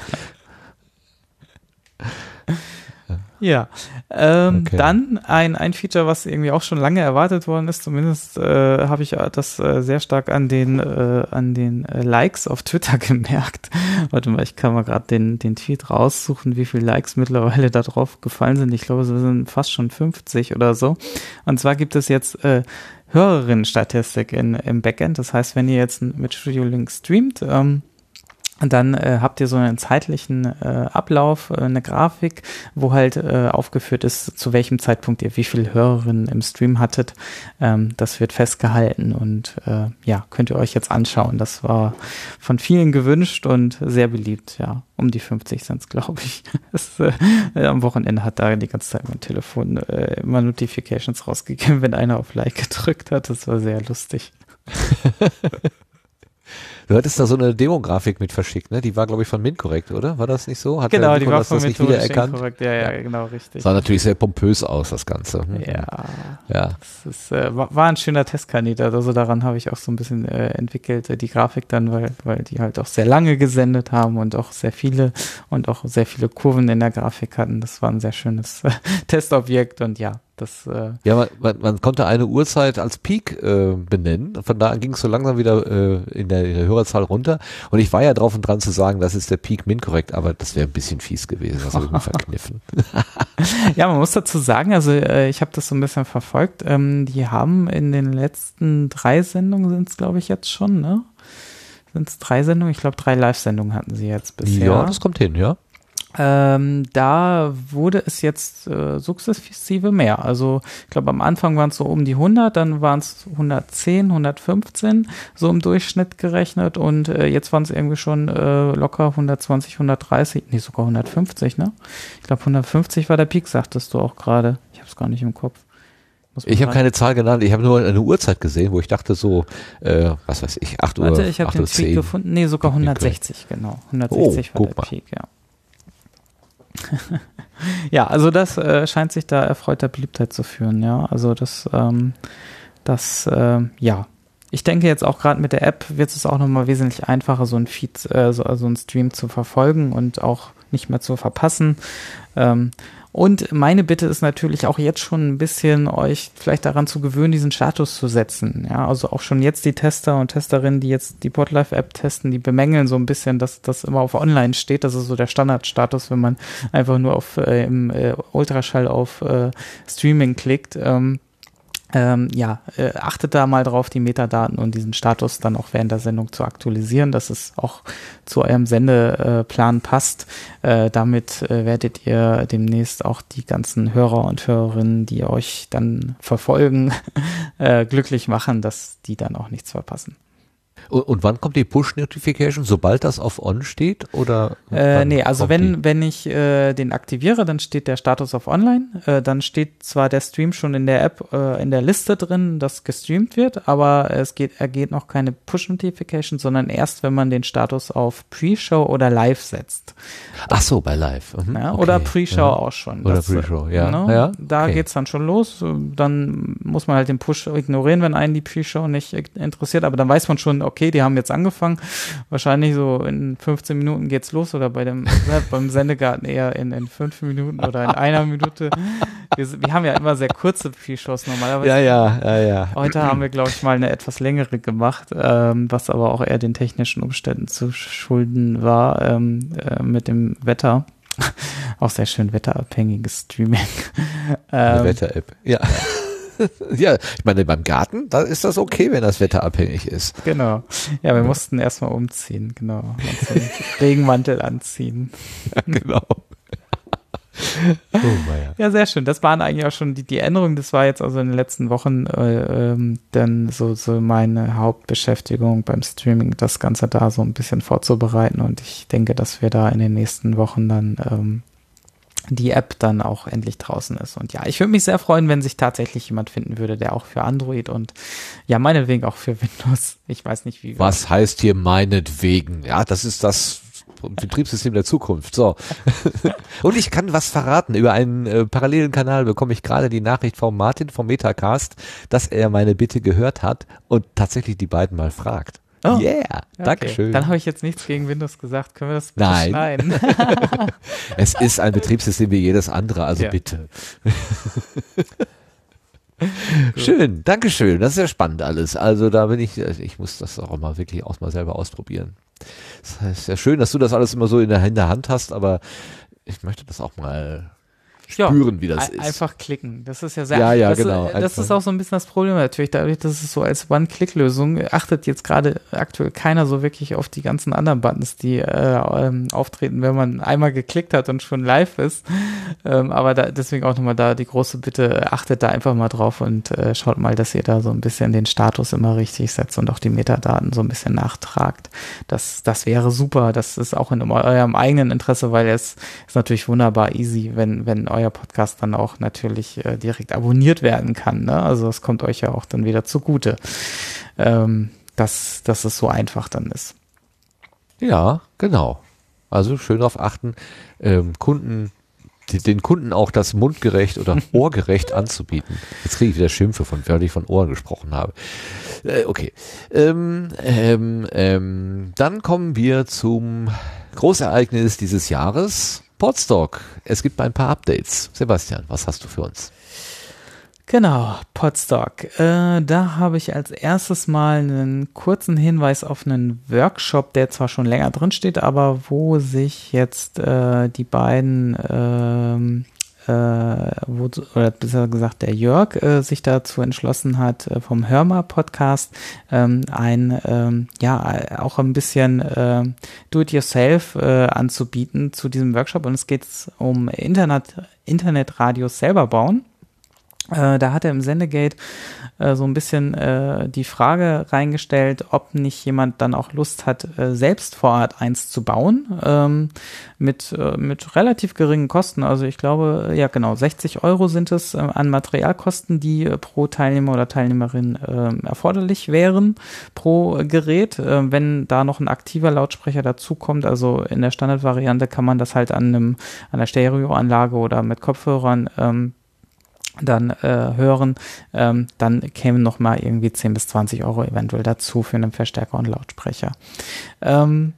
Ja, ähm, okay. dann ein, ein Feature, was irgendwie auch schon lange erwartet worden ist, zumindest äh, habe ich das äh, sehr stark an den, äh, an den äh, Likes auf Twitter gemerkt. Warte mal, ich kann mal gerade den, den Tweet raussuchen, wie viele Likes mittlerweile da drauf gefallen sind. Ich glaube, es sind fast schon 50 oder so. Und zwar gibt es jetzt äh, Hörerinnenstatistik in, im Backend. Das heißt, wenn ihr jetzt mit Studio Link streamt, ähm, und dann äh, habt ihr so einen zeitlichen äh, Ablauf, äh, eine Grafik, wo halt äh, aufgeführt ist, zu welchem Zeitpunkt ihr wie viele Hörerinnen im Stream hattet. Ähm, das wird festgehalten und äh, ja, könnt ihr euch jetzt anschauen. Das war von vielen gewünscht und sehr beliebt, ja. Um die 50 sind es, glaube ich. Das, äh, am Wochenende hat da die ganze Zeit mein Telefon äh, immer Notifications rausgegeben, wenn einer auf Like gedrückt hat. Das war sehr lustig. Du hattest da so eine Demografik mit verschickt, ne? Die war, glaube ich, von MintCorrect, oder? War das nicht so? Hat genau, die war von MintCorrect erkannt? Ja, ja, genau, richtig. Sah natürlich sehr pompös aus, das Ganze. Mhm. Ja. Ja. Das ist, äh, war ein schöner Testkandidat. Also daran habe ich auch so ein bisschen äh, entwickelt, äh, die Grafik dann, weil, weil die halt auch sehr lange gesendet haben und auch sehr viele und auch sehr viele Kurven in der Grafik hatten. Das war ein sehr schönes äh, Testobjekt und ja, das, äh ja, man, man, man konnte eine Uhrzeit als Peak äh, benennen. Von da ging es so langsam wieder äh, in, der, in der Hörerzahl runter. Und ich war ja drauf und dran zu sagen, das ist der Peak min korrekt, aber das wäre ein bisschen fies gewesen. Das mir verkniffen. ja, man muss dazu sagen, also äh, ich habe das so ein bisschen verfolgt. Ähm, die haben in den letzten drei Sendungen sind es, glaube ich, jetzt schon, ne? Sind es drei Sendungen? Ich glaube, drei Live-Sendungen hatten sie jetzt bisher. Ja, das kommt hin, ja. Ähm, da wurde es jetzt äh, sukzessive mehr. Also ich glaube, am Anfang waren es so um die 100, dann waren es 110, 115 so im Durchschnitt gerechnet und äh, jetzt waren es irgendwie schon äh, locker 120, 130, nee, sogar 150, ne? Ich glaube 150 war der Peak, sagtest du auch gerade. Ich habe es gar nicht im Kopf. Ich habe keine Zahl genannt, ich habe nur eine Uhrzeit gesehen, wo ich dachte so, äh, was weiß ich, 8 Uhr. Warte, ich habe den Peak gefunden. Nee, sogar 160, genau. 160 oh, war der mal. Peak, ja. ja, also das äh, scheint sich da erfreuter Beliebtheit zu führen, ja. Also das, ähm, das, äh, ja. Ich denke jetzt auch gerade mit der App wird es auch nochmal wesentlich einfacher, so ein Feed, äh, so also einen Stream zu verfolgen und auch nicht mehr zu verpassen. Ähm, und meine Bitte ist natürlich auch jetzt schon ein bisschen euch vielleicht daran zu gewöhnen, diesen Status zu setzen. Ja, also auch schon jetzt die Tester und Testerinnen, die jetzt die Podlife-App testen, die bemängeln so ein bisschen, dass das immer auf Online steht. Das ist so der Standardstatus, wenn man einfach nur auf äh, im äh, Ultraschall auf äh, Streaming klickt. Ähm, ähm, ja, äh, achtet da mal drauf, die Metadaten und diesen Status dann auch während der Sendung zu aktualisieren, dass es auch zu eurem Sendeplan passt. Äh, damit äh, werdet ihr demnächst auch die ganzen Hörer und Hörerinnen, die euch dann verfolgen, äh, glücklich machen, dass die dann auch nichts verpassen. Und, und wann kommt die Push-Notification? Sobald das auf On steht? Oder äh, nee, also wenn, die? wenn ich äh, den aktiviere, dann steht der Status auf Online. Äh, dann steht zwar der Stream schon in der App äh, in der Liste drin, dass gestreamt wird, aber es geht, er geht noch keine Push-Notification, sondern erst, wenn man den Status auf Pre-Show oder Live setzt. Ach so, bei Live. Mhm. Ja, okay. Oder Pre-Show ja. auch schon. Oder Pre-Show, ja. Ne? ja. Da okay. geht's dann schon los. Dann muss man halt den Push ignorieren, wenn einen die Pre-Show nicht interessiert, aber dann weiß man schon, okay, okay, die haben jetzt angefangen. Wahrscheinlich so in 15 Minuten geht's los oder bei dem beim Sendegarten eher in, in fünf Minuten oder in einer Minute. Wir, wir haben ja immer sehr kurze Pre-Shows normalerweise. Ja, ja, ja, ja. Heute haben wir, glaube ich, mal eine etwas längere gemacht, ähm, was aber auch eher den technischen Umständen zu schulden war ähm, äh, mit dem Wetter. auch sehr schön wetterabhängiges Streaming. Ähm, Wetter-App, ja. ja, ich meine, beim Garten, da ist das okay, wenn das Wetter abhängig ist. Genau. Ja, wir ja. mussten erstmal umziehen, genau. Regenmantel anziehen. Ja, genau. Oh, ja, sehr schön. Das waren eigentlich auch schon die, die Änderungen. Das war jetzt also in den letzten Wochen äh, ähm, dann so, so meine Hauptbeschäftigung beim Streaming, das Ganze da so ein bisschen vorzubereiten. Und ich denke, dass wir da in den nächsten Wochen dann ähm, die App dann auch endlich draußen ist. Und ja, ich würde mich sehr freuen, wenn sich tatsächlich jemand finden würde, der auch für Android und ja, meinetwegen auch für Windows. Ich weiß nicht, wie. Was heißt hier meinetwegen? Ja, das ist das Betriebssystem der Zukunft. So. und ich kann was verraten. Über einen äh, parallelen Kanal bekomme ich gerade die Nachricht von Martin vom Metacast, dass er meine Bitte gehört hat und tatsächlich die beiden mal fragt. Oh. Yeah, okay. schön. Dann habe ich jetzt nichts gegen Windows gesagt. Können wir das bitte Nein. schneiden? es ist ein Betriebssystem wie jedes andere, also ja. bitte. schön, Dankeschön. Das ist ja spannend alles. Also da bin ich, ich muss das auch mal wirklich auch mal selber ausprobieren. Das ist ja schön, dass du das alles immer so in der Hand hast, aber ich möchte das auch mal spüren, ja, wie das ist. Einfach klicken. Das ist ja sehr Ja, ja, das, genau. Ist, das Einfach. ist auch so ein bisschen das Problem natürlich. Dadurch, dass es so als One-Click-Lösung achtet jetzt gerade aktuell keiner so wirklich auf die ganzen anderen Buttons, die äh, ähm, auftreten, wenn man einmal geklickt hat und schon live ist. Ähm, aber da, deswegen auch nochmal da die große Bitte, achtet da einfach mal drauf und äh, schaut mal, dass ihr da so ein bisschen den Status immer richtig setzt und auch die Metadaten so ein bisschen nachtragt. Das, das wäre super. Das ist auch in eurem eigenen Interesse, weil es ist natürlich wunderbar easy, wenn, wenn euer Podcast dann auch natürlich äh, direkt abonniert werden kann. Ne? Also das kommt euch ja auch dann wieder zugute, ähm, dass, dass es so einfach dann ist. Ja, genau. Also schön darauf achten, ähm, Kunden, den Kunden auch das mundgerecht oder ohrgerecht anzubieten. Jetzt kriege ich wieder Schimpfe von, während ich von Ohren gesprochen habe. Äh, okay. Ähm, ähm, ähm, dann kommen wir zum Großereignis dieses Jahres. Podstock. Es gibt ein paar Updates. Sebastian, was hast du für uns? Genau, Podstock. Äh, da habe ich als erstes mal einen kurzen Hinweis auf einen Workshop, der zwar schon länger drin steht, aber wo sich jetzt äh, die beiden, ähm, äh, wo, oder besser gesagt der Jörg, äh, sich dazu entschlossen hat, äh, vom Hörmer-Podcast ähm, ein, ähm, ja, auch ein bisschen äh, Do-it-yourself äh, anzubieten zu diesem Workshop. Und es geht um Internet, Internetradios selber bauen. Äh, da hat er im Sendegate äh, so ein bisschen äh, die Frage reingestellt, ob nicht jemand dann auch Lust hat, äh, selbst vor Ort eins zu bauen, ähm, mit, äh, mit relativ geringen Kosten. Also ich glaube, ja genau, 60 Euro sind es äh, an Materialkosten, die pro Teilnehmer oder Teilnehmerin äh, erforderlich wären pro Gerät. Wenn da noch ein aktiver Lautsprecher dazukommt, also in der Standardvariante kann man das halt an einem an der Stereoanlage oder mit Kopfhörern ähm, dann äh, hören, ähm, dann kämen noch mal irgendwie 10 bis 20 Euro eventuell dazu für einen Verstärker und Lautsprecher. Ähm,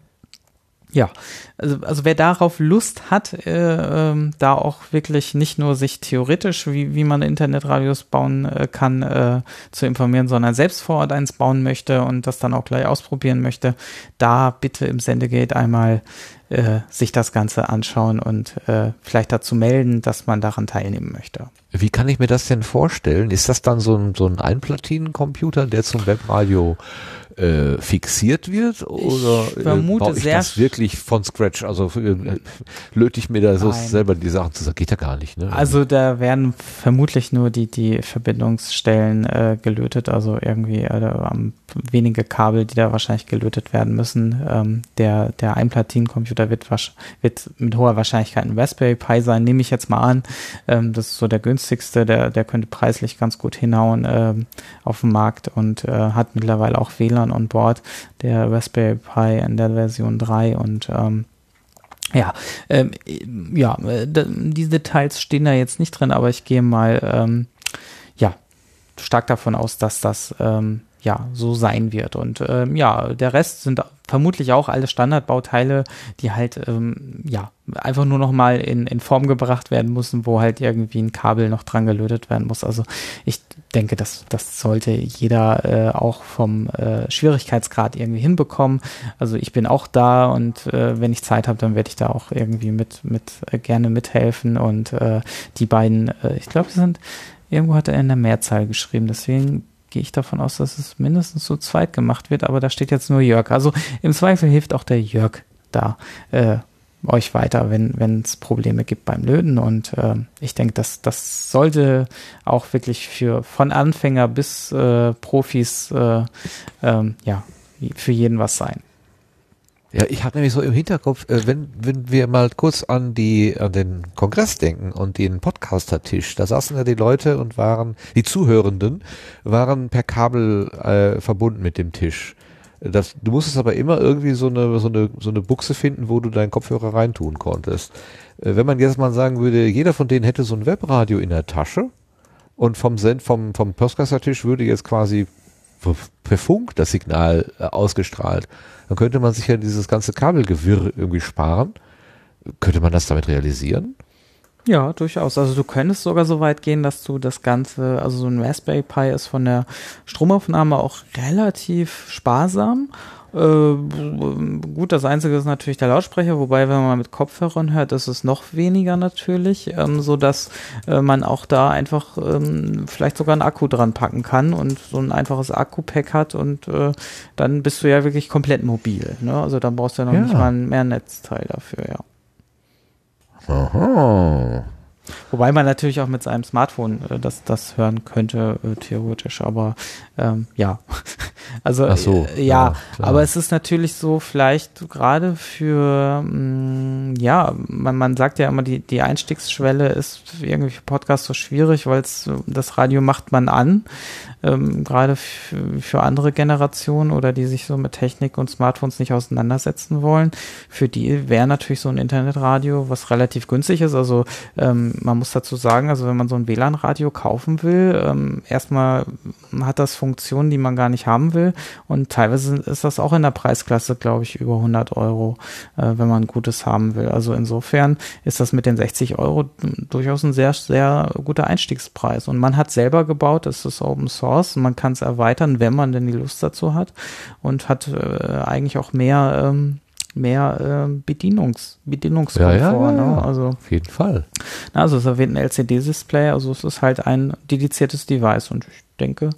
ja, also, also wer darauf Lust hat, äh, ähm, da auch wirklich nicht nur sich theoretisch, wie, wie man Internetradios bauen äh, kann, äh, zu informieren, sondern selbst vor Ort eins bauen möchte und das dann auch gleich ausprobieren möchte, da bitte im Sendegate einmal äh, sich das Ganze anschauen und äh, vielleicht dazu melden, dass man daran teilnehmen möchte. Wie kann ich mir das denn vorstellen? Ist das dann so ein, so ein Einplatinencomputer, der zum Webradio äh, fixiert wird? Oder Ich vermute äh, baue ich sehr das wirklich von Scratch? Also äh, löte ich mir da so selber die Sachen zu sagen? Geht ja gar nicht, ne? Also da werden vermutlich nur die, die Verbindungsstellen äh, gelötet, also irgendwie äh, wenige Kabel, die da wahrscheinlich gelötet werden müssen. Ähm, der, der Einplatinencomputer wird, wird mit hoher Wahrscheinlichkeit ein Raspberry Pi sein, nehme ich jetzt mal an. Ähm, das ist so der günstigste, der, der könnte preislich ganz gut hinhauen ähm, auf dem Markt und äh, hat mittlerweile auch WLAN on Board, der Raspberry Pi in der Version 3 und ähm, ja, ähm, ja, diese Details stehen da jetzt nicht drin, aber ich gehe mal, ähm, ja, stark davon aus, dass das ähm, ja so sein wird. Und ähm, ja, der Rest sind vermutlich auch alle Standardbauteile, die halt ähm, ja einfach nur noch mal in, in Form gebracht werden müssen, wo halt irgendwie ein Kabel noch dran gelötet werden muss. Also ich denke, das, das sollte jeder äh, auch vom äh, Schwierigkeitsgrad irgendwie hinbekommen. Also ich bin auch da und äh, wenn ich Zeit habe, dann werde ich da auch irgendwie mit, mit äh, gerne mithelfen. Und äh, die beiden, äh, ich glaube, sind, irgendwo hat er in der Mehrzahl geschrieben, deswegen gehe ich davon aus, dass es mindestens zu zweit gemacht wird, aber da steht jetzt nur Jörg. Also im Zweifel hilft auch der Jörg da äh, euch weiter, wenn es Probleme gibt beim Löten. Und äh, ich denke, dass das sollte auch wirklich für von Anfänger bis äh, Profis äh, ähm, ja für jeden was sein. Ja, ich hatte nämlich so im Hinterkopf, äh, wenn, wenn wir mal kurz an die, an den Kongress denken und den Podcaster-Tisch, da saßen ja die Leute und waren, die Zuhörenden waren per Kabel äh, verbunden mit dem Tisch. Das, du musstest aber immer irgendwie so eine, so eine, so eine Buchse finden, wo du deinen Kopfhörer reintun konntest. Äh, wenn man jetzt mal sagen würde, jeder von denen hätte so ein Webradio in der Tasche und vom Send, vom, vom Podcaster-Tisch würde jetzt quasi per Funk das Signal äh, ausgestrahlt, dann könnte man sich ja dieses ganze Kabelgewirr irgendwie sparen. Könnte man das damit realisieren? Ja, durchaus. Also du könntest sogar so weit gehen, dass du das Ganze, also so ein Raspberry Pi ist von der Stromaufnahme auch relativ sparsam Äh, gut, das Einzige ist natürlich der Lautsprecher, wobei, wenn man mit Kopfhörern hört, ist es noch weniger natürlich, ähm, so dass äh, man auch da einfach ähm, vielleicht sogar einen Akku dran packen kann und so ein einfaches Akku-Pack hat und äh, dann bist du ja wirklich komplett mobil. Ne? Also dann brauchst du ja noch Ja. nicht mal mehr Netzteil dafür, ja. Aha. Wobei man natürlich auch mit seinem Smartphone äh, das, das hören könnte, äh, theoretisch, aber ähm, ja. Also Ach so, äh, ja, ja, aber es ist natürlich so, vielleicht gerade für mh, ja, man, man sagt ja immer, die, die Einstiegsschwelle ist irgendwie für Podcasts so schwierig, weil es das Radio macht man an. Ähm, gerade für, andere Generationen oder die sich so mit Technik und Smartphones nicht auseinandersetzen wollen, für die wäre natürlich so ein Internetradio, was relativ günstig ist. Also ähm, man muss dazu sagen, also wenn man so ein WLAN-Radio kaufen will, ähm, erstmal hat das Funktionen, die man gar nicht haben will und teilweise ist das auch in der Preisklasse, glaube ich, über 100 Euro, äh, wenn man gutes haben will. Also insofern ist das mit den 60 Euro durchaus ein sehr, sehr guter Einstiegspreis. Und man hat selber gebaut, es ist Open Source, man kann es erweitern, wenn man denn die Lust dazu hat und hat äh, eigentlich auch mehr, ähm, mehr äh, Bedienungs, Bedienungskomfort. Ja, ja, ja, Ne? ja. Also Auf jeden Fall. na, Also es erwähnt ein LCD-Display, also es ist halt ein dediziertes Device und ich denke,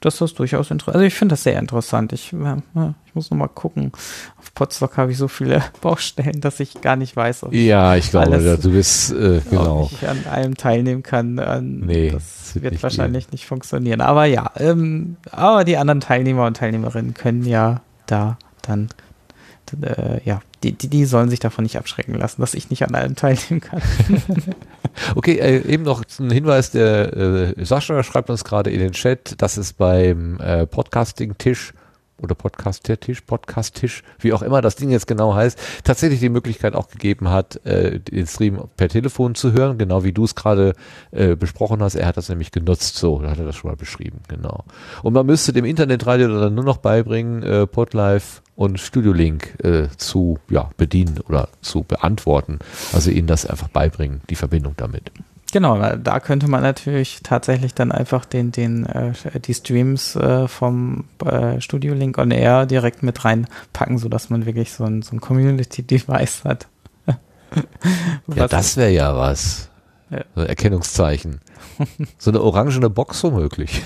dass das durchaus interessant Also ich finde das sehr interessant. Ich, äh, ja, ich muss noch mal gucken. Auf Potsdok habe ich so viele Baustellen, dass ich gar nicht weiß, ob, Ja, ich glaube, Alles- du bist, äh, ob genau. ich an allem teilnehmen kann. An, Nee, das wird nicht wahrscheinlich nicht funktionieren. Aber ja, ähm, aber die anderen Teilnehmer und Teilnehmerinnen können ja da dann äh, ja, die, die, die sollen sich davon nicht abschrecken lassen, dass ich nicht an allem teilnehmen kann. Okay, äh, eben noch ein Hinweis, der äh, Sascha schreibt uns gerade in den Chat, dass es beim äh, Podcasting-Tisch oder Podcast-Tisch, Podcast-Tisch, wie auch immer das Ding jetzt genau heißt, tatsächlich die Möglichkeit auch gegeben hat, äh, den Stream per Telefon zu hören, genau wie du es gerade äh, besprochen hast. Er hat das nämlich genutzt, so, hat er das schon mal beschrieben, genau. Und man müsste dem Internetradio dann nur noch beibringen, äh, Podlife und Studio Link äh, zu ja, bedienen oder zu beantworten. Also ihnen das einfach beibringen, die Verbindung damit. Genau, da könnte man natürlich tatsächlich dann einfach den, den, äh, die Streams äh, vom äh, Studio Link on Air direkt mit reinpacken, sodass man wirklich so ein, so ein Community-Device hat. Ja, das wäre ja was. Ja. So ein Erkennungszeichen. so eine orangene Box womöglich.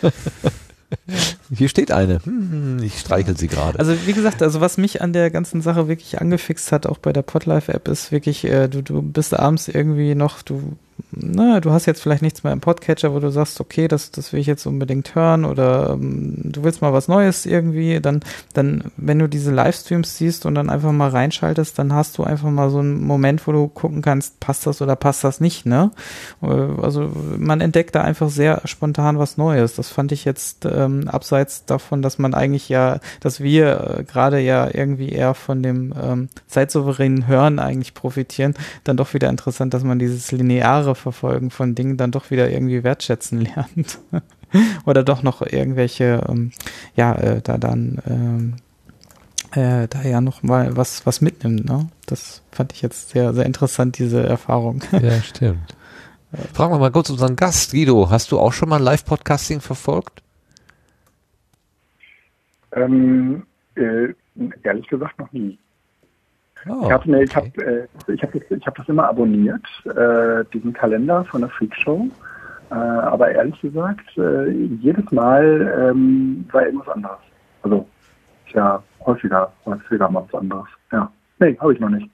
Hier steht eine. Hm, ich streichel sie gerade. Also wie gesagt, also was mich an der ganzen Sache wirklich angefixt hat, auch bei der Podlife-App, ist wirklich, äh, du, du bist abends irgendwie noch, du, na, du hast jetzt vielleicht nichts mehr im Podcatcher, wo du sagst, okay, das, das will ich jetzt unbedingt hören oder ähm, du willst mal was Neues irgendwie, dann, dann, wenn du diese Livestreams siehst und dann einfach mal reinschaltest, dann hast du einfach mal so einen Moment, wo du gucken kannst, passt das oder passt das nicht, ne? Äh, Also man entdeckt da einfach sehr spontan was Neues. Das fand ich jetzt ähm, abseits davon, dass man eigentlich ja, dass wir äh, gerade ja irgendwie eher von dem ähm, zeitsouveränen Hören eigentlich profitieren, dann doch wieder interessant, dass man dieses lineare Verfolgen von Dingen dann doch wieder irgendwie wertschätzen lernt. Oder doch noch irgendwelche, ähm, ja, äh, da dann ähm, äh, da ja noch mal was, was mitnimmt, ne? Das fand ich jetzt sehr, sehr interessant, diese Erfahrung. ja, stimmt. Fragen wir mal kurz unseren Gast. Guido, hast du auch schon mal Live-Podcasting verfolgt? Ähm, äh, ehrlich gesagt noch nie. Oh, ich habe ich okay. hab, äh, ich hab das, ich hab das immer abonniert, äh, diesen Kalender von der Freakshow. Äh, aber ehrlich gesagt, äh, jedes Mal ähm, war irgendwas anderes. Also, tja, häufiger, häufiger mal was anderes. Ja. Nee, habe ich noch nicht.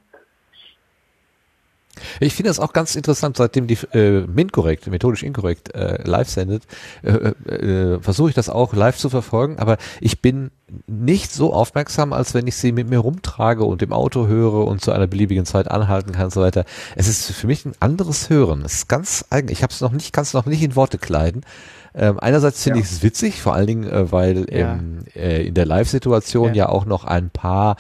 Ich finde das auch ganz interessant, seitdem die äh, MINT-korrekt, methodisch inkorrekt, äh, live sendet, äh, äh, versuche ich das auch live zu verfolgen, aber ich bin nicht so aufmerksam, als wenn ich sie mit mir rumtrage und im Auto höre und zu einer beliebigen Zeit anhalten kann und so weiter. Es ist für mich ein anderes Hören. Es ist ganz eigen. Ich habe es noch nicht, kann es noch nicht in Worte kleiden. Ähm, einerseits finde Ja. ich es witzig, vor allen Dingen, äh, weil Ja. ähm, äh, in der Live-Situation Ja. ja auch noch ein paar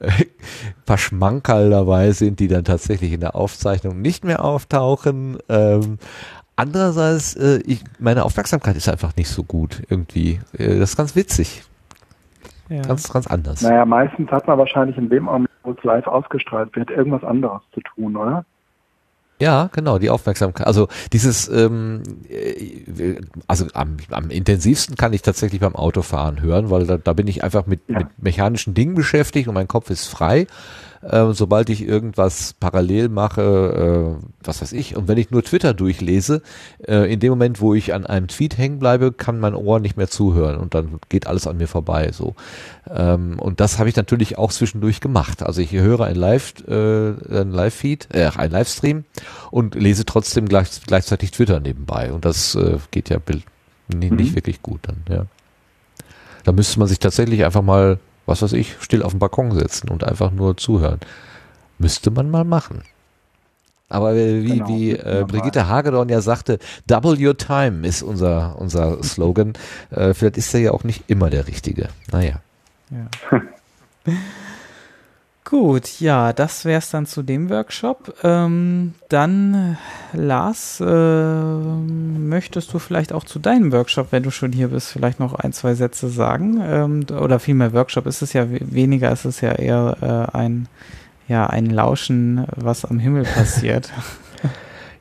paar Schmankerl dabei sind, die dann tatsächlich in der Aufzeichnung nicht mehr auftauchen. Ähm, andererseits, äh, ich, meine Aufmerksamkeit ist einfach nicht so gut irgendwie. Äh, das ist ganz witzig, Ja. ganz, ganz anders. Naja, meistens hat man wahrscheinlich in dem Augenblick, wo es live ausgestrahlt wird, irgendwas anderes zu tun, oder? Ja, genau, die Aufmerksamkeit. Also dieses, ähm, äh, also am, am intensivsten kann ich tatsächlich beim Autofahren hören, weil da, da bin ich einfach mit, Ja. mit mechanischen Dingen beschäftigt und mein Kopf ist frei. Äh, sobald ich irgendwas parallel mache, äh, was weiß ich, und wenn ich nur Twitter durchlese, äh, in dem Moment, wo ich an einem Tweet hängen bleibe, kann mein Ohr nicht mehr zuhören und dann geht alles an mir vorbei. So ähm, und das habe ich natürlich auch zwischendurch gemacht. Also ich höre ein Live, äh, ein Live-Feed, äh, ein Livestream und lese trotzdem gleich, gleichzeitig Twitter nebenbei und das äh, geht ja nicht, nicht Mhm. wirklich gut dann. Ja, da müsste man sich tatsächlich einfach mal was weiß ich, still auf den Balkon setzen und einfach nur zuhören. Müsste man mal machen. Aber wie, Genau, wie äh, Brigitte Hagedorn ja sagte, double your time ist unser, unser Slogan. Äh, vielleicht ist der ja auch nicht immer der richtige. Naja. Ja. Gut, ja, das wäre es dann zu dem Workshop. Ähm, dann, Lars, äh, möchtest du vielleicht auch zu deinem Workshop, wenn du schon hier bist, vielleicht noch ein, zwei Sätze sagen? Ähm, oder vielmehr Workshop ist es ja we- weniger, ist es ja eher äh, ein, ja, ein Lauschen, was am Himmel passiert.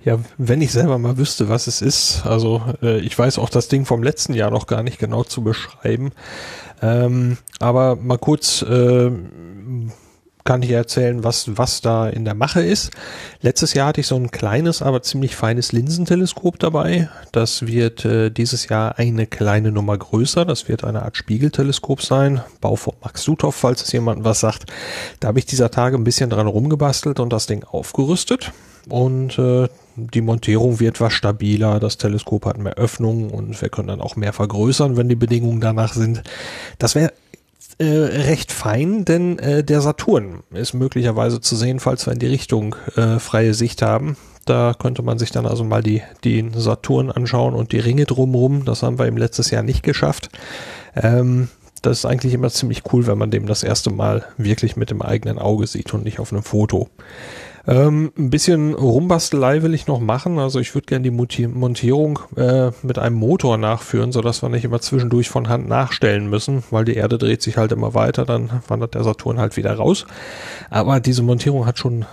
Ja, wenn ich selber mal wüsste, was es ist. Also äh, ich weiß auch das Ding vom letzten Jahr noch gar nicht genau zu beschreiben. Ähm, aber mal kurz äh, kann ich erzählen, was, was da in der Mache ist. Letztes Jahr hatte ich so ein kleines, aber ziemlich feines Linsenteleskop dabei. Das wird äh, dieses Jahr eine kleine Nummer größer. Das wird eine Art Spiegelteleskop sein. Bau von Max Suthoff, falls es jemandem was sagt. Da habe ich dieser Tage ein bisschen dran rumgebastelt und das Ding aufgerüstet. Und äh, die Montierung wird was stabiler, das Teleskop hat mehr Öffnungen und wir können dann auch mehr vergrößern, wenn die Bedingungen danach sind. Das wäre äh, recht fein, denn äh, der Saturn ist möglicherweise zu sehen, falls wir in die Richtung äh, freie Sicht haben. Da könnte man sich dann also mal die, den Saturn anschauen und die Ringe drumrum. Das haben wir im letztes Jahr nicht geschafft. Ähm, das ist eigentlich immer ziemlich cool, wenn man dem das erste Mal wirklich mit dem eigenen Auge sieht und nicht auf einem Foto. Ähm, ein bisschen Rumbastelei will ich noch machen. Also ich würde gerne die Monti- Montierung äh, mit einem Motor nachführen, sodass wir nicht immer zwischendurch von Hand nachstellen müssen, weil die Erde dreht sich halt immer weiter, dann wandert der Saturn halt wieder raus. Aber diese Montierung hat schon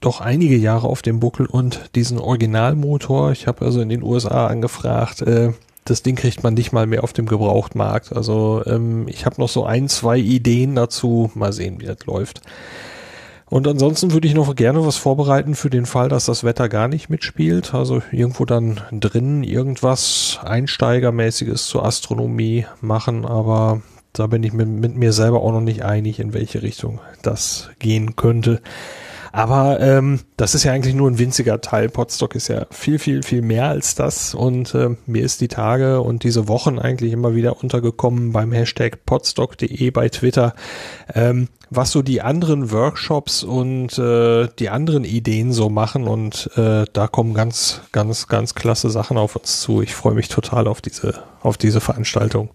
doch einige Jahre auf dem Buckel und diesen Originalmotor, ich habe also in den USA angefragt, äh, das Ding kriegt man nicht mal mehr auf dem Gebrauchtmarkt. Also ähm, ich habe noch so ein, zwei Ideen dazu. Mal sehen, wie das läuft. Und ansonsten würde ich noch gerne was vorbereiten für den Fall, dass das Wetter gar nicht mitspielt. Also irgendwo dann drin irgendwas Einsteigermäßiges zur Astronomie machen, aber da bin ich mit, mit mir selber auch noch nicht einig, in welche Richtung das gehen könnte. Aber ähm, das ist ja eigentlich nur ein winziger Teil. Podstock ist ja viel, viel, viel mehr als das. Und äh, mir ist die Tage und diese Wochen eigentlich immer wieder untergekommen beim Hashtag podstock.de bei Twitter, ähm, was so die anderen Workshops und äh, die anderen Ideen so machen. Und äh, da kommen ganz, ganz, ganz klasse Sachen auf uns zu. Ich freue mich total auf diese, auf diese Veranstaltung.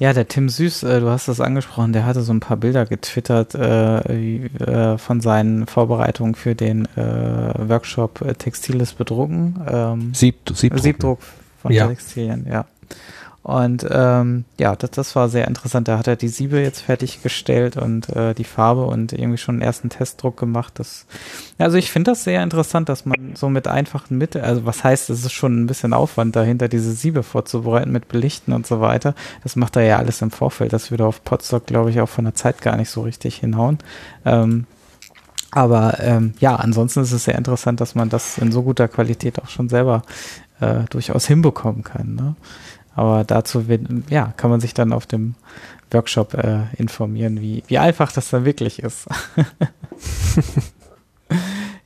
Ja, der Tim Süß, äh, du hast das angesprochen, der hatte so ein paar Bilder getwittert äh, äh, von seinen Vorbereitungen für den äh, Workshop äh, Textiles bedrucken. Ähm, Sieb, Siebdruck. Siebdruck von Ja. Textilien, ja. Und ähm, ja, das, das war sehr interessant. Da hat er die Siebe jetzt fertiggestellt und äh, die Farbe und irgendwie schon einen ersten Testdruck gemacht. Das, also ich finde das sehr interessant, dass man so mit einfachen Mitteln, also was heißt, es ist schon ein bisschen Aufwand dahinter, diese Siebe vorzubereiten mit Belichten und so weiter. Das macht er ja alles im Vorfeld. Das würde auf Potsdok, glaube ich, auch von der Zeit gar nicht so richtig hinhauen. Ähm, aber ähm, ja, ansonsten ist es sehr interessant, dass man das in so guter Qualität auch schon selber äh, durchaus hinbekommen kann. Ne? Aber dazu ja, kann man sich dann auf dem Workshop äh, informieren, wie, wie einfach das dann wirklich ist.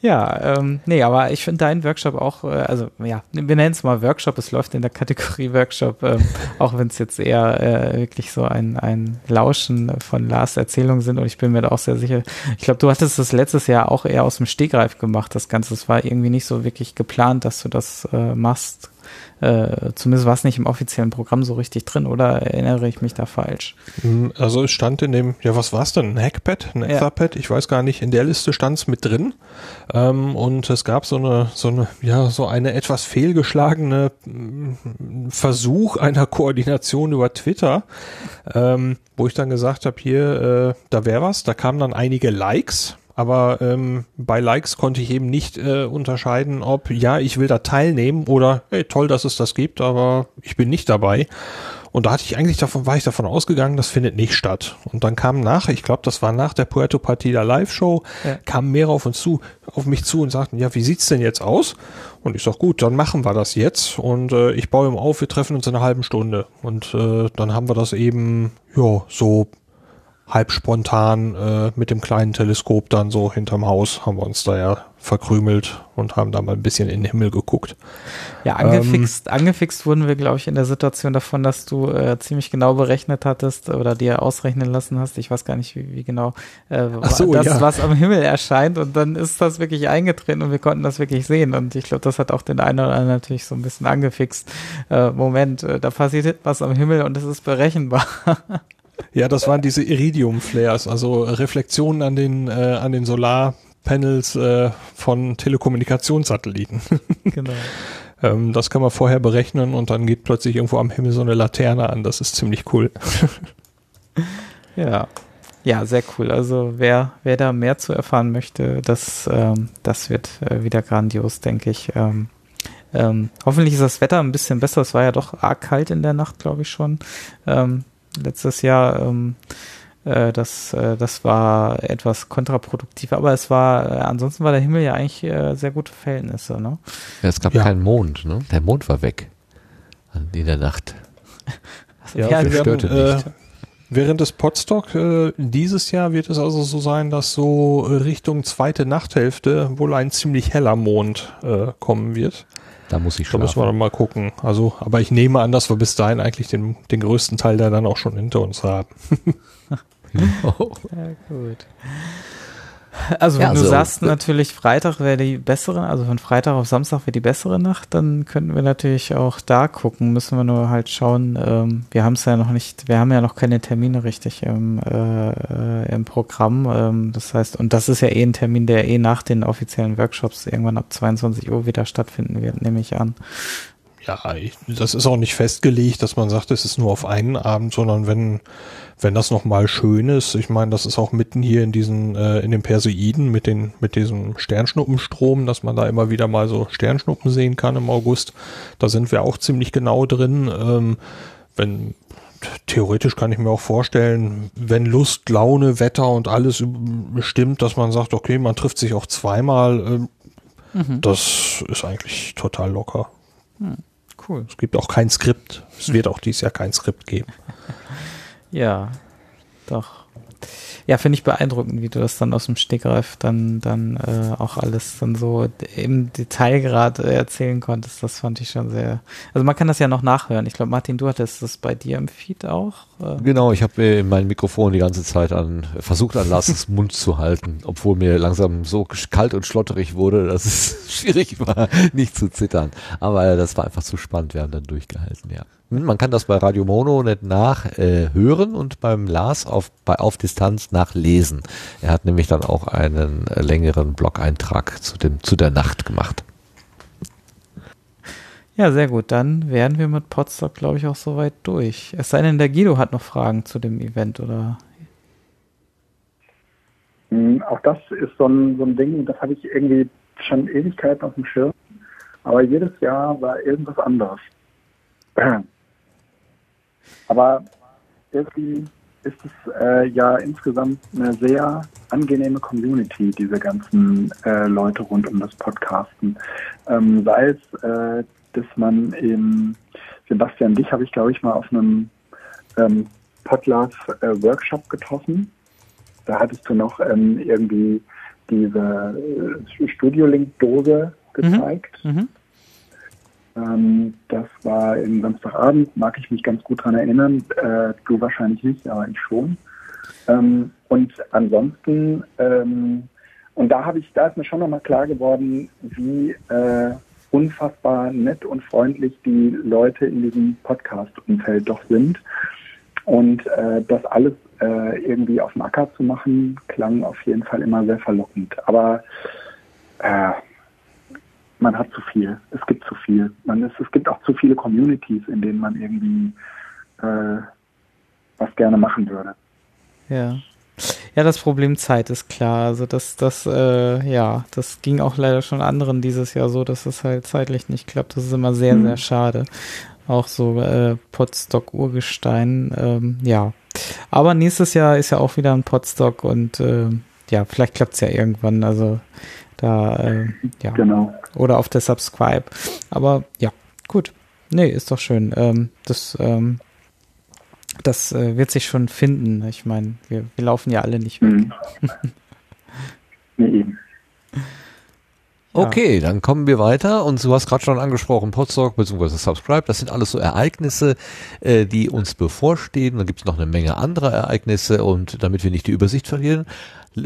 ja, ähm, nee, aber ich finde deinen Workshop auch, äh, also ja, wir nennen es mal Workshop, es läuft in der Kategorie Workshop, ähm, auch wenn es jetzt eher äh, wirklich so ein, ein Lauschen von Lars Erzählungen sind und ich bin mir da auch sehr sicher, ich glaube, du hattest das letztes Jahr auch eher aus dem Stegreif gemacht, das Ganze, es war irgendwie nicht so wirklich geplant, dass du das äh, machst. Äh, zumindest war es nicht im offiziellen Programm so richtig drin, oder erinnere ich mich da falsch? Mm, Also es stand in dem, ja was war es denn, ein Hackpad, ein Ja. Etherpad, ich weiß gar nicht, in der Liste stand es mit drin. Ähm, und es gab so eine, so eine, ja so eine etwas fehlgeschlagene mm, Versuch einer Koordination über Twitter, ähm, wo ich dann gesagt habe, hier, äh, da wäre was, da kamen dann einige Likes, Aber ähm, bei Likes konnte ich eben nicht äh, unterscheiden, ob ja, ich will da teilnehmen oder hey, toll, dass es das gibt, aber ich bin nicht dabei. Und da hatte ich eigentlich davon, war ich davon ausgegangen, das findet nicht statt. Und dann kam nach, ich glaube, das war nach der Puerto Partida Live-Show, ja. kamen mehrere auf uns zu, auf mich zu und sagten, ja, wie sieht's denn jetzt aus? Und ich sag, gut, dann machen wir das jetzt. Und äh, ich baue ihm auf, wir treffen uns in einer halben Stunde. Und äh, dann haben wir das eben, ja, so halb spontan äh, mit dem kleinen Teleskop dann so hinterm Haus haben wir uns da ja verkrümelt und haben da mal ein bisschen in den Himmel geguckt. Ja, angefixt, ähm, angefixt wurden wir, glaube ich, in der Situation davon, dass du äh, ziemlich genau berechnet hattest oder dir ausrechnen lassen hast. Ich weiß gar nicht, wie, wie genau äh, so, das, ja. was am Himmel erscheint. Und dann ist das wirklich eingetreten und wir konnten das wirklich sehen. Und ich glaube, das hat auch den einen oder anderen natürlich so ein bisschen angefixt. Äh, Moment, äh, da passiert was am Himmel und es ist berechenbar. Ja, das waren diese Iridium-Flares, also Reflexionen an den, äh, an den Solarpanels äh, von Telekommunikationssatelliten. Genau. ähm, das kann man vorher berechnen und dann geht plötzlich irgendwo am Himmel so eine Laterne an. Das ist ziemlich cool. ja. Ja, sehr cool. Also wer, wer da mehr zu erfahren möchte, das, ähm, das wird äh, wieder grandios, denke ich. Ähm, ähm, hoffentlich ist das Wetter ein bisschen besser. Es war ja doch arg kalt in der Nacht, glaube ich schon. Ähm, letztes Jahr. Ähm, äh, das, äh, das war etwas kontraproduktiv, aber es war, äh, ansonsten war der Himmel ja eigentlich äh, sehr gute Verhältnisse. Ne? Ja, es gab ja. keinen Mond, ne? Der Mond war weg in der Nacht. Ja, ja störte nicht. Äh, während des Podstock äh, dieses Jahr wird es also so sein, dass so Richtung zweite Nachthälfte wohl ein ziemlich heller Mond äh, kommen wird. Da muss ich schon. Da müssen wir dann mal gucken. Also, aber ich nehme an, dass wir bis dahin eigentlich den, den größten Teil da dann auch schon hinter uns haben. ja, gut. Also wenn ja, du sagst natürlich Freitag wäre die bessere, also von Freitag auf Samstag wäre die bessere Nacht, dann könnten wir natürlich auch da gucken. Müssen wir nur halt schauen. Ähm, wir haben es ja noch nicht, wir haben ja noch keine Termine richtig im, äh, im Programm. Ähm, das heißt, und das ist ja eh ein Termin, der eh nach den offiziellen Workshops irgendwann ab 22 Uhr wieder stattfinden wird, nehme ich an. Ja, ich, das ist auch nicht festgelegt, dass man sagt, es ist nur auf einen Abend, sondern wenn wenn das nochmal schön ist, ich meine, das ist auch mitten hier in diesen, äh, in den Perseiden mit den, mit diesem Sternschnuppenstrom, dass man da immer wieder mal so Sternschnuppen sehen kann im August. Da sind wir auch ziemlich genau drin. Ähm, wenn, theoretisch kann ich mir auch vorstellen, wenn Lust, Laune, Wetter und alles stimmt, dass man sagt, okay, man trifft sich auch zweimal. Ähm, mhm. Das ist eigentlich total locker. Hm, cool. Es gibt auch kein Skript. Es wird auch dieses Jahr kein Skript geben. Ja, doch. Ja, finde ich beeindruckend, wie du das dann aus dem Stegreif dann, dann äh, auch alles dann so im Detailgrad äh, erzählen konntest. Das fand ich schon sehr. Also man kann das ja noch nachhören. Ich glaube, Martin, du hattest das bei dir im Feed auch. Äh. Genau, ich habe äh, mein Mikrofon die ganze Zeit an versucht an Lasses Mund zu halten, obwohl mir langsam so kalt und schlotterig wurde, dass es schwierig war, nicht zu zittern. Aber das war einfach zu spannend. Wir haben dann durchgehalten, ja. Hm, man kann das bei Radio Mono nicht nachhören äh, und beim Lars auf, bei Auf Distanz nachlesen. Er hat nämlich dann auch einen längeren Blog-Eintrag zu, dem, zu der Nacht gemacht. Ja, sehr gut. Dann wären wir mit Potsdok, glaube ich, auch soweit durch. Es sei denn, der Guido hat noch Fragen zu dem Event, oder? Hm, auch das ist so ein, so ein Ding, das habe ich irgendwie schon Ewigkeiten auf dem Schirm. Aber jedes Jahr war irgendwas anderes. Aber irgendwie ist es äh, ja insgesamt eine sehr angenehme Community, diese ganzen äh, Leute rund um das Podcasten. Ähm, sei es, äh, dass man in Sebastian, dich habe ich, glaube ich, mal auf einem ähm, Podlove-Workshop äh, getroffen. Da hattest du noch ähm, irgendwie diese äh, Studio-Link-Dose mhm. gezeigt. Mhm. Mhm. Ähm, das war im Samstagabend, mag ich mich ganz gut daran erinnern. Äh, du wahrscheinlich nicht, aber ich schon. Ähm, und ansonsten, ähm, und da habe ich, da ist mir schon nochmal klar geworden, wie äh, unfassbar nett und freundlich die Leute in diesem Podcast-Umfeld doch sind. Und äh, das alles äh, irgendwie auf dem Acker zu machen, klang auf jeden Fall immer sehr verlockend. Aber äh, man hat zu viel. Es gibt zu viel. Man ist, es gibt auch zu viele Communities, in denen man irgendwie äh, was gerne machen würde. Ja. Ja, das Problem Zeit ist klar. Also das, das, äh, ja, das ging auch leider schon anderen dieses Jahr so, dass es halt zeitlich nicht klappt. Das ist immer sehr, mhm. sehr schade. Auch so äh, Potstock-Urgestein, ähm, ja. Aber nächstes Jahr ist ja auch wieder ein Potstock und äh, ja, vielleicht klappt es ja irgendwann. Also da, äh, ja. Genau. Oder auf der Subscribe. Aber ja, gut. Nee, ist doch schön. Ähm, das ähm, das äh, wird sich schon finden. Ich meine, wir, wir laufen ja alle nicht weg. Mhm. nee, Okay, dann kommen wir weiter und du hast gerade schon angesprochen, Podstock bzw. Subscribe, das sind alles so Ereignisse, äh, die uns bevorstehen. Dann gibt es noch eine Menge anderer Ereignisse und damit wir nicht die Übersicht verlieren,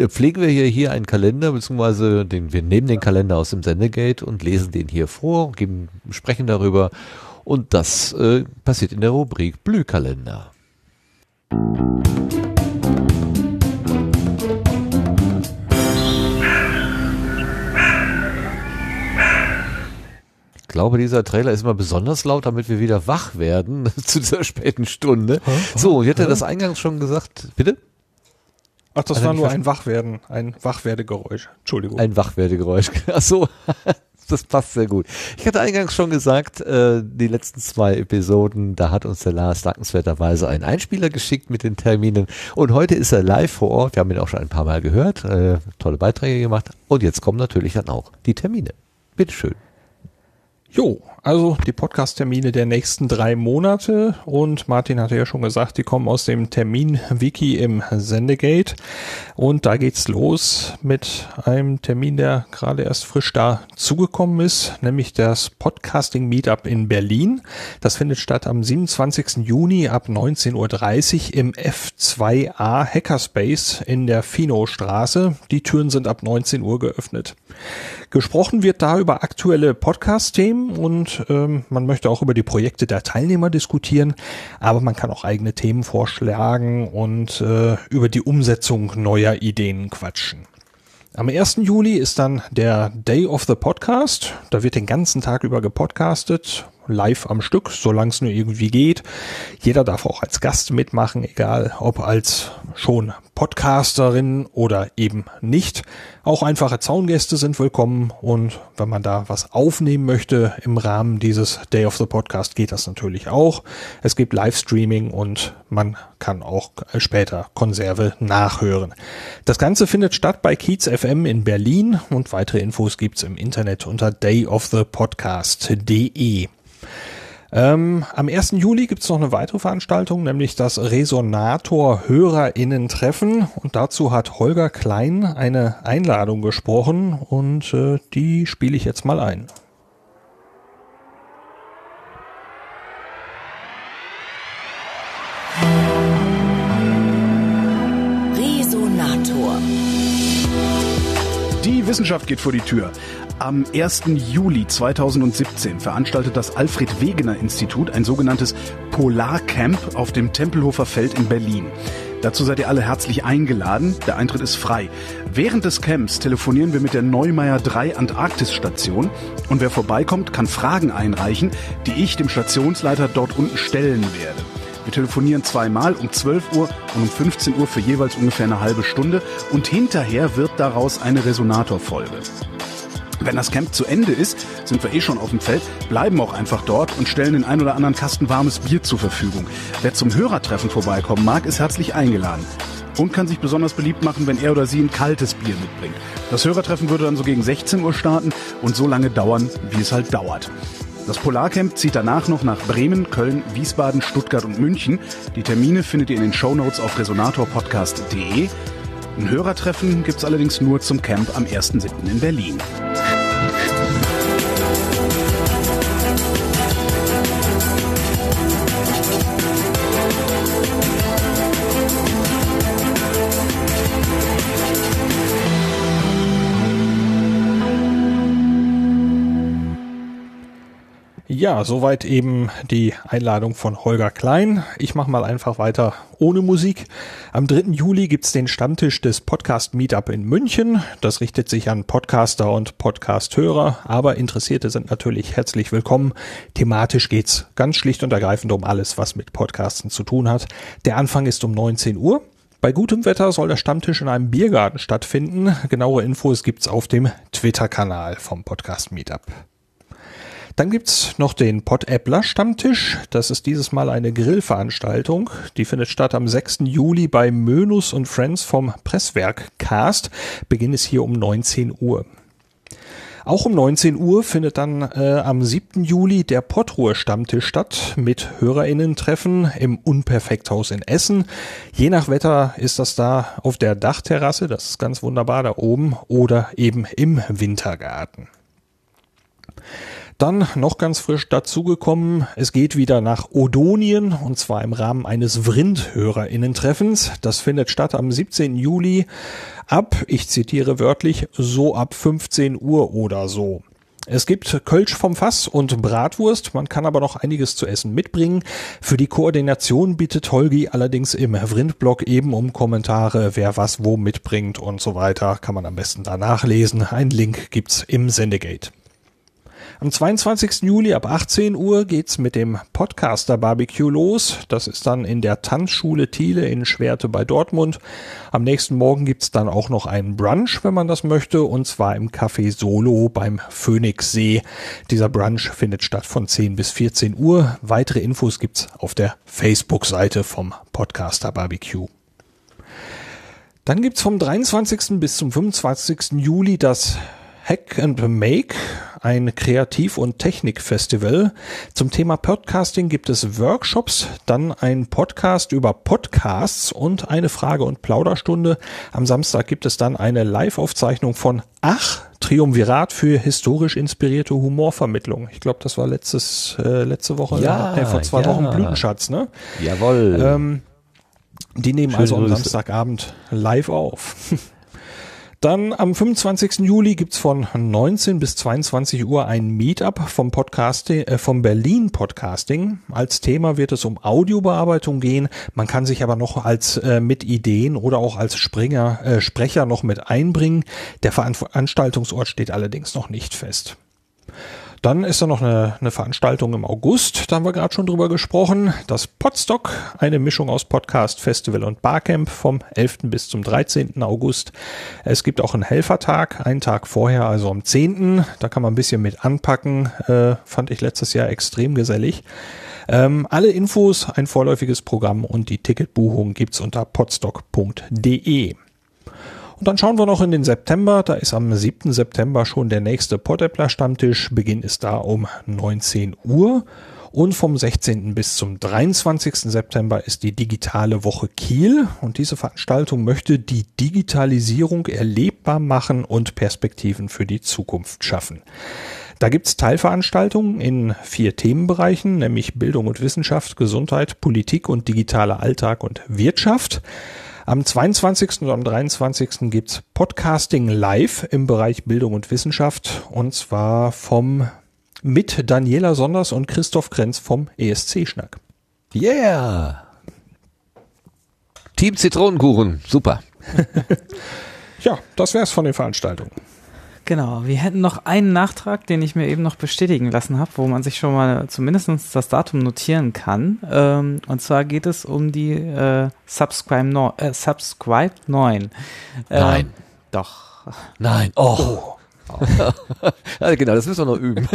pflegen wir hier, hier einen Kalender, beziehungsweise den, wir nehmen den Kalender aus dem Sendegate und lesen den hier vor, geben, sprechen darüber und das äh, passiert in der Rubrik Blühkalender. Ich glaube, dieser Trailer ist immer besonders laut, damit wir wieder wach werden zu dieser späten Stunde. So, ich hatte das eingangs schon gesagt. Bitte? Ach, das war nur ein Wachwerden, ein Wachwerdegeräusch. Entschuldigung. Ein Wachwerdegeräusch. Ach so das passt sehr gut. Ich hatte eingangs schon gesagt, äh, die letzten zwei Episoden, da hat uns der Lars dankenswerterweise einen Einspieler geschickt mit den Terminen. Und heute ist er live vor Ort. Wir haben ihn auch schon ein paar Mal gehört, äh, tolle Beiträge gemacht. Und jetzt kommen natürlich dann auch die Termine. Bitteschön. Jo, also die Podcast-Termine der nächsten drei Monate und Martin hatte ja schon gesagt, die kommen aus dem Termin-Wiki im Sendegate und da geht's los mit einem Termin, der gerade erst frisch da zugekommen ist, nämlich das Podcasting Meetup in Berlin. Das findet statt am 27. Juni ab 19.30 Uhr im F2A Hackerspace in der Fino-Straße. Die Türen sind ab 19 Uhr geöffnet. Gesprochen wird da über aktuelle Podcast-Themen und ähm, man möchte auch über die Projekte der Teilnehmer diskutieren, aber man kann auch eigene Themen vorschlagen und äh, über die Umsetzung neuer Ideen quatschen. Am 1. Juli ist dann der Day of the Podcast. Da wird den ganzen Tag über gepodcastet live am Stück, solange es nur irgendwie geht. Jeder darf auch als Gast mitmachen, egal ob als schon Podcasterin oder eben nicht. Auch einfache Zaungäste sind willkommen und wenn man da was aufnehmen möchte im Rahmen dieses Day of the Podcast geht das natürlich auch. Es gibt Livestreaming und man kann auch später Konserve nachhören. Das Ganze findet statt bei Kiez FM in Berlin und weitere Infos gibt's im Internet unter dayofthepodcast.de. Ähm, am 1. Juli gibt es noch eine weitere Veranstaltung, nämlich das Resonator HörerInnen-Treffen. Und dazu hat Holger Klein eine Einladung gesprochen und äh, die spiele ich jetzt mal ein. Resonator. Die Wissenschaft geht vor die Tür. Am 1. Juli 2017 veranstaltet das Alfred Wegener Institut ein sogenanntes Polarcamp auf dem Tempelhofer Feld in Berlin. Dazu seid ihr alle herzlich eingeladen. Der Eintritt ist frei. Während des Camps telefonieren wir mit der Neumeier 3 Antarktis-Station und wer vorbeikommt, kann Fragen einreichen, die ich dem Stationsleiter dort unten stellen werde. Wir telefonieren zweimal um 12 Uhr und um 15 Uhr für jeweils ungefähr eine halbe Stunde und hinterher wird daraus eine Resonatorfolge. Wenn das Camp zu Ende ist, sind wir eh schon auf dem Feld, bleiben auch einfach dort und stellen den ein oder anderen Kasten warmes Bier zur Verfügung. Wer zum Hörertreffen vorbeikommen mag, ist herzlich eingeladen. Und kann sich besonders beliebt machen, wenn er oder sie ein kaltes Bier mitbringt. Das Hörertreffen würde dann so gegen 16 Uhr starten und so lange dauern, wie es halt dauert. Das Polarcamp zieht danach noch nach Bremen, Köln, Wiesbaden, Stuttgart und München. Die Termine findet ihr in den Shownotes auf resonatorpodcast.de. Ein Hörertreffen gibt's allerdings nur zum Camp am 1.7. in Berlin. Ja, soweit eben die Einladung von Holger Klein. Ich mache mal einfach weiter ohne Musik. Am 3. Juli gibt's den Stammtisch des Podcast Meetup in München. Das richtet sich an Podcaster und Podcasthörer, aber Interessierte sind natürlich herzlich willkommen. Thematisch geht's ganz schlicht und ergreifend um alles, was mit Podcasten zu tun hat. Der Anfang ist um 19 Uhr. Bei gutem Wetter soll der Stammtisch in einem Biergarten stattfinden. Genauere Infos gibt's auf dem Twitter-Kanal vom Podcast Meetup. Dann gibt's noch den Pod-Appler Stammtisch. Das ist dieses Mal eine Grillveranstaltung. Die findet statt am 6. Juli bei Mönus und Friends vom Presswerk Cast. Beginn ist hier um 19 Uhr. Auch um 19 Uhr findet dann äh, am 7. Juli der Pottruhe Stammtisch statt mit HörerInnen-Treffen im Unperfekthaus in Essen. Je nach Wetter ist das da auf der Dachterrasse, das ist ganz wunderbar da oben, oder eben im Wintergarten. Dann noch ganz frisch dazugekommen, es geht wieder nach Odonien und zwar im Rahmen eines Vrind-HörerInnen-Treffens. Das findet statt am 17. Juli ab, ich zitiere wörtlich, so ab 15 Uhr oder so. Es gibt Kölsch vom Fass und Bratwurst, man kann aber noch einiges zu essen mitbringen. Für die Koordination bittet Holgi allerdings im Vrindblog eben um Kommentare, wer was wo mitbringt und so weiter. Kann man am besten da nachlesen. Ein Link gibt's im Sendegate. Am 22. Juli ab 18 Uhr geht's mit dem Podcaster Barbecue los. Das ist dann in der Tanzschule Thiele in Schwerte bei Dortmund. Am nächsten Morgen gibt's dann auch noch einen Brunch, wenn man das möchte, und zwar im Café Solo beim Phoenixsee. Dieser Brunch findet statt von 10 bis 14 Uhr. Weitere Infos gibt's auf der Facebook-Seite vom Podcaster Barbecue. Dann gibt's vom 23. bis zum 25. Juli das Hack and Make, ein Kreativ- und Technikfestival. Zum Thema Podcasting gibt es Workshops, dann ein Podcast über Podcasts und eine Frage- und Plauderstunde. Am Samstag gibt es dann eine Live-Aufzeichnung von Ach, Triumvirat für historisch inspirierte Humorvermittlung. Ich glaube, das war letztes, äh, letzte Woche, Ja, äh, vor zwei ja. Wochen Blütenschatz, ne? Jawohl. Ähm, die nehmen Schöne also am. Samstagabend live auf. Dann am 25. Juli gibt's von 19 bis 22 Uhr ein Meetup vom Podcasting, äh, vom Berlin Podcasting. Als Thema wird es um Audiobearbeitung gehen. Man kann sich aber noch als äh, mit Ideen oder auch als Springer, äh, Sprecher noch mit einbringen. Der Veran Veranstaltungsort steht allerdings noch nicht fest. Dann ist da noch eine, eine Veranstaltung im August, da haben wir gerade schon drüber gesprochen. Das Podstock, eine Mischung aus Podcast, Festival und Barcamp vom 11. bis zum 13. August. Es gibt auch einen Helfertag, einen Tag vorher, also am 10. Da kann man ein bisschen mit anpacken. Äh, fand ich letztes Jahr extrem gesellig. Ähm, alle Infos, ein vorläufiges Programm und die Ticketbuchung gibt's unter podstock.de. Und dann schauen wir noch in den September. Da ist am 7. September schon der nächste Pottepler Stammtisch. Beginn ist da um 19 Uhr. Und vom 16. bis zum 23. September ist die digitale Woche Kiel. Und diese Veranstaltung möchte die Digitalisierung erlebbar machen und Perspektiven für die Zukunft schaffen. Da gibt's Teilveranstaltungen in vier Themenbereichen, nämlich Bildung und Wissenschaft, Gesundheit, Politik und digitaler Alltag und Wirtschaft. Am 22. und am 23. gibt's Podcasting live im Bereich Bildung und Wissenschaft und zwar vom mit Daniela Sonders und Christoph Krenz vom ESC-Schnack. Yeah. Team Zitronenkuchen. Super. Ja, das wär's von den Veranstaltungen. Genau, wir hätten noch einen Nachtrag, den ich mir eben noch bestätigen lassen habe, wo man sich schon mal zumindest das Datum notieren kann. Ähm, und zwar geht es um die äh, Subscribe, no äh, Subscribe 9. Ähm, Nein. Doch. Nein. Oh. ja, genau, das müssen wir noch üben.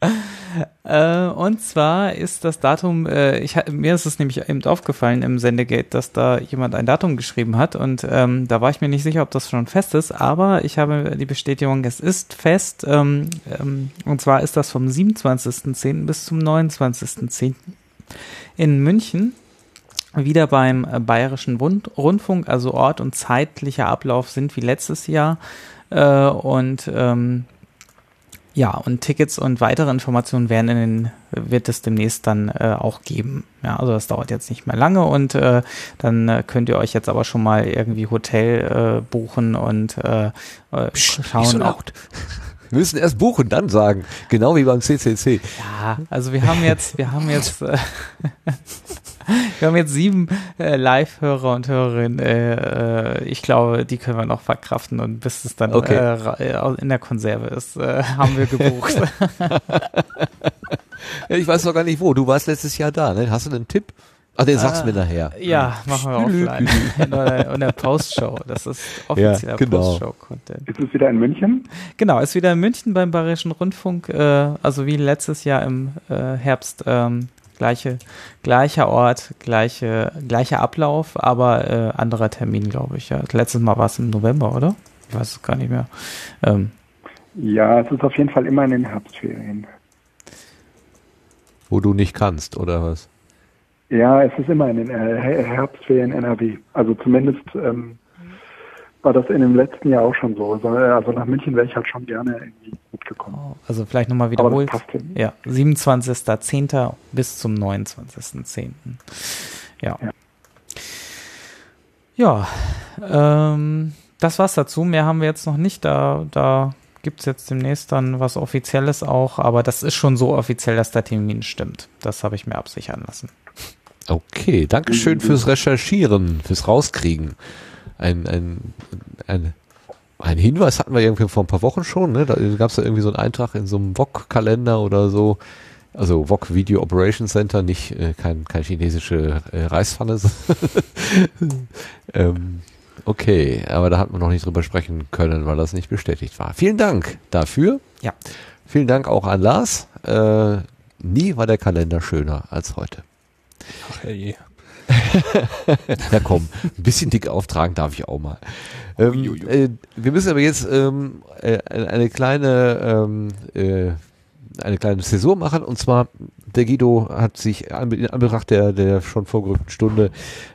Äh, und zwar ist das Datum, äh, ich, mir ist es nämlich eben aufgefallen im Sendegate, dass da jemand ein Datum geschrieben hat und ähm, da war ich mir nicht sicher, ob das schon fest ist, aber ich habe die Bestätigung, es ist fest ähm, ähm, und zwar ist das vom 27.10. bis zum 29.10. in München. Wieder beim Bayerischen Rund Rundfunk, also Ort und zeitlicher Ablauf sind wie letztes Jahr. Äh, und ähm, ja, und Tickets und weitere Informationen werden in den, wird es demnächst dann äh, auch geben. Ja, also das dauert jetzt nicht mehr lange und äh, dann äh, könnt ihr euch jetzt aber schon mal irgendwie Hotel äh, buchen und äh, äh, schauen. So laut. Wir müssen erst buchen, dann sagen. Genau wie beim CCC. Ja, also wir haben jetzt, wir haben jetzt, äh, wir haben jetzt sieben äh, Live-Hörer und Hörerinnen. Äh, äh, ich glaube, die können wir noch verkraften und bis es dann Okay. äh, äh, in der Konserve ist, äh, haben wir gebucht. Ich weiß noch gar nicht wo. Du warst letztes Jahr da, ne? Hast du einen Tipp? Ach, den sagst du mir nachher. Ja, machen wir offline. In der, in der Postshow. Das ist offizieller Ja, genau. Postshow-Content. Ist es wieder in München? Genau, ist wieder in München beim Bayerischen Rundfunk, äh, also wie letztes Jahr im äh, Herbst, ähm, gleiche, gleicher Ort, gleiche, gleicher Ablauf, aber äh, anderer Termin, glaube ich. Ja. Letztes Mal war es im November, oder? Ich weiß es gar nicht mehr. Ähm, Ja, es ist auf jeden Fall immer in den Herbstferien. Wo du nicht kannst, oder was? Ja, es ist immer in den äh, Her- Herbstferien NRW. Also zumindest ähm, war das in dem letzten Jahr auch schon so. So, äh, Also nach München wäre ich halt schon gerne irgendwie mitgekommen. also vielleicht nochmal wiederholt. Ja, 27.10. bis zum 29.10. Ja. Ja. Ja, ähm, das war's dazu. Mehr haben wir jetzt noch nicht. Da, da gibt's jetzt demnächst dann was Offizielles auch, aber das ist schon so offiziell, dass der Termin stimmt. Das habe ich mir absichern lassen. Okay, Dankeschön fürs Recherchieren, fürs Rauskriegen. Ein, ein, ein, ein Hinweis hatten wir irgendwie vor ein paar Wochen schon, ne? Da gab es ja irgendwie so einen Eintrag in so einem VOG-Kalender oder so. Also VOG Video Operations Center, nicht äh, kein, kein chinesische äh, Reispfanne. ähm, okay, aber da hat man noch nicht drüber sprechen können, weil das nicht bestätigt war. Vielen Dank dafür. Ja. Vielen Dank auch an Lars. Äh, nie war der Kalender schöner als heute. Ach, hey. Ja komm, ein bisschen dick auftragen darf ich auch mal. Ähm, äh, wir müssen aber jetzt ähm, äh, eine kleine ähm, äh, eine kleine Zäsur machen und zwar der Guido hat sich in Anbetracht der, der schon vorgerückten Stunde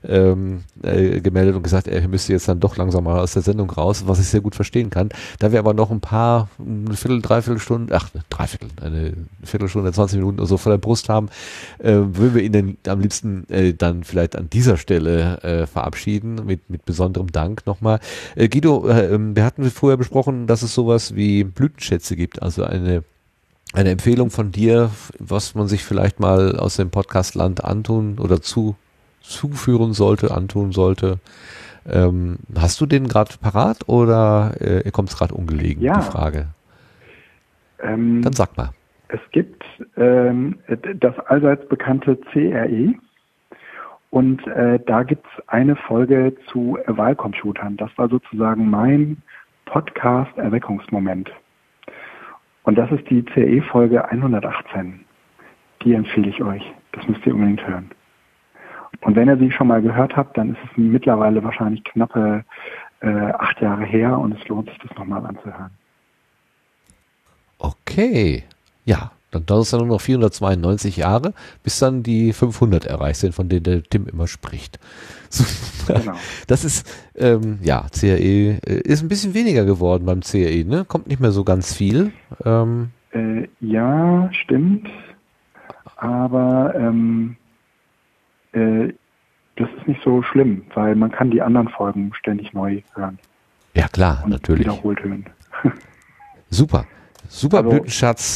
ähm, äh, gemeldet und gesagt, er müsste jetzt dann doch langsam mal aus der Sendung raus, was ich sehr gut verstehen kann. Da wir aber noch ein paar, eine Viertel, dreiviertel Stunde, ach, eine Dreiviertel, eine Viertelstunde, 20 Minuten oder so vor der Brust haben, äh, würden wir ihn dann am liebsten äh, dann vielleicht an dieser Stelle äh, verabschieden, mit, mit besonderem Dank nochmal. Äh, Guido, äh, ähm, wir hatten vorher besprochen, dass es sowas wie Blütenschätze gibt, also eine eine Empfehlung von dir, was man sich vielleicht mal aus dem Podcastland antun oder zu, zuführen sollte, antun sollte. Ähm, hast du den gerade parat oder äh, kommt es gerade ungelegen, Ja. die Frage? Ähm, Dann sag mal. Es gibt ähm, das allseits bekannte CRE und äh, da gibt es eine Folge zu Wahlcomputern. Das war sozusagen mein Podcast-Erweckungsmoment. Und das ist die CRE-Folge 118. Die empfehle ich euch. Das müsst ihr unbedingt hören. Und wenn ihr sie schon mal gehört habt, dann ist es mittlerweile wahrscheinlich knappe äh, acht Jahre her und es lohnt sich, das nochmal anzuhören. Okay. Ja, dann dauert es dann nur noch 492 Jahre, bis dann die 500 erreicht sind, von denen der Tim immer spricht. So, Genau. Das ist, ähm, ja, CRE äh, ist ein bisschen weniger geworden beim CRE, ne? Kommt nicht mehr so ganz viel. Ähm, Äh, ja, stimmt. Aber ähm, äh, das ist nicht so schlimm, weil man kann die anderen Folgen ständig neu hören ja, klar, und natürlich. wiederholt hören. Super. Super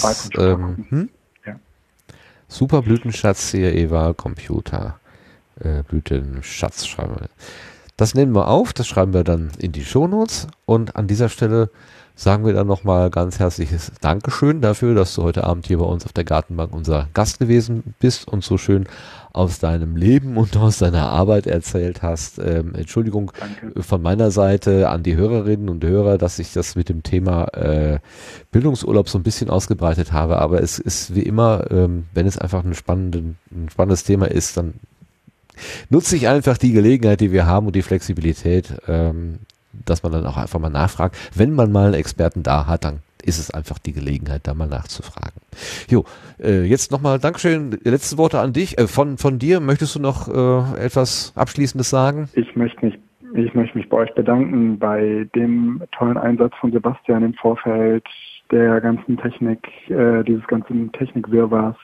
Also, Ähm, hm? Ja. Super Blütenschatz CRE Wahlcomputer. Äh, Blütenschatz schreiben wir. Das nehmen wir auf, das schreiben wir dann in die Shownotes und an dieser Stelle sagen wir dann nochmal ganz herzliches Dankeschön dafür, dass du heute Abend hier bei uns auf der Gartenbank unser Gast gewesen bist und so schön aus deinem Leben und aus deiner Arbeit erzählt hast. Ähm, Entschuldigung Danke. von meiner Seite an die Hörerinnen und Hörer, dass ich das mit dem Thema äh, Bildungsurlaub so ein bisschen ausgebreitet habe, aber es ist wie immer, ähm, wenn es einfach ein, spannende, ein spannendes Thema ist, dann nutze ich einfach die Gelegenheit, die wir haben und die Flexibilität, ähm, dass man dann auch einfach mal nachfragt. Wenn man mal einen Experten da hat, dann ist es einfach die Gelegenheit, da mal nachzufragen. Jo, äh, jetzt nochmal Dankeschön. Letzte Worte an dich. Äh, von, von dir möchtest du noch äh, etwas Abschließendes sagen? Ich möchte mich, ich möchte mich bei euch bedanken bei dem tollen Einsatz von Sebastian im Vorfeld der ganzen Technik, äh, dieses ganzen Technikwirrwarrs.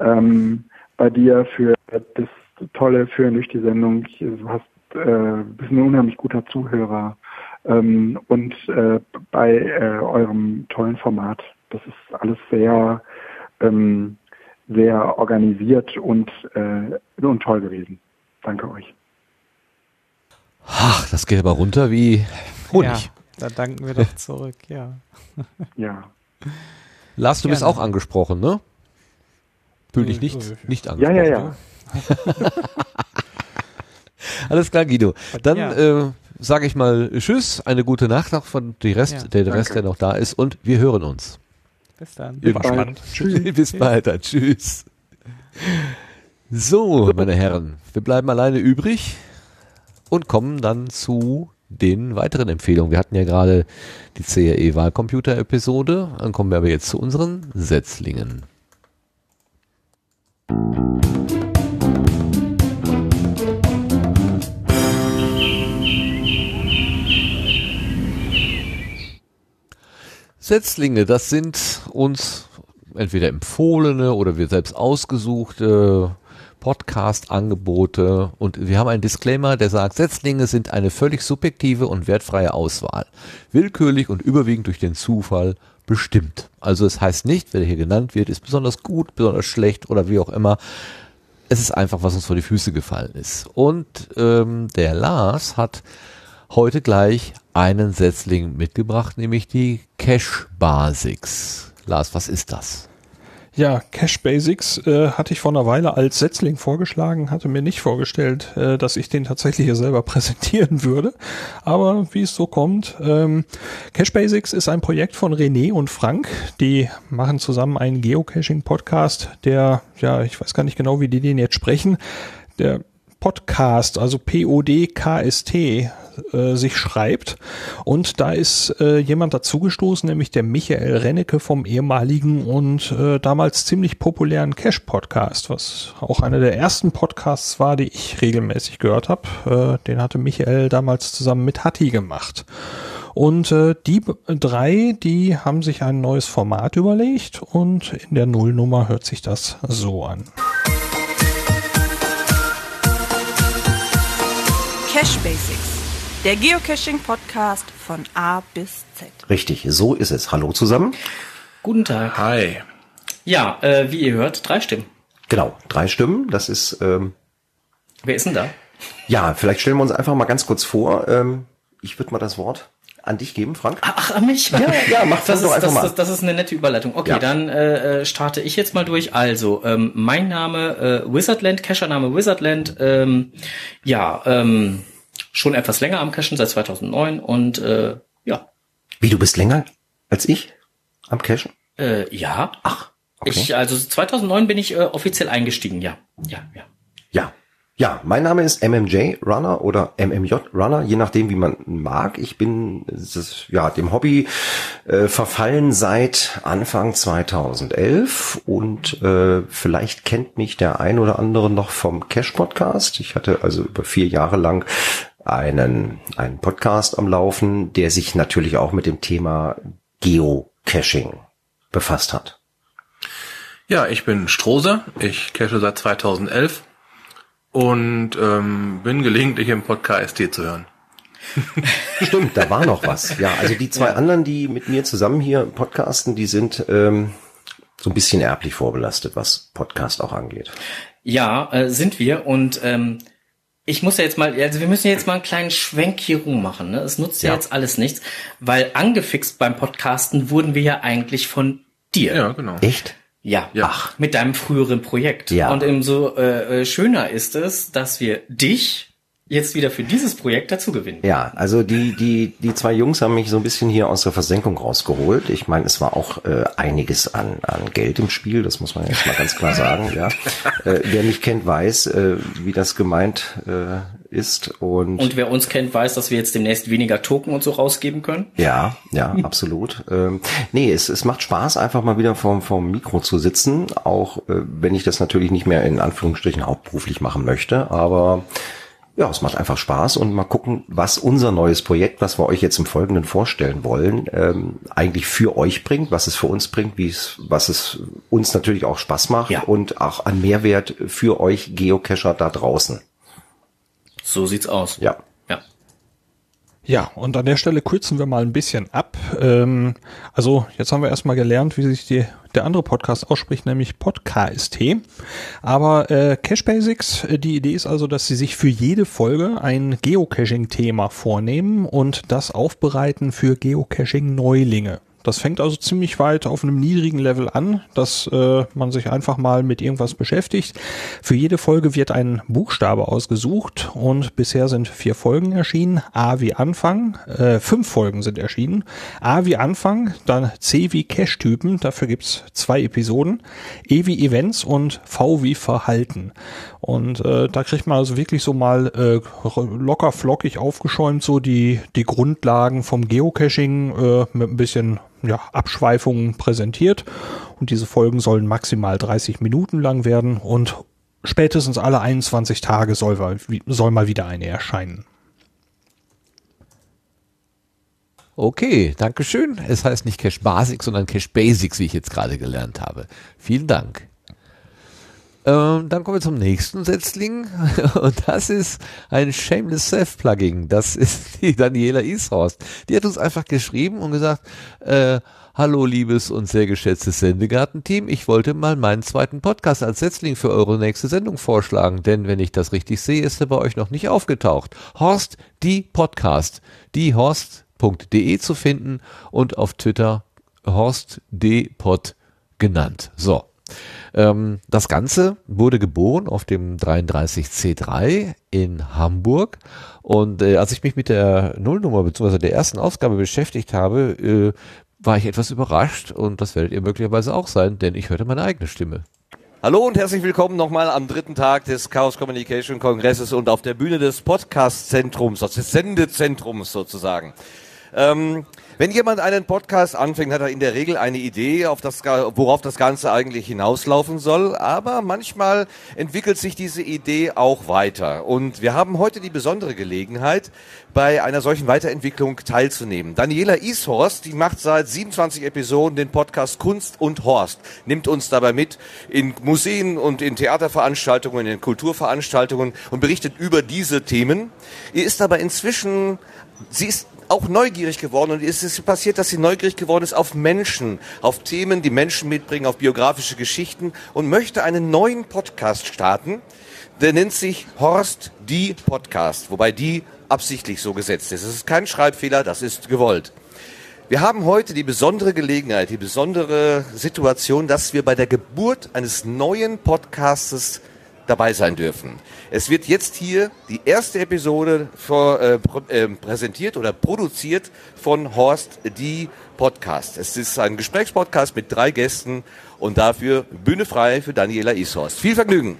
Ähm, bei dir für das tolle Führen durch die Sendung. Du hast, äh, bist ein unheimlich guter Zuhörer. Ähm, und äh, bei äh, eurem tollen Format. Das ist alles sehr, ähm, sehr organisiert und, äh, und toll gewesen. Danke euch. Ach, das geht aber runter wie Honig. Ja, da danken wir doch zurück, ja. Ja. Lars, du bist Gerne. auch angesprochen, ne? Fühl dich Äh, nicht, äh, nicht Ja, angesprochen. ja, ja. Alles klar, Guido. Dann Ja. äh, sage ich mal Tschüss, eine gute Nacht noch von die Rest, Ja. der Rest, der noch da ist und wir hören uns. Bis dann. Spannend. Tschüss. Bis bald, dann. tschüss. So, meine Herren, wir bleiben alleine übrig und kommen dann zu den weiteren Empfehlungen. Wir hatten ja gerade die CRE-Wahlcomputer-Episode, dann kommen wir aber jetzt zu unseren Setzlingen. Setzlinge, das sind uns entweder empfohlene oder wir selbst ausgesuchte Podcast-Angebote und wir haben einen Disclaimer, der sagt, Setzlinge sind eine völlig subjektive und wertfreie Auswahl. Willkürlich und überwiegend durch den Zufall bestimmt. Also es heißt nicht, wer hier genannt wird, ist besonders gut, besonders schlecht oder wie auch immer. Es ist einfach, was uns vor die Füße gefallen ist. Und ähm, der Lars hat heute gleich einen Setzling mitgebracht, nämlich die Cache Basics. Lars, was ist das? Ja, Cache Basics äh, hatte ich vor einer Weile als Setzling vorgeschlagen, hatte mir nicht vorgestellt, äh, dass ich den tatsächlich hier selber präsentieren würde. Aber wie es so kommt, ähm, Cache Basics ist ein Projekt von René und Frank. Die machen zusammen einen Geocaching-Podcast, der, ja, ich weiß gar nicht genau, wie die den jetzt sprechen. Der Podcast, also P-O-D-K-S-T, äh, sich schreibt. Und da ist äh, jemand dazugestoßen, nämlich der Michael Rennecke vom ehemaligen und äh, damals ziemlich populären Cash-Podcast, was auch einer der ersten Podcasts war, die ich regelmäßig gehört habe. Äh, den hatte Michael damals zusammen mit Hatti gemacht. Und äh, die drei, die haben sich ein neues Format überlegt und in der Nullnummer hört sich das so an. Cache Basics, der Geocaching-Podcast von A bis Z. Richtig, so ist es. Hallo zusammen. Guten Tag. Hi. Ja, äh, wie ihr hört, drei Stimmen. Genau, drei Stimmen. Das ist, ähm, Wer ist denn da? ja, vielleicht stellen wir uns einfach mal ganz kurz vor. Ähm, ich würde mal das Wort an dich geben, Frank. Ach, an mich? Ja, ja, mach das, doch ist, einfach das, mal. das, das ist eine nette Überleitung. Okay, Ja. dann äh, äh, starte ich jetzt mal durch. Also, ähm, mein Name äh, Wizardland, Cachername Wizardland. Ähm, ja, ähm, schon etwas länger am Cachen, seit 2009 und äh, ja, Wie, du bist länger als ich am Cashen? äh, ja. Ach, okay. Ich, also 2009 bin ich äh, offiziell eingestiegen, ja. Ja, ja. Ja. Ja, mein Name ist MMJ Runner oder MMJ Runner, je nachdem, wie man mag. Ich bin ist, ja dem Hobby äh, verfallen seit Anfang 2011 und äh, vielleicht kennt mich der ein oder andere noch vom Cash Podcast. Ich hatte also über vier Jahre lang einen, einen Podcast am Laufen, der sich natürlich auch mit dem Thema Geocaching befasst hat. Ja, ich bin Strose. Ich cache seit 2011 und ähm, bin gelegentlich im Podcast zu hören. Stimmt, da war noch was. Ja, also die zwei anderen, die mit mir zusammen hier podcasten, die sind ähm, so ein bisschen erblich vorbelastet, was Podcast auch angeht. Ja, äh, sind wir und ähm, ich muss ja jetzt mal, also wir müssen jetzt mal einen kleinen Schwenk hier rum machen. Ne? Es nutzt ja. Ja. jetzt alles nichts, weil angefixt beim Podcasten wurden wir ja eigentlich von dir. Ja, genau. Echt? Ja, Ja. Ach, mit deinem früheren Projekt. Ja. Und umso äh, äh, schöner ist es, dass wir dich jetzt wieder für dieses Projekt dazu gewinnen. Ja, also die, die, die zwei Jungs haben mich so ein bisschen hier aus der Versenkung rausgeholt. Ich meine, es war auch äh, einiges an, an Geld im Spiel, das muss man jetzt mal ganz klar sagen. Ja. Äh, wer mich kennt, weiß, äh, wie das gemeint äh, ist. Und, Und wer uns kennt, weiß, dass wir jetzt demnächst weniger Token und so rausgeben können. Ja, ja, absolut. Ähm, nee, es, es macht Spaß, einfach mal wieder vorm, vorm Mikro zu sitzen, auch äh, wenn ich das natürlich nicht mehr in Anführungsstrichen hauptberuflich machen möchte, aber ja, es macht einfach Spaß und mal gucken, was unser neues Projekt, was wir euch jetzt im Folgenden vorstellen wollen, ähm, eigentlich für euch bringt, was es für uns bringt, wie es, was es uns natürlich auch Spaß macht Ja. und auch an Mehrwert für euch Geocacher da draußen. So sieht's aus. Ja. Ja. Und an der Stelle kürzen wir mal ein bisschen ab. Ähm, also jetzt haben wir erstmal gelernt, wie sich die, der andere Podcast ausspricht, nämlich Podcast. Aber äh, Cache Basics, äh, die Idee ist also, dass sie sich für jede Folge ein Geocaching-Thema vornehmen und das aufbereiten für Geocaching-Neulinge. Das fängt also ziemlich weit auf einem niedrigen Level an, dass äh, man sich einfach mal mit irgendwas beschäftigt. Für jede Folge wird ein Buchstabe ausgesucht und bisher sind vier Folgen erschienen. A wie Anfang, äh, fünf Folgen sind erschienen. A wie Anfang, dann C wie Cache-Typen, dafür gibt's zwei Episoden. E wie Events und V wie Verhalten. Und äh, da kriegt man also wirklich so mal äh, locker flockig aufgeschäumt so die, die Grundlagen vom Geocaching äh, mit ein bisschen ja, Abschweifungen präsentiert. Und diese Folgen sollen maximal 30 Minuten lang werden und spätestens alle 21 Tage soll, soll mal wieder eine erscheinen. Okay, danke schön. Es heißt nicht Cache Basics, sondern Cache Basics, wie ich jetzt gerade gelernt habe. Vielen Dank. Ähm, dann kommen wir zum nächsten Setzling und das ist ein Shameless Self-Plugin. Das ist die Daniela Ishorst. Die hat uns einfach geschrieben und gesagt, äh, Hallo liebes und sehr geschätztes Sendegarten-Team, ich wollte mal meinen zweiten Podcast als Setzling für eure nächste Sendung vorschlagen, denn wenn ich das richtig sehe, ist er bei euch noch nicht aufgetaucht. Horst, die Podcast, die horst.de zu finden und auf Twitter Horst D. Pod genannt. So, ähm, das Ganze wurde geboren auf dem 33C3 in Hamburg. Und äh, als ich mich mit der Nullnummer bzw. der ersten Ausgabe beschäftigt habe, äh, war ich etwas überrascht und das werdet ihr möglicherweise auch sein, denn ich hörte meine eigene Stimme. Hallo und herzlich willkommen nochmal am dritten Tag des Chaos Communication Kongresses und auf der Bühne des Podcast-Zentrums, des Sendezentrums sozusagen. Ähm, wenn jemand einen Podcast anfängt, hat er in der Regel eine Idee, auf das, worauf das Ganze eigentlich hinauslaufen soll. Aber manchmal entwickelt sich diese Idee auch weiter. Und wir haben heute die besondere Gelegenheit, bei einer solchen Weiterentwicklung teilzunehmen. Daniela Ishorst, die macht seit 27 Episoden den Podcast Kunst und Horst, nimmt uns dabei mit in Museen und in Theaterveranstaltungen, in Kulturveranstaltungen und berichtet über diese Themen. Ihr ist aber inzwischen, sie ist auch neugierig geworden und es ist passiert, dass sie neugierig geworden ist auf Menschen, auf Themen, die Menschen mitbringen, auf biografische Geschichten und möchte einen neuen Podcast starten. Der nennt sich Horst die Podcast, wobei die absichtlich so gesetzt ist. Es ist kein Schreibfehler, das ist gewollt. Wir haben heute die besondere Gelegenheit, die besondere Situation, dass wir bei der Geburt eines neuen Podcastes dabei sein dürfen. Es wird jetzt hier die erste Episode vor, äh, äh, präsentiert oder produziert von Horst die Podcast. Es ist ein Gesprächspodcast mit drei Gästen und dafür Bühne frei für Daniela Ishorst. Viel Vergnügen!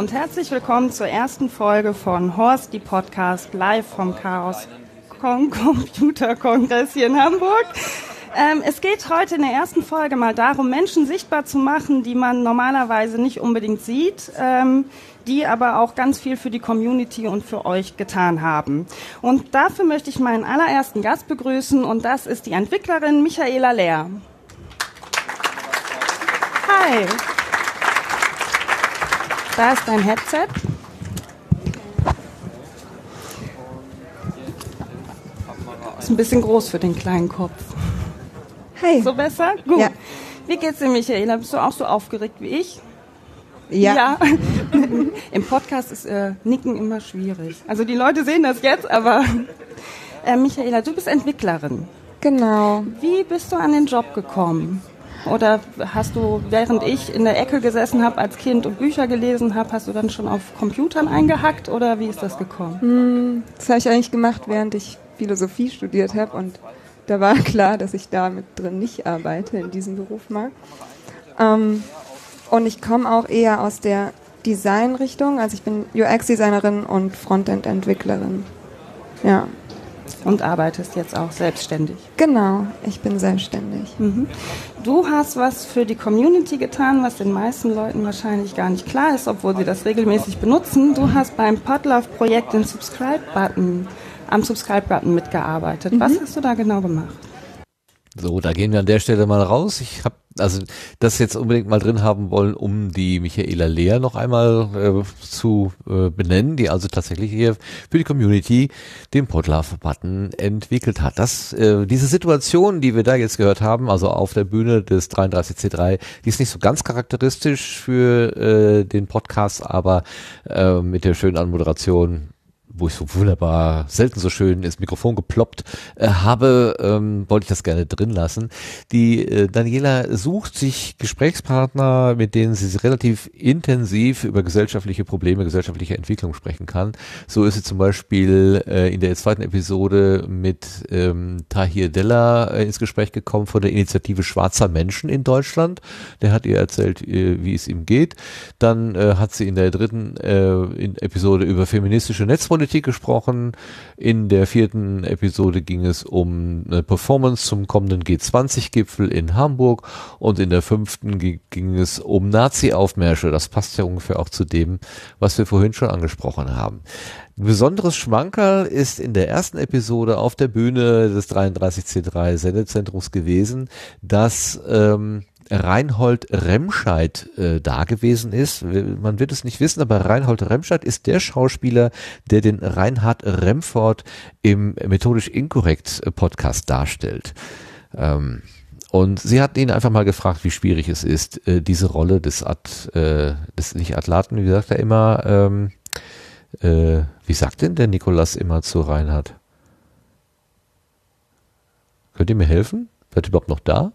Und herzlich willkommen zur ersten Folge von Horst, die Podcast, live vom Chaos Computer Kongress hier in Hamburg. Ähm, es geht heute in der ersten Folge mal darum, Menschen sichtbar zu machen, die man normalerweise nicht unbedingt sieht, ähm, die aber auch ganz viel für die Community und für euch getan haben. Und dafür möchte ich meinen allerersten Gast begrüßen und das ist die Entwicklerin Michaela Lehr. Hi. Da ist dein Headset. Ist ein bisschen groß für den kleinen Kopf. Hey. So besser? Gut. Ja. Wie geht's dir, Michaela? Bist du auch so aufgeregt wie ich? Ja. ja. Im Podcast ist äh, Nicken immer schwierig. Also die Leute sehen das jetzt, aber äh, Michaela, du bist Entwicklerin. Genau. Wie bist du an den Job gekommen? Oder hast du, während ich in der Ecke gesessen habe als Kind und Bücher gelesen habe, hast du dann schon auf Computern eingehackt oder wie ist das gekommen? Hm, das habe ich eigentlich gemacht, während ich Philosophie studiert habe und da war klar, dass ich da mit drin nicht arbeite in diesem Beruf mal. Ähm, und ich komme auch eher aus der Designrichtung, also ich bin UX-Designerin und Frontend-Entwicklerin. Ja. Und arbeitest jetzt auch selbstständig. Genau, ich bin selbstständig. Mhm. Du hast was für die Community getan, was den meisten Leuten wahrscheinlich gar nicht klar ist, obwohl sie das regelmäßig benutzen. Du hast beim Podlove-Projekt den Subscribe-Button, am Subscribe-Button mitgearbeitet. Mhm. Was hast du da genau gemacht? So, da gehen wir an der Stelle mal raus. Ich habe also das jetzt unbedingt mal drin haben wollen, um die Michaela Lehr noch einmal äh, zu äh, benennen, die also tatsächlich hier für die Community den Podlove-Button entwickelt hat. Das, äh, diese Situation, die wir da jetzt gehört haben, also auf der Bühne des 33C3, die ist nicht so ganz charakteristisch für äh, den Podcast, aber äh, mit der schönen Anmoderation wo ich so wunderbar, selten so schön ins Mikrofon geploppt äh, habe, ähm, wollte ich das gerne drin lassen. Die äh, Daniela sucht sich Gesprächspartner, mit denen sie relativ intensiv über gesellschaftliche Probleme, gesellschaftliche Entwicklung sprechen kann. So ist sie zum Beispiel äh, in der zweiten Episode mit ähm, Tahir Della äh, ins Gespräch gekommen von der Initiative Schwarzer Menschen in Deutschland. Der hat ihr erzählt, äh, wie es ihm geht. Dann äh, hat sie in der dritten äh, in Episode über feministische Netzpolitik gesprochen. In der vierten Episode ging es um eine Performance zum kommenden G20-Gipfel in Hamburg und in der fünften ging, ging es um Nazi-Aufmärsche. Das passt ja ungefähr auch zu dem, was wir vorhin schon angesprochen haben. Ein besonderes Schmankerl ist in der ersten Episode auf der Bühne des 33C3 Sendezentrums gewesen, dass ähm, Reinhold Remscheid äh, da gewesen ist. Man wird es nicht wissen, aber Reinhold Remscheid ist der Schauspieler, der den Reinhard Remford im Methodisch Inkorrekt äh, Podcast darstellt. Ähm, und sie hat ihn einfach mal gefragt, wie schwierig es ist, äh, diese Rolle des Ad, äh, des nicht Atlaten, wie sagt er immer, ähm, äh, wie sagt denn der Nikolas immer zu Reinhard? Könnt ihr mir helfen? Ihr überhaupt noch da?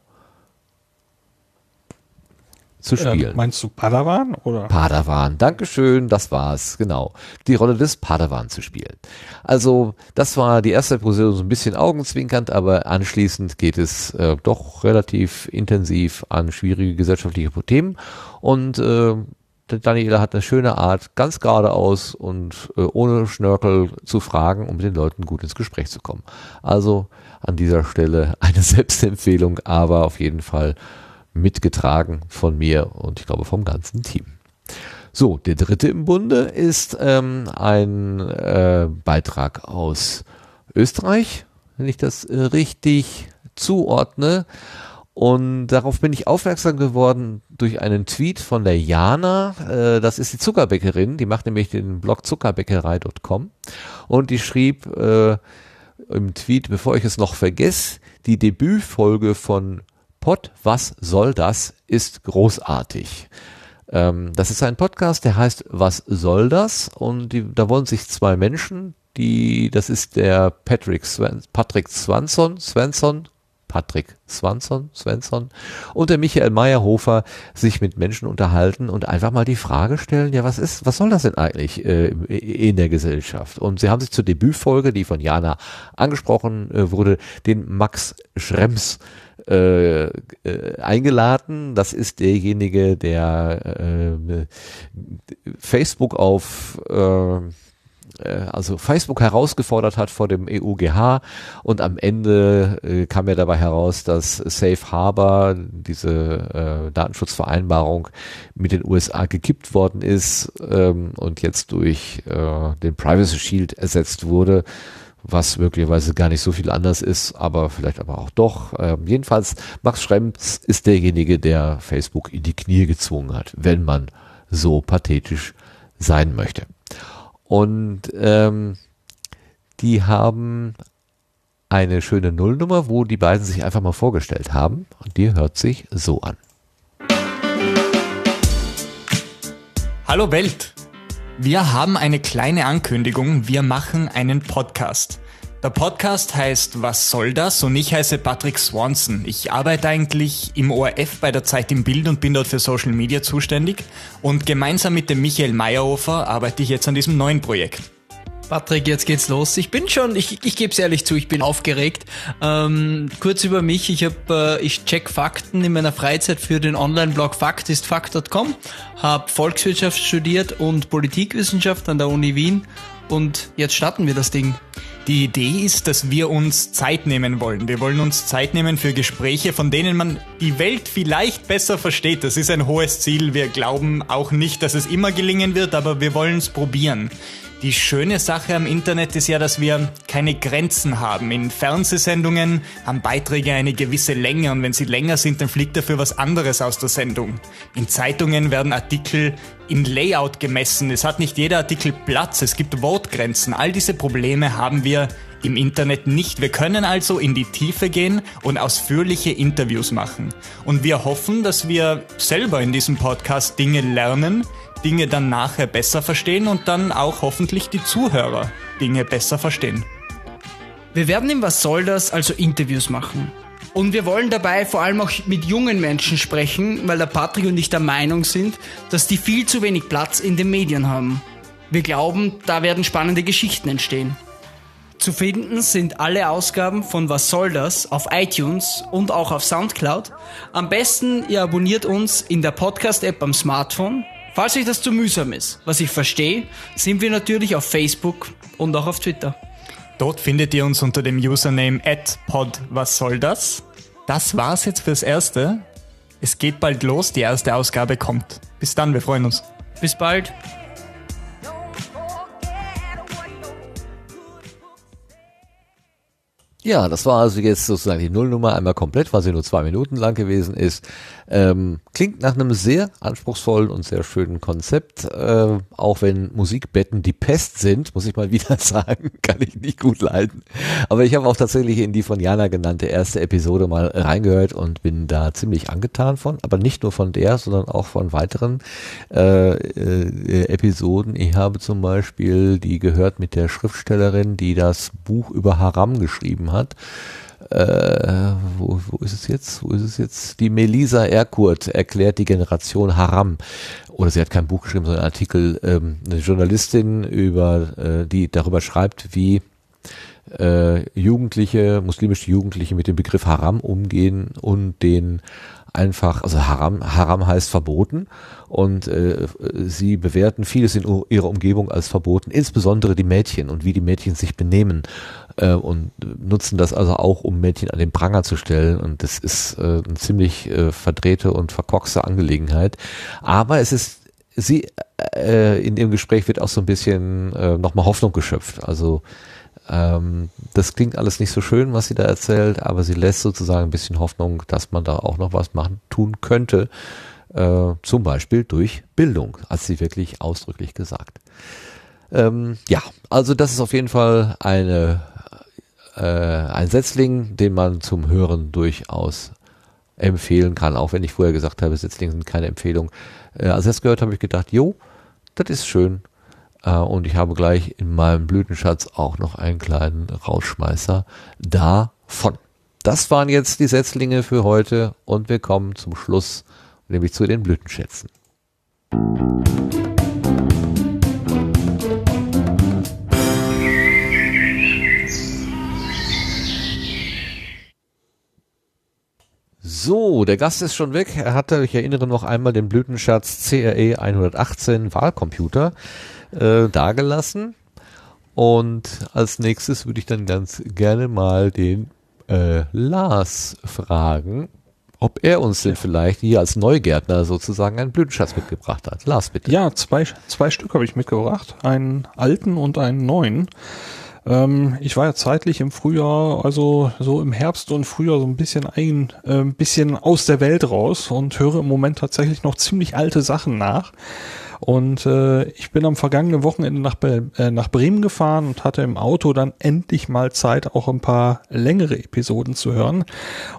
Zu spielen. Äh, meinst du Padawan oder? Padawan, Dankeschön, das war's, genau. Die Rolle des Padawan zu spielen. Also, das war die erste Episode so ein bisschen augenzwinkernd, aber anschließend geht es äh, doch relativ intensiv an schwierige gesellschaftliche Themen und äh, Daniela hat eine schöne Art, ganz geradeaus und äh, ohne Schnörkel zu fragen, um mit den Leuten gut ins Gespräch zu kommen. Also an dieser Stelle eine Selbstempfehlung, aber auf jeden Fall mitgetragen von mir und ich glaube vom ganzen Team. So, der dritte im Bunde ist ähm, ein äh, Beitrag aus Österreich, wenn ich das äh, richtig zuordne. Und darauf bin ich aufmerksam geworden durch einen Tweet von der Jana. Äh, das ist die Zuckerbäckerin, die macht nämlich den Blog zuckerbäckerei.com. Und die schrieb äh, im Tweet, bevor ich es noch vergesse, die Debütfolge von Pod, was soll das, ist großartig. Ähm, das ist ein Podcast, der heißt Was soll das? Und die, da wollen sich zwei Menschen, die, das ist der Patrick, Swen, Patrick Swanson, Svensson, Patrick Swanson, Svensson und der Michael Meyerhofer sich mit Menschen unterhalten und einfach mal die Frage stellen, ja, was ist, was soll das denn eigentlich äh, in der Gesellschaft? Und sie haben sich zur Debütfolge, die von Jana angesprochen äh, wurde, den Max Schrems äh, äh, eingeladen. Das ist derjenige, der äh, Facebook auf äh, also Facebook herausgefordert hat vor dem EUGH und am Ende äh, kam ja dabei heraus, dass Safe Harbor, diese äh, Datenschutzvereinbarung mit den USA gekippt worden ist ähm, und jetzt durch äh, den Privacy Shield ersetzt wurde was möglicherweise gar nicht so viel anders ist, aber vielleicht aber auch doch. Ähm, jedenfalls, Max Schrems ist derjenige, der Facebook in die Knie gezwungen hat, wenn man so pathetisch sein möchte. Und ähm, die haben eine schöne Nullnummer, wo die beiden sich einfach mal vorgestellt haben. Und die hört sich so an. Hallo Welt! Wir haben eine kleine Ankündigung. Wir machen einen Podcast. Der Podcast heißt Was soll das? Und ich heiße Patrick Swanson. Ich arbeite eigentlich im ORF bei der Zeit im Bild und bin dort für Social Media zuständig. Und gemeinsam mit dem Michael Meyerhofer arbeite ich jetzt an diesem neuen Projekt. Patrick, jetzt geht's los. Ich bin schon, ich, ich gebe es ehrlich zu, ich bin aufgeregt. Ähm, kurz über mich, ich habe, äh, ich check Fakten in meiner Freizeit für den Online-Blog faktistfakt.com, habe Volkswirtschaft studiert und Politikwissenschaft an der Uni Wien und jetzt starten wir das Ding. Die Idee ist, dass wir uns Zeit nehmen wollen. Wir wollen uns Zeit nehmen für Gespräche, von denen man die Welt vielleicht besser versteht. Das ist ein hohes Ziel. Wir glauben auch nicht, dass es immer gelingen wird, aber wir wollen es probieren. Die schöne Sache am Internet ist ja, dass wir keine Grenzen haben. In Fernsehsendungen haben Beiträge eine gewisse Länge und wenn sie länger sind, dann fliegt dafür was anderes aus der Sendung. In Zeitungen werden Artikel in Layout gemessen. Es hat nicht jeder Artikel Platz. Es gibt Wortgrenzen. All diese Probleme haben wir im Internet nicht. Wir können also in die Tiefe gehen und ausführliche Interviews machen. Und wir hoffen, dass wir selber in diesem Podcast Dinge lernen, Dinge dann nachher besser verstehen und dann auch hoffentlich die Zuhörer Dinge besser verstehen. Wir werden im Was soll das also Interviews machen. Und wir wollen dabei vor allem auch mit jungen Menschen sprechen, weil der Patrick und ich der Meinung sind, dass die viel zu wenig Platz in den Medien haben. Wir glauben, da werden spannende Geschichten entstehen. Zu finden sind alle Ausgaben von Was soll das auf iTunes und auch auf Soundcloud. Am besten ihr abonniert uns in der Podcast-App am Smartphone Falls euch das zu mühsam ist, was ich verstehe, sind wir natürlich auf Facebook und auch auf Twitter. Dort findet ihr uns unter dem Username @pod. Was soll das? Das war's jetzt fürs Erste. Es geht bald los, die erste Ausgabe kommt. Bis dann, wir freuen uns. Bis bald. Ja, das war also jetzt sozusagen die Nullnummer einmal komplett, weil sie nur zwei Minuten lang gewesen ist. Ähm, klingt nach einem sehr anspruchsvollen und sehr schönen Konzept. Äh, auch wenn Musikbetten die Pest sind, muss ich mal wieder sagen, kann ich nicht gut leiden. Aber ich habe auch tatsächlich in die von Jana genannte erste Episode mal reingehört und bin da ziemlich angetan von. Aber nicht nur von der, sondern auch von weiteren äh, äh, Episoden. Ich habe zum Beispiel die gehört mit der Schriftstellerin, die das Buch über Haram geschrieben hat äh, wo, wo ist es jetzt? Wo ist es jetzt? Die Melisa Erkurt erklärt die Generation Haram. Oder sie hat kein Buch geschrieben, sondern einen Artikel, ähm, eine Journalistin über, äh, die darüber schreibt, wie äh, Jugendliche, muslimische Jugendliche mit dem Begriff Haram umgehen und den einfach, also Haram, Haram heißt verboten und äh, sie bewerten vieles in ihrer Umgebung als verboten, insbesondere die Mädchen und wie die Mädchen sich benehmen äh, und nutzen das also auch, um Mädchen an den Pranger zu stellen und das ist äh, eine ziemlich äh, verdrehte und verkorkste Angelegenheit. Aber es ist sie äh, in dem Gespräch wird auch so ein bisschen äh, nochmal Hoffnung geschöpft. Also ähm, das klingt alles nicht so schön, was sie da erzählt, aber sie lässt sozusagen ein bisschen Hoffnung, dass man da auch noch was machen tun könnte. Äh, zum Beispiel durch Bildung, hat sie wirklich ausdrücklich gesagt. Ähm, ja, also das ist auf jeden Fall eine, äh, ein Setzling, den man zum Hören durchaus empfehlen kann, auch wenn ich vorher gesagt habe, Setzlinge sind keine Empfehlung. Äh, als ich das gehört habe, ich gedacht, jo, das ist schön. Äh, und ich habe gleich in meinem Blütenschatz auch noch einen kleinen Rausschmeißer davon. Das waren jetzt die Setzlinge für heute und wir kommen zum Schluss, nämlich zu den Blütenschätzen. So, der Gast ist schon weg. Er hatte, ich erinnere noch einmal, den Blütenschatz CRE 118 Wahlcomputer äh, dagelassen. Und als nächstes würde ich dann ganz gerne mal den äh, Lars fragen, ob er uns denn vielleicht hier als Neugärtner sozusagen einen Blütenschatz mitgebracht hat. Lars, bitte. Ja, zwei, zwei Stück habe ich mitgebracht. Einen alten und einen neuen. Ähm, ich war ja zeitlich im Frühjahr, also so im Herbst und Frühjahr so ein bisschen ein, äh, ein bisschen aus der Welt raus und höre im Moment tatsächlich noch ziemlich alte Sachen nach. Und äh, ich bin am vergangenen Wochenende nach, äh, nach Bremen gefahren und hatte im Auto dann endlich mal Zeit, auch ein paar längere Episoden zu hören.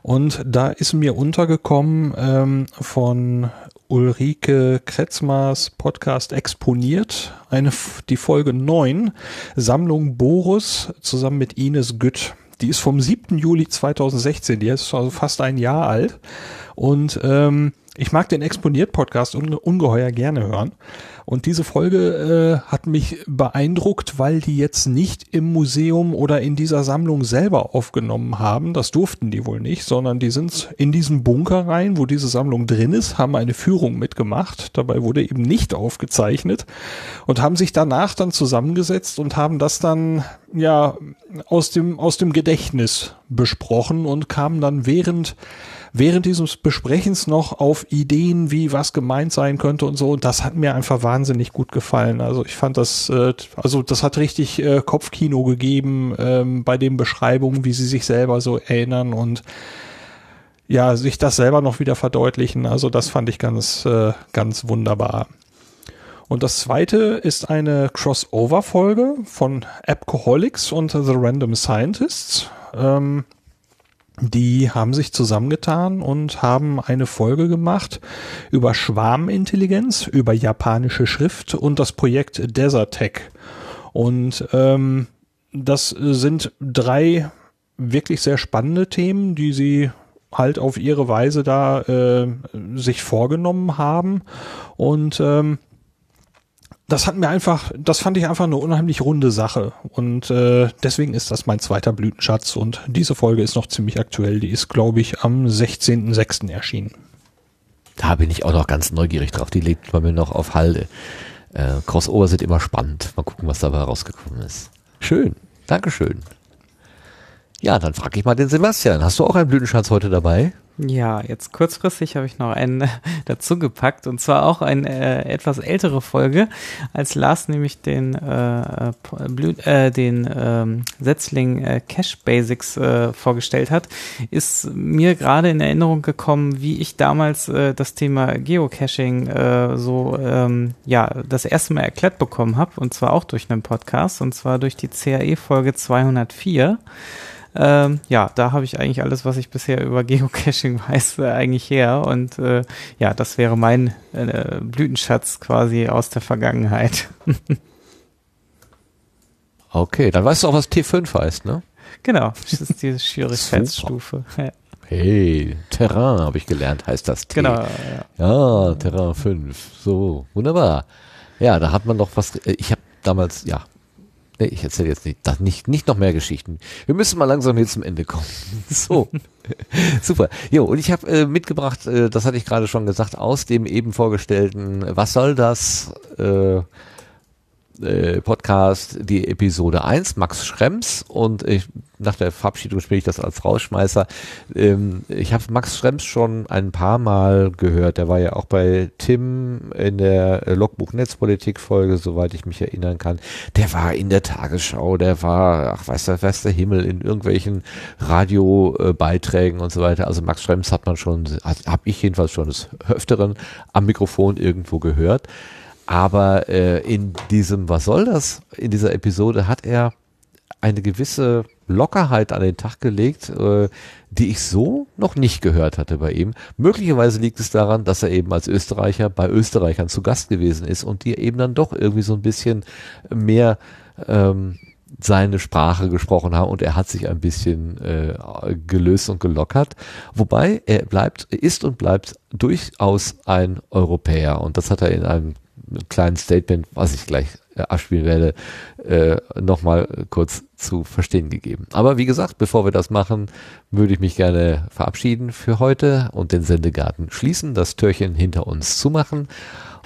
Und da ist mir untergekommen ähm, von Ulrike Kretzmars Podcast exponiert, eine, die Folge 9, Sammlung Boris zusammen mit Ines Gütt. Die ist vom 7. Juli 2016, die ist also fast ein Jahr alt. Und ähm, ich mag den Exponiert-Podcast unge ungeheuer gerne hören. Und diese Folge äh, hat mich beeindruckt, weil die jetzt nicht im Museum oder in dieser Sammlung selber aufgenommen haben. Das durften die wohl nicht, sondern die sind in diesen Bunker rein, wo diese Sammlung drin ist, haben eine Führung mitgemacht. Dabei wurde eben nicht aufgezeichnet und haben sich danach dann zusammengesetzt und haben das dann ja aus dem aus dem Gedächtnis besprochen und kamen dann während während dieses Besprechens noch auf Ideen, wie was gemeint sein könnte und so. Und das hat mir einfach wahnsinnig gut gefallen. Also ich fand das, äh, also das hat richtig äh, Kopfkino gegeben ähm, bei den Beschreibungen, wie sie sich selber so erinnern und ja, sich das selber noch wieder verdeutlichen. Also das fand ich ganz, äh, ganz wunderbar. Und das zweite ist eine Crossover-Folge von Appcoholics und The Random Scientists. Ähm, die haben sich zusammengetan und haben eine Folge gemacht über Schwarmintelligenz, über japanische Schrift und das Projekt Desertec. Und ähm, das sind drei wirklich sehr spannende Themen, die sie halt auf ihre Weise da äh, sich vorgenommen haben. Und ähm, das hat mir einfach, das fand ich einfach eine unheimlich runde Sache. Und äh, deswegen ist das mein zweiter Blütenschatz. Und diese Folge ist noch ziemlich aktuell. Die ist, glaube ich, am 16.06. erschienen. Da bin ich auch noch ganz neugierig drauf. Die lebt bei mir noch auf Halde. Äh, Crossover sind immer spannend. Mal gucken, was dabei rausgekommen ist. Schön. Dankeschön. Ja, dann frage ich mal den Sebastian. Hast du auch einen Blütenschatz heute dabei? Ja, jetzt kurzfristig habe ich noch einen dazu gepackt und zwar auch eine äh, etwas ältere Folge, als Lars nämlich den äh, Blüt, äh, den ähm, Setzling äh, Cache Basics äh, vorgestellt hat, ist mir gerade in Erinnerung gekommen, wie ich damals äh, das Thema Geocaching äh, so ähm, ja das erste Mal erklärt bekommen habe und zwar auch durch einen Podcast und zwar durch die CAE Folge 204. Ähm, ja, da habe ich eigentlich alles, was ich bisher über Geocaching weiß, äh, eigentlich her. Und äh, ja, das wäre mein äh, Blütenschatz quasi aus der Vergangenheit. okay, dann weißt du auch, was T5 heißt, ne? Genau, das ist die Schwierigkeitsstufe. Ja. Hey, Terrain habe ich gelernt, heißt das T. Genau. Ja. ja, Terrain 5. So, wunderbar. Ja, da hat man doch was. äh, Ich habe damals, ja, Nee, ich erzähle jetzt nicht, das nicht, nicht noch mehr Geschichten. Wir müssen mal langsam hier zum Ende kommen. So, super. Jo, und ich habe äh, mitgebracht, äh, das hatte ich gerade schon gesagt, aus dem eben vorgestellten Was soll das? Äh, äh, Podcast die Episode 1, Max Schrems und ich, nach der Verabschiedung spiele ich das als Rausschmeißer. Ähm, ich habe Max Schrems schon ein paar Mal gehört. Der war ja auch bei Tim in der Logbuch Netzpolitik Folge, soweit ich mich erinnern kann. Der war in der Tagesschau, der war, ach weiß der, weiß der Himmel, in irgendwelchen Radiobeiträgen und so weiter. Also Max Schrems hat man schon, habe ich jedenfalls schon des Öfteren am Mikrofon irgendwo gehört. Aber äh, in diesem, was soll das? In dieser Episode hat er eine gewisse Lockerheit an den Tag gelegt, äh, die ich so noch nicht gehört hatte bei ihm. Möglicherweise liegt es daran, dass er eben als Österreicher bei Österreichern zu Gast gewesen ist und die eben dann doch irgendwie so ein bisschen mehr ähm, seine Sprache gesprochen haben und er hat sich ein bisschen äh, gelöst und gelockert. Wobei er bleibt, ist und bleibt durchaus ein Europäer und das hat er in einem kleinen Statement, was ich gleich äh, abspielen werde, äh, nochmal kurz zu verstehen gegeben. Aber wie gesagt, bevor wir das machen, würde ich mich gerne verabschieden für heute und den Sendegarten schließen, das Türchen hinter uns zumachen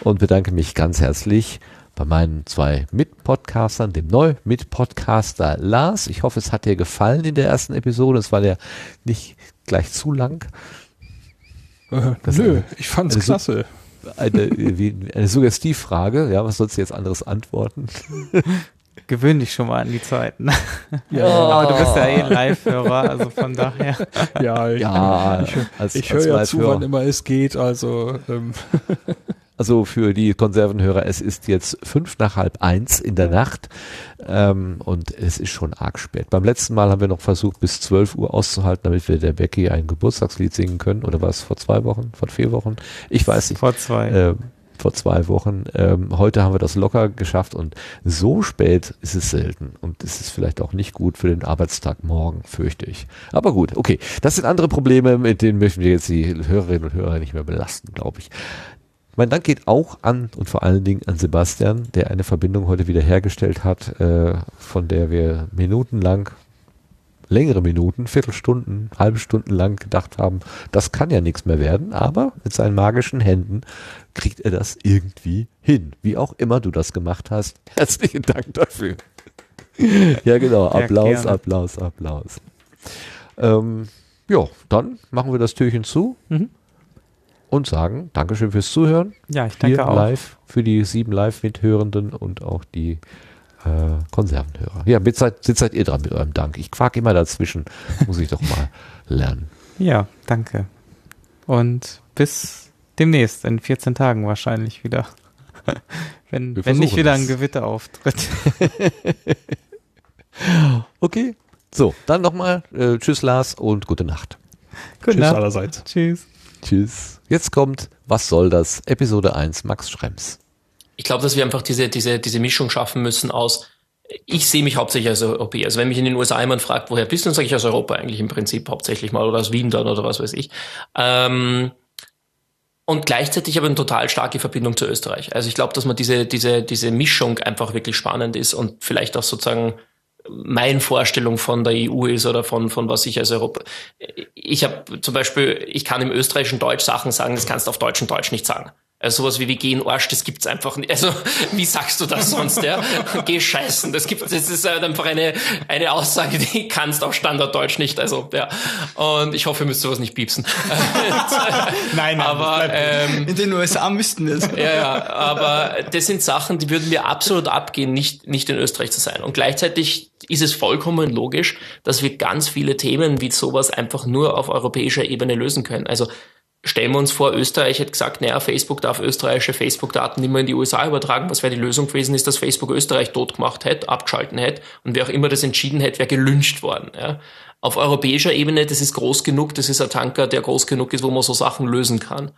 und bedanke mich ganz herzlich bei meinen zwei Mitpodcastern, dem Neu-Mitpodcaster Lars. Ich hoffe, es hat dir gefallen in der ersten Episode. Es war ja nicht gleich zu lang. Äh, nö, ich fand's klasse eine, wie, eine Suggestivfrage. Ja, was sollst du jetzt anderes antworten? Gewöhn dich schon mal an die Zeiten. Ja, aber du bist ja eh Live-Hörer, also von daher. Ja, ich, ja, ich, als, ich höre ja zu, wann immer es geht, also. Ähm. Also für die Konservenhörer, es ist jetzt fünf nach halb eins in der Nacht ähm, und es ist schon arg spät. Beim letzten Mal haben wir noch versucht, bis zwölf Uhr auszuhalten, damit wir der Becky ein Geburtstagslied singen können. Oder war es vor zwei Wochen, vor vier Wochen? Ich weiß nicht. Vor zwei. Ähm, vor zwei Wochen. Ähm, heute haben wir das locker geschafft und so spät ist es selten und es ist vielleicht auch nicht gut für den Arbeitstag morgen, fürchte ich. Aber gut, okay. Das sind andere Probleme, mit denen möchten wir jetzt die Hörerinnen und Hörer nicht mehr belasten, glaube ich. Mein Dank geht auch an und vor allen Dingen an Sebastian, der eine Verbindung heute wieder hergestellt hat, äh, von der wir minutenlang, längere Minuten, Viertelstunden, halbe Stunden lang gedacht haben, das kann ja nichts mehr werden, aber mit seinen magischen Händen kriegt er das irgendwie hin. Wie auch immer du das gemacht hast. Herzlichen Dank dafür. ja, genau. Applaus. Applaus, Applaus. Ähm, ja, dann machen wir das Türchen zu Mhm. Und sagen Dankeschön fürs Zuhören. Ja, ich danke Hier auch. live für die sieben Live-Mithörenden und auch die äh, Konservenhörer. Ja, jetzt seid, seid ihr dran mit eurem Dank. Ich quak immer dazwischen. Muss ich doch mal lernen. Ja, danke. Und bis demnächst, in 14 Tagen wahrscheinlich wieder. wenn, wenn nicht wieder ein Gewitter auftritt. Okay. So, dann nochmal äh, Tschüss Lars und gute Nacht. Gute Tschüss Nacht. allerseits. Tschüss. Tschüss. Jetzt kommt Was soll das? Episode 1 Max Schrems. Ich glaube, dass wir einfach diese, diese, diese Mischung schaffen müssen aus, ich sehe mich hauptsächlich als Europäer. Also wenn mich in den USA jemand fragt, woher bist du, dann sage ich aus Europa eigentlich im Prinzip hauptsächlich mal oder aus Wien dann oder was weiß ich. Ähm, und gleichzeitig aber eine total starke Verbindung zu Österreich. Also ich glaube, dass man diese, diese, diese Mischung einfach wirklich spannend ist und vielleicht auch sozusagen meine Vorstellung von der EU ist oder von, von was ich als Europa. Ich habe zum Beispiel, ich kann im österreichischen Deutsch Sachen sagen, das kannst du auf deutschen Deutsch nicht sagen. Also sowas wie wir gehen Arsch, das gibt's einfach nicht. Also wie sagst du das sonst, ja? Geh scheißen, das gibt, das ist halt einfach eine eine Aussage, die kannst auf Standarddeutsch nicht. Also ja. Und ich hoffe, ihr müsst sowas nicht piepsen. nein, nein, aber ähm, in den USA müssten wir es. ja, ja, aber das sind Sachen, die würden mir absolut abgehen, nicht, nicht in Österreich zu sein. Und gleichzeitig ist es vollkommen logisch, dass wir ganz viele Themen wie sowas einfach nur auf europäischer Ebene lösen können. Also stellen wir uns vor, Österreich hätte gesagt, naja, Facebook darf österreichische Facebook-Daten nicht mehr in die USA übertragen. Was wäre die Lösung gewesen, ist, dass Facebook Österreich tot gemacht hätte, abgeschalten hätte und wer auch immer das entschieden hätte, wäre gelünscht worden. Ja. Auf europäischer Ebene, das ist groß genug, das ist ein Tanker, der groß genug ist, wo man so Sachen lösen kann.